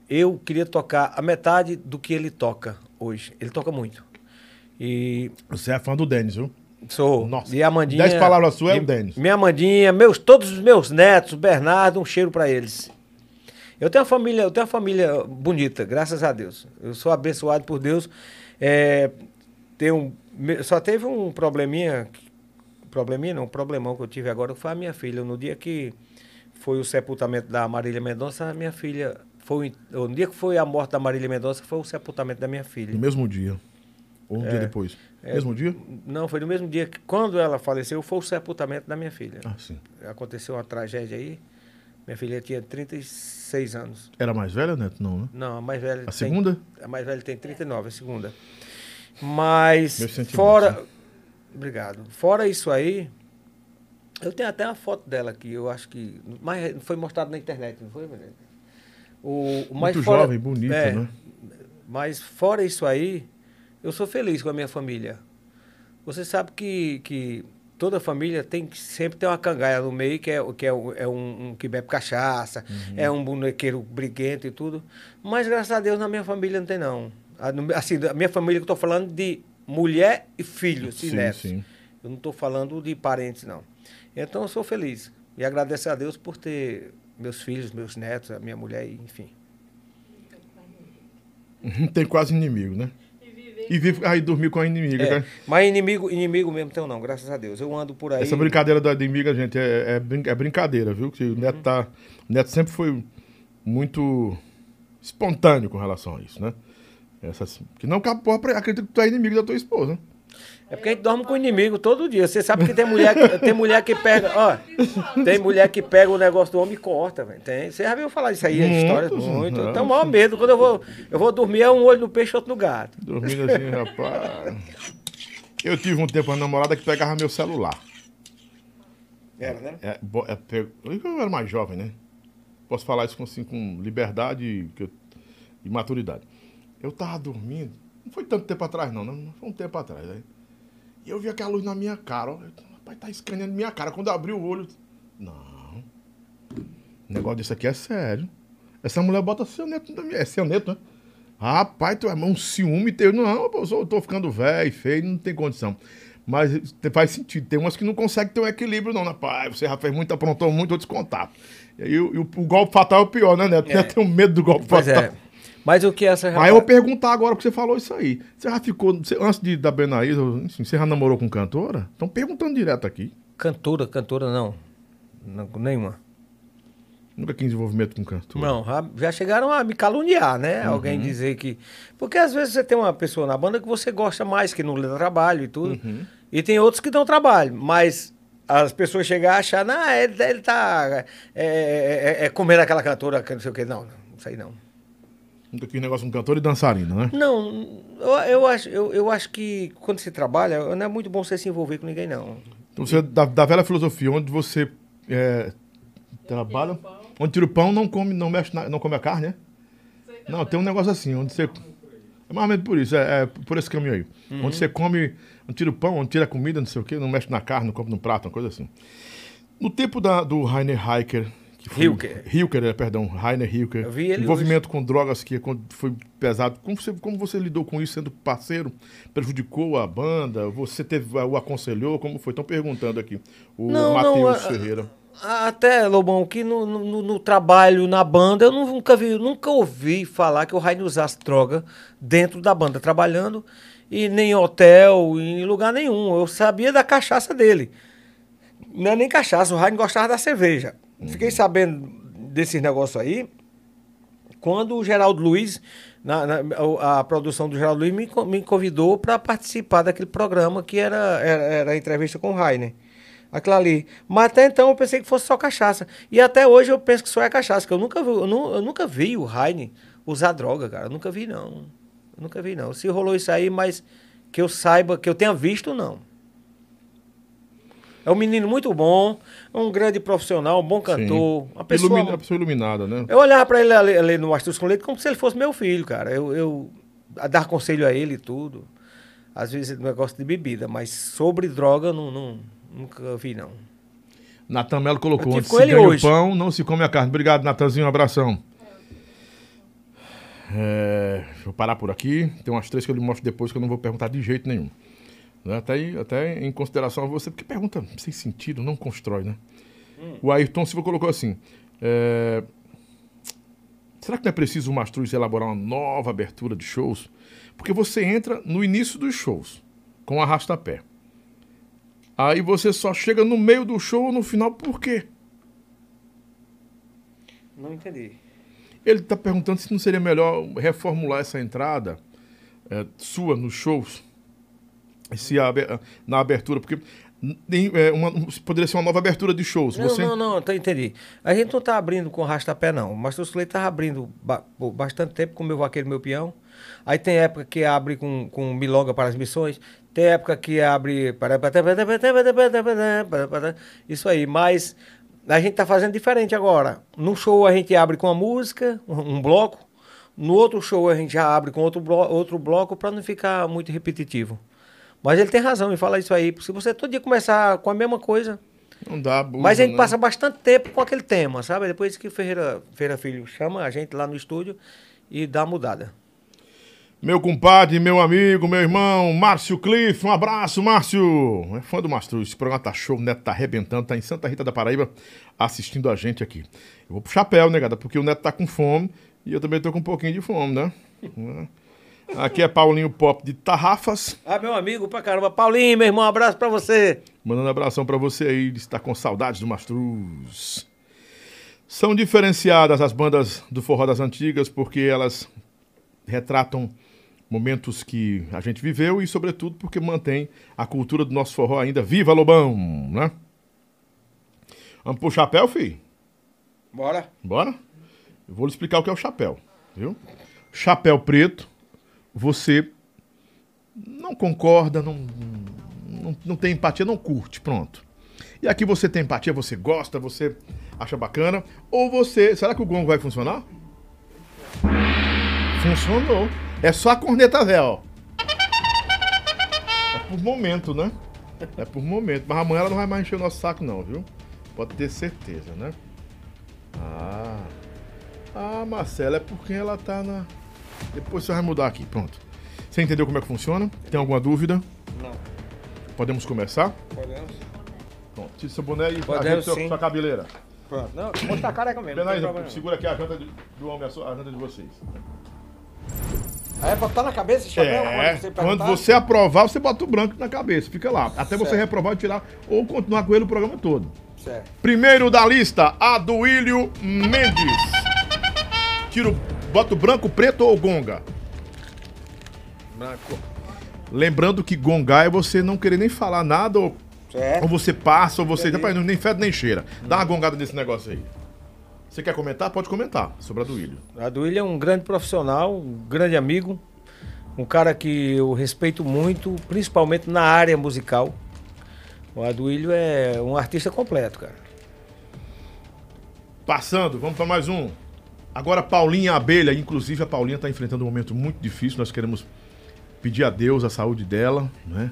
Eu queria tocar a metade do que ele toca hoje. Ele toca muito. E Você é fã do Denis, viu? Sou. Nossa, E a dez palavras suas é o Denis. Minha Amandinha, meus, todos os meus netos, Bernardo, um cheiro pra eles. Eu tenho uma família, eu tenho uma família bonita, graças a Deus. Eu sou abençoado por Deus. É, tenho, só teve um probleminha, probleminha não, um problemão que eu tive agora, foi a minha filha. No dia que foi o sepultamento da Marília Mendonça, a minha filha foi o dia que foi a morte da Marília Mendonça foi o sepultamento da minha filha. No mesmo dia. Ou um É. dia depois. É, mesmo dia? Não, foi no mesmo dia que quando ela faleceu, foi o sepultamento da minha filha. Ah, sim. Aconteceu uma tragédia aí. Minha filha tinha 36 anos. Era mais velha, Neto? Não, né? Não, a mais velha. A tem- segunda? A mais velha tem 39, a segunda. Mas fora. né? Obrigado. Fora isso aí, eu tenho até uma foto dela aqui, eu acho que. Mas foi mostrado na internet, não foi, menino? O, o mais Muito fora- jovem, bonita, é, né? Mas fora isso aí, eu sou feliz com a minha família. Você sabe que, que toda família tem que sempre ter uma cangaia no meio, que é, que é, um- é um, um que bebe cachaça, Uhum. é um bonequeiro briguento e tudo. Mas graças a Deus na minha família não tem não. A- Assim, da minha família que eu tô falando de mulher e filhos e Sim, netos. sim. Eu não estou falando de parentes, não. Então eu sou feliz. E agradeço a Deus por ter meus filhos, meus netos, a minha mulher, e, enfim. Não (laughs) tem quase inimigo, né? E vive aí dormir com a inimiga. É, né? mas inimigo, inimigo mesmo tenho não, graças a Deus. Eu ando por aí. Essa brincadeira da inimiga, gente, é, é brin- é brincadeira, viu? Que o Neto tá. O Neto sempre foi muito espontâneo com relação a isso, né? Essas, que não capô, acredito que tu é inimigo da tua esposa. né? É porque a gente dorme com o inimigo todo dia. Você sabe que tem mulher que, tem mulher que pega. Ó, tem mulher que pega o negócio do homem e corta, velho. Tem. Você já viu falar isso aí? Muitos, Muito. não, Então, o maior medo. Quando eu vou, eu vou dormir, é um olho no peixe, outro no gato. Dormindo assim, (laughs) rapaz. Eu tive um tempo uma namorada que pegava meu celular. Era, né? É, é, pe- eu era mais jovem, né? Posso falar isso com, assim, com liberdade e, e maturidade. Eu tava dormindo, não foi tanto tempo atrás, não, não foi um tempo atrás. Né? E eu vi aquela luz na minha cara, ó. Eu, rapaz, tá escaneando minha cara. Quando eu abri o olho, não. O negócio disso aqui é sério. Essa mulher bota seu neto na minha. É seu neto, né? Rapaz, tu é um ciúme teu. Não, eu sou- eu tô ficando velho, feio, não tem condição. Mas faz sentido. Tem umas que não conseguem ter um equilíbrio, não, né? Pai, você já fez muito, aprontou muito, vou descontar. E aí o, e o- o golpe fatal é o pior, né, Neto? Neto tem um medo do golpe Pois fatal. é. Mas o que essa Mas eu vou perguntar agora porque você falou isso aí. Você já ficou, você- antes de, da Benaísa, enfim, você já namorou com cantora? Estão perguntando direto aqui. Cantora, cantora, não. não nenhuma. Nunca quis envolvimento com cantora. Não, já- chegaram a me caluniar, né? Uhum. Alguém dizer que. Porque às vezes você tem uma pessoa na banda que você gosta mais, que não dá trabalho e tudo. Uhum. E tem outros que dão trabalho, mas as pessoas chegam a achar, não, ele, ele tá é, é, é- é comendo aquela cantora, que não sei o quê. Não, não, aí não. Nunca quis negócio com cantor e dançarina, né? Não, eu, eu, acho, eu, eu acho que quando se trabalha, não é muito bom você se envolver com ninguém, não. Então você, da, da velha filosofia, onde você é, trabalha, onde tira o pão, não come, não mexe, na- não come a carne, né? Não, tem um negócio assim, onde você... É mais ou menos por isso, é, é por esse caminho aí. Onde você come, onde tira o pão, onde tira a comida, não sei o quê, não mexe na carne, não come no prato, uma coisa assim. No tempo da, do Rainer Hiker... Foi, Hilker. Hilker, é, perdão, Rainer Hilker. Eu vi ele envolvimento com drogas que foi pesado. Como você, como você lidou com isso sendo parceiro? Prejudicou a banda? Você teve, o aconselhou? Como foi? Estão perguntando aqui. O Não, Matheus Ferreira. Até, Lobão, que no, no, no trabalho, na banda, eu nunca vi, nunca ouvi falar que o Rainer usasse droga dentro da banda, trabalhando, e nem em hotel, em lugar nenhum. Eu sabia da cachaça dele. Não é nem cachaça, o Rainer gostava da cerveja. Fiquei sabendo desses negócios aí quando o Geraldo Luiz, na, na- a, produção do Geraldo Luiz, me, me convidou para participar daquele programa que era, era, era entrevista com o Rainer. Aquilo ali. Mas até então eu pensei que fosse só cachaça. E até hoje eu penso que só é cachaça, que eu nunca vi, eu, eu nunca vi o Rainer usar droga, cara. Eu nunca vi, não. Eu nunca vi, não. Se rolou isso aí, mas que eu saiba, que eu tenha visto, não. É um menino muito bom, um grande profissional, um bom cantor, uma pessoa Ilumina- uma pessoa iluminada, né? eu olhava pra ele ali, ali no Astros com Leite como se ele fosse meu filho, cara. Eu, eu dar conselho a ele e tudo. Às vezes negócio de bebida, mas sobre droga não, não- nunca vi, não. Natan Melo colocou, onde com se ele ganha hoje. o pão, não se come a carne. Obrigado, Natanzinho, um abração. É, deixa eu parar por aqui. Tem umas três que eu lhe mostro depois que eu não vou perguntar de jeito nenhum. Né? Até, até em consideração a você, porque pergunta sem sentido, não constrói, né? O Ayrton Silva colocou assim: é, será que não é preciso o Mastruz elaborar uma nova abertura de shows? Porque você entra no início dos shows com arrasta-pé. Aí você só chega no meio do show ou no final, por quê? Não entendi. Ele está perguntando se não seria melhor reformular essa entrada é, sua nos shows, se na abertura, porque nem, é, uma- poderia ser uma nova abertura de shows. Não, Você, não, não, tá, entendi. A gente não tá abrindo com rastapé, não. Mas o Leite tava abrindo ba- por bastante tempo com o meu vaqueiro meu peão. Aí tem época que abre com, com milonga para as missões. Tem época que abre. Isso aí, mas a gente tá fazendo diferente agora. No show a gente abre com a música, um um bloco. No outro show a gente já abre com outro, blo outro bloco para não ficar muito repetitivo. Mas ele tem razão em falar isso aí. Se você todo dia começar com a mesma coisa, não dá abuso, mas a gente né? passa bastante tempo com aquele tema, sabe? Depois que o Ferreira, Ferreira Filho chama a gente lá no estúdio e dá a mudada. Meu compadre, meu amigo, meu irmão, Márcio Cliff, um abraço, Márcio. É fã do Mastro, esse programa tá show, o Neto tá arrebentando, tá em Santa Rita da Paraíba assistindo a gente aqui. Eu vou pro chapéu, negada, porque o Neto tá com fome e eu também tô com um pouquinho de fome, né? (laughs) Aqui é Paulinho Pop de Tarrafas. Ah, meu amigo pra caramba. Paulinho, meu irmão, um abraço pra você. Mandando abração pra você aí, está com saudades do Mastruz. São diferenciadas as bandas do forró das antigas porque elas retratam momentos que a gente viveu e, sobretudo, porque mantém a cultura do nosso forró ainda viva, Lobão, né? Vamos pro chapéu, filho? Bora. Bora? Eu vou lhe explicar o que é o chapéu, viu? Chapéu preto, você não concorda, não, não, não tem empatia, não curte, pronto. E aqui você tem empatia, você gosta, você acha bacana, ou você. Será que o gongo vai funcionar? Funcionou. É só a corneta ó. É por momento, né? É por momento. Mas amanhã ela não vai mais encher o nosso saco, não, viu? Pode ter certeza, né? Ah. Ah, Marcela, é porque ela tá na. Depois você vai mudar aqui, pronto. Você entendeu como é que funciona? Tem alguma dúvida? Não. Podemos começar? Podemos. Pronto, tira seu boné e Podemos, ajeita sua, sua cabeleira. Pronto. Não, mostra a careca mesmo. Benaísa, segura aqui a janta de- do homem, a, sua- a janta de vocês. Ah, é botar na cabeça esse chapéu? É, Quando você quando você aprovar, você bota o branco na cabeça, fica lá. Até você Certo. reprovar e tirar, ou continuar com ele o programa todo. Certo. Primeiro da lista, Aduílio Mendes. Tiro, bota o branco, preto ou gonga? Branco. Lembrando que gongar é você não querer nem falar nada, ou, ou você passa, ou você. Rapaz, nem fede nem cheira. Dá uma gongada nesse negócio aí. Você quer comentar? Pode comentar sobre Aduílio. Aduílio é um grande profissional, um grande amigo, um cara que eu respeito muito, principalmente na área musical. O Aduílio é um artista completo, cara. Passando, vamos para mais um. Agora Paulinha Abelha, inclusive a Paulinha está enfrentando um momento muito difícil. Nós queremos pedir a Deus a saúde dela, né?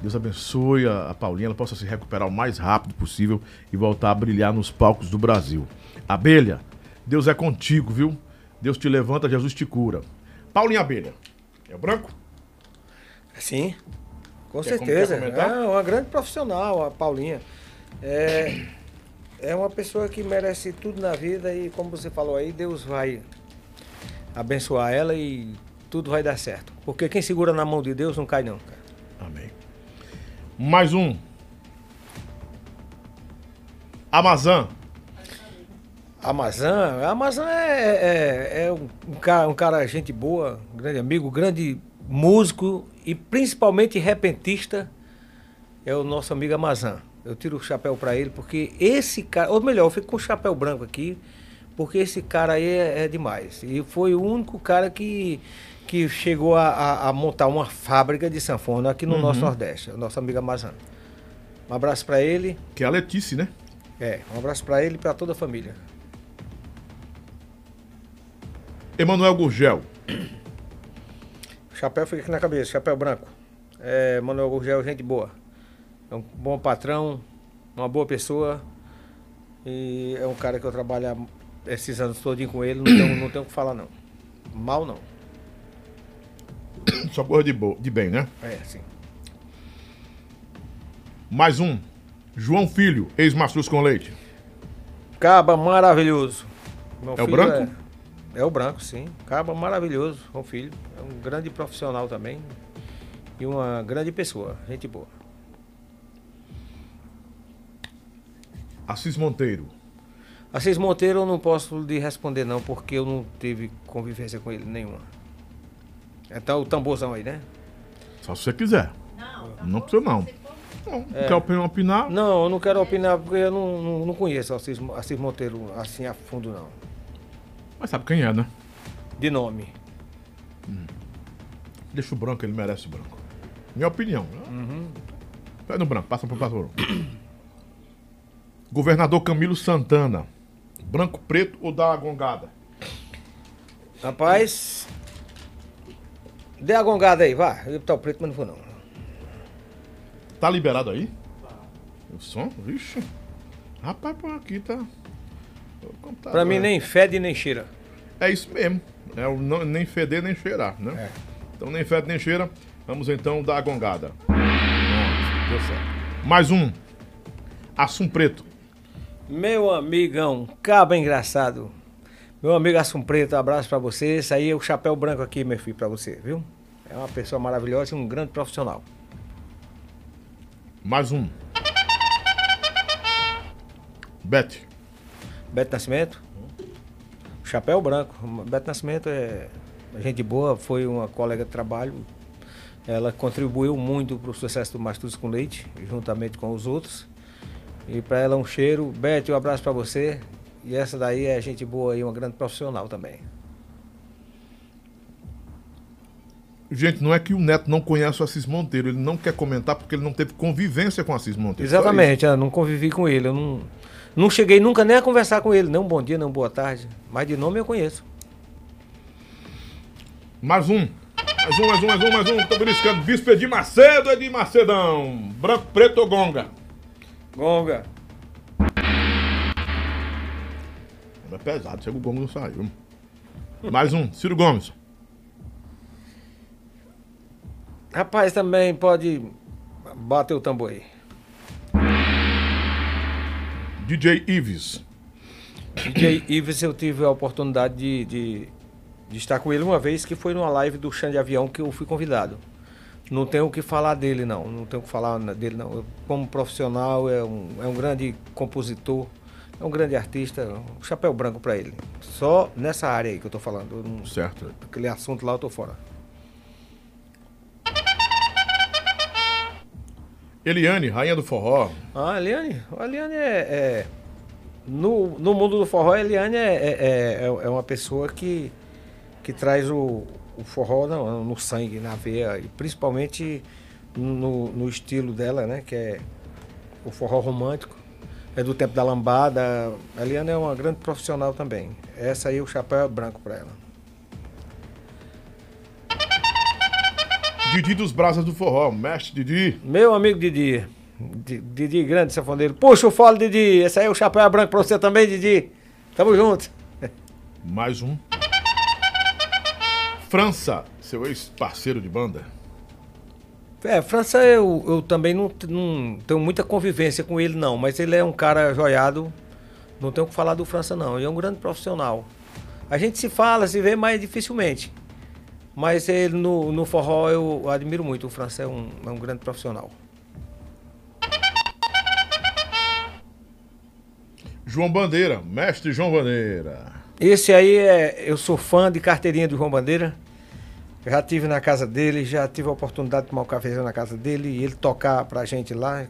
Deus abençoe a, a Paulinha, ela possa se recuperar o mais rápido possível e voltar a brilhar nos palcos do Brasil. Abelha, Deus é contigo, viu? Deus te levanta, Jesus te cura. Paulinha Abelha, é o branco? Sim, com Quer certeza. É uma grande profissional, a Paulinha. É, é uma pessoa que merece tudo na vida e, como você falou aí, Deus vai abençoar ela e tudo vai dar certo. Porque quem segura na mão de Deus não cai, não, cara. Amém. Mais um. Amazã. Amazã, Amazã é, é, é um, um cara, um cara gente boa, um grande amigo, grande músico e principalmente repentista é o nosso amigo Amazã. Eu tiro o chapéu para ele porque esse cara, ou melhor, eu fico com o chapéu branco aqui, porque esse cara aí é, é demais. E foi o único cara que, que chegou a, a- a montar uma fábrica de sanfona aqui no nosso Nordeste, o nosso amigo Amazã. Um abraço para ele, Que é a Letícia, né? é, um abraço para ele e para toda a família. Emanuel Gurgel. O chapéu fica aqui na cabeça, chapéu branco. É, Manuel Gurgel, gente boa. É um bom patrão, uma boa pessoa. E é um cara que eu trabalho esses anos todinho com ele, não tenho, não tenho o que falar não. Mal não. Só coisa de, bo- de bem, né? É, sim. Mais um. João Filho, ex-mastruz com leite. Caba maravilhoso. Meu É o branco? É, é o branco, sim. Caba maravilhoso, o filho. É um grande profissional também. E uma grande pessoa, gente boa. Assis Monteiro. Assis Monteiro eu não posso lhe responder não, porque eu não tive convivência com ele nenhuma. Então o tamborzão aí, né? Só se você quiser. Não. Não precisa, não. Não, É. quer opinar, opinar? Não, eu não quero opinar porque eu não, não, não conheço Assis, Assis Monteiro assim a fundo não. Mas sabe quem é, né? De nome. Deixa o branco, ele merece o branco. Minha opinião. Né? Vai no branco, passa pro pastor. (coughs) Governador Camilo Santana. Branco, preto ou dá a gongada? Rapaz, dê a gongada aí, vá. Eu ia botar o preto, mas não vou não. Tá liberado aí? O som? Vixe. Rapaz, pô, aqui tá. Pra mim nem fede nem cheira. É isso mesmo. É o não- nem feder nem cheirar, né? Então nem fede nem cheira. Vamos então dar a gongada. Deu certo. Mais um. Assum Preto. Meu amigão, caba engraçado. Meu amigo Assum Preto, abraço pra você. Esse aí é o chapéu branco aqui, meu filho, pra você, viu? É uma pessoa maravilhosa e um grande profissional. Mais um. Bete. Beto Nascimento. Chapéu branco. Beto Nascimento é gente boa, foi uma colega de trabalho. Ela contribuiu muito para o sucesso do Mastros com Leite, juntamente com os outros. E para ela um cheiro. Beto, um abraço para você. E essa daí é gente boa e uma grande profissional também. Gente, não é que o Neto não conhece o Assis Monteiro, ele não quer comentar porque ele não teve convivência com o Assis Monteiro. Exatamente, eu não convivi com ele. Eu não, não cheguei nunca nem a conversar com ele. Nem um bom dia, nem um boa tarde. Mas de nome eu conheço. Mais um. Mais um, mais um, mais um, mais um. Tô beliscando. Bispo Edir Macedo, Edir Macedão. Branco, preto ou gonga? Gonga. É pesado, chega o gonga não saiu. Mais um. Ciro Gomes. Rapaz, também pode bater o tambor aí. DJ Ives. DJ Ives, eu tive a oportunidade de, de, de estar com ele uma vez, que foi numa live do Chão de Avião que eu fui convidado. Não tenho o que falar dele, não. Não tenho o que falar dele, não. Eu, como profissional, é um, é um grande compositor, é um grande artista, um chapéu branco pra ele. Só nessa área aí que eu tô falando. Eu não- Certo. Aquele assunto lá eu tô fora. Eliane, rainha do forró. Ah, Eliane, a Eliane é. é- no, no mundo do forró, a Eliane é, é, é, é uma pessoa que, que traz o, o forró no, no sangue, na veia, e principalmente no, no estilo dela, né? Que é o forró romântico. É do tempo da lambada. A Eliane é uma grande profissional também. Essa aí, o chapéu é branco pra ela. Didi dos Brasas do Forró. Mestre Didi. Meu amigo Didi. Di- Didi, grande safoneiro. Puxa o fole, Didi. Esse aí, o chapéu é branco pra você também, Didi. Tamo junto. Mais um. França, seu ex-parceiro de banda. É, França eu, eu também não, não tenho muita convivência com ele, não. Mas ele é um cara joiado. Não tenho o que falar do França, não. Ele é um grande profissional. A gente se fala, se vê mais dificilmente. Mas ele no, no forró eu admiro muito. O França é um, é um grande profissional. João Bandeira, mestre João Bandeira. Esse aí é. Eu sou fã de carteirinha do João Bandeira. Já tive na casa dele, já tive a oportunidade de tomar um cafezinho na casa dele e ele tocar pra gente lá.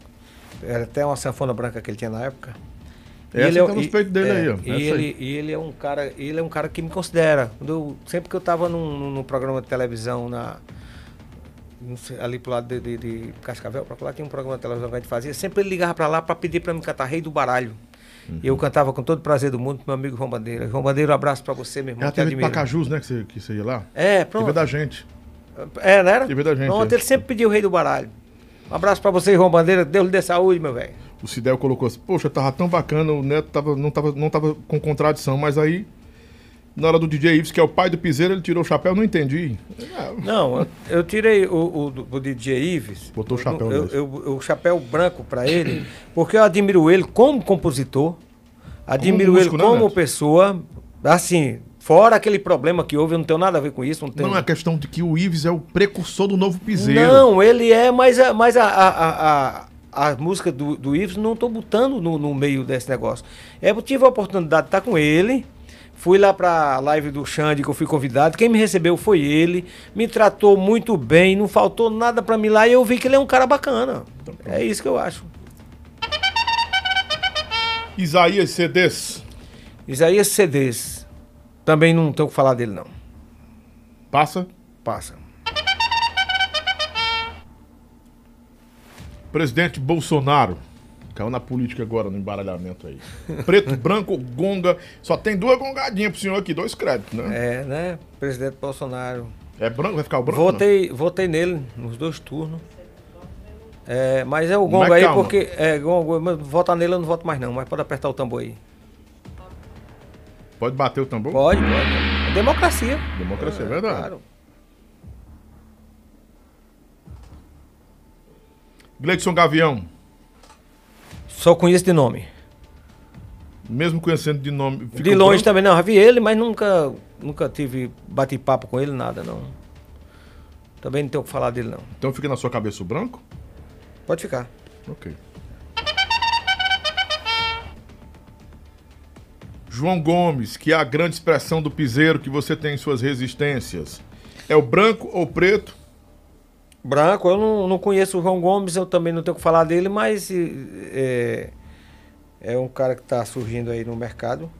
Era até uma sanfona branca que ele tinha na época. E Essa ele é- tá nos peitos dele é, aí, ó. E ele, e ele é um cara, ele é um cara que me considera. Eu- sempre que eu tava num, num- programa de televisão na sei, ali pro lado de, de, de Cascavel, pra lá tinha um programa de televisão que a gente fazia, sempre ele ligava pra lá pra pedir pra me cantar Rei do Baralho. Uhum. Eu cantava com todo o prazer do mundo pro meu amigo João Bandeira. João Bandeira, um abraço pra você, meu irmão. Ela te teve de. Pacajus, né? Que você, que você ia lá? É, pronto. Teve da gente. É, não era? Teve da gente, Pronto, é. ele sempre pediu o Rei do Baralho. Um abraço pra você, João Bandeira. Deus lhe dê saúde, meu velho. O Cidel colocou assim, poxa, tava tão bacana, o Neto tava, não, tava, não tava com contradição, mas aí, na hora do DJ Ives, que é o pai do piseiro, ele tirou o chapéu, não entendi. Não, eu, eu tirei o, o, do- o DJ Ives. Botou o chapéu eu, eu- eu- O chapéu branco pra ele, porque eu admiro ele como compositor, admiro músico, ele né, como Neto? pessoa. Assim, fora aquele problema que houve, eu não tenho nada a ver com isso. Não, tenho... Não é questão de que o Ives é o precursor do novo piseiro. Não, ele é, mas a, mas a, a, a, a, a música do, do Ives não estou botando no, no meio desse negócio. É, eu tive a oportunidade de estar com ele. Fui lá pra live do Xande, que eu fui convidado. Quem me recebeu foi ele. Me tratou muito bem, não faltou nada pra mim lá. E eu vi que ele é um cara bacana. É isso que eu acho. Isaías CDs. Isaías CDs. Também não tenho o que falar dele, não. Passa. Passa. Presidente Bolsonaro. Caiu na política agora, no embaralhamento aí. Preto, (laughs) branco, gonga. Só tem duas gongadinhas pro senhor aqui, dois créditos, né? É, né? Presidente Bolsonaro. É branco? Vai ficar o branco? Votei, votei nele nos dois turnos. É, mas é o gongo mas aí calma. porque. É, gongo, mas votar nele eu não voto mais não, mas pode apertar o tambor aí. Pode bater o tambor? Pode, pode. É democracia. Democracia, é, é verdade. Claro. Gleidson Gavião. Só conheço de nome. mesmo conhecendo de nome. de longe branco? também, não. Já vi ele, mas nunca, nunca tive bate-papo com ele, nada, não. Também não tenho o que falar dele, não. Então fica na sua cabeça o branco? Pode ficar. Ok. João Gomes, que é a grande expressão do piseiro que você tem em suas resistências. É o branco ou preto? Branco, eu não, não conheço o João Gomes, eu também não tenho o que falar dele, mas é, é um cara que está surgindo aí no mercado.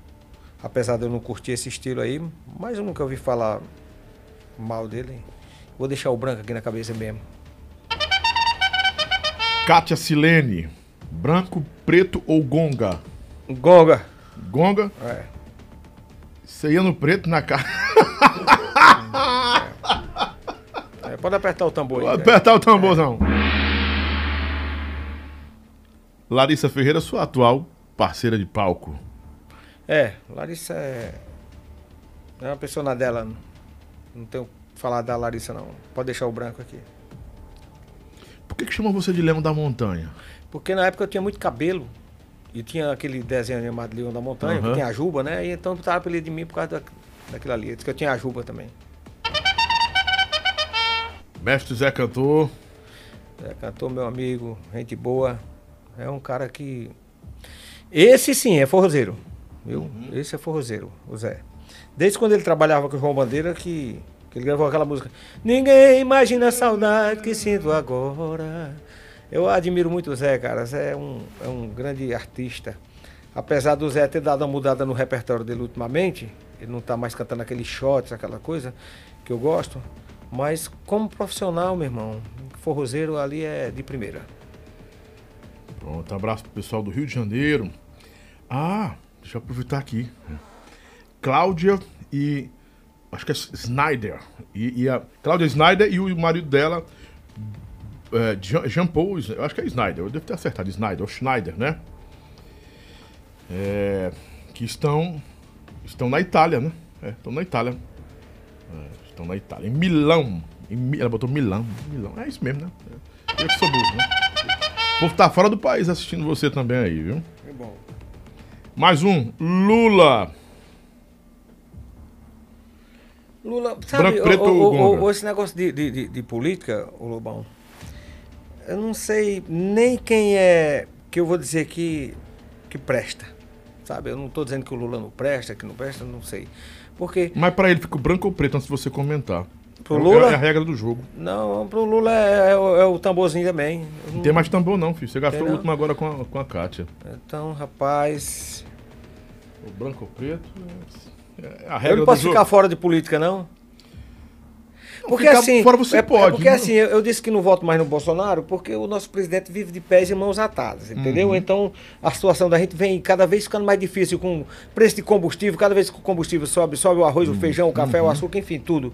Apesar de eu não curtir esse estilo aí, mas eu nunca ouvi falar mal dele. Vou deixar o branco aqui na cabeça mesmo. Kátia Silene, branco, preto ou gonga? Gonga. Gonga? É. Você ia no preto na cara. (laughs) É, pode apertar o tambor aí. Vou né? apertar o tamborzão. Larissa Ferreira, sua atual parceira de palco. É, Larissa é. É uma pessoa na dela. Não, tenho que falar da Larissa, não. Pode deixar o branco aqui. Por que, que chama você de Leão da Montanha? Porque na época eu tinha muito cabelo. E tinha aquele desenho animado Leão da Montanha, Aham. que tem a juba, né? E então botaram apelido de mim por causa da, daquilo ali. Diz que eu tinha a juba também. Mestre Zé Cantor. É, cantor, meu amigo, gente boa. É um cara que. Esse sim é forrozeiro. Viu? Esse é forrozeiro, o Zé. Desde quando ele trabalhava com o João Bandeira que, que ele gravou aquela música. Ninguém imagina a saudade que sinto agora. Eu admiro muito o Zé, cara. Zé é um, é um grande artista. Apesar do Zé ter dado uma mudada no repertório dele ultimamente, ele não tá mais cantando aqueles shots, aquela coisa que eu gosto. Mas como profissional, meu irmão, forrozeiro ali é de primeira. Pronto, abraço pro pessoal do Rio de Janeiro. Ah, deixa eu aproveitar aqui. Cláudia e. Acho que é Snyder. E, e a Cláudia Snyder e o marido dela, é, Jean, Paul. Acho que é Snyder, eu devo ter acertado Snyder, ou Schneider, né? É, que estão. Estão na Itália, né? É, estão na Itália. É, estão na Itália. Em Milão. Em ela botou Milão. Milão. É isso mesmo, né? Eu que sou burro, né? O povo tá fora do país assistindo você também aí, viu? É bom. Mais um. Lula. Lula, sabe, Branco, preto o, o- o- esse negócio de, de, de, de política, o Lobão, eu não sei nem quem é que eu vou dizer que, que presta. Sabe, eu não estou dizendo que o Lula não presta, que não presta, não sei. Porque Mas pra ele fica o branco ou preto antes de você comentar. Pro É- Lula? É a regra do jogo. Não, pro Lula é, é o- é o tamborzinho também. Não tem mais tambor, não, filho. Você gastou Tem o não? último agora com a, com a Kátia. Então, rapaz. O branco ou preto é a Eu regra não do posso jogo. ficar fora de política, não? Porque assim. fora você é, é pode, porque né? assim, eu, eu disse que não voto mais no Bolsonaro porque o nosso presidente vive de pés e mãos atadas, entendeu? Uhum. Então a situação da gente vem cada vez ficando mais difícil com preço de combustível, cada vez que o combustível sobe, sobe o arroz, Uhum. o feijão, o café, o açúcar, enfim, tudo.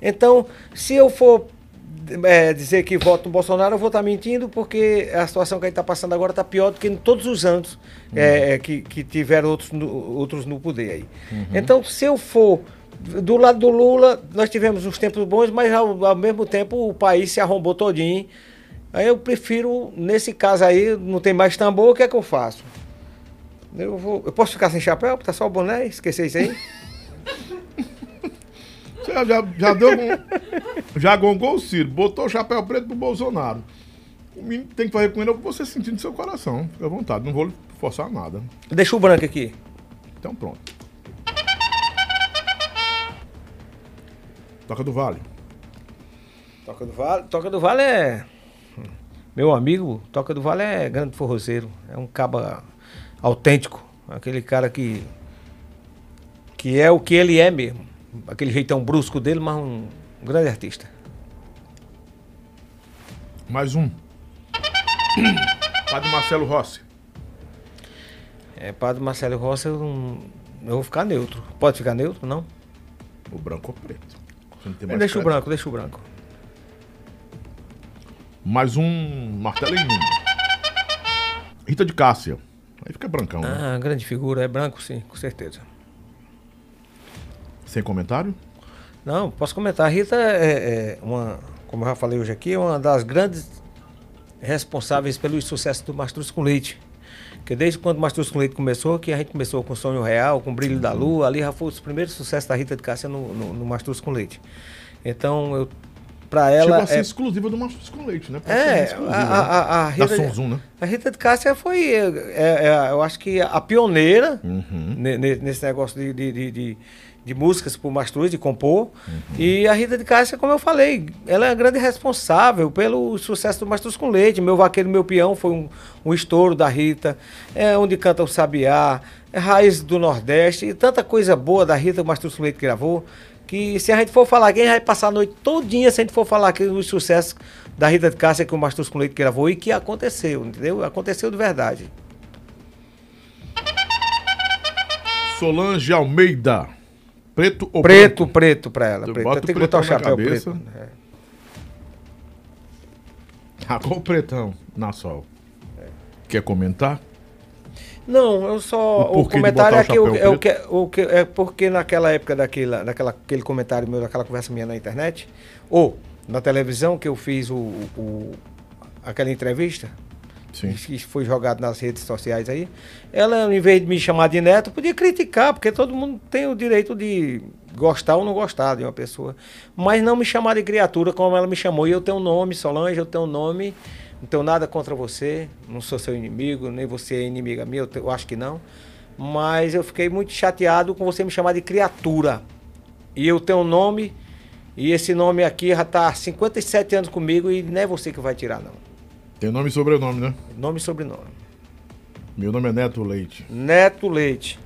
Então, se eu for é, dizer que voto no Bolsonaro, eu vou estar mentindo, porque a situação que a gente está passando agora está pior do que em todos os anos é, é, que, que tiveram outros no, outros no poder aí. Então, se eu for do lado do Lula, nós tivemos uns tempos bons, mas ao, ao mesmo tempo o país se arrombou todinho. Aí eu prefiro, nesse caso aí, não tem mais tambor, o que é que eu faço? Eu, vou, eu posso ficar sem chapéu, tá só o boné, esquecer isso aí? Você (laughs) já, já, já deu um. já gongou o Ciro, botou o chapéu preto pro Bolsonaro. O menino tem que fazer com ele o que você sentir no seu coração. Fica à vontade, não vou forçar nada. Deixa o branco aqui. Então pronto. Toca do Vale. Toca do Vale, Toca do Vale é. Meu amigo, Toca do Vale é grande forrozeiro. É um caba autêntico. Aquele cara que. Que é o que ele é mesmo. Aquele jeitão brusco dele, mas um, um grande artista. Mais um. Padre Marcelo Rossi. É, Padre Marcelo Rossi, eu, não, eu vou ficar neutro. Pode ficar neutro, não? O branco ou preto. Deixa o branco, deixa o branco. Mais um martelinho. Rita de Cássia. Aí fica brancão, né? Ah, grande figura, é branco sim, com certeza. Sem comentário? Não, posso comentar. A Rita é, é uma, como eu já falei hoje aqui, é uma das grandes responsáveis pelo sucesso do Mastruz com Leite. Porque desde quando o Mastruz com Leite começou, que a gente começou com Sonho Real, com Brilho da Lua, ali já foi os primeiros sucessos da Rita de Cássia no, no, no com Leite. Então, eu, pra ela... Chegou a ser é- exclusiva do Mastruz com Leite, né? é, Praticamente a, exclusiva, a, né? a, a Da Rita, Sonzum, né? a Rita de Cássia foi, é, é, eu acho que a pioneira Uhum. ne- ne- nesse negócio de, de, de, de, de músicas por Mastruz, de compor. Uhum. E a Rita de Cássia, como eu falei, ela é a grande responsável pelo sucesso do Mastruz com Leite. Meu Vaqueiro, Meu Peão foi um, um estouro da Rita. É onde canta o Sabiá, é Raiz do Nordeste e tanta coisa boa da Rita, o Mastruz com Leite gravou. Que se a gente for falar, quem vai passar a noite todinha se a gente for falar aqui dos sucessos da Rita de Cássia que o Mastruz com Leite gravou e que aconteceu, entendeu? Aconteceu de verdade. Solange Almeida. Preto ou Preto, branco? preto pra ela. Preto. Eu o que botar o chapéu cabeça. preto. É. Ah, o pretão na sol? Quer comentar? Não, eu só. O O, comentário é que, chapéu é, o que, o que é porque naquela época daquela, daquela, aquele comentário meu, daquela conversa minha na internet, ou na televisão que eu fiz o, o- aquela entrevista, Sim. que foi jogado nas redes sociais aí, ela, em vez de me chamar de neto, podia criticar, porque todo mundo tem o direito de gostar ou não gostar de uma pessoa. Mas não me chamar de criatura como ela me chamou. E eu tenho um nome, Solange, eu tenho um nome, não tenho nada contra você, não sou seu inimigo, nem você é inimiga minha, eu, te- eu acho que não. Mas eu fiquei muito chateado com você me chamar de criatura. E eu tenho um nome, e esse nome aqui já está há 57 anos comigo e não é você que vai tirar, não. Tem nome e sobrenome, né? Nome e sobrenome. Meu nome é Neto Leite. Neto Leite.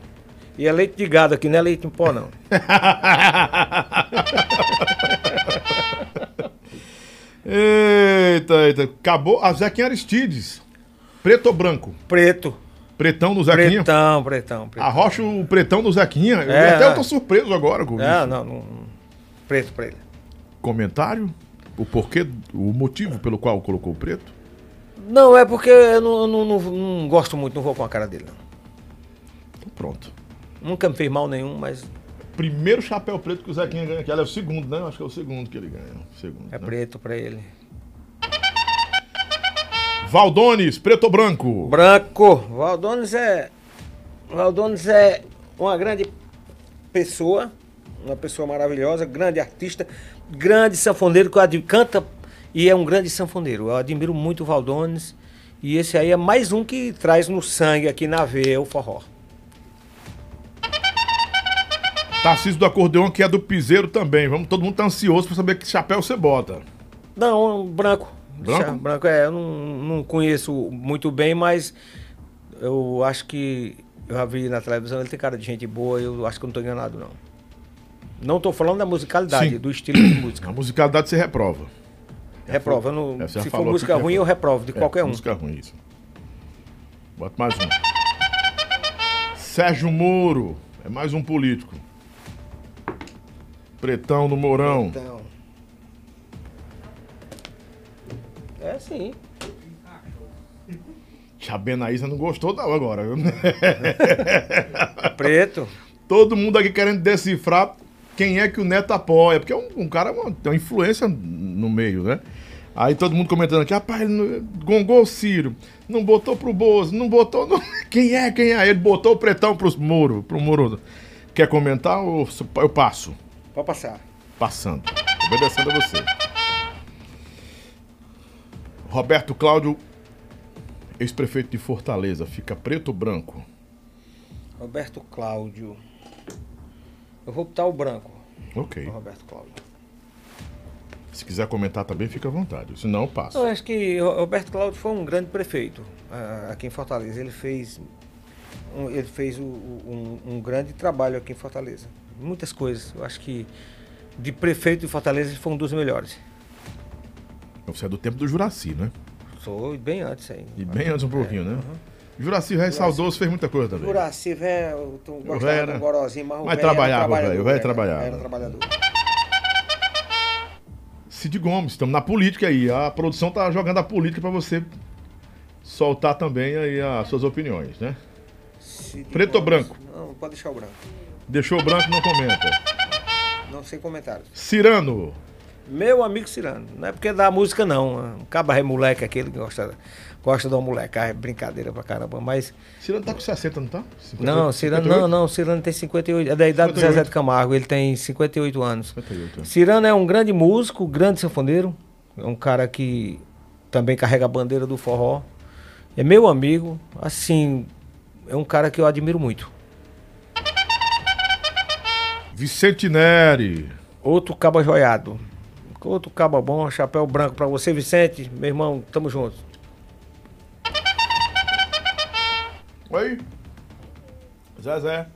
E é leite de gado aqui, não é leite em pó, não. (laughs) Eita, eita. Acabou. A Zequinha Aristides. Preto ou branco? Preto. Pretão do Zequinha? Pretão, pretão, pretão. Arrocha o pretão do Zequinha. Eu- É, até eu é. tô surpreso agora com Não, isso. não, não. Preto pra ele. Comentário? O porquê, o motivo pelo qual colocou o preto? Não, é porque eu não, não, não, não gosto muito, não vou com a cara dele, não. Então pronto. Nunca me fez mal nenhum, mas Primeiro chapéu preto que o Zequinha ganha, que ela é o segundo, né? Acho que é o segundo que ele ganha. Segundo, é né? preto pra ele. Valdones, preto ou branco? Branco. Valdones é. Valdones é uma grande pessoa, uma pessoa maravilhosa, grande artista, grande sanfoneiro que canta e é um grande sanfoneiro. Eu admiro muito o Valdones e esse aí é mais um que traz no sangue aqui na veia o forró. Tarcísio do acordeão, que é do piseiro também. Vamos, todo mundo tá ansioso pra saber que chapéu você bota. Não, branco. Branco? Chá- Branco, é. Eu não, não conheço muito bem, mas eu acho que eu já vi na televisão, ele tem cara de gente boa, eu acho que eu não tô enganado, não. Não tô falando da musicalidade, Sim. do estilo de música. A musicalidade você reprova. Reprova. Não, É, se for música ruim, eu reprovo de É, qualquer um. Música ruim, isso. Bota mais um. Sérgio Moro. É mais um político. Pretão do Mourão. Então. É sim. A Benaísa não gostou não agora. viu? (laughs) Preto. Todo mundo aqui querendo decifrar quem é que o Neto apoia. Porque é um, um cara, uma, tem uma influência no meio, né? Aí todo mundo comentando aqui, rapaz, não- gongou o Ciro, não botou pro Bozo, não botou. no- (laughs) Quem é, quem é? Ele botou o pretão pros Moro, pro Moro. Quer comentar ou eu passo? Pode passar. Passando. Obedecendo a você. Roberto Cláudio, ex-prefeito de Fortaleza, fica preto ou branco? Roberto Cláudio. Eu vou botar o branco. Ok. o Roberto Cláudio. Se quiser comentar também, fica à vontade. Se não, passo. Eu acho que o Roberto Cláudio foi um grande prefeito ah, aqui em Fortaleza. Ele fez, um, ele fez um, um grande trabalho aqui em Fortaleza. Muitas coisas. Eu acho que de prefeito de Fortaleza ele foi um dos melhores. Você é do tempo do Juraci, né? Sou bem antes aí. E bem antes um pouquinho, né? Juraci, velho saudoso, fez muita coisa também. Juraci, velho, tu gostava era- do gorozinho, mas o era trabalhava, trabalhador, velho, o velho era- trabalhava. Era trabalhador. Cid Gomes, estamos na política aí. A produção tá jogando a política pra você soltar também aí as suas opiniões, né? Cid Preto ou Gomes. branco? Não, pode deixar o branco. Deixou branco, não comenta. Não sem comentários. Cirano, Meu amigo Cirano. Não é porque da música, não. Um caba é moleque, aquele que gosta, gosta de uma molecagem, é brincadeira pra caramba. Mas. Cirano tá com 60, não tá? 58, Não, Cirano, 58? não, não. Cirano tem 58. É da idade do 58. Zezé de Camargo. Ele tem 58 anos. 58. Cirano é um grande músico, grande sanfoneiro. É um cara que também carrega a bandeira do forró. É meu amigo. Assim, é um cara que eu admiro muito. Vicente Neri. Outro caba joiado. Outro caba bom, chapéu branco pra você, Vicente. Meu irmão, tamo junto. Oi. Zezé.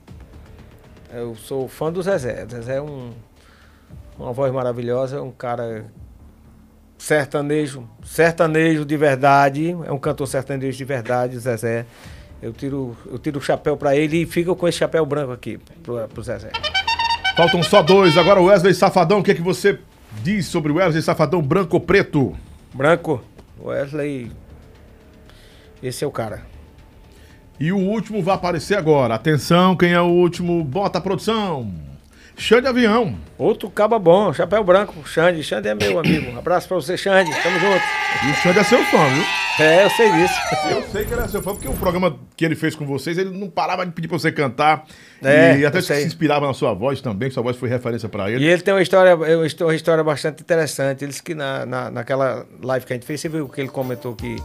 Eu sou fã do Zezé. Zezé é um, uma voz maravilhosa, um cara sertanejo, sertanejo de verdade, é um cantor sertanejo de verdade, Zezé. Eu tiro, eu tiro o chapéu pra ele e fico com esse chapéu branco aqui pro, pro Zezé. Faltam só dois. Agora o Wesley Safadão. O que, é que você diz sobre o Wesley Safadão branco ou preto? Branco, Wesley. Esse é o cara. E o último vai aparecer agora. Atenção, quem é o último? Bota a produção. Xande Avião. Outro caba bom, chapéu branco, Xande. Xande é meu amigo. Um abraço pra você, Xande. Tamo junto. E o Xande é seu fã, viu? É, eu sei disso. Eu sei que ele é seu fã, porque o programa que ele fez com vocês, ele não parava de pedir pra você cantar. É, e até se inspirava na sua voz também, que sua voz foi referência pra ele. E ele tem uma história, uma histó- uma história bastante interessante. Ele disse que na, na, naquela live que a gente fez, você viu que ele comentou que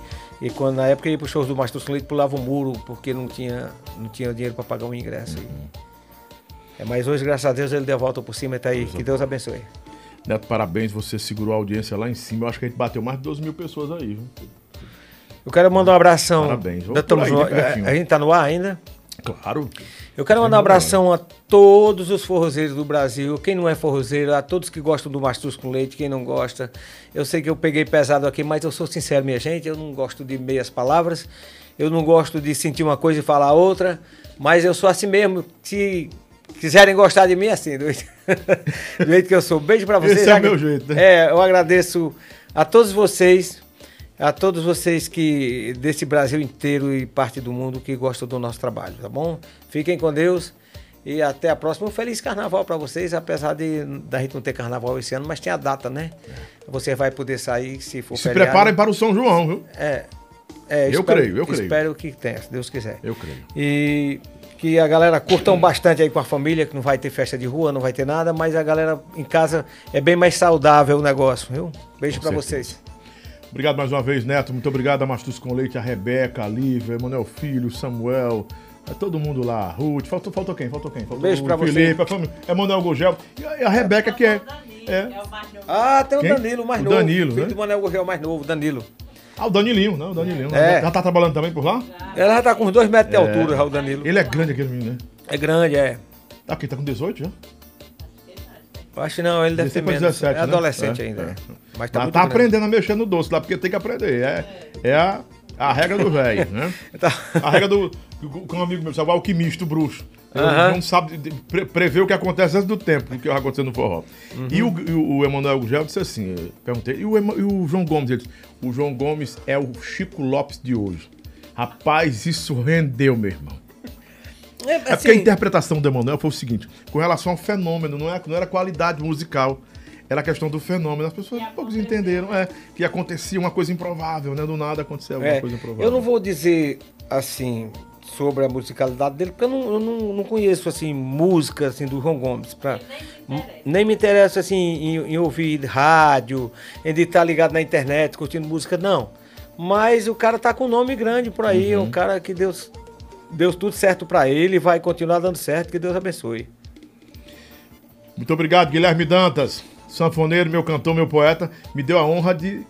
e quando, na época ele ia pro shows do Mastro Leite, pulava o muro porque não tinha, não tinha dinheiro para pagar o ingresso. E- É, mas hoje, graças a Deus, ele deu a volta por cima e tá aí. Que Deus abençoe. Neto, parabéns, você segurou a audiência lá em cima. Eu acho que a gente bateu mais de 12 mil pessoas aí, viu? Eu quero mandar um abração. Parabéns. Ainda estamos no- a gente tá no ar ainda? Claro. Eu quero mandar um abração a todos os forrozeiros do Brasil, quem não é forrozeiro, a todos que gostam do Mastruz com Leite, quem não gosta. Eu sei que eu peguei pesado aqui, mas eu sou sincero, minha gente, eu não gosto de meias palavras, eu não gosto de sentir uma coisa e falar outra, mas eu sou assim mesmo. Se quiserem gostar de mim, é assim, do jeito, (laughs) do jeito que eu sou. Beijo pra vocês. Esse é o meu jeito, né? É, eu agradeço a todos vocês, a todos vocês que desse Brasil inteiro e parte do mundo que gostam do nosso trabalho, tá bom? Fiquem com Deus e até a próxima. Um feliz carnaval para vocês, apesar de da gente não ter carnaval esse ano, mas tem a data, né? Você vai poder sair se for Se feriado. preparem para o São João, viu? É, é, Eu espero- creio, eu creio. Espero que tenha, se Deus quiser. Eu creio. E que a galera curtam bastante aí com a família, que não vai ter festa de rua, não vai ter nada, mas a galera em casa é bem mais saudável o negócio, viu? Beijo certeza. vocês. Obrigado mais uma vez, Neto. Muito obrigado a Mastus com Leite, a Rebeca, a Lívia, Emanuel Filho, Samuel, a todo mundo lá. Ruth, faltou, faltou quem? Faltou quem? Faltou Beijo o pra você. Felipe, a família, Emanuel Gugel e a, e a Rebeca que é. é. Ah, tem o Quem? Danilo, mais O novo. Danilo, filho né? do Manel Gurgel mais novo, Danilo. Ah, o Danilinho, né? O Danilinho. É. Já tá trabalhando também por lá? Ela já tá com uns dois metros de É. altura, já, o Danilo. Ele é grande aquele menino, né? É grande, é. Tá aqui, tá com 18 já? Acho que não, ele deve ter 16 pra menos. 17, é né? adolescente É, ainda. é. é. Mas Mas tá tá, muito grande. aprendendo a mexer no doce lá, porque tem que aprender. É, é a, a regra do velho, né? (laughs) Tá. A regra do. Com um amigo meu, sabe, o alquimista, o bruxo. Aham. não sabe pre- prever o que acontece antes do tempo, o que vai acontecer no forró. Uhum. E o, e o, o Emanuel Gugel disse assim: eu perguntei, e o, e o João Gomes? Ele disse, o João Gomes é o Chico Lopes de hoje. Rapaz, isso rendeu, meu irmão. É, É porque a assim, interpretação do Emanuel foi o seguinte: com relação ao fenômeno, não, é, não era qualidade musical, era a questão do fenômeno. As pessoas poucos entenderam é, que acontecia uma coisa improvável, né? Do nada acontecia alguma é, coisa improvável. eu não vou dizer assim sobre a musicalidade dele, porque eu não, eu não, não conheço assim música assim do João Gomes. Pra, nem me interessa assim em, em ouvir rádio, em estar ligado na internet, curtindo música, não. Mas o cara tá com um nome grande por aí, é Uhum. um cara que Deus deu tudo certo pra ele e vai continuar dando certo, que Deus abençoe. Muito obrigado, Guilherme Dantas, sanfoneiro, meu cantor, meu poeta, me deu a honra de-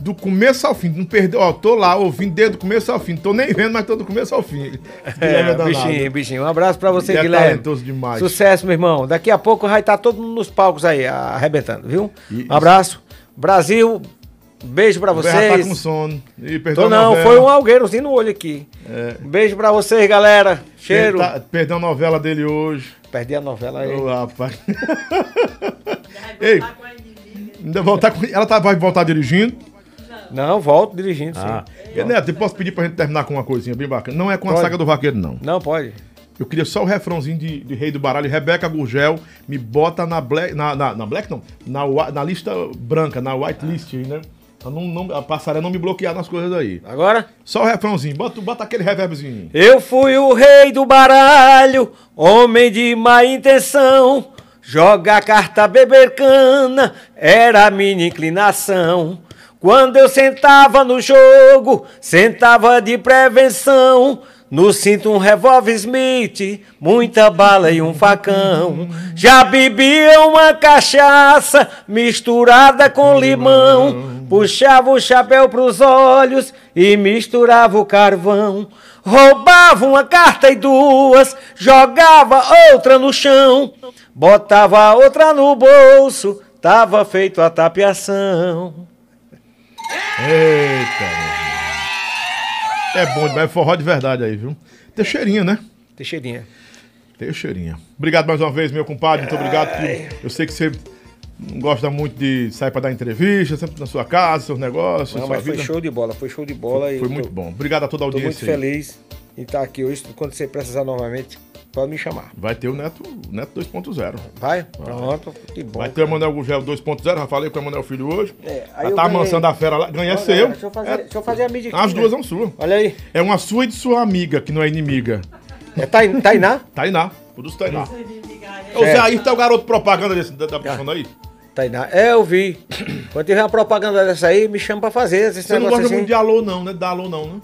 do começo ao fim, não perdeu, ó, tô lá ouvindo desde o começo ao fim, tô nem vendo, mas tô do começo ao fim. (laughs) É, danado. bichinho, bichinho. Um abraço pra você, Ele é Guilherme. talentoso demais. Sucesso, meu irmão. Daqui a pouco vai estar todo mundo nos palcos aí, arrebentando, viu? E- um abraço. Brasil, beijo pra O Berra tá vocês. com sono. E perdeu Tô não, novela. foi um algueirozinho no olho aqui. É. Um beijo pra vocês, galera. Cheiro. Tá- perdeu a novela dele hoje. Perdi a novela aí. Ô, rapaz. (laughs) Ei, ainda voltar com... ela tá, vai voltar dirigindo? Não, volto dirigindo, sim. Ah. E, Neto, eu posso pedir pra gente terminar com uma coisinha bem bacana. Não é com a Pode. saga do vaqueiro, não. Não, pode. Eu queria só o refrãozinho de, de Rei do Baralho. Rebeca Gurgel me bota na black. Na, na, na black não. Na, na lista branca, na white list aí, né? Pra não, não, a passarela não me bloquear nas coisas aí. Agora? Só o refrãozinho. Bota, bota aquele reverbzinho. Eu fui o rei do baralho, homem de má intenção. Jogar carta, beber cana, era a minha inclinação. Quando eu sentava no jogo, sentava de prevenção. No cinto um revólver Smith, muita bala e um facão. Já bebia uma cachaça misturada com limão. Puxava o chapéu pros olhos e misturava o carvão. Roubava uma carta e duas, jogava outra no chão. Botava outra no bolso, tava feito a tapeação. Eita. É bom demais, é forró de verdade aí, viu? Teixeirinha, né? Teixeirinha. Teixeirinha. Obrigado mais uma vez, meu compadre. Muito obrigado. eu sei que você não gosta muito de sair pra dar entrevista, sempre na sua casa, seus negócios, Não, sua mas foi vida. show de bola, foi show de bola. e Foi eu muito tô- bom. Obrigado a toda a Tô muito audiência. aí. feliz em estar aqui hoje. Quando você precisar novamente, pode me chamar. Vai ter o Neto, Neto 2.0. Vai? Pronto. Que bom. Vai ter o Emanuel Gugel 2.0, já falei com o Emanuel Filho hoje. É, aí tá amansando a fera lá. Ganha Olha, seu. Deixa eu fazer, É, deixa eu fazer a mídia aqui. as né? duas são suas. Olha aí. É uma sua e de sua amiga, que não é inimiga. É Tain- Tainá? Tainá. Tudo isso Tainá. Ô Zé, aí tá o garoto propaganda desse, da, da profissão aí? Tainá. É, eu vi. (clears throat) Quando tiver uma propaganda dessa aí, me chama pra fazer. Você não gosta assim. muito de alô, não, né? Dá alô, não, né?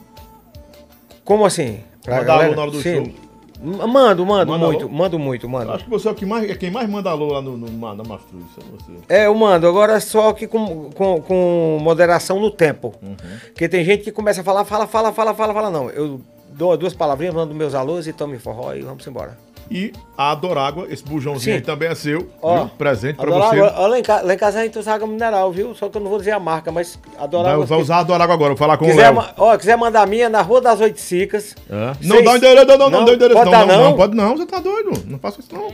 Como assim? Pra Mandar galera? alô na hora do Sim. show. Mando, mando Manda muito, alô? mando muito, mando. Acho que você é, o que mais, é quem mais manda alô lá no, no, na Mastruz. É você. É, eu mando, agora só que com, com, com moderação no tempo. Uhum. Porque tem gente que começa a falar, fala, fala, fala, fala, fala, não. Eu dou duas palavrinhas, mando meus alôs e tome forró e vamos embora. E a Adorágua, esse bujãozinho Sim. aí também é seu. Ó, viu? Presente pra Adorágua- você. ó, lá, em casa, lá em casa a gente usa água mineral, viu? Só que eu não vou dizer a marca, mas adorável. Vai, vai usar a Adorágua agora, vou falar com o quiser, Léo. ma- ó, quiser mandar a minha na Rua das Oito Cicas. É. Seis- Não dá o endereço, não, não, não, Não, dá o endereço. pode Não, dar, não, não? não, pode não, você tá doido. Não faça isso não.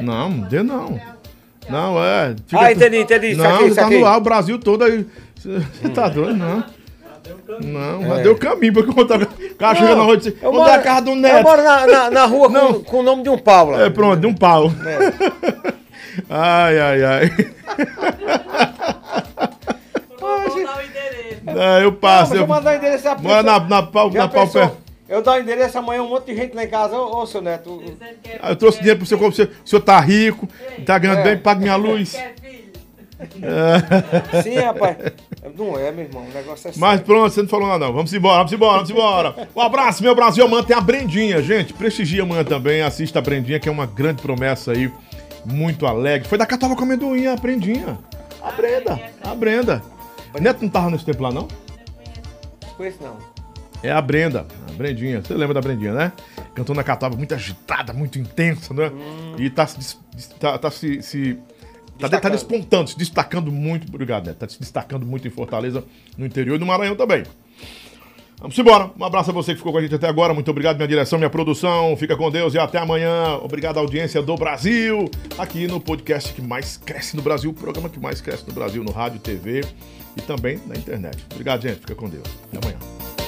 Não, não dê não. Não, é. Ah, entendi, entendi. Não, Saquei, você tá no ar, o Brasil todo aí. Você tá doido, não. Não, já deu caminho pra contar. O cara chega na rua e diz: Eu é a casa do Eu Neto? moro na, na, na rua com, com o nome de um Paulo. É, pronto, de um pau. ai, ai, ai. Não, eu passo. Deixa eu... eu mandar o endereço da Mora na, na pau, na pau pé. Eu dou o endereço amanhã, um monte de gente lá em casa. Ô, ô seu Neto. Ah, Eu trouxe dinheiro pro senhor, o senhor, o senhor tá rico, tá ganhando É. bem, paga minha luz. Sim, rapaz. Não é, meu irmão. O negócio é Mas pronto, você não falou nada não. Vamos embora, vamos embora, vamos embora. Um abraço, meu Brasil. Amanhã tem a Brendinha, gente. Prestigia amanhã também. Assista a Brendinha, que é uma grande promessa aí. Muito alegre. Foi da Catava com amendoim, a Brendinha. A Brenda, a Brenda. Neto não tava nesse tempo lá, não? Conheço não. É a Brenda, a Brendinha. Você lembra da Brendinha, né? Cantou na Catava muito agitada, muito intensa, né? E tá, tá, tá se. se tá, tá Destacando. despontando, se destacando muito. Obrigado, Neto. Tá se destacando muito em Fortaleza, no interior e no Maranhão também. Vamos embora. Um abraço a você que ficou com a gente até agora. Muito obrigado, minha direção, minha produção. Fica com Deus e até amanhã. Obrigado à audiência do Brasil. Aqui no podcast que mais cresce no Brasil, o programa que mais cresce no Brasil, no rádio, TV e também na internet. Obrigado, gente. Fica com Deus. Até amanhã.